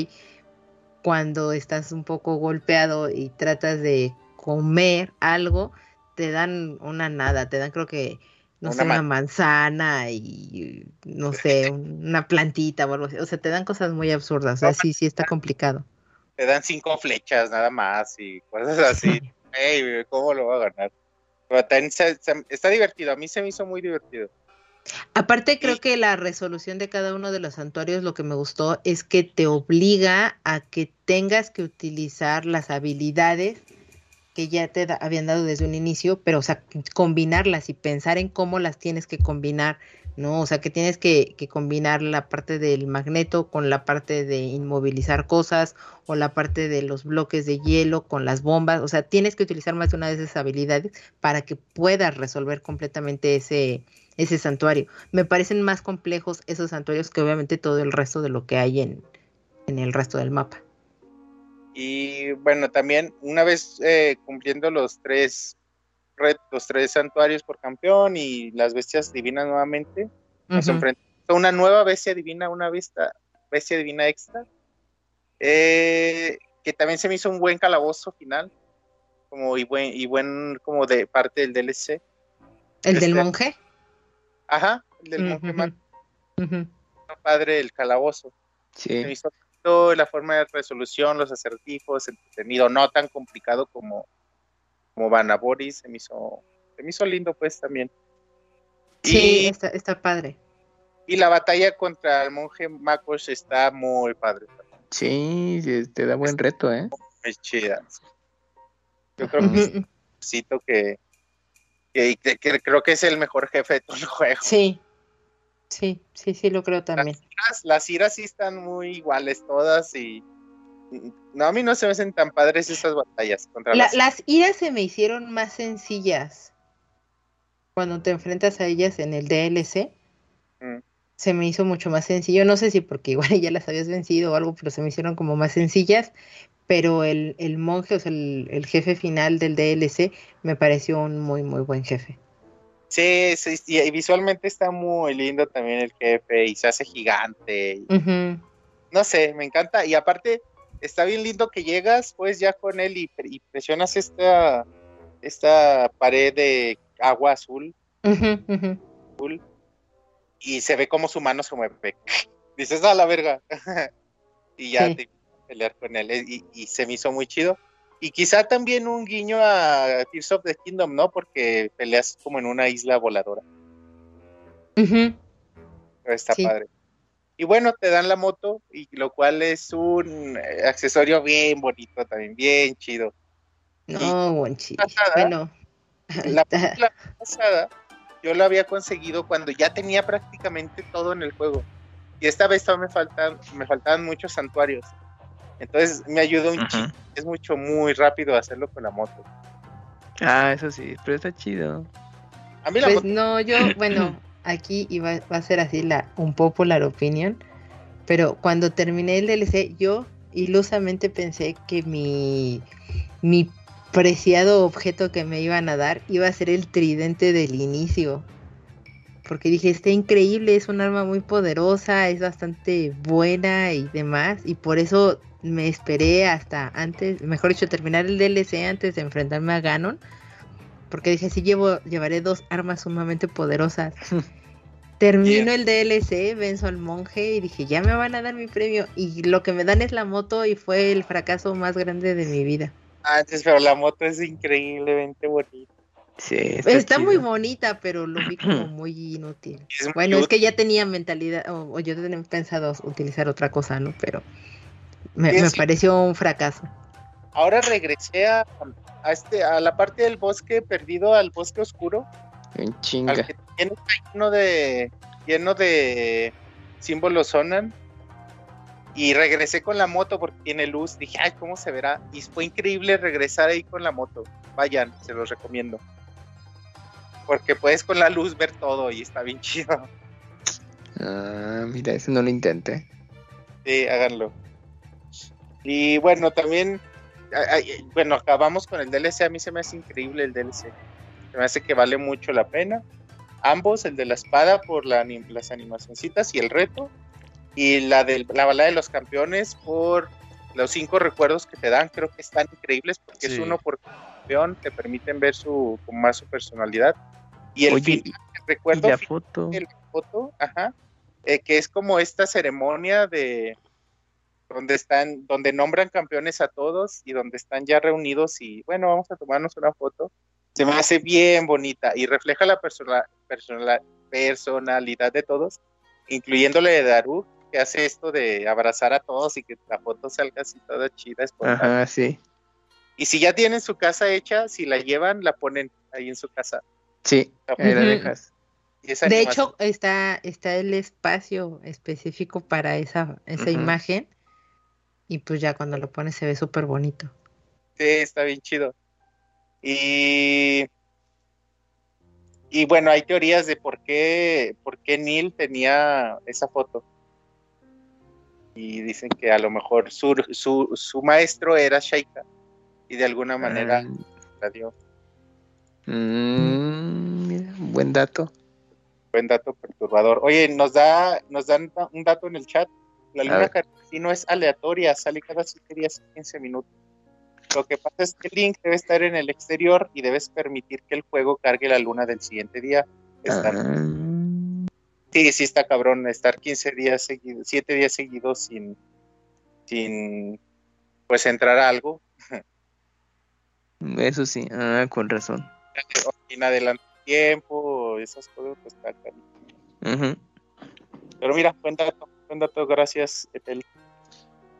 D: cuando estás un poco golpeado y tratas de comer algo, te dan una nada, te dan creo que, no
C: Una
D: sé, una
C: man-
D: manzana y no sé, una plantita o algo así, o sea, te dan cosas muy absurdas, o sea, sí, sí está complicado.
C: Te dan cinco flechas nada más y cosas así. Ey, ¿cómo lo va a ganar? Pero también se- se- está divertido. A mí se me hizo muy divertido.
D: Aparte, creo que la resolución de cada uno de los santuarios, lo que me gustó es que te obliga a que tengas que utilizar las habilidades que ya te da- habían dado desde un inicio, pero, o sea, combinarlas y pensar en cómo las tienes que combinar, ¿no? O sea, que tienes que, que combinar la parte del magneto con la parte de inmovilizar cosas o la parte de los bloques de hielo con las bombas, o sea, tienes que utilizar más de una de esas habilidades para que puedas resolver completamente ese, ese santuario. Me parecen más complejos esos santuarios que obviamente todo el resto de lo que hay en, en el resto del mapa.
C: Y bueno, también una vez eh, cumpliendo los tres ret- los tres santuarios por campeón y las bestias divinas nuevamente, nos enfrentamos a una nueva bestia divina, una bestia, bestia divina extra, eh, que también se me hizo un buen calabozo final, como y buen, y buen como de parte del DLC.
D: El del
C: este-
D: monje.
C: Ajá, el del monje
D: Ujú,
C: man.
D: ujú.
C: padre el calabozo.
E: Sí.
C: Se me hizo la forma de resolución, los acertijos, entretenido, no tan complicado como, como Vanaboris, se me hizo, se me hizo lindo pues también.
D: Sí,
C: Y,
D: está, está padre.
C: y la batalla contra el monje Makos está muy padre,
E: Sí, sí, te da buen reto, ¿eh?
C: muy chida. Yo creo que es que, que, que- que creo que es el mejor jefe de todo el juego.
D: Sí, sí, sí, sí, lo creo también.
C: Las iras, las iras sí están muy iguales todas y no a mí no se me hacen tan padres esas batallas contra
D: La-
C: las
D: las iras se me hicieron más sencillas cuando te enfrentas a ellas en el DLC.
C: Mm.
D: Se me hizo mucho más sencillo. No sé si porque igual ya las habías vencido o algo, pero se me hicieron como más sencillas. Pero el, el monje, o sea, el, el jefe final del DLC, me pareció un muy, muy buen jefe.
C: Sí, sí, y visualmente está muy lindo también el jefe y se hace gigante. y- no sé, me encanta. Y aparte, está bien lindo que llegas pues ya con él y, pre- y presionas esta, esta pared de agua azul
D: ujú.
C: y se ve como su mano se mueve. Dices, a la verga. y ya
D: Sí.
C: te pelear con él. eh, Y, y se me hizo muy chido. Y quizá también un guiño a Tears of the Kingdom, ¿no? Porque peleas como en una isla voladora. Pero está
D: Sí.
C: padre. Y bueno, te dan la moto, y lo cual es un eh, accesorio bien bonito también, bien chido.
D: No, Wonchi.
C: Pasada.
D: Bueno.
C: La película pasada yo lo había conseguido cuando ya tenía prácticamente todo en el juego. Y esta vez todavía me faltan, me faltaban muchos santuarios. Entonces me ayudó un
E: Ajá.
C: chico. Es mucho, muy rápido hacerlo con la moto.
E: Ah, eso sí, pero está chido.
C: A mí la
D: Pues
C: moto,
D: no, yo, bueno, aquí iba, va a ser así la un popular opinion, pero cuando terminé el DLC, yo ilusamente pensé que mi, mi preciado objeto que me iban a dar iba a ser el tridente del inicio. Porque dije, está increíble, es un arma muy poderosa, es bastante buena y demás. Y por eso me esperé hasta antes, mejor dicho, terminar el DLC antes de enfrentarme a Ganon. Porque dije, sí llevo, llevaré dos armas sumamente poderosas. Termino el DLC, venzo al monje y dije, ya me van a dar mi premio. Y lo que me dan es la moto y fue el fracaso más grande de mi vida.
C: antes, pero la moto es increíblemente bonita.
E: Sí,
D: Está, muy
E: chido.
D: bonita, pero lo vi como muy inútil.
C: Es muy
D: Bueno, es que ya tenía mentalidad, o, o yo tenía pensado utilizar otra cosa, ¿no? Pero me, pareció un fracaso.
C: Ahora regresé a, a este, a la parte del bosque perdido, al bosque oscuro,
E: En
C: al
E: chinga.
C: que tiene lleno de, lleno de símbolos sonan. Y regresé con la moto porque tiene luz. Dije, ay, ¿cómo se verá? Y fue increíble regresar ahí con la moto. Vayan, se los recomiendo. Porque puedes con la luz ver todo y está bien chido.
E: Ah, mira, eso no lo intenté.
C: Sí, háganlo. Y bueno, también, bueno, acabamos con el DLC. A mí se me hace increíble el DLC. Se me hace que vale mucho la pena. Ambos, el de la espada por la, las animacioncitas y el reto. Y la de la balada de los campeones por los cinco recuerdos que te dan. Creo que están increíbles porque es uno por campeón. Te permiten ver su, con más su personalidad. Y el
E: Oye,
C: final, el
E: Y
C: recuerdo
E: la
C: final
E: foto.
C: el foto, ajá, eh, que es como esta ceremonia de donde están, donde nombran campeones a todos y donde están ya reunidos y bueno, vamos a tomarnos una foto. Se me hace bien bonita y refleja la persona, persona- personalidad de todos, incluyéndole de Daru, que hace esto de abrazar a todos y que la foto salga así toda chida. espontánea.
E: Ajá, sí.
C: Y si ya tienen su casa hecha, si la llevan, la ponen ahí en su casa.
E: Sí, ahí la
D: Ujú.
E: dejas.
C: Y esa
D: De
C: animación-
D: hecho, está, está el espacio específico para esa, esa imagen. Y pues ya cuando lo pones se ve súper bonito.
C: Sí, está bien chido. Y, y bueno, hay teorías de por qué, por qué Neil tenía esa foto. Y dicen que a lo mejor su, su, su maestro era Shaika y de alguna manera la dio.
E: mm, mira, buen dato.
C: Buen dato perturbador. Oye, nos da, nos dan un dato en el chat. La luna no es aleatoria, sale cada 7 días y 15 minutos. Lo que pasa es que el link debe estar en el exterior y debes permitir que el juego cargue la luna del siguiente día.
E: Ah,
C: Sí, sí está cabrón estar 15 días seguidos, 7 días seguidos sin, sin, pues entrar a algo.
E: Eso sí, ah, con razón.
C: Sin adelantar tiempo, esas cosas, pues está.
E: Ujú.
C: Pero mira, buen dato, buen dato, gracias, Etel.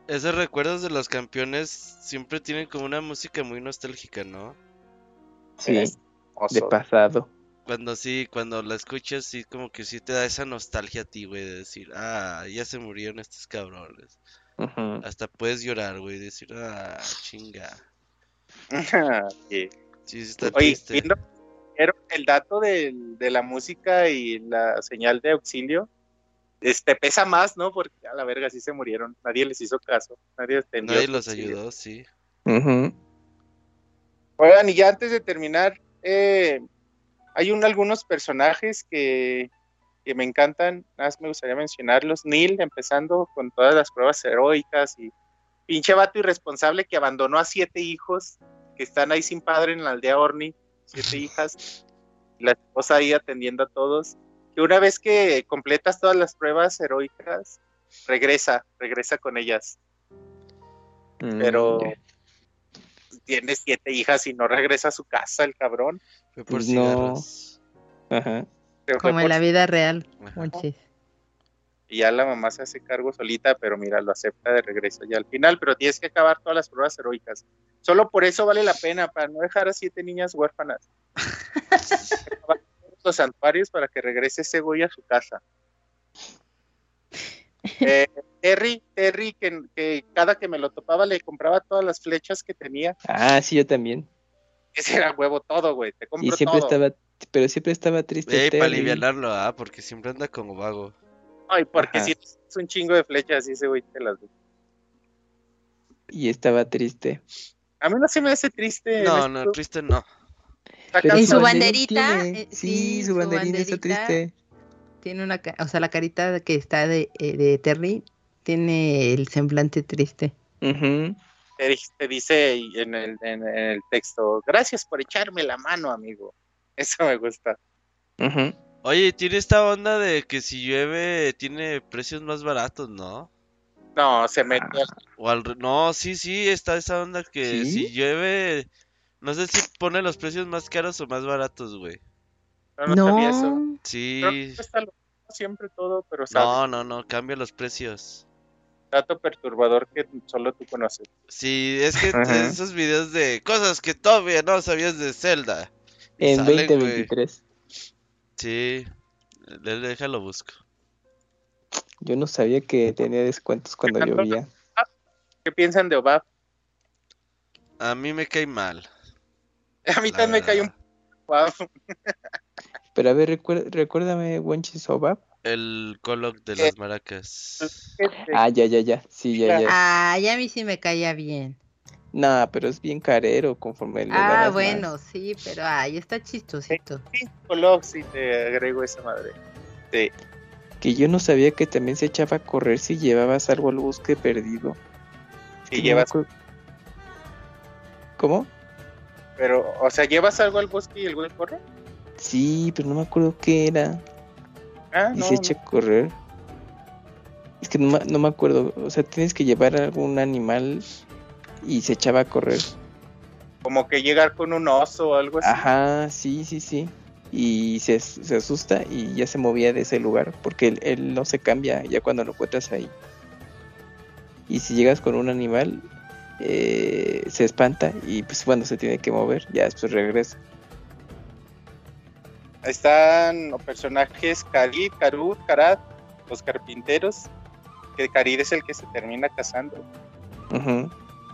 B: Esos recuerdos de los campeones siempre tienen como una música muy nostálgica, ¿no?
E: Sí, de
C: Oso.
E: pasado.
B: Cuando sí, cuando la escuchas, sí, como que sí te da esa nostalgia a ti, güey, de decir, ah, ya se murieron estos cabrones. Hasta puedes llorar, güey, decir, ah, chinga.
C: Sí.
B: Sí, está
C: Oye,
B: triste.
C: viendo pero el dato del- de, la música y la señal de auxilio, este pesa más, ¿no? Porque a la verga sí se murieron, nadie les hizo caso, nadie
B: Nadie los ayudó, sí.
E: Ujú.
C: Oigan, y ya antes de terminar, eh, hay un, algunos personajes que, que me encantan, nada más me gustaría mencionarlos. Neil, empezando con todas las pruebas heroicas y pinche vato irresponsable que abandonó a siete hijos que están ahí sin padre en la aldea Orni, siete hijas, la esposa ahí atendiendo a todos. Que una vez que completas todas las pruebas heroicas, regresa, regresa con ellas
E: Mm,
C: pero tiene siete hijas y no regresa a su casa el cabrón.
B: Fue por
E: no.
B: cigarros.
E: Ajá.
C: Se fue
D: Como en
C: por-
D: la vida real.
C: Y ya la mamá se hace cargo solita, pero mira, lo acepta de regreso ya al final, pero tienes que acabar todas las pruebas heroicas. Solo por eso vale la pena, para no dejar a siete niñas huérfanas. Los santuarios para que regrese ese güey a su casa. Eh, Terry, Terry, que, que cada que me lo topaba le compraba todas las flechas que tenía.
E: Ah, sí, yo también.
C: Ese era huevo todo, güey. Te
E: Y
C: compro
E: siempre
C: todo.
E: estaba, pero siempre estaba triste.
B: Para aliviarlo, ah, porque siempre anda como vago.
C: Ay, porque si es un chingo de flechas y ese güey te las.
E: Y estaba triste.
C: A mí no se me hace triste.
B: No, no, triste no.
C: Está
E: Pero
D: ¿Y
C: cansado.
D: su banderita? Eh,
E: Sí, su banderín está
D: banderita.
E: triste.
D: Tiene una, o sea, la carita que está de, eh, de Terry tiene el semblante triste.
C: Te, te dice en el, en el texto, gracias por echarme la mano, amigo. Eso me gusta.
B: Oye, tiene esta onda de que si llueve tiene precios más baratos, ¿no?
C: No, se mete.
B: O al... No, sí, sí, está esa onda que
E: ¿Sí?
B: si llueve... No sé si pone los precios más caros o más baratos, güey.
C: No, no, sabía eso.
D: No,
B: Sí.
C: Creo que cuesta lo mismo siempre todo, pero
B: No, no, no, cambia los precios.
C: dato perturbador que solo tú conoces.
B: Sí, es que
E: Ajá.
B: esos videos de cosas que todavía no sabías de Zelda.
E: En
B: salen, güey.
E: 2023.
B: Sí, le- déjalo busco.
E: Yo no sabía que tenía descuentos cuando llovía.
C: ¿Qué piensan de Obab?
B: A mí me cae mal.
C: A mí
B: la
C: también me cayó un
B: verdad.
C: Obab.
E: Pero a ver, recuer- recuérdame, Wenchis Obab.
B: El Coloc de
C: ¿Qué?
B: las maracas.
E: Ah, ya, ya, ya. Sí, ya, ya.
D: Ay, a mí sí me caía bien.
E: Nah, pero es bien carero conforme le
D: Ah,
E: más.
D: bueno, sí, pero ay, está chistosito.
C: Sí, Coloc, sí te agrego esa madre. Sí.
E: Que yo no sabía que también se echaba a correr si llevabas algo al bosque perdido.
C: Si
E: me
C: llevas,
E: ¿Cómo?
C: Pero, o sea, ¿llevas algo al bosque y el güey corre?
E: Sí, pero no me acuerdo qué era.
C: Ah,
E: Y
C: no,
E: se echa a correr. Es que no, no me acuerdo. O sea, tienes que llevar algún animal y se echaba a correr.
C: como que llegar con un oso o algo así.
E: Ajá, sí, sí, sí. Y se, se asusta y ya se movía de ese lugar porque él, él no se cambia ya cuando lo encuentras ahí. Y si llegas con un animal, eh, se espanta y pues bueno, se tiene que mover, ya después regresa.
C: Están los personajes Karid, Karud, Karad, los carpinteros, que Karid es el que se termina casando,
E: Ujú.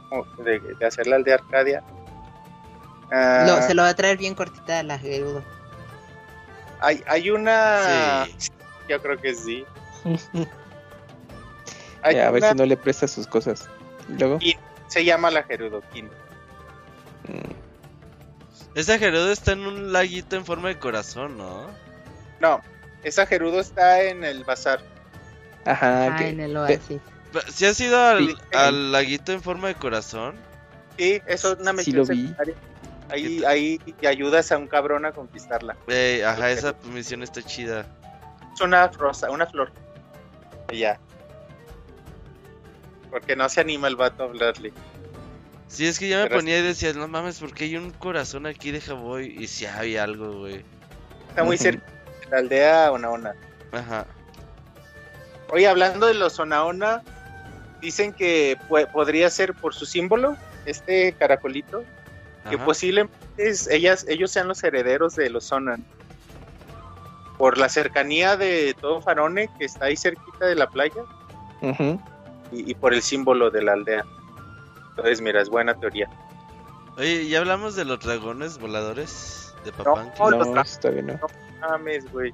C: como de, de hacer la aldea Arcadia. Ah,
D: Lo- se lo va a traer bien cortita la Gerudo.
C: hay, hay una...
B: Sí.
C: Yo creo que sí. Hay
E: Ya, a ver
C: una-
E: si no le presta sus cosas. Y luego,
C: Se llama la Gerudoquín.
E: mm,
B: Esa Gerudo está en un laguito en forma de corazón, ¿no?
C: No, esa Gerudo está en el bazar.
E: ajá,
D: Ah,
E: que-
D: en el oasis.
B: ¿Si has ido al,
E: Sí.
B: al laguito en forma de corazón?
C: Sí, eso es una
E: Sí
C: misión
E: lo vi.
C: secundaria. Ahí, ahí te ayudas a un cabrón a conquistarla.
B: Ey, ajá, esa misión está chida.
C: Es una rosa, una flor. Y ya. Porque no se anima el vato a hablarle.
B: Sí, es que ya me
C: Pero es-
B: ponía y decía, no mames, ¿por qué hay un corazón aquí? Deja voy. Y si había algo, güey.
C: Está muy cerca de la aldea Onaona.
B: Ajá.
C: Oye, hablando de los Onaona, dicen que podría ser por su símbolo, este caracolito, que
B: ajá.
C: posiblemente es- ellas, ellos sean los herederos de los Onan. Por la cercanía de todo Farone, que está ahí cerquita de la playa,
E: Ujú.
C: Y, y por el símbolo de la aldea. Entonces, mira, es buena teoría.
B: Oye, ¿ya hablamos de los dragones voladores de Papanqui?
C: No, los
E: No,
C: tra-
E: todavía no.
C: Mames, güey.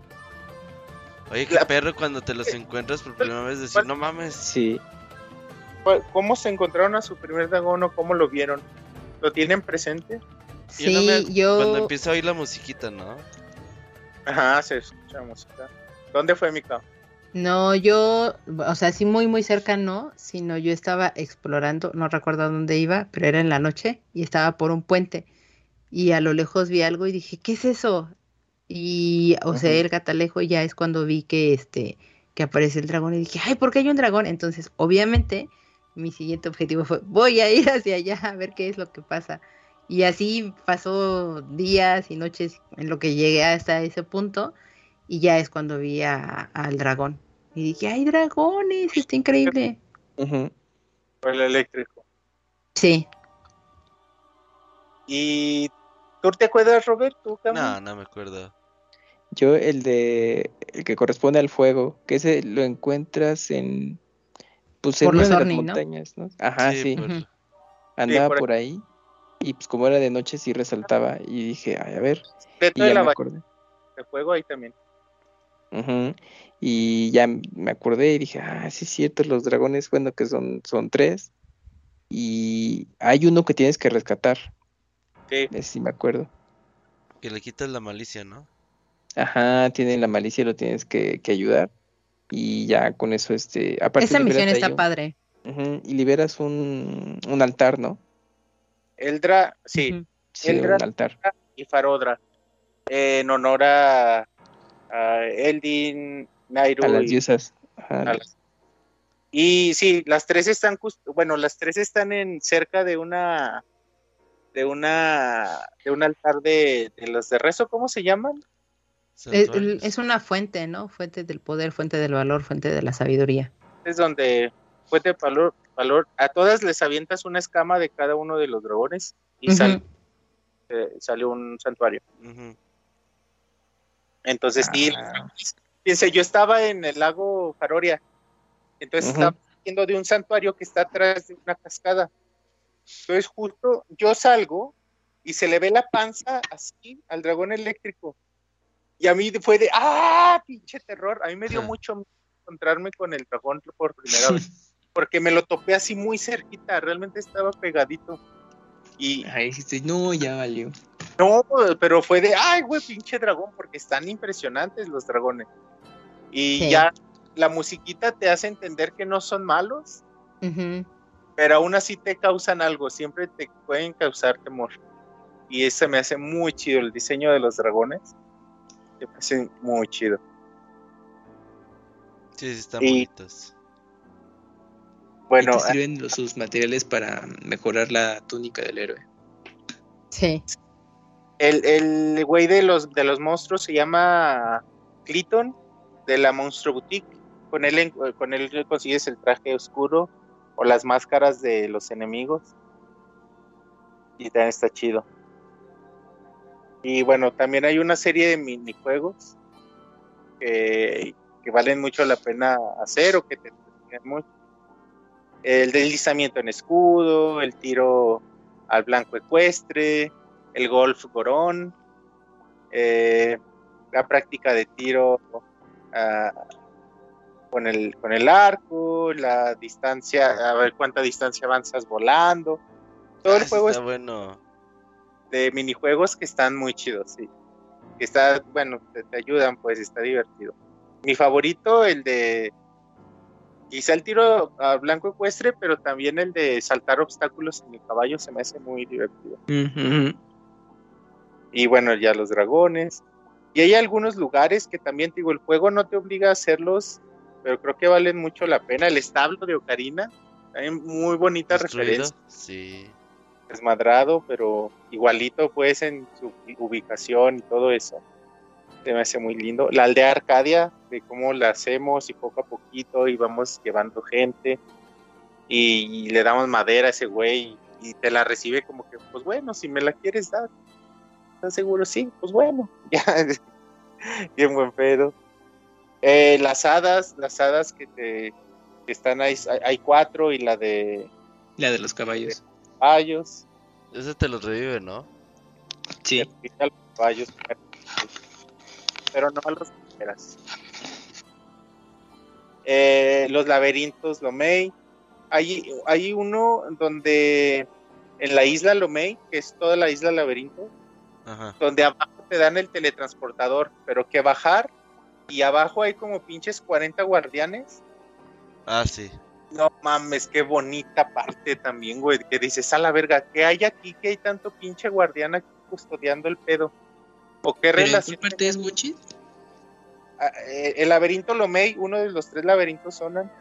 B: Oye, qué
C: la-
B: perro cuando te los encuentras por primera vez decir, no mames.
E: Sí.
C: ¿Cuál- ¿Cómo se encontraron a su primer dragón o cómo lo vieron? ¿Lo tienen presente?
B: Yo no
D: Sí,
B: me- Cuando
D: yo.
B: empieza a oír la musiquita, ¿no?
C: Ajá, se escucha música. ¿Dónde fue mi cabrón?
D: No, yo, o sea, sí muy muy cerca no, sino yo estaba explorando, no recuerdo dónde iba, pero era en la noche y estaba por un puente y a lo lejos vi algo y dije, ¿qué es eso? Y o sea, el catalejo ya es cuando vi que este que aparece el dragón y dije, "Ay, ¿por qué hay un dragón?" Entonces, obviamente, mi siguiente objetivo fue, voy a ir hacia allá a ver qué es lo que pasa. Y así pasó días y noches en lo que llegué hasta ese punto y ya es cuando vi a- al dragón. Y dije, ¡hay dragones! Está increíble.
C: El eléctrico.
D: Sí.
C: ¿Y tú te acuerdas, Robert? ¿Tú, Cami?
B: No, no me acuerdo.
E: Yo el de el que corresponde al fuego, que ese lo encuentras en pues en
D: Por
E: una
D: los
E: de las montañas, ¿no? Ajá, sí.
B: por-.
E: Andaba
C: por ahí.
E: por ahí y pues como era de noche sí resaltaba y dije, ay, a ver, y
C: de
E: ya
C: la
E: me acordé.
C: de fuego ahí también.
E: Ujú. Y ya me acordé y dije, ah, sí es cierto, los dragones, bueno, que son, son tres. Y hay uno que tienes que rescatar,
C: Sí.
E: ese sí me acuerdo.
B: Que le quitas la malicia, ¿no?
E: Ajá, tienen la malicia y lo tienes que, que ayudar. Y ya con eso, este, aparte
D: Esa misión está padre.
E: Ujú, y liberas un, un altar, ¿no?
C: Eldra, sí.
E: Sí,
C: Eldra-
E: un altar.
C: y Farodra. eh, en honor a, a Eldin, Nairu
E: A las
C: y
E: diosas.
C: Las- Y sí, las tres están, bueno, las tres están en cerca de una, de una, de un altar de, de los de rezo, ¿cómo se llaman?
D: Es,
B: Santuarios.
D: es una fuente, ¿no? Fuente del poder, fuente del valor, fuente de la sabiduría.
C: Es donde fuente de valor, valor, a todas les avientas una escama de cada uno de los dragones y sale, eh, sale un santuario. Entonces, sí,
E: Ah.
C: fíjense, yo estaba en el lago Faroria, entonces
E: Ujú.
C: estaba yendo de un santuario que está atrás de una cascada. Entonces, justo yo salgo y se le ve la panza así al dragón eléctrico. Y a mí fue de, ¡ah! Pinche terror. A mí me dio mucho miedo encontrarme con el dragón por primera vez, porque me lo topé así muy cerquita, realmente estaba pegadito. Y
E: Ahí dijiste, no, ya valió.
C: No, pero fue de, ay, güey, pinche dragón, porque están impresionantes los dragones. Y
D: Sí.
C: ya la musiquita te hace entender que no son malos, pero aún así te causan algo, siempre te pueden causar temor. Y eso me hace muy chido, el diseño de los dragones. Me parece muy chido.
B: Sí, sí, están
C: Y-
B: bonitos.
C: Bueno,
E: y te sirven los- sus materiales para mejorar la túnica del héroe.
D: Sí.
C: El, el güey de los, de los monstruos se llama Cliton, de la Monstro Boutique. Con él, con él consigues el traje oscuro o las máscaras de los enemigos. Y también está chido. Y bueno, también hay una serie de minijuegos que, que valen mucho la pena hacer o que te entretienen mucho. El deslizamiento en escudo, el tiro al blanco ecuestre, el golf gorón, eh, la práctica de tiro ah, con, el, con el arco, la distancia, a ver cuánta distancia avanzas volando. Todo
B: Ah,
C: el
B: ese
C: juego
B: está
C: es
B: bueno.
C: de minijuegos que están muy chidos, sí. Que está, bueno, te, te ayudan, pues está divertido. Mi favorito, el de quizá el tiro a blanco ecuestre, pero también el de saltar obstáculos en el caballo se me hace muy divertido. Y bueno, ya los dragones. Y hay algunos lugares que también, digo, el juego no te obliga a hacerlos, pero creo que valen mucho la pena. El establo de Ocarina, hay muy bonita referencia.
B: Sí.
C: Desmadrado, pero igualito pues en su ubicación y todo eso. Se me hace muy lindo. La aldea Arcadia, de cómo la hacemos y poco a poquito y vamos llevando gente y, le damos madera a ese güey y, te la recibe como que, pues bueno, si me la quieres dar, ¿estás seguro? Sí, pues bueno, ya, bien buen pedo. Eh, las hadas, las hadas que te que están ahí, hay cuatro y la de...
E: La de los caballos.
C: caballos.
B: Ese te los revive, ¿no?
E: Sí.
C: Los caballos, pero no a los primeras. Eh, los laberintos Lomei. Hay, hay uno donde en la isla Lomei, que es toda la isla laberinto, donde abajo te dan el teletransportador, pero que bajar y abajo hay como pinches 40 guardianes.
B: Ah, sí.
C: No mames, qué bonita parte también, güey, que dices, a la verga, ¿qué hay aquí? que hay tanto pinche guardián aquí custodiando el pedo? ¿O qué relación?
E: ¿Qué parte es Gucci?
C: Ah, eh, el laberinto Lomei, uno de los tres laberintos sonan.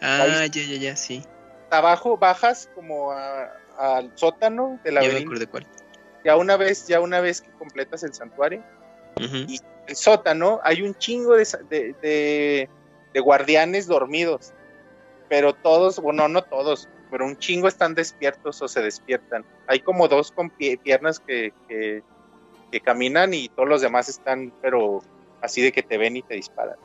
E: Ah, ya, ya, ya, sí.
C: Abajo bajas como al sótano del laberinto.
E: Ya me cuál.
C: Ya una vez, ya una vez que completas el santuario. Y el sótano hay un chingo de, de, de, guardianes dormidos. Pero todos, bueno, no todos, pero un chingo están despiertos o se despiertan. Hay como dos con piernas que, que, que, caminan y todos los demás están, pero así de que te ven y te disparan.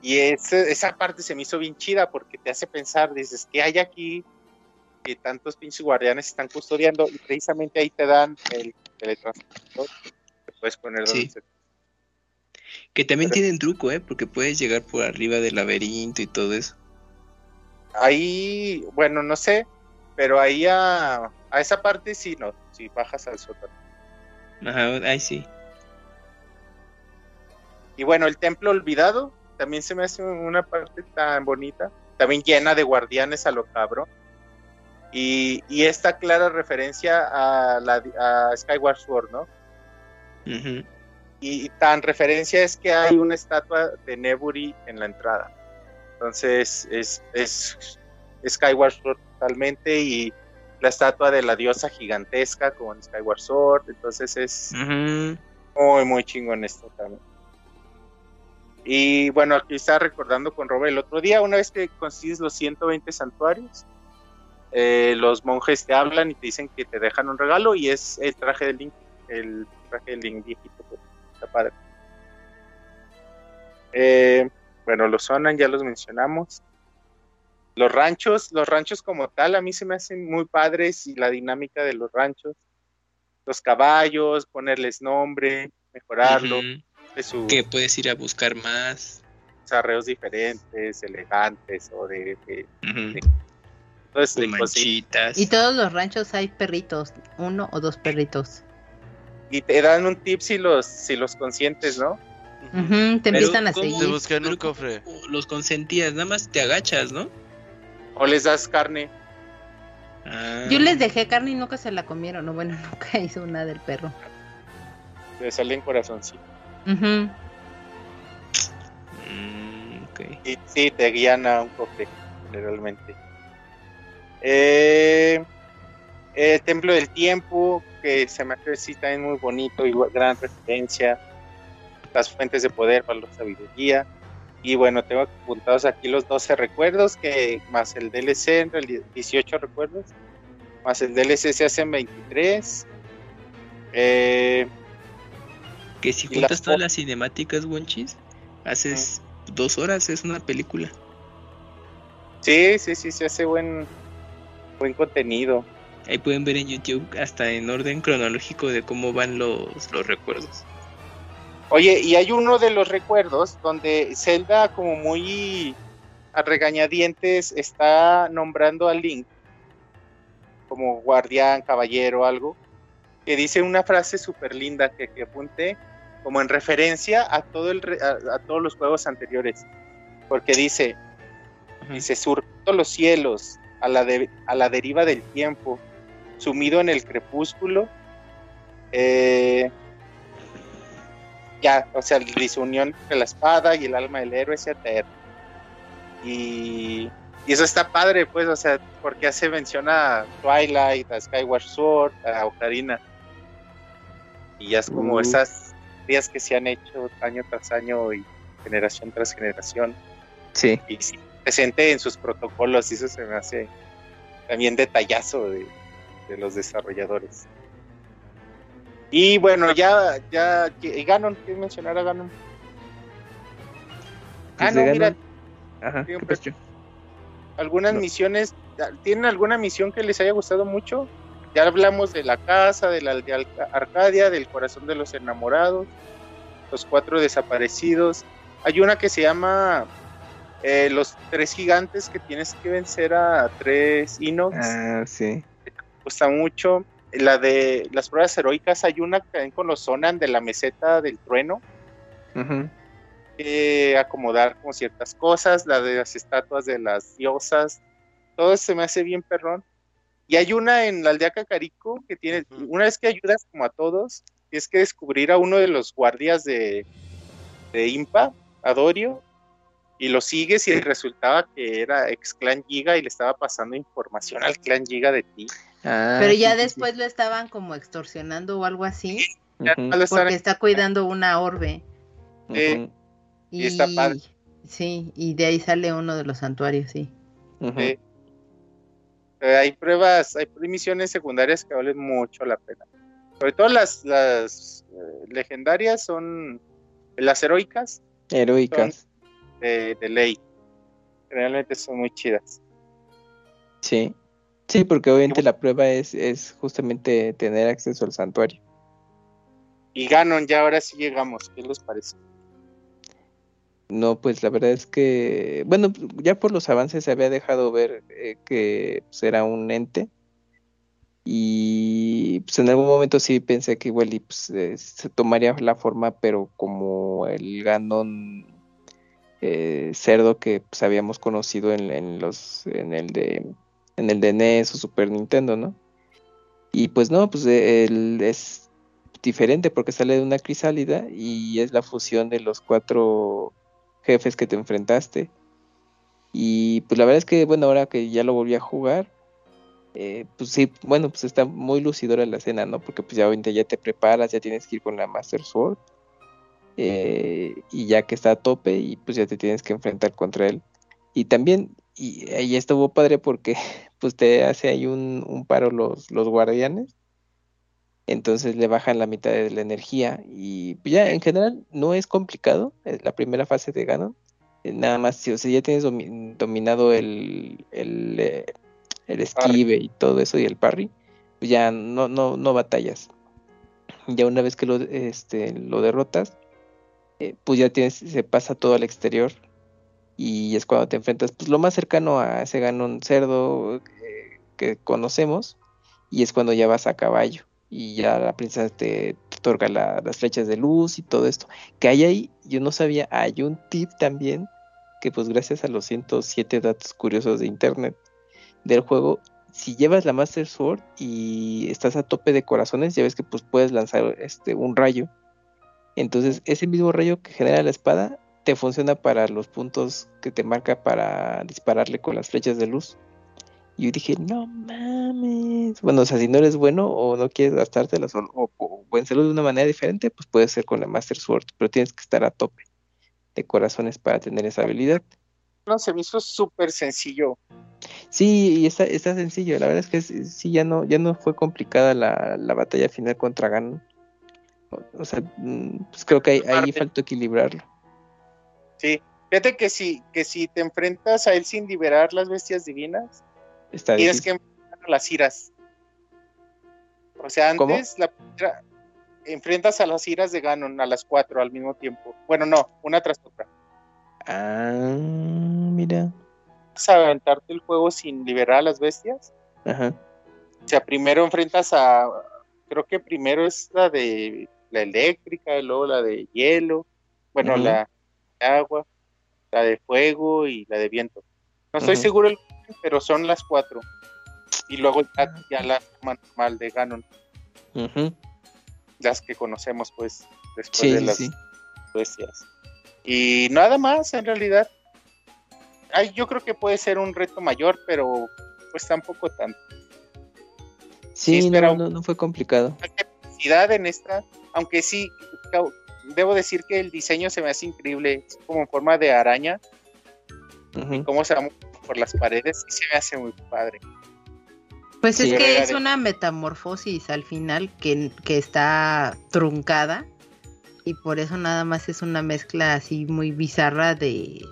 C: Y esa parte se me hizo bien chida porque te hace pensar, dices, ¿qué hay aquí que tantos pinches guardianes están custodiando? Y precisamente ahí te dan el teletransportador que puedes poner
E: sí. Que también tienen truco, ¿eh? Porque puedes llegar por arriba del laberinto y todo eso.
C: Ahí, bueno, no sé, pero ahí a, a esa parte sí, no, si bajas al sótano.
E: Ajá, ahí sí.
C: Y bueno, el templo olvidado también se me hace una parte tan bonita, también llena de guardianes a lo cabrón. Y, y esta clara referencia a, la, a Skyward Sword, ¿no? y, tan referencia es que hay una estatua de Neburi en la entrada. Entonces es, es Skyward Sword totalmente y la estatua de la diosa gigantesca con Skyward Sword. Entonces es muy, muy chingón esto también. Y bueno, aquí está recordando con Robert el otro día, una vez que consigues los 120 santuarios, eh, los monjes te hablan y te dicen que te dejan un regalo y es el traje de Link, el traje de Link viejito, pues, está padre. Eh, bueno, los sonan, ya los mencionamos. Los ranchos, los ranchos como tal, a mí se me hacen muy padres y la dinámica de los ranchos. Los caballos, ponerles nombre, mejorarlo
E: que puedes ir a buscar más
C: arreos diferentes, elegantes o de,
E: manchitas.
D: Y todos los ranchos hay perritos, uno o dos perritos.
C: Y te dan un tip si los si los consientes, ¿no?
D: te empiezan a seguir.
B: Te buscan un cofre.
E: Los consentías, nada más te agachas, ¿no?
C: O les das carne.
D: Ah. Yo les dejé carne y nunca se la comieron. No, bueno, nunca hizo nada del perro.
C: Le salen corazoncitos.
E: Mm,
C: y sí, te guían a un cofre, generalmente. Eh, el Templo del Tiempo, que se me hace también muy bonito y gran referencia. Las fuentes de poder para la sabiduría. Y bueno, tengo apuntados aquí los 12 recuerdos, que más el DLC, en realidad 18 recuerdos, más el DLC se hacen 23. Eh,
E: que si juntas todas las cinemáticas, Wonchis, haces dos horas, es una película.
C: Sí, sí, sí, se hace buen, buen contenido.
E: Ahí pueden ver en YouTube hasta en orden cronológico de cómo van los, los recuerdos.
C: Oye, y hay uno de los recuerdos donde Zelda como muy a regañadientes está nombrando a Link como guardián, caballero, algo, que dice una frase súper linda que, que apunté, como en referencia a, todo el, a, todos los juegos anteriores, porque dice, dice, surcando los cielos, a la, a la deriva del tiempo, sumido en el crepúsculo, eh, ya, o sea, dice unión entre la espada y el alma del héroe se eterna. Y, y eso está padre, pues, o sea, porque hace mención a Twilight, a Skyward Sword, a Ocarina. Y ya es como
E: Uh.
C: esas días que se han hecho año tras año y generación tras generación.
E: Sí.
C: Y sí, presente en sus protocolos, y eso se me hace también detallazo de, de los desarrolladores. Y bueno, ya, ya, y Ganon, ¿quieres mencionar a Ganon? Ah,
E: Pues
C: no,
E: de
C: mira,
E: Ajá, ¿qué
C: siempre-
E: pasó?
C: algunas
E: No.
C: misiones, ¿tienen alguna misión que les haya gustado mucho? Ya hablamos de la casa, de la de Arcadia, del corazón de los enamorados, los cuatro desaparecidos. Hay una que se llama eh, Los tres gigantes que tienes que vencer a tres Inox.
E: Ah, sí.
C: gusta mucho. La de las pruebas heroicas, hay una que también con los Sonan de la meseta del trueno. Eh, acomodar como ciertas cosas, la de las estatuas de las diosas, todo se me hace bien perrón. Y hay una en la aldea Cacarico que tiene, una vez que ayudas como a todos, tienes que descubrir a uno de los guardias de, de Impa, a Dorio, y lo sigues y resultaba que era ex clan Giga y le estaba pasando información al clan Giga de ti.
E: Ah,
D: Pero ya
E: sí, sí.
D: después lo estaban como extorsionando o algo así,
C: Ya lo estaban-
D: porque está cuidando una orbe.
C: Y está padre.
D: Sí, y de ahí sale uno de los santuarios. Sí.
C: Eh, hay pruebas, hay misiones secundarias que valen mucho la pena. Sobre todo las, las eh, legendarias son las heroicas
E: Heroicas.
C: De, de ley. Realmente son muy chidas.
E: Sí. Sí, porque obviamente la prueba es, es justamente tener acceso al santuario.
C: Y Ganon, ya ahora sí llegamos. ¿Qué les parece?
E: No, pues la verdad es que, bueno, ya por los avances se había dejado ver eh, que pues, era un ente. Y pues en algún momento sí pensé que igual y, pues, eh, se tomaría la forma, pero como el Ganon eh, cerdo que pues, habíamos conocido en, los en el de en el de NES o Super Nintendo, ¿no? Y pues no, pues eh, él es diferente porque sale de una crisálida y es la fusión de los cuatro jefes que te enfrentaste. Y pues la verdad es que, bueno, ahora que ya lo volví a jugar, eh, pues sí, bueno, pues está muy lucidora la escena, ¿no? Porque pues ya ya te preparas, ya tienes que ir con la Master Sword. Eh, y ya que está a tope y pues ya te tienes que enfrentar contra él. Y también, y ahí estuvo padre porque pues te hace ahí un, un paro los, los guardianes. Entonces le bajan la mitad de la energía y pues, ya en general no es complicado, es la primera fase de Ganon. Eh, Nada más, si o sea, ya tienes domi- dominado el, el, eh, el esquive y todo eso y el parry, pues ya no, no, no batallas. Ya una vez que lo, este, lo derrotas, eh, pues ya tienes, se pasa todo al exterior y es cuando te enfrentas pues lo más cercano a ese Ganon cerdo eh, que conocemos y es cuando ya vas a caballo y ya la princesa te otorga la- las flechas de luz y todo esto. Que hay ahí, yo no sabía, hay un tip también que pues gracias a los 107 datos curiosos de internet del juego, si llevas la Master Sword y estás a tope de corazones, ya ves que pues puedes lanzar este un rayo. Entonces, ese mismo rayo que genera la espada te funciona para los puntos que te marca para dispararle con las flechas de luz. Y yo dije, no mames. Bueno, o sea, si no eres bueno o no quieres gastártelas o, o, o vencerlo de una manera diferente, pues puede ser con la Master Sword, pero tienes que estar a tope de corazones para tener esa habilidad.
C: No, se me hizo súper sencillo.
E: Sí, y está, está sencillo. La verdad es que sí, ya no, ya no fue complicada la, la batalla final contra Ganon. O, sea, mm, pues creo que ahí, ahí faltó equilibrarlo.
C: Sí. Fíjate que si, que si te enfrentas a él sin liberar las bestias divinas,
E: Está
C: tienes
E: difícil.
C: que enfrentar a las iras. O sea,
E: ¿Cómo?
C: antes la primera- enfrentas a las iras de Ganon a las cuatro al mismo tiempo. Bueno, no, una tras otra.
E: Ah, mira.
C: Vas a aventarte el juego sin liberar a las bestias.
E: Ajá.
C: O sea, primero enfrentas a. Creo que primero es la de la eléctrica, y luego la de hielo. Bueno, la de agua, la de fuego y la de viento. No estoy
E: Ujú.
C: seguro, el orden, pero son las cuatro. Y luego ya, ya la forma normal de Ganon, las que conocemos, pues, después
E: Sí,
C: de las
E: sí.
C: bestias. Y nada más, en realidad. Ay, yo creo que puede ser un reto mayor, pero pues tampoco tanto.
E: Sí, no, no, no fue complicado.
C: La capacidad en esta, aunque sí, debo decir que el diseño se me hace increíble, es como en forma de araña,
E: Ujú.
C: cómo se va por las paredes, y se me hace muy padre.
D: Pues
E: Sí.
D: es que es
C: de-
D: una metamorfosis al final que, que está truncada y por eso nada más es una mezcla así muy bizarra de,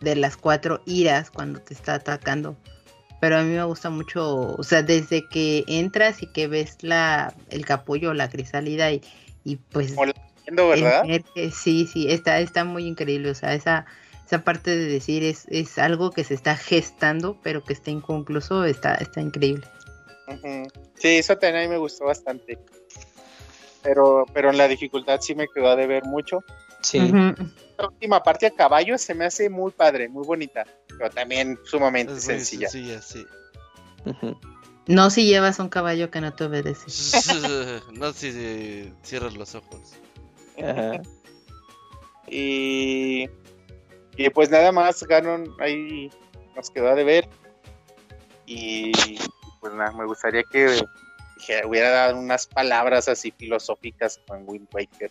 D: de las cuatro iras cuando te está atacando. Pero a mí me gusta mucho, o sea, desde que entras y que ves la el capullo, la crisálida y, y pues
C: viendo, ¿verdad?
D: sí, sí, está, está muy increíble, o sea, esa, esa parte de decir es, es algo que se está gestando, pero que está inconcluso, está, está increíble.
C: Sí, eso también a mí me gustó bastante. Pero, pero en la dificultad sí me quedó a deber mucho.
E: Sí.
C: La última parte a caballo se me hace muy padre, muy bonita, pero también sumamente
B: Es muy
C: sencilla.
B: sencilla, sí.
E: Ujú.
D: No si llevas un caballo que no te obedece.
B: no si si cierras los ojos.
E: Ajá.
C: Y, y pues nada más, Ganon ahí nos quedó a deber. Y pues nada, me gustaría que, que hubiera dado unas palabras así filosóficas con Wind Waker.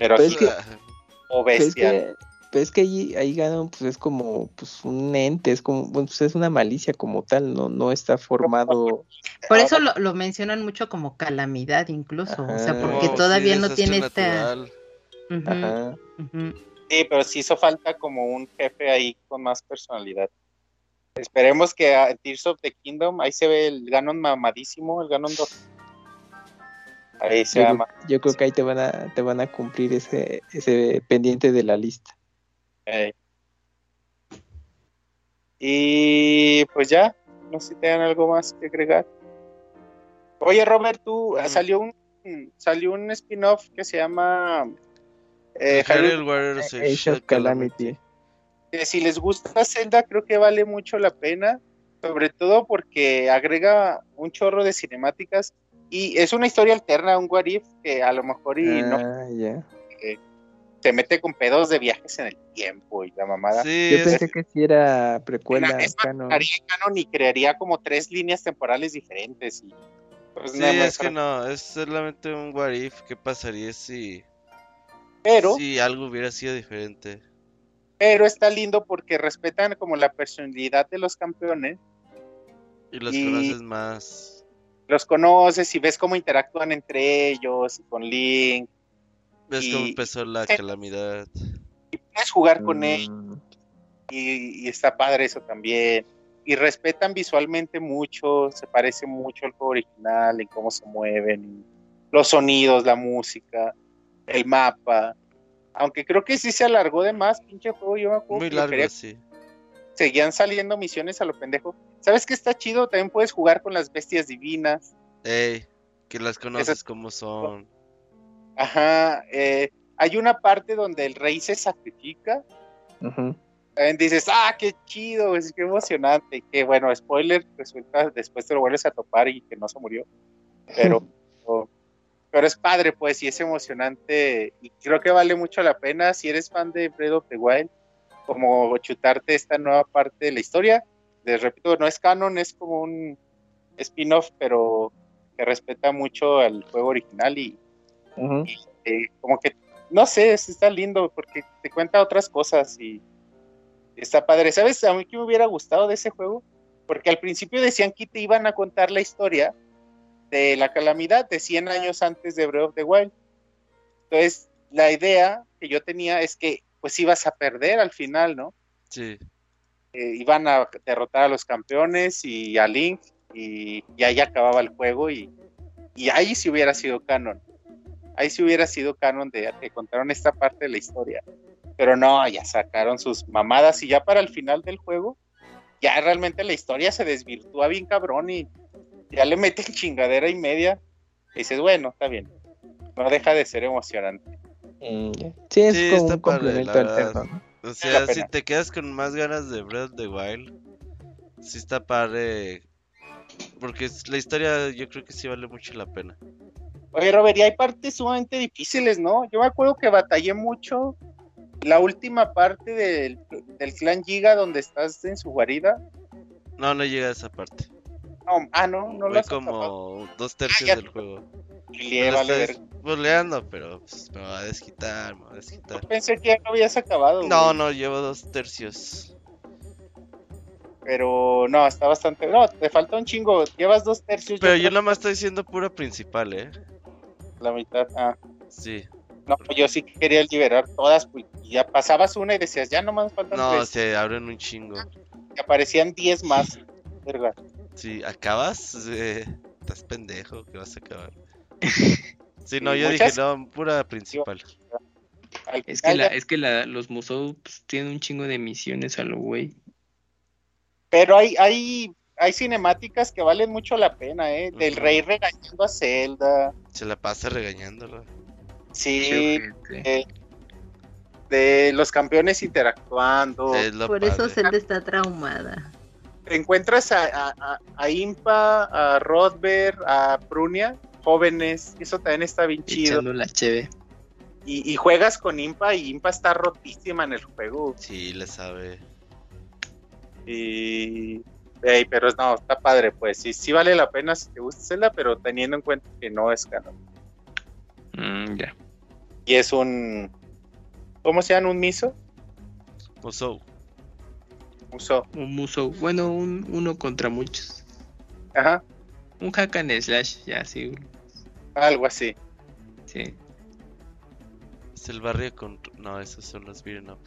C: Pero
E: Pues
C: aquí,
E: es que-
C: o
E: Pero es
C: bestia.
E: que, pero es que ahí, ahí Ganon pues es como pues un ente, es como, pues es una malicia como tal, no, no está formado.
D: Por eso lo, lo mencionan mucho como calamidad incluso, o sea, porque
B: Oh,
D: todavía
B: sí,
D: no tiene esta...
E: Ajá.
C: Sí, pero sí hizo falta como un jefe ahí con más personalidad. Esperemos que a Tears of the Kingdom, ahí se ve el Ganon mamadísimo, el Ganon 2. Ahí se
E: Yo,
C: llama.
E: creo- yo creo que ahí te van a, te van a cumplir ese, ese pendiente de la lista.
C: Y pues ya, no sé si tengan algo más que agregar. Oye, Robert, tú ah,
B: Ujú.
C: salió un salió un spin-off que se llama eh,
B: Warriors
E: Age
B: Age
E: of Calamity.
C: que si les gusta Zelda, creo que vale mucho la pena, sobre todo porque agrega un chorro de cinemáticas y es una historia alterna, un what if que a lo mejor y no
E: Ah,
C: se mete con pedos de viajes en el tiempo y la mamada.
B: Sí,
E: Yo
B: es-
E: pensé que sí era precuela,
C: Es
E: canon.
C: haría canon y crearía como tres líneas temporales diferentes. Y, pues,
B: sí,
C: nada más
B: es que no, es solamente un what if. ¿Qué pasaría si,
C: Pero,
B: si algo hubiera sido diferente?
C: pero está lindo porque respetan como la personalidad de los campeones.
B: Y los
C: Y-
B: conoces más.
C: Los conoces y ves cómo interactúan entre ellos y con Link.
B: Ves
C: y-
B: cómo empezó la calamidad.
C: Puedes jugar con él
E: Mm,
C: y, y está padre eso también. Y respetan visualmente mucho, se parece mucho al juego original en cómo se mueven, los sonidos, la música, el mapa. Aunque creo que sí se alargó de más, pinche juego. Yo me acuerdo
B: Muy
C: que
B: largo,
C: quería
B: sí.
C: seguían saliendo misiones a lo pendejo. ¿Sabes qué está chido? También puedes jugar con las bestias divinas.
B: Ey, que las conoces como son.
C: Ajá. eh, hay una parte donde el rey se sacrifica.
E: ujú.
C: También dices, ah, qué chido, es qué emocionante. Y que bueno, spoiler, resulta después te lo vuelves a topar y que no se murió. Pero, o- pero es padre, pues, y es emocionante. Y creo que vale mucho la pena si eres fan de Breath of the Wild, como chutarte esta nueva parte de la historia. Les repito, no es canon, es como un spin-off, pero que respeta mucho al juego original y eh, como que, no sé, es- está lindo porque te cuenta otras cosas y está padre. ¿Sabes? A mí que me hubiera gustado de ese juego, porque al principio decían que te iban a contar la historia de la calamidad de 100 años antes de Breath of the Wild. Entonces, la idea que yo tenía es que pues ibas a perder al final, ¿no?
B: Sí.
C: Eh, iban a derrotar a los campeones y a Link y, y ahí acababa el juego y, y ahí sí hubiera sido canon. Ahí sí hubiera sido canon de que contaron esta parte de la historia. Pero no, ya sacaron sus mamadas y ya para el final del juego, ya realmente la historia se desvirtúa bien cabrón y ya le meten chingadera y media. Y dices, bueno, está bien. No deja de ser emocionante.
E: Mm. Sí, es
B: Sí,
E: como
B: está
E: un
B: padre,
E: complemento
B: la
E: alterno.
B: O sea, si te quedas con más ganas de Breath of the Wild, sí está padre. Porque la historia yo creo que sí vale mucho la pena.
C: Oye, Robert, y hay partes sumamente difíciles, ¿no? Yo me acuerdo que batallé mucho la última parte del, del clan Giga donde estás en su guarida.
B: No, no llega a esa parte.
C: No, ah, no, no lo
B: como dos tercios
C: ya.
B: del juego.
C: Vale,
B: boleando, pero pues, me va a desquitar, me va a desquitar.
C: Yo pensé que ya lo habías acabado.
B: No,
C: güey.
B: no, llevo dos tercios.
C: Pero no, está bastante. No, te falta un chingo. Llevas dos tercios.
B: Pero yo
C: creo
B: nada más estoy diciendo pura principal, ¿eh?
C: La mitad. Ah,
B: Sí.
C: no, yo sí quería liberar todas. Pues, y ya pasabas una y decías, ya nomás faltan
B: No,
C: tres.
B: se abren un chingo.
C: Y aparecían diez más. Verga.
B: Sí, ¿acabas? Eh, estás pendejo que vas a acabar. Sí, no, yo
C: muchas-
B: dije, no, pura principal.
C: Al
E: Es que, la,
C: ya-
E: es que la, los Musou pues, tienen un chingo de misiones a lo güey.
C: Pero hay, hay, hay cinemáticas que valen mucho la pena, ¿eh? Del rey regañando a Zelda.
B: Se la pasa regañándolo.
C: Sí, eh, de los campeones interactuando.
B: Es
F: Por eso. Zelda está traumada.
C: Te encuentras a, a, a- a Impa, a Rodber, a Prunia, jóvenes. Eso también está bien chido.
E: La cheve.
C: Y, y juegas con Impa y Impa está rotísima en el juego.
B: Sí, le sabe.
C: Y. ey, pero no, está padre, pues. Sí, sí vale la pena si te gusta Zelda, pero teniendo en cuenta que no es canon.
E: Mm, ya.
C: Y es un. ¿Cómo se llama? ¿Un miso?
B: Musou.
C: Uso.
E: Un Musou. Bueno, un, uno contra muchos.
C: Ajá,
E: Un hack and slash, ya, sí.
C: algo así.
E: Sí.
B: Es el barrio con. No, esos son los beaten up.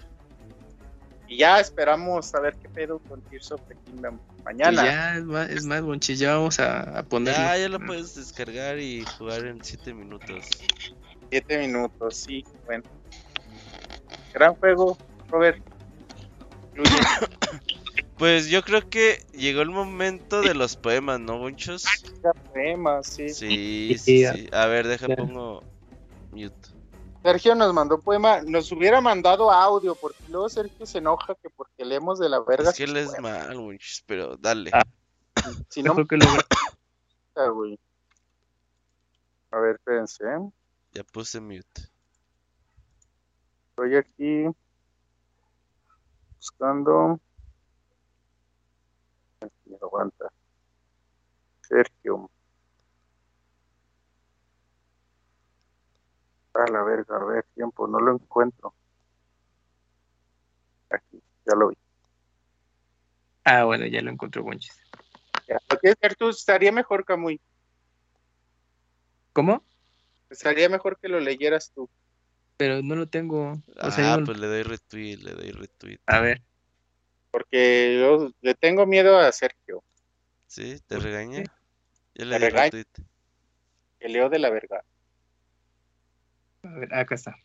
C: Y ya esperamos a ver qué pedo con Tears of the Kingdom
E: Y
C: mañana.
E: ya, es más, es más, Bonchi, ya vamos a, a ponerlo.
B: Ya, ya lo puedes descargar y jugar en 7 minutos.
C: Siete minutos, sí, bueno. Gran juego, Robert.
B: Pues yo creo que llegó el momento de los poemas, ¿no, Bonchos?
C: poemas, sí.
B: Sí,
E: Sí,
B: sí,
E: ya.
B: sí. A ver, deja pongo mute.
C: Sergio nos mandó poema, nos hubiera mandado audio, porque luego Sergio se enoja que porque leemos de la verga.
B: Es que les
C: poemas.
B: mal, Bonchos, pero dale.
E: Ah.
C: Si no,
E: creo que lo
C: Ah, güey. A ver, espérense. ¿eh?
B: Ya puse mute.
C: Estoy aquí buscando. Aquí, aguanta. Sergio. A la verga, a ver, tiempo, no lo encuentro. Aquí, ya lo vi.
E: Ah, bueno, ya lo encontró Bonchis.
C: Lo tú estaría mejor, Camuy.
E: ¿Cómo?
C: Estaría mejor que lo leyeras tú.
E: Pero no lo tengo. O sea,
B: Ah,
E: yo
B: pues le doy retweet, le doy retweet.
E: A ver.
C: Porque yo le tengo miedo a Sergio,
B: ¿Sí? ¿Te
E: ¿Por
B: regaña?
C: ¿Te
B: le
C: regaña? que leo de la verga.
E: A ver, acá está.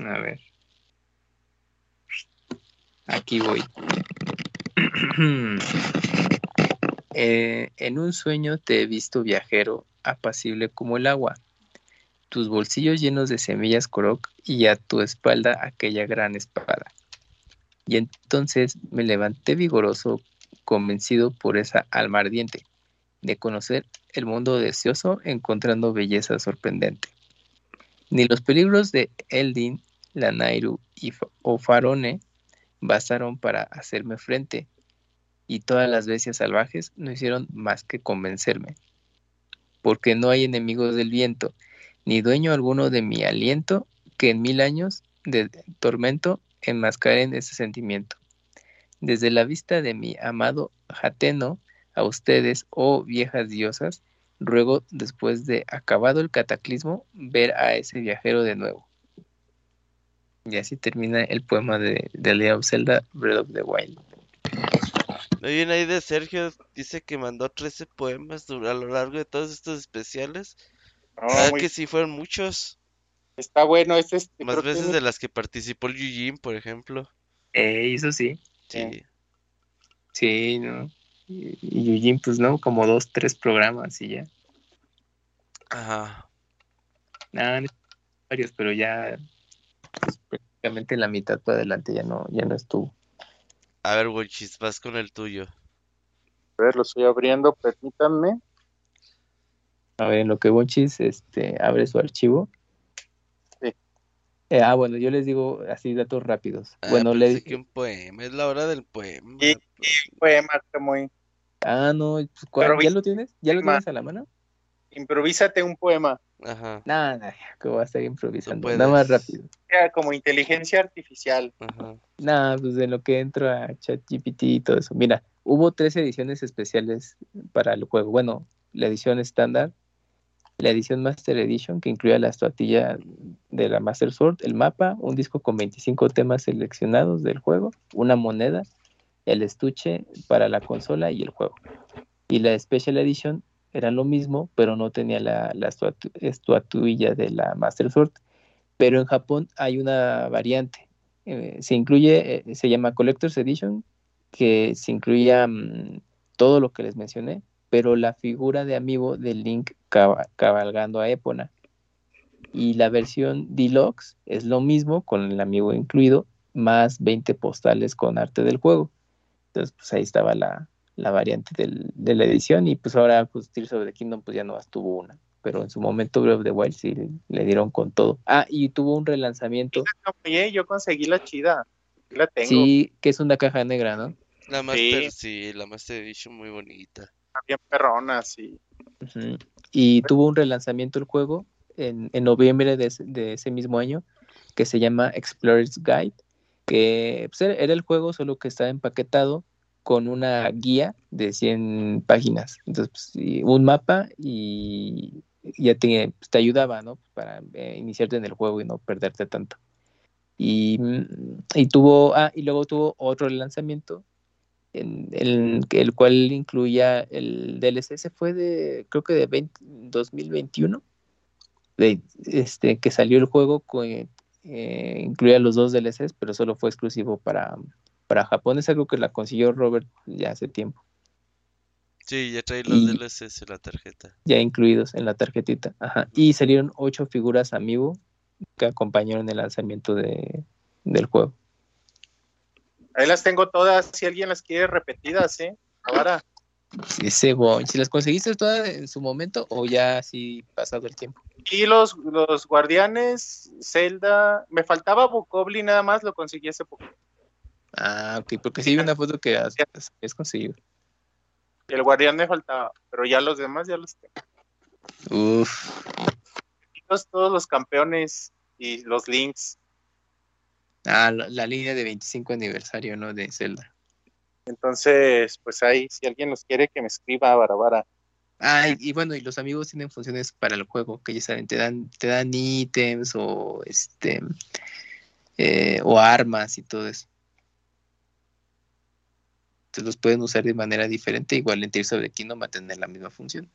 E: A ver. Aquí voy. Eh, en un sueño te he visto viajero, apacible como el agua, tus bolsillos llenos de semillas coroc y a tu espalda aquella gran espada. Y entonces me levanté vigoroso, convencido por esa alma ardiente, de conocer el mundo deseoso encontrando belleza sorprendente. Ni los peligros de Eldin, Lanairu y Fa- o Farone bastaron para hacerme frente, y todas las bestias salvajes no hicieron más que convencerme. Porque no hay enemigos del viento, ni dueño alguno de mi aliento, que en mil años de tormento enmascaren ese sentimiento. Desde la vista de mi amado Jateno, a ustedes, oh viejas diosas, ruego después de acabado el cataclismo ver a ese viajero de nuevo. Y así termina el poema de, de of Zelda Breath of the Wild.
B: Hay una ahí de Sergio, dice que mandó 13 poemas a lo largo de todos estos especiales.
C: No,
B: ¿Sabes
C: muy-
B: que sí fueron muchos?
C: Está bueno, este es
B: Más
C: creo que
B: veces
C: es-
B: de las que participó el Yujin, por ejemplo.
E: Eh, eso sí,
B: Sí.
E: sí, ¿no? Y, Yujin, pues no, como dos, tres programas y ya.
B: Ajá.
E: Nada, no, varios, pero ya pues, prácticamente la mitad para adelante ya no, ya no estuvo.
B: A ver, Wonchis, vas con el tuyo.
C: A ver, lo estoy abriendo, permítanme.
E: A ver, en lo que Bonchis este, abre su archivo.
C: Sí.
E: Eh, ah, bueno, yo les digo así datos rápidos.
B: Ah,
E: bueno, le
B: que un poema, es la hora del poema.
C: Y- Poema que muy.
E: Ah, no, pues, ¿cuál?
C: Pero
E: ¿ya lo tienes? ¿Ya lo tienes a la mano?
C: Improvísate un poema.
B: Ajá,
E: Nada, nada, que voy a estar improvisando.
B: puedes.
E: Nada más rápido.
C: Era como inteligencia artificial.
B: ajá.
E: Nada, pues en lo que entro a ChatGPT y todo eso. Mira, hubo tres ediciones especiales para el juego. Bueno, la edición estándar, la edición Master Edition, que incluía la estatuilla de la Master Sword, el mapa, un disco con 25 temas seleccionados del juego, una moneda, el estuche para la consola y el juego. Y la Special Edition era lo mismo, pero no tenía la, la estatu- estatuilla de la Master Sword. Pero en Japón hay una variante. Eh, se incluye, eh, se llama Collector's Edition, que se incluía mm, todo lo que les mencioné, pero la figura de amiibo de Link caba- cabalgando a Epona. Y la versión Deluxe es lo mismo, con el amiibo incluido, más 20 postales con arte del juego. Entonces, pues ahí estaba la, la variante del- de la edición, y pues ahora, pues Tears of the Kingdom, pues ya no tuvo una. Pero en su momento Breath of the Wild sí le dieron con todo. Ah, y tuvo un relanzamiento.
C: Oye, yo conseguí la chida. La tengo.
E: Sí, que es una caja negra, ¿no?
B: La Master, sí, la Master Edition muy bonita.
C: Bien perronas y
E: tuvo un relanzamiento el juego en, en noviembre de, ese- de ese mismo año que se llama Explorer's Guide, que pues, era el juego solo que estaba empaquetado con una guía de 100 páginas. Entonces, pues, un mapa y ya te, pues, te ayudaba, ¿no? Para eh, iniciarte en el juego y no perderte tanto. Y, y tuvo, ah, y luego tuvo otro lanzamiento en, el, el cual incluía el DLC, se fue de, creo que de 20 2021, de, este, que salió el juego, con, eh, incluía los dos DLCs, pero solo fue exclusivo para, para Japón, es algo que la consiguió Robert ya hace tiempo,
B: Sí, ya trae los
E: Y-
B: DLCs en la tarjeta.
E: ya incluidos en la tarjetita, ajá, y salieron ocho figuras amiibo que acompañaron el lanzamiento de, del juego.
C: Ahí las tengo todas. Si alguien las quiere repetidas, ¿eh? Ahora,
E: Ese bon, si las conseguiste todas en su momento o ya así pasado el tiempo.
C: y los, los guardianes, Zelda. Me faltaba Bokoblin nada más, lo conseguí hace poco.
E: Ah, ok, porque sí vi una foto que has, has conseguido.
C: El guardián me faltaba, pero ya los demás ya los tengo.
E: Uf,
C: Todos, todos los campeones y los links.
E: Ah, la, la línea de 25 aniversario, ¿no? De Zelda.
C: Entonces, pues ahí, si alguien los quiere, que me escriba a Barabara.
E: Ah, y, y bueno, y los amigos tienen funciones para el juego, que ya saben, te dan, te dan ítems o este eh, o armas y todo eso. Entonces los pueden usar de manera diferente, igual en Tears of the Kingdom va a tener la misma función.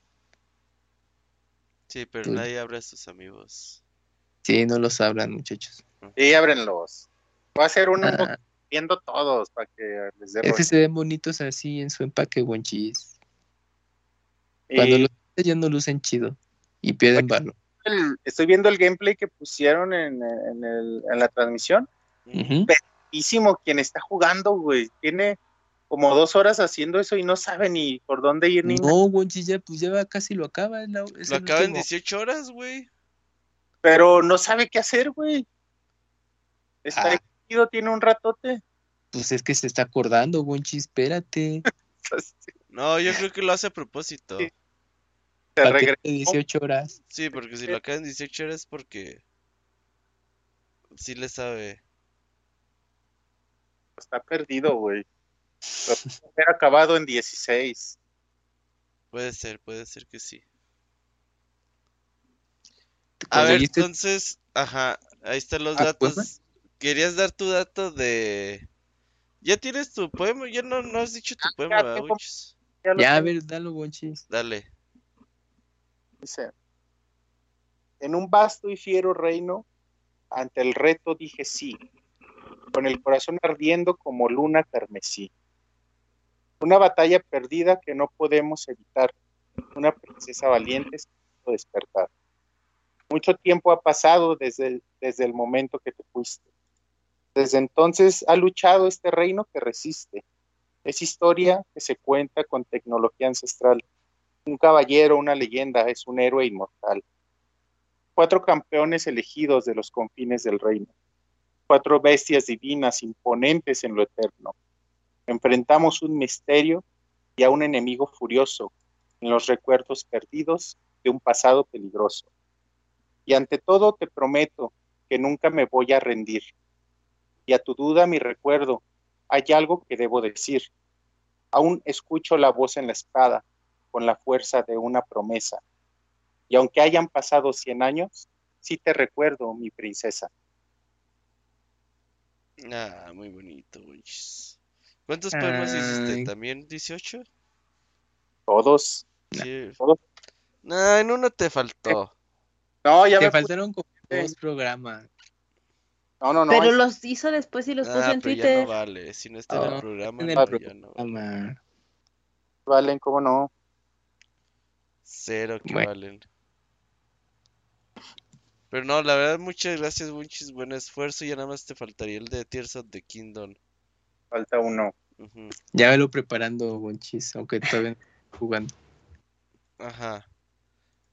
B: Sí, pero
E: Pues-
B: nadie abre a sus amigos.
E: Sí, no los hablan, muchachos.
C: Y ábrenlos. Voy a hacer uno
E: Ah,
C: viendo todos para que les dé
E: es que se ven bonitos así en su empaque, bonchis.
C: Y
E: Cuando los ya no lucen chido y pierden valor.
C: el- estoy viendo el gameplay que pusieron en, en el- en la transmisión. Hísimo quien está jugando, güey. Tiene como dos horas haciendo eso y no sabe ni por dónde ir ni nada.
E: No, Wonchis ya, pues ya va, casi lo acaba. es la- es
B: Lo acaba en
E: último.
B: 18 horas, güey.
C: Pero no sabe qué hacer, güey. Está
E: Ah.
C: Tiene un ratote.
E: Pues es que se está acordando, Wonchis, espérate.
B: No, yo creo que lo hace a propósito.
C: Sí. Se
E: ¿Para qué
C: regresó.
E: te 18 horas?
B: Sí, porque si lo en 18 horas es porque sí le sabe.
C: Está perdido, güey. Haber acabado en 16.
B: Puede ser, puede ser que sí.
E: ¿Te
B: A ver, entonces, ajá, ahí están los
E: Ah,
B: datos.
E: ¿Poema?
B: Querías dar tu dato de... Ya tienes tu poema, ya no, no has dicho tu poema, ¿verdad,
C: tengo-
B: Wichis?
C: Ya lo
E: Ya, a ver, dalo, Wonchis.
B: Dale.
C: Dice, en un vasto y fiero reino, ante el reto dije sí, con el corazón ardiendo como luna carmesí. Una batalla perdida que no podemos evitar, una princesa valiente se hizo despertar. Mucho tiempo ha pasado desde el, desde el momento que te fuiste. Desde entonces ha luchado este reino que resiste. Es historia que se cuenta con tecnología ancestral Un caballero, una leyenda, es un héroe inmortal. Cuatro campeones elegidos de los confines del reino. Cuatro bestias divinas imponentes en lo eterno. Enfrentamos un misterio y a un enemigo furioso en los recuerdos perdidos de un pasado peligroso. Y ante todo te prometo que nunca me voy a rendir. Y a tu duda mi recuerdo, hay algo que debo decir. Aún escucho la voz en la espada, con la fuerza de una promesa. Y aunque hayan pasado cien años, sí te recuerdo, mi princesa.
B: Ah, muy bonito. ¿Cuántos poemas hiciste? ¿También 18?
C: Todos.
B: Sí.
C: Todos.
B: No, en uno te faltó.
C: No, ya
E: Te
C: me
E: faltaron como dos programas.
C: No, no, no.
D: Pero
C: es-
D: los hizo después y los puso
B: Ah,
D: en
B: pero ya
D: Twitter.
B: no vale. Si no está en el programa,
E: en el
B: no, ya no vale.
E: programa.
C: Valen, cómo no.
B: Cero que
E: Bueno.
B: valen. Pero no, la verdad, muchas gracias, Bunchis. Buen esfuerzo. Ya nada más te faltaría el de Tears of the Kingdom.
C: Falta uno.
B: Ujú,
E: Ya velo preparando, Bonchis, aunque todavía jugando.
B: Ajá.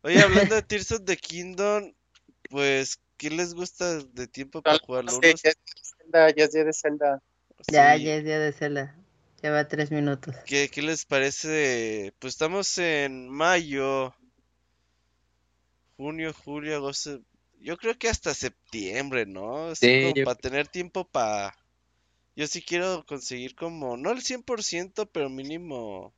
B: Oye, hablando de Tears of the Kingdom, pues, ¿qué les gusta de tiempo para jugarlo?
C: Sí,
B: Unos-
C: ya es Zelda, ya es día de Zelda.
D: Ya,
B: sí.
D: ya es día de Zelda. Lleva tres minutos.
B: ¿Qué, qué les parece? Pues estamos en mayo, junio, julio, agosto. Yo creo que hasta septiembre, ¿no? Así
E: Sí,
B: como
E: yo-
B: para tener tiempo para... Yo sí quiero conseguir como, no el 100%, pero mínimo...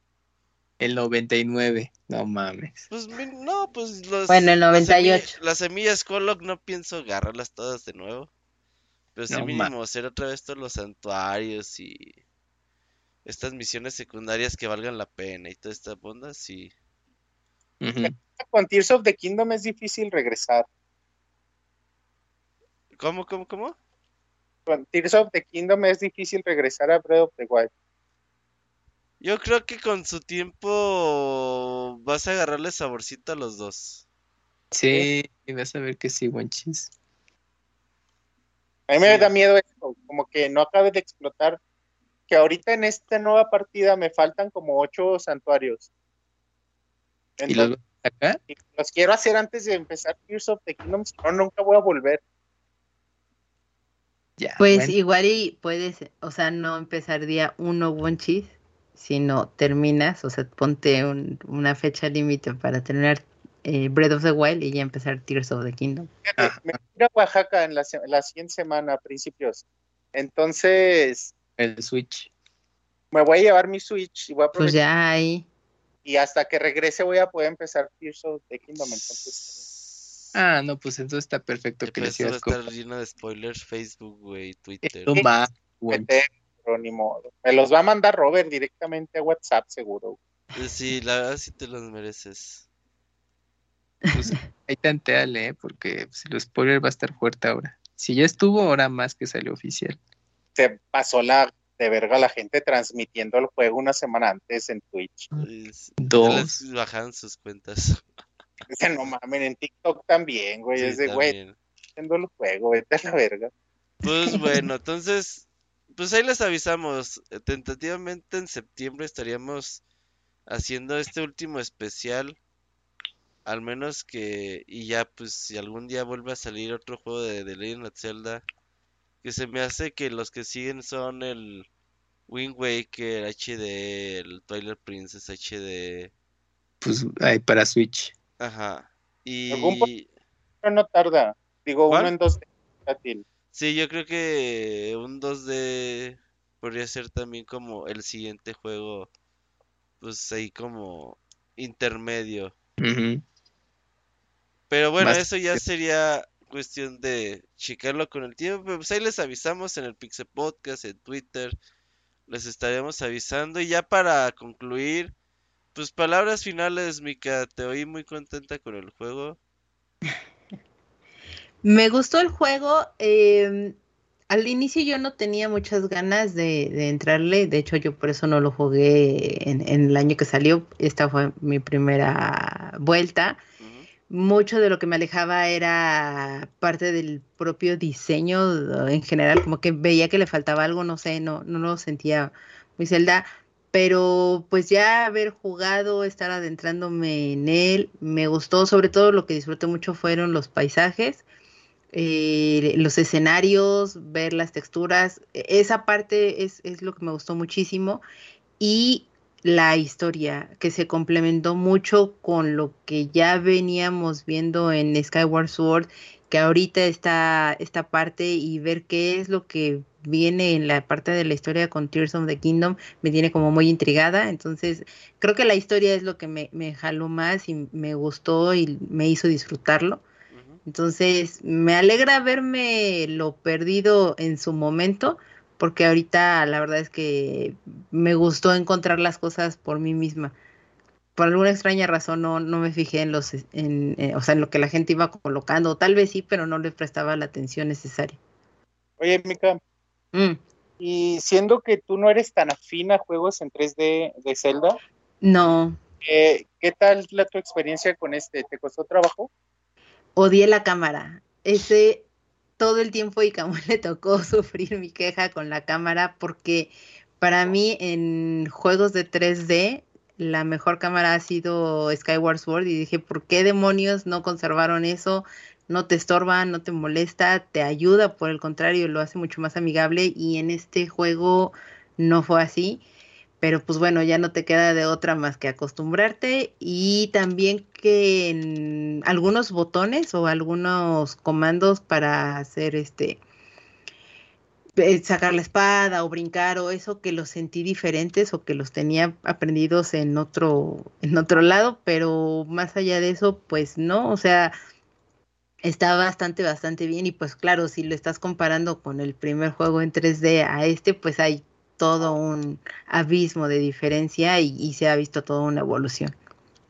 E: El 99, no mames.
B: Pues no, pues los...
D: Bueno, el
B: las semilla-
D: 98.
B: Las semillas Kolok no pienso agarrarlas todas de nuevo. Pero sí
E: No
B: mínimo hacer otra vez todos los santuarios y... Estas misiones secundarias que valgan la pena y toda esta onda, sí.
C: Con Tears of the Kingdom es difícil regresar.
B: ¿Cómo, cómo, cómo?
C: Con Tears of the Kingdom es difícil regresar a Breath of the Wild.
B: Yo creo que con su tiempo vas a agarrarle saborcito a los dos.
E: Sí, vas a ver que sí, Bonchis.
C: A mí me
B: Sí.
C: da miedo esto, como que no acabe de explotar. Que ahorita en esta nueva partida me faltan como ocho santuarios.
E: ¿Y los
C: Entonces,
E: vas a sacar?
C: los quiero hacer antes de empezar Tears of the Kingdom, si no, nunca voy a volver.
E: Ya,
D: Pues
E: bueno.
D: igual y puedes, o sea, no empezar día uno Wonchis, sino terminas, o sea, ponte un- una fecha límite para terminar eh, Breath of the Wild y ya empezar Tears of the Kingdom.
E: Ajá.
C: Me voy a ir a Oaxaca en la, la siguiente semana, a principios. Entonces,
E: El Switch.
C: me voy a llevar mi Switch y voy a
D: Pues ya ahí.
C: Y hasta que regrese voy a poder empezar Tears of the Kingdom. Entonces,
E: Ah, no, pues entonces está perfecto que le sigas
B: estar lleno de spoilers Facebook, güey, Twitter.
E: Esto va, Bonchis.
C: Pero ni modo. Me los va a mandar Robert directamente a WhatsApp, seguro.
B: Eh, Sí, la verdad sí te los mereces.
E: Pues, ahí tanteale, ¿eh? porque pues, el spoiler va a estar fuerte ahora. Si ya estuvo, ahora más que salió oficial.
C: Se pasó la de verga la gente transmitiendo el juego una semana antes en Twitch.
B: Es-
E: Dos.
B: Les bajaron sus cuentas.
C: Dice, no mamen, en TikTok también, güey.
B: Sí,
C: es de, güey, haciendo el juego, vete a la verga.
B: Pues bueno, entonces, pues ahí les avisamos. Eh, Tentativamente en septiembre estaríamos haciendo este último especial. Al menos que, y ya, pues si algún día vuelve a salir otro juego de The Legend of Zelda, que se me hace que los que siguen son el Wind Waker HD, el Twilight Princess HD,
E: Pues ahí para Switch.
B: ajá. Y
C: Pero no tarda. Digo,
B: ¿Cuál?
C: uno en dos táctil.
B: Sí, yo creo que un 2D podría ser también como el siguiente juego, pues ahí como intermedio.
E: Ujú.
B: Pero bueno,
E: Más
B: eso ya sería cuestión de checarlo con el tiempo. pero Pues ahí les avisamos en el Pixel Podcast, en Twitter. Les estaremos avisando. Y ya para concluir, pues palabras finales, Mika. Te oí muy contenta con el juego.
D: Me gustó el juego. eh, al inicio yo no tenía muchas ganas de, de entrarle. De hecho, yo por eso no lo jugué en, en el año que salió. Esta fue mi primera vuelta. Mucho de lo que me alejaba era parte del propio diseño en general, como que veía que le faltaba algo, no sé, no, no lo sentía muy Zelda, pero pues ya haber jugado, estar adentrándome en él, me gustó, sobre todo lo que disfruté mucho fueron los paisajes, eh, los escenarios, ver las texturas, e-, esa parte es, es lo que me gustó muchísimo y la historia que se complementó mucho con lo que ya veníamos viendo en Skyward Sword, que ahorita está esta parte y ver qué es lo que viene en la parte de la historia con Tears of the Kingdom me tiene como muy intrigada. Entonces, creo que la historia es lo que me, me jaló más y me gustó y me hizo disfrutarlo. Entonces, me alegra verme lo perdido en su momento, porque ahorita la verdad es que me gustó encontrar las cosas por mí misma. Por alguna extraña razón no, no me fijé en los en, eh, o sea, en lo que la gente iba colocando, tal vez sí, pero no le prestaba la atención necesaria.
C: Oye, Mika,
D: Mm.
C: y siendo que tú no eres tan afín a juegos en 3D de Zelda,
D: No,
C: eh, ¿qué tal la tu experiencia con este? ¿Te costó trabajo?
D: Odié la cámara. Ese todo el tiempo y como le tocó sufrir mi queja con la cámara porque para mí en juegos de 3D la mejor cámara ha sido Skyward Sword y dije, ¿por qué demonios no conservaron eso? No te estorba, no te molesta, te ayuda, por el contrario, lo hace mucho más amigable y en este juego no fue así pero pues bueno, ya no te queda de otra más que acostumbrarte y también que en algunos botones o algunos comandos para hacer este eh, sacar la espada o brincar o eso que los sentí diferentes o que los tenía aprendidos en otro en otro lado, pero más allá de eso pues no, o sea, está bastante bastante bien y pues claro, si lo estás comparando con el primer juego en 3D a este, pues hay todo un abismo de diferencia y, y se ha visto toda una evolución.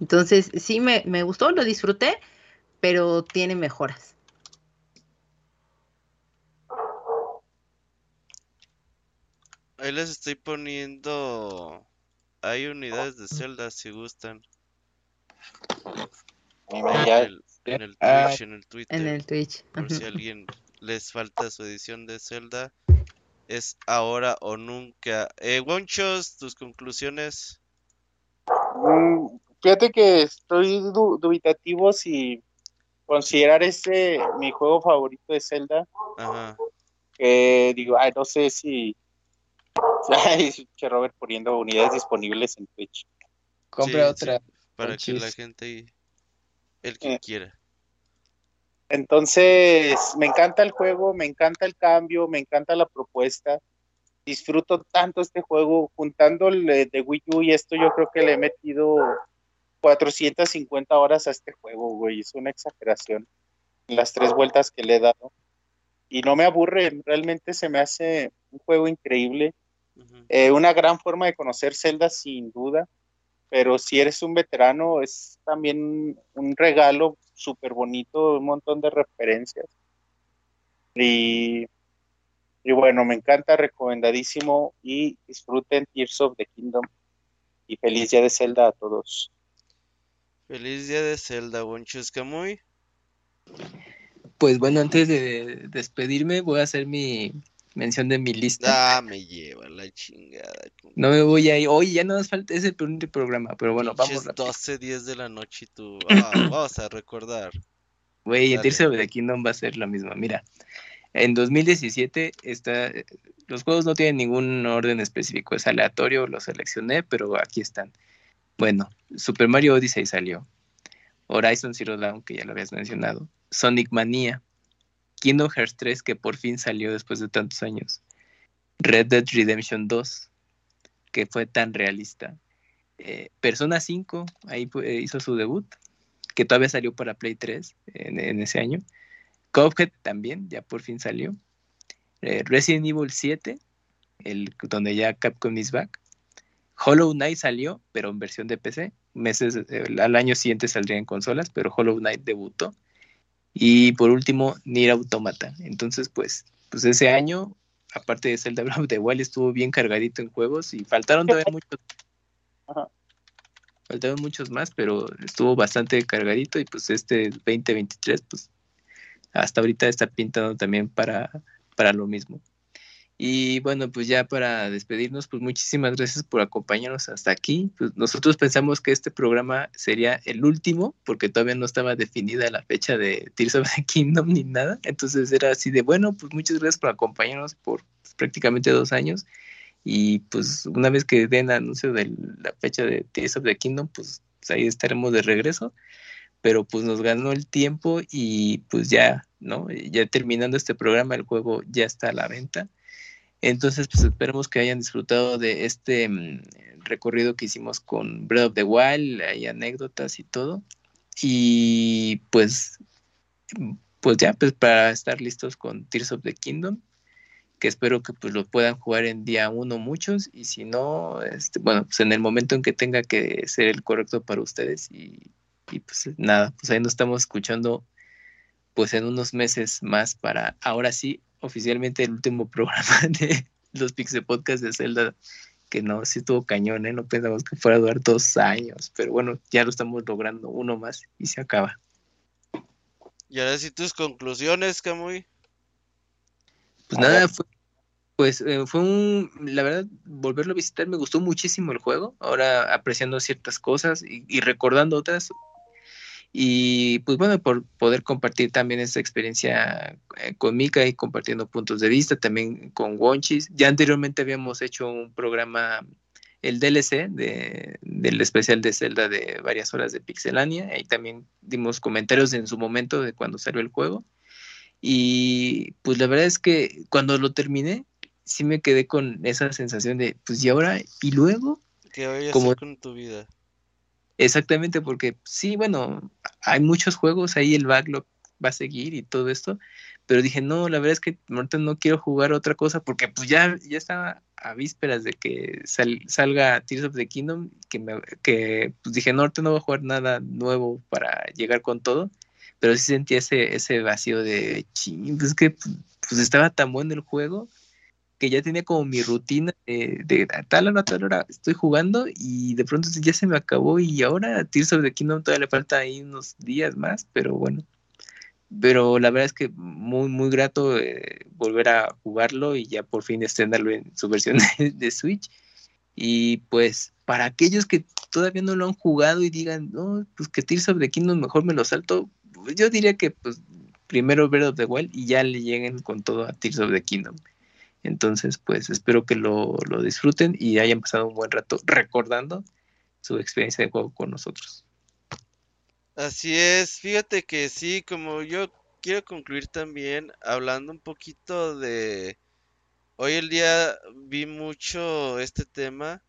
D: Entonces, sí me, me gustó, lo disfruté, pero tiene mejoras.
B: Ahí les estoy poniendo. Hay unidades de Zelda si gustan. En el, en el
E: Ah,
B: Twitch, en el Twitter.
D: En el Twitch.
B: Por si alguien les falta su edición de Zelda. Es ahora o nunca. Eh, Wonchos, tus conclusiones.
C: Mm, Fíjate que estoy du- dubitativo si considerar este mi juego favorito de Zelda.
B: Ajá.
C: Que digo, ay, no sé si. Ay, che Robert poniendo unidades disponibles en Twitch.
E: Compra
B: Sí,
E: otra.
B: sí, para que la gente. El que
C: Eh.
B: quiera.
C: Entonces, me encanta el juego, me encanta el cambio, me encanta la propuesta. Disfruto tanto este juego, juntando el de Wii U y esto, yo creo que le he metido 450 horas a este juego, güey. Es una exageración. Las tres vueltas que le he dado. Y no me aburre, realmente se me hace un juego increíble. Eh, una gran forma de conocer Zelda, sin duda. Pero si eres un veterano, es también un regalo súper bonito, un montón de referencias. Y, y bueno, me encanta, recomendadísimo. Y disfruten Tears of the Kingdom. Y feliz día de Zelda a todos.
B: Feliz día de Zelda, Wonchos Camuy.
E: Pues bueno, antes de despedirme, voy a hacer mi mención de mi lista.
B: Ah, me lleva la chingada.
E: No me voy a ir. Hoy ya no nos falta ese primer programa, pero bueno, vamos
B: pinches
E: rápido.
B: 12, 10 de la noche y tú. Ah, vamos a recordar.
E: Güey, el. Tears the Kingdom va a ser lo mismo. Mira, en 2017 está, los juegos no tienen ningún orden específico, es aleatorio, lo seleccioné, pero aquí están. Bueno, Super Mario Odyssey salió. Horizon Zero Dawn, que ya lo habías mencionado. Sonic Mania. Kingdom Hearts 3, que por fin salió después de tantos años. Red Dead Redemption 2, que fue tan realista. Eh, Persona 5, ahí fue- hizo su debut, que todavía salió para Play 3 en, ese año. Cuphead también, ya por fin salió. Eh, Resident Evil 7, el, donde ya Capcom is back. Hollow Knight salió, pero en versión de PC. Meses, eh, al año siguiente saldría en consolas, pero Hollow Knight debutó. Y por último, Nier Automata. Entonces, pues, pues ese año, aparte de Zelda Breath of the Wild, estuvo bien cargadito en juegos y faltaron todavía muchos.
C: Ajá.
E: Faltaron muchos más, pero estuvo bastante cargadito y pues este 2023, pues hasta ahorita está pintando también para, para lo mismo. Y bueno, pues ya para despedirnos, pues muchísimas gracias por acompañarnos hasta aquí. Pues nosotros pensamos que este programa sería el último, porque todavía no estaba definida la fecha de Tears of the Kingdom ni nada. Entonces era así de, bueno, pues muchas gracias por acompañarnos por prácticamente dos años. Y pues una vez que den anuncio de la fecha de Tears of the Kingdom, pues, pues ahí estaremos de regreso. Pero pues nos ganó el tiempo y pues ya, ¿no? Ya terminando este programa, el juego ya está a la venta. Entonces, pues esperemos que hayan disfrutado de este mm, recorrido que hicimos con Breath of the Wild, hay anécdotas y todo. Y pues, pues ya, pues para estar listos con Tears of the Kingdom, que espero que pues lo puedan jugar en día uno muchos, y si no, este, bueno, pues en el momento en que tenga que ser el correcto para ustedes, y, y pues nada, pues ahí nos estamos escuchando pues en unos meses más para ahora sí oficialmente el último programa de los Pixel Podcast de Zelda, que no, sí estuvo cañón, ¿eh? No pensamos que fuera a durar dos años, pero bueno, ya lo estamos logrando, uno más y se acaba.
B: Y ahora sí tus conclusiones, Camuy.
E: Pues nada, fue, pues eh, fue un, la verdad, volverlo a visitar me gustó muchísimo el juego, ahora apreciando ciertas cosas y, y recordando otras, y pues bueno, por poder compartir también esta experiencia eh, con Mika y compartiendo puntos de vista, también con Wonchis. Ya anteriormente habíamos hecho un programa, el DLC de, del especial de Zelda de varias horas de Pixelania, ahí también dimos comentarios en su momento de cuando salió el juego. Y pues la verdad es que cuando lo terminé, sí me quedé con esa sensación de, pues y ahora, y luego...
B: ¿Qué voy a hacer con tu vida?
E: Exactamente, porque sí, bueno, hay muchos juegos, ahí el backlog va a seguir y todo esto, pero dije, no, la verdad es que ahorita no quiero jugar otra cosa porque pues ya, ya estaba a vísperas de que salga Tears of the Kingdom, que, me, que pues dije, no, ahorita no voy a jugar nada nuevo para llegar con todo, pero sí sentí ese, ese vacío de, ching, pues que pues estaba tan bueno el juego que ya tenía como mi rutina de, tal hora a tal hora estoy jugando y de pronto ya se me acabó y ahora Tears of the Kingdom todavía le falta ahí unos días más, pero bueno. Pero la verdad es que muy, muy grato eh, volver a jugarlo y ya por fin estrenarlo en su versión de, Switch. Y pues para aquellos que todavía no lo han jugado y digan, no, pues que Tears of the Kingdom mejor me lo salto, pues yo diría que pues primero Breath of the Wild y ya le lleguen con todo a Tears of the Kingdom. Entonces, pues espero que lo, disfruten y hayan pasado un buen rato recordando su experiencia de juego con nosotros.
B: Así es, fíjate que sí, como yo quiero concluir también hablando un poquito de... Hoy el día vi mucho este tema.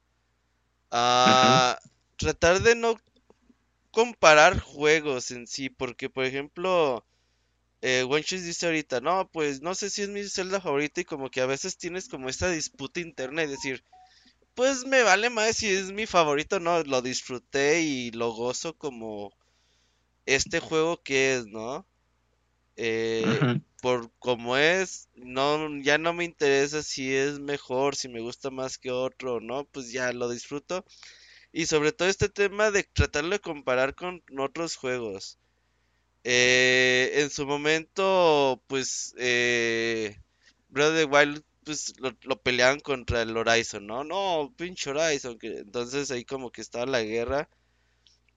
B: A tratar de no comparar juegos en sí, porque por ejemplo eh, dice ahorita, no, pues no sé si es mi celda favorita y como que a veces tienes como esta disputa interna y decir, pues me vale más si es mi favorito, no, lo disfruté y lo gozo como este juego que es, ¿no? Eh, por como es, no, ya no me interesa si es mejor, si me gusta más que otro, ¿no? Pues ya lo disfruto. Y sobre todo este tema de tratarlo de comparar con otros juegos. Eh, en su momento, pues, eh, Breath of the Wild, pues, lo, peleaban contra el Horizon, ¿no? No, pinche Horizon. Que, entonces ahí como que estaba la guerra.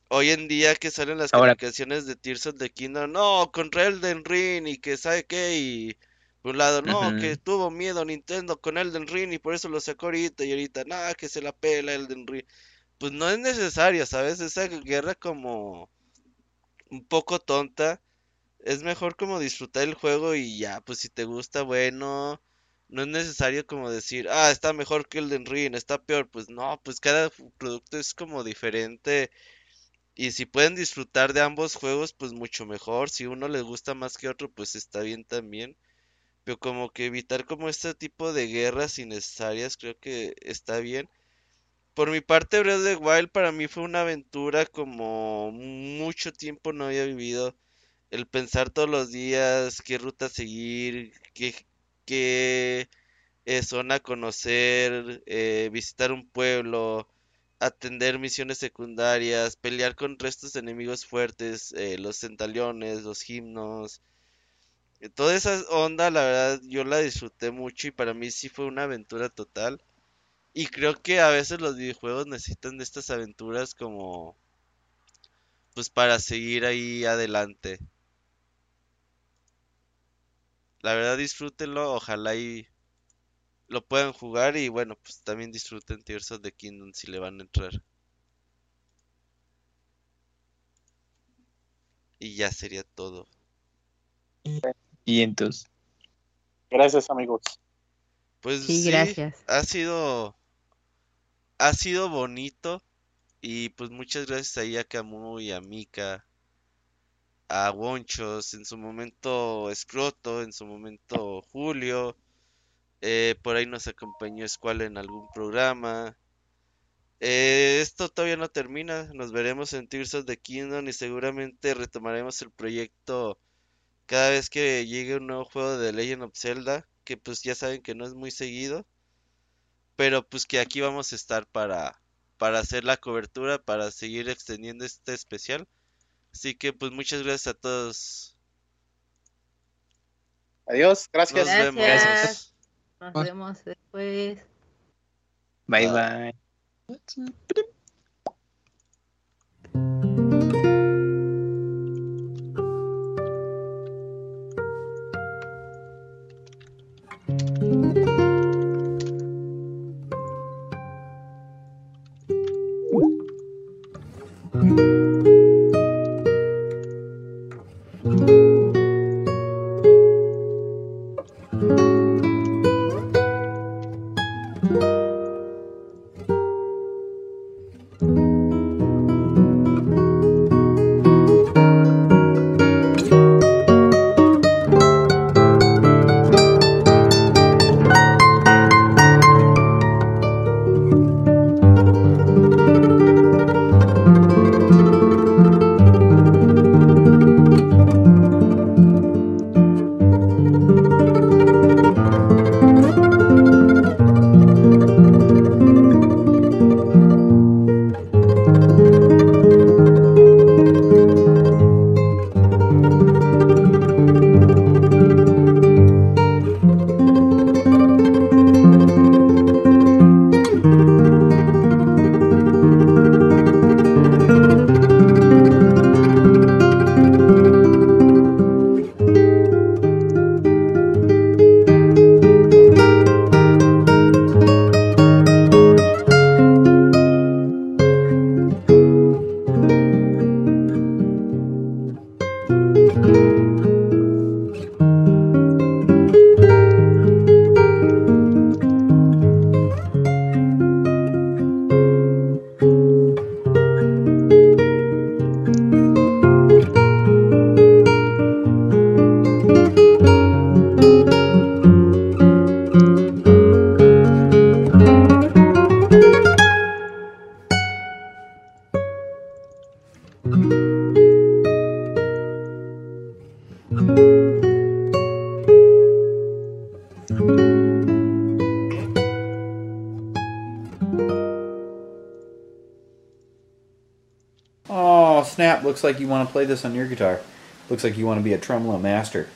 B: Hoy en día que salen las comunicaciones de Tears of the Kingdom, no, contra Elden Ring y que sabe qué, y por un lado, no, que tuvo miedo Nintendo con Elden Ring y por eso lo sacó ahorita, y ahorita, nada, que se la pela Elden Ring. Pues no es necesario, ¿sabes? Esa guerra como un poco tonta. Es mejor como disfrutar el juego y ya, pues si te gusta, bueno. No es necesario como decir, ah, está mejor que el de Ring, está peor. Pues no, pues cada producto es como diferente. Y si pueden disfrutar de ambos juegos, pues mucho mejor. Si uno les gusta más que otro, pues está bien también. Pero como que evitar como este tipo de guerras innecesarias, creo que está bien. Por mi parte, Breath of the Wild para mí fue una aventura como mucho tiempo no había vivido. El pensar todos los días qué ruta seguir, qué, qué eh, zona conocer, eh, visitar un pueblo, atender misiones secundarias, pelear con restos de enemigos fuertes, eh, los centaliones, los himnos. Toda esa onda, la verdad, yo la disfruté mucho y para mí sí fue una aventura total. Y creo que a veces los videojuegos necesitan de estas aventuras como pues para seguir ahí adelante. La verdad disfrútenlo, ojalá y lo puedan jugar y bueno, pues también disfruten Tears of the Kingdom si le van a entrar. Y ya sería todo.
E: Y entonces.
C: Gracias, amigos.
B: Pues
D: Sí,
B: sí,
D: gracias.
B: ha sido ha sido bonito y pues muchas gracias a Camu y a Mika, a Wonchos, en su momento Scroto, en su momento Julio, eh, por ahí nos acompañó Escuela en algún programa. Eh, esto todavía no termina, nos veremos en Tears of the Kingdom y seguramente retomaremos el proyecto cada vez que llegue un nuevo juego de Legend of Zelda, que pues ya saben que no es muy seguido, pero pues que aquí vamos a estar para, para hacer la cobertura, para seguir extendiendo este especial. Así que pues muchas gracias a todos.
C: Adiós,
B: Nos
C: gracias.
D: Gracias.
B: vemos.
D: Nos vemos después.
E: Bye bye.
F: Looks like you want to play this on your guitar. Looks like you want to be a tremolo master.